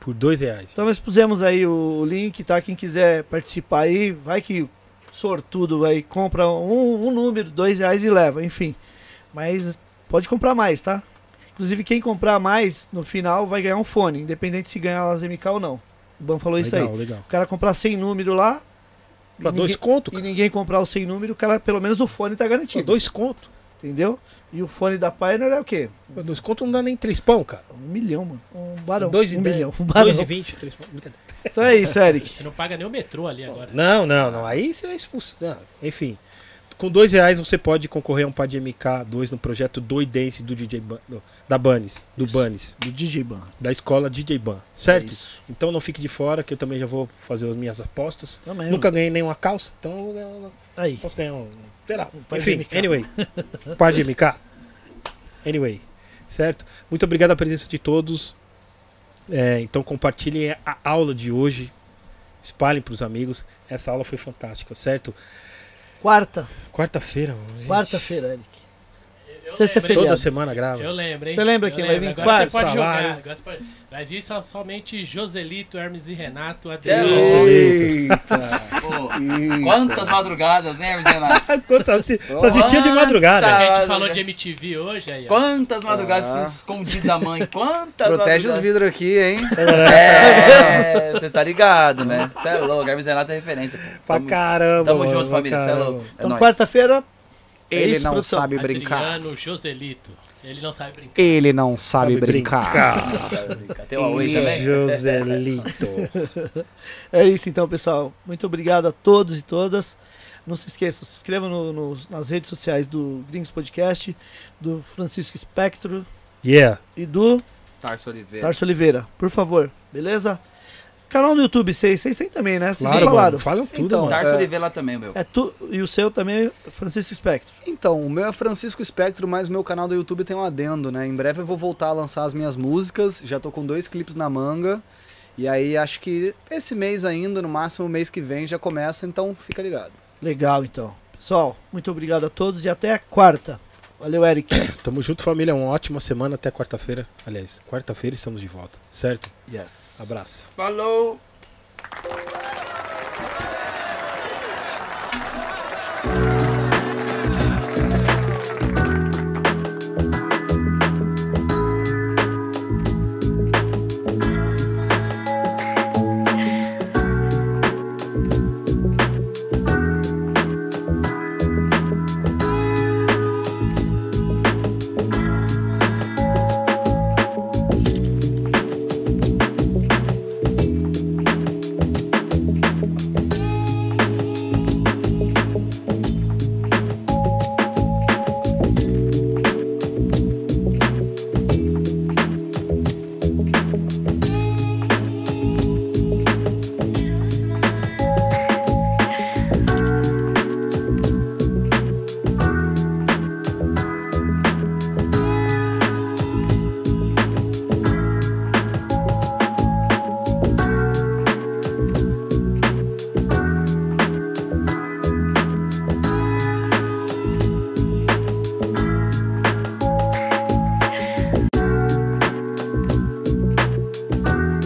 B: por dois reais.
A: Então nós pusemos aí o link, tá? Quem quiser participar aí, vai que sortudo vai, compra um, um número, dois reais e leva, enfim. Mas pode comprar mais, tá? Inclusive quem comprar mais, no final, vai ganhar um fone, independente se ganhar as MK ou não. O Ban falou isso aí.
B: legal, legal.
A: O cara comprar 100 número lá,
B: Pra
A: e
B: dois
A: ninguém,
B: conto,
A: e
B: cara.
A: ninguém comprar o 100 número, o cara, pelo menos o fone tá
B: Pra
A: garantido.
B: dois conto.
A: Entendeu? E o fone da Pioneer é o quê?
B: Pra dois conto não dá nem três pão, cara.
A: Um milhão, mano. Um barão.
B: Dois e
A: um
B: dez.
A: milhão. Um barão.
B: Dois e vinte, três pão.
A: Então é isso, Eric.
C: Você não paga nem o metrô ali agora.
B: Não, não, não. Aí você é expulso. Não, Enfim. Com dois reais você pode concorrer a um par de MK2 no projeto Doidense do DJ Ban, do- da Banes, do
A: Isso.
B: Banes,
A: Do DJ Ban.
B: da escola DJ Ban,
A: É
B: certo?
A: isso.
B: Então não fique de fora que eu também já vou fazer as minhas apostas.
A: Também.
B: Nunca ganhei nenhuma calça, então eu
A: Aí.
B: posso ganhar um. Sei lá.
A: de
B: Enfim, anyway. par de MK. Anyway, certo? Muito obrigado a presença de todos. É, então compartilhem a aula de hoje. Espalhem para os amigos. Essa aula foi fantástica, certo?
A: Quarta.
B: Quarta-feira, mano.
A: Quarta-feira, Eric. Sexta-feira.
B: Toda semana grava.
C: Eu lembro, hein?
A: Você lembra
C: Eu
A: quem vai vir?
C: Agora você pode
B: salário.
C: jogar. Agora você pode- Vai vir só, somente Joselito, Hermes e Renato,
D: É
C: Adriano.
D: louco.
E: Eita.
D: Pô, quantas madrugadas, né, Renato?
B: Quando só, assi- só assistia de madrugada.
C: Já que a gente falou de MTV hoje, aí, ó.
D: Quantas madrugadas
E: Ah.
D: escondidas da mãe? Quantas
E: Protege os vidros aqui, hein?
D: É, você tá ligado, né? Você é louco, Hermes e Renato é referência.
B: Pra
D: Tamo-
B: caramba.
D: Tamo junto, família, você é louco. É
A: Então, quarta-feira. É
E: Ele não sabe brincar.
C: Adriano Joselito. Ele não sabe brincar.
E: Ele não sabe,
B: Sabe
E: brincar.
D: Não sabe brincar. Tem o Huawei também?
B: Joselito.
A: É isso então, pessoal. Muito obrigado a todos e todas. Não se esqueçam, se inscrevam no- no- nas redes sociais do Gringos Podcast, do Francisco Espectro
B: Yeah.
A: e do
D: Tarso Oliveira.
A: Tarso Oliveira. Por favor, beleza? Canal do YouTube, vocês vocês têm também, né? Vocês
B: Claro,
A: falaram.
B: mano. Falam tudo,
E: Então,
B: mano.
D: Tarso
E: É.
D: Oliveira lá também, meu.
A: É tu e o seu também, Francisco Espectro.
E: Então, o meu é Francisco Espectro, mas meu canal do YouTube tem um adendo, né? Em breve eu vou voltar a lançar as minhas músicas, já tô com dois clipes na manga. E aí acho que esse mês ainda, no máximo mês que vem, já começa, então fica ligado.
A: Legal, então. Pessoal, muito obrigado a todos e até a quarta. Valeu, Eric.
B: Tamo junto, família. Uma ótima semana. Até quarta-feira. Aliás, quarta-feira estamos de volta. Certo?
A: Yes.
B: Abraço.
D: Falou!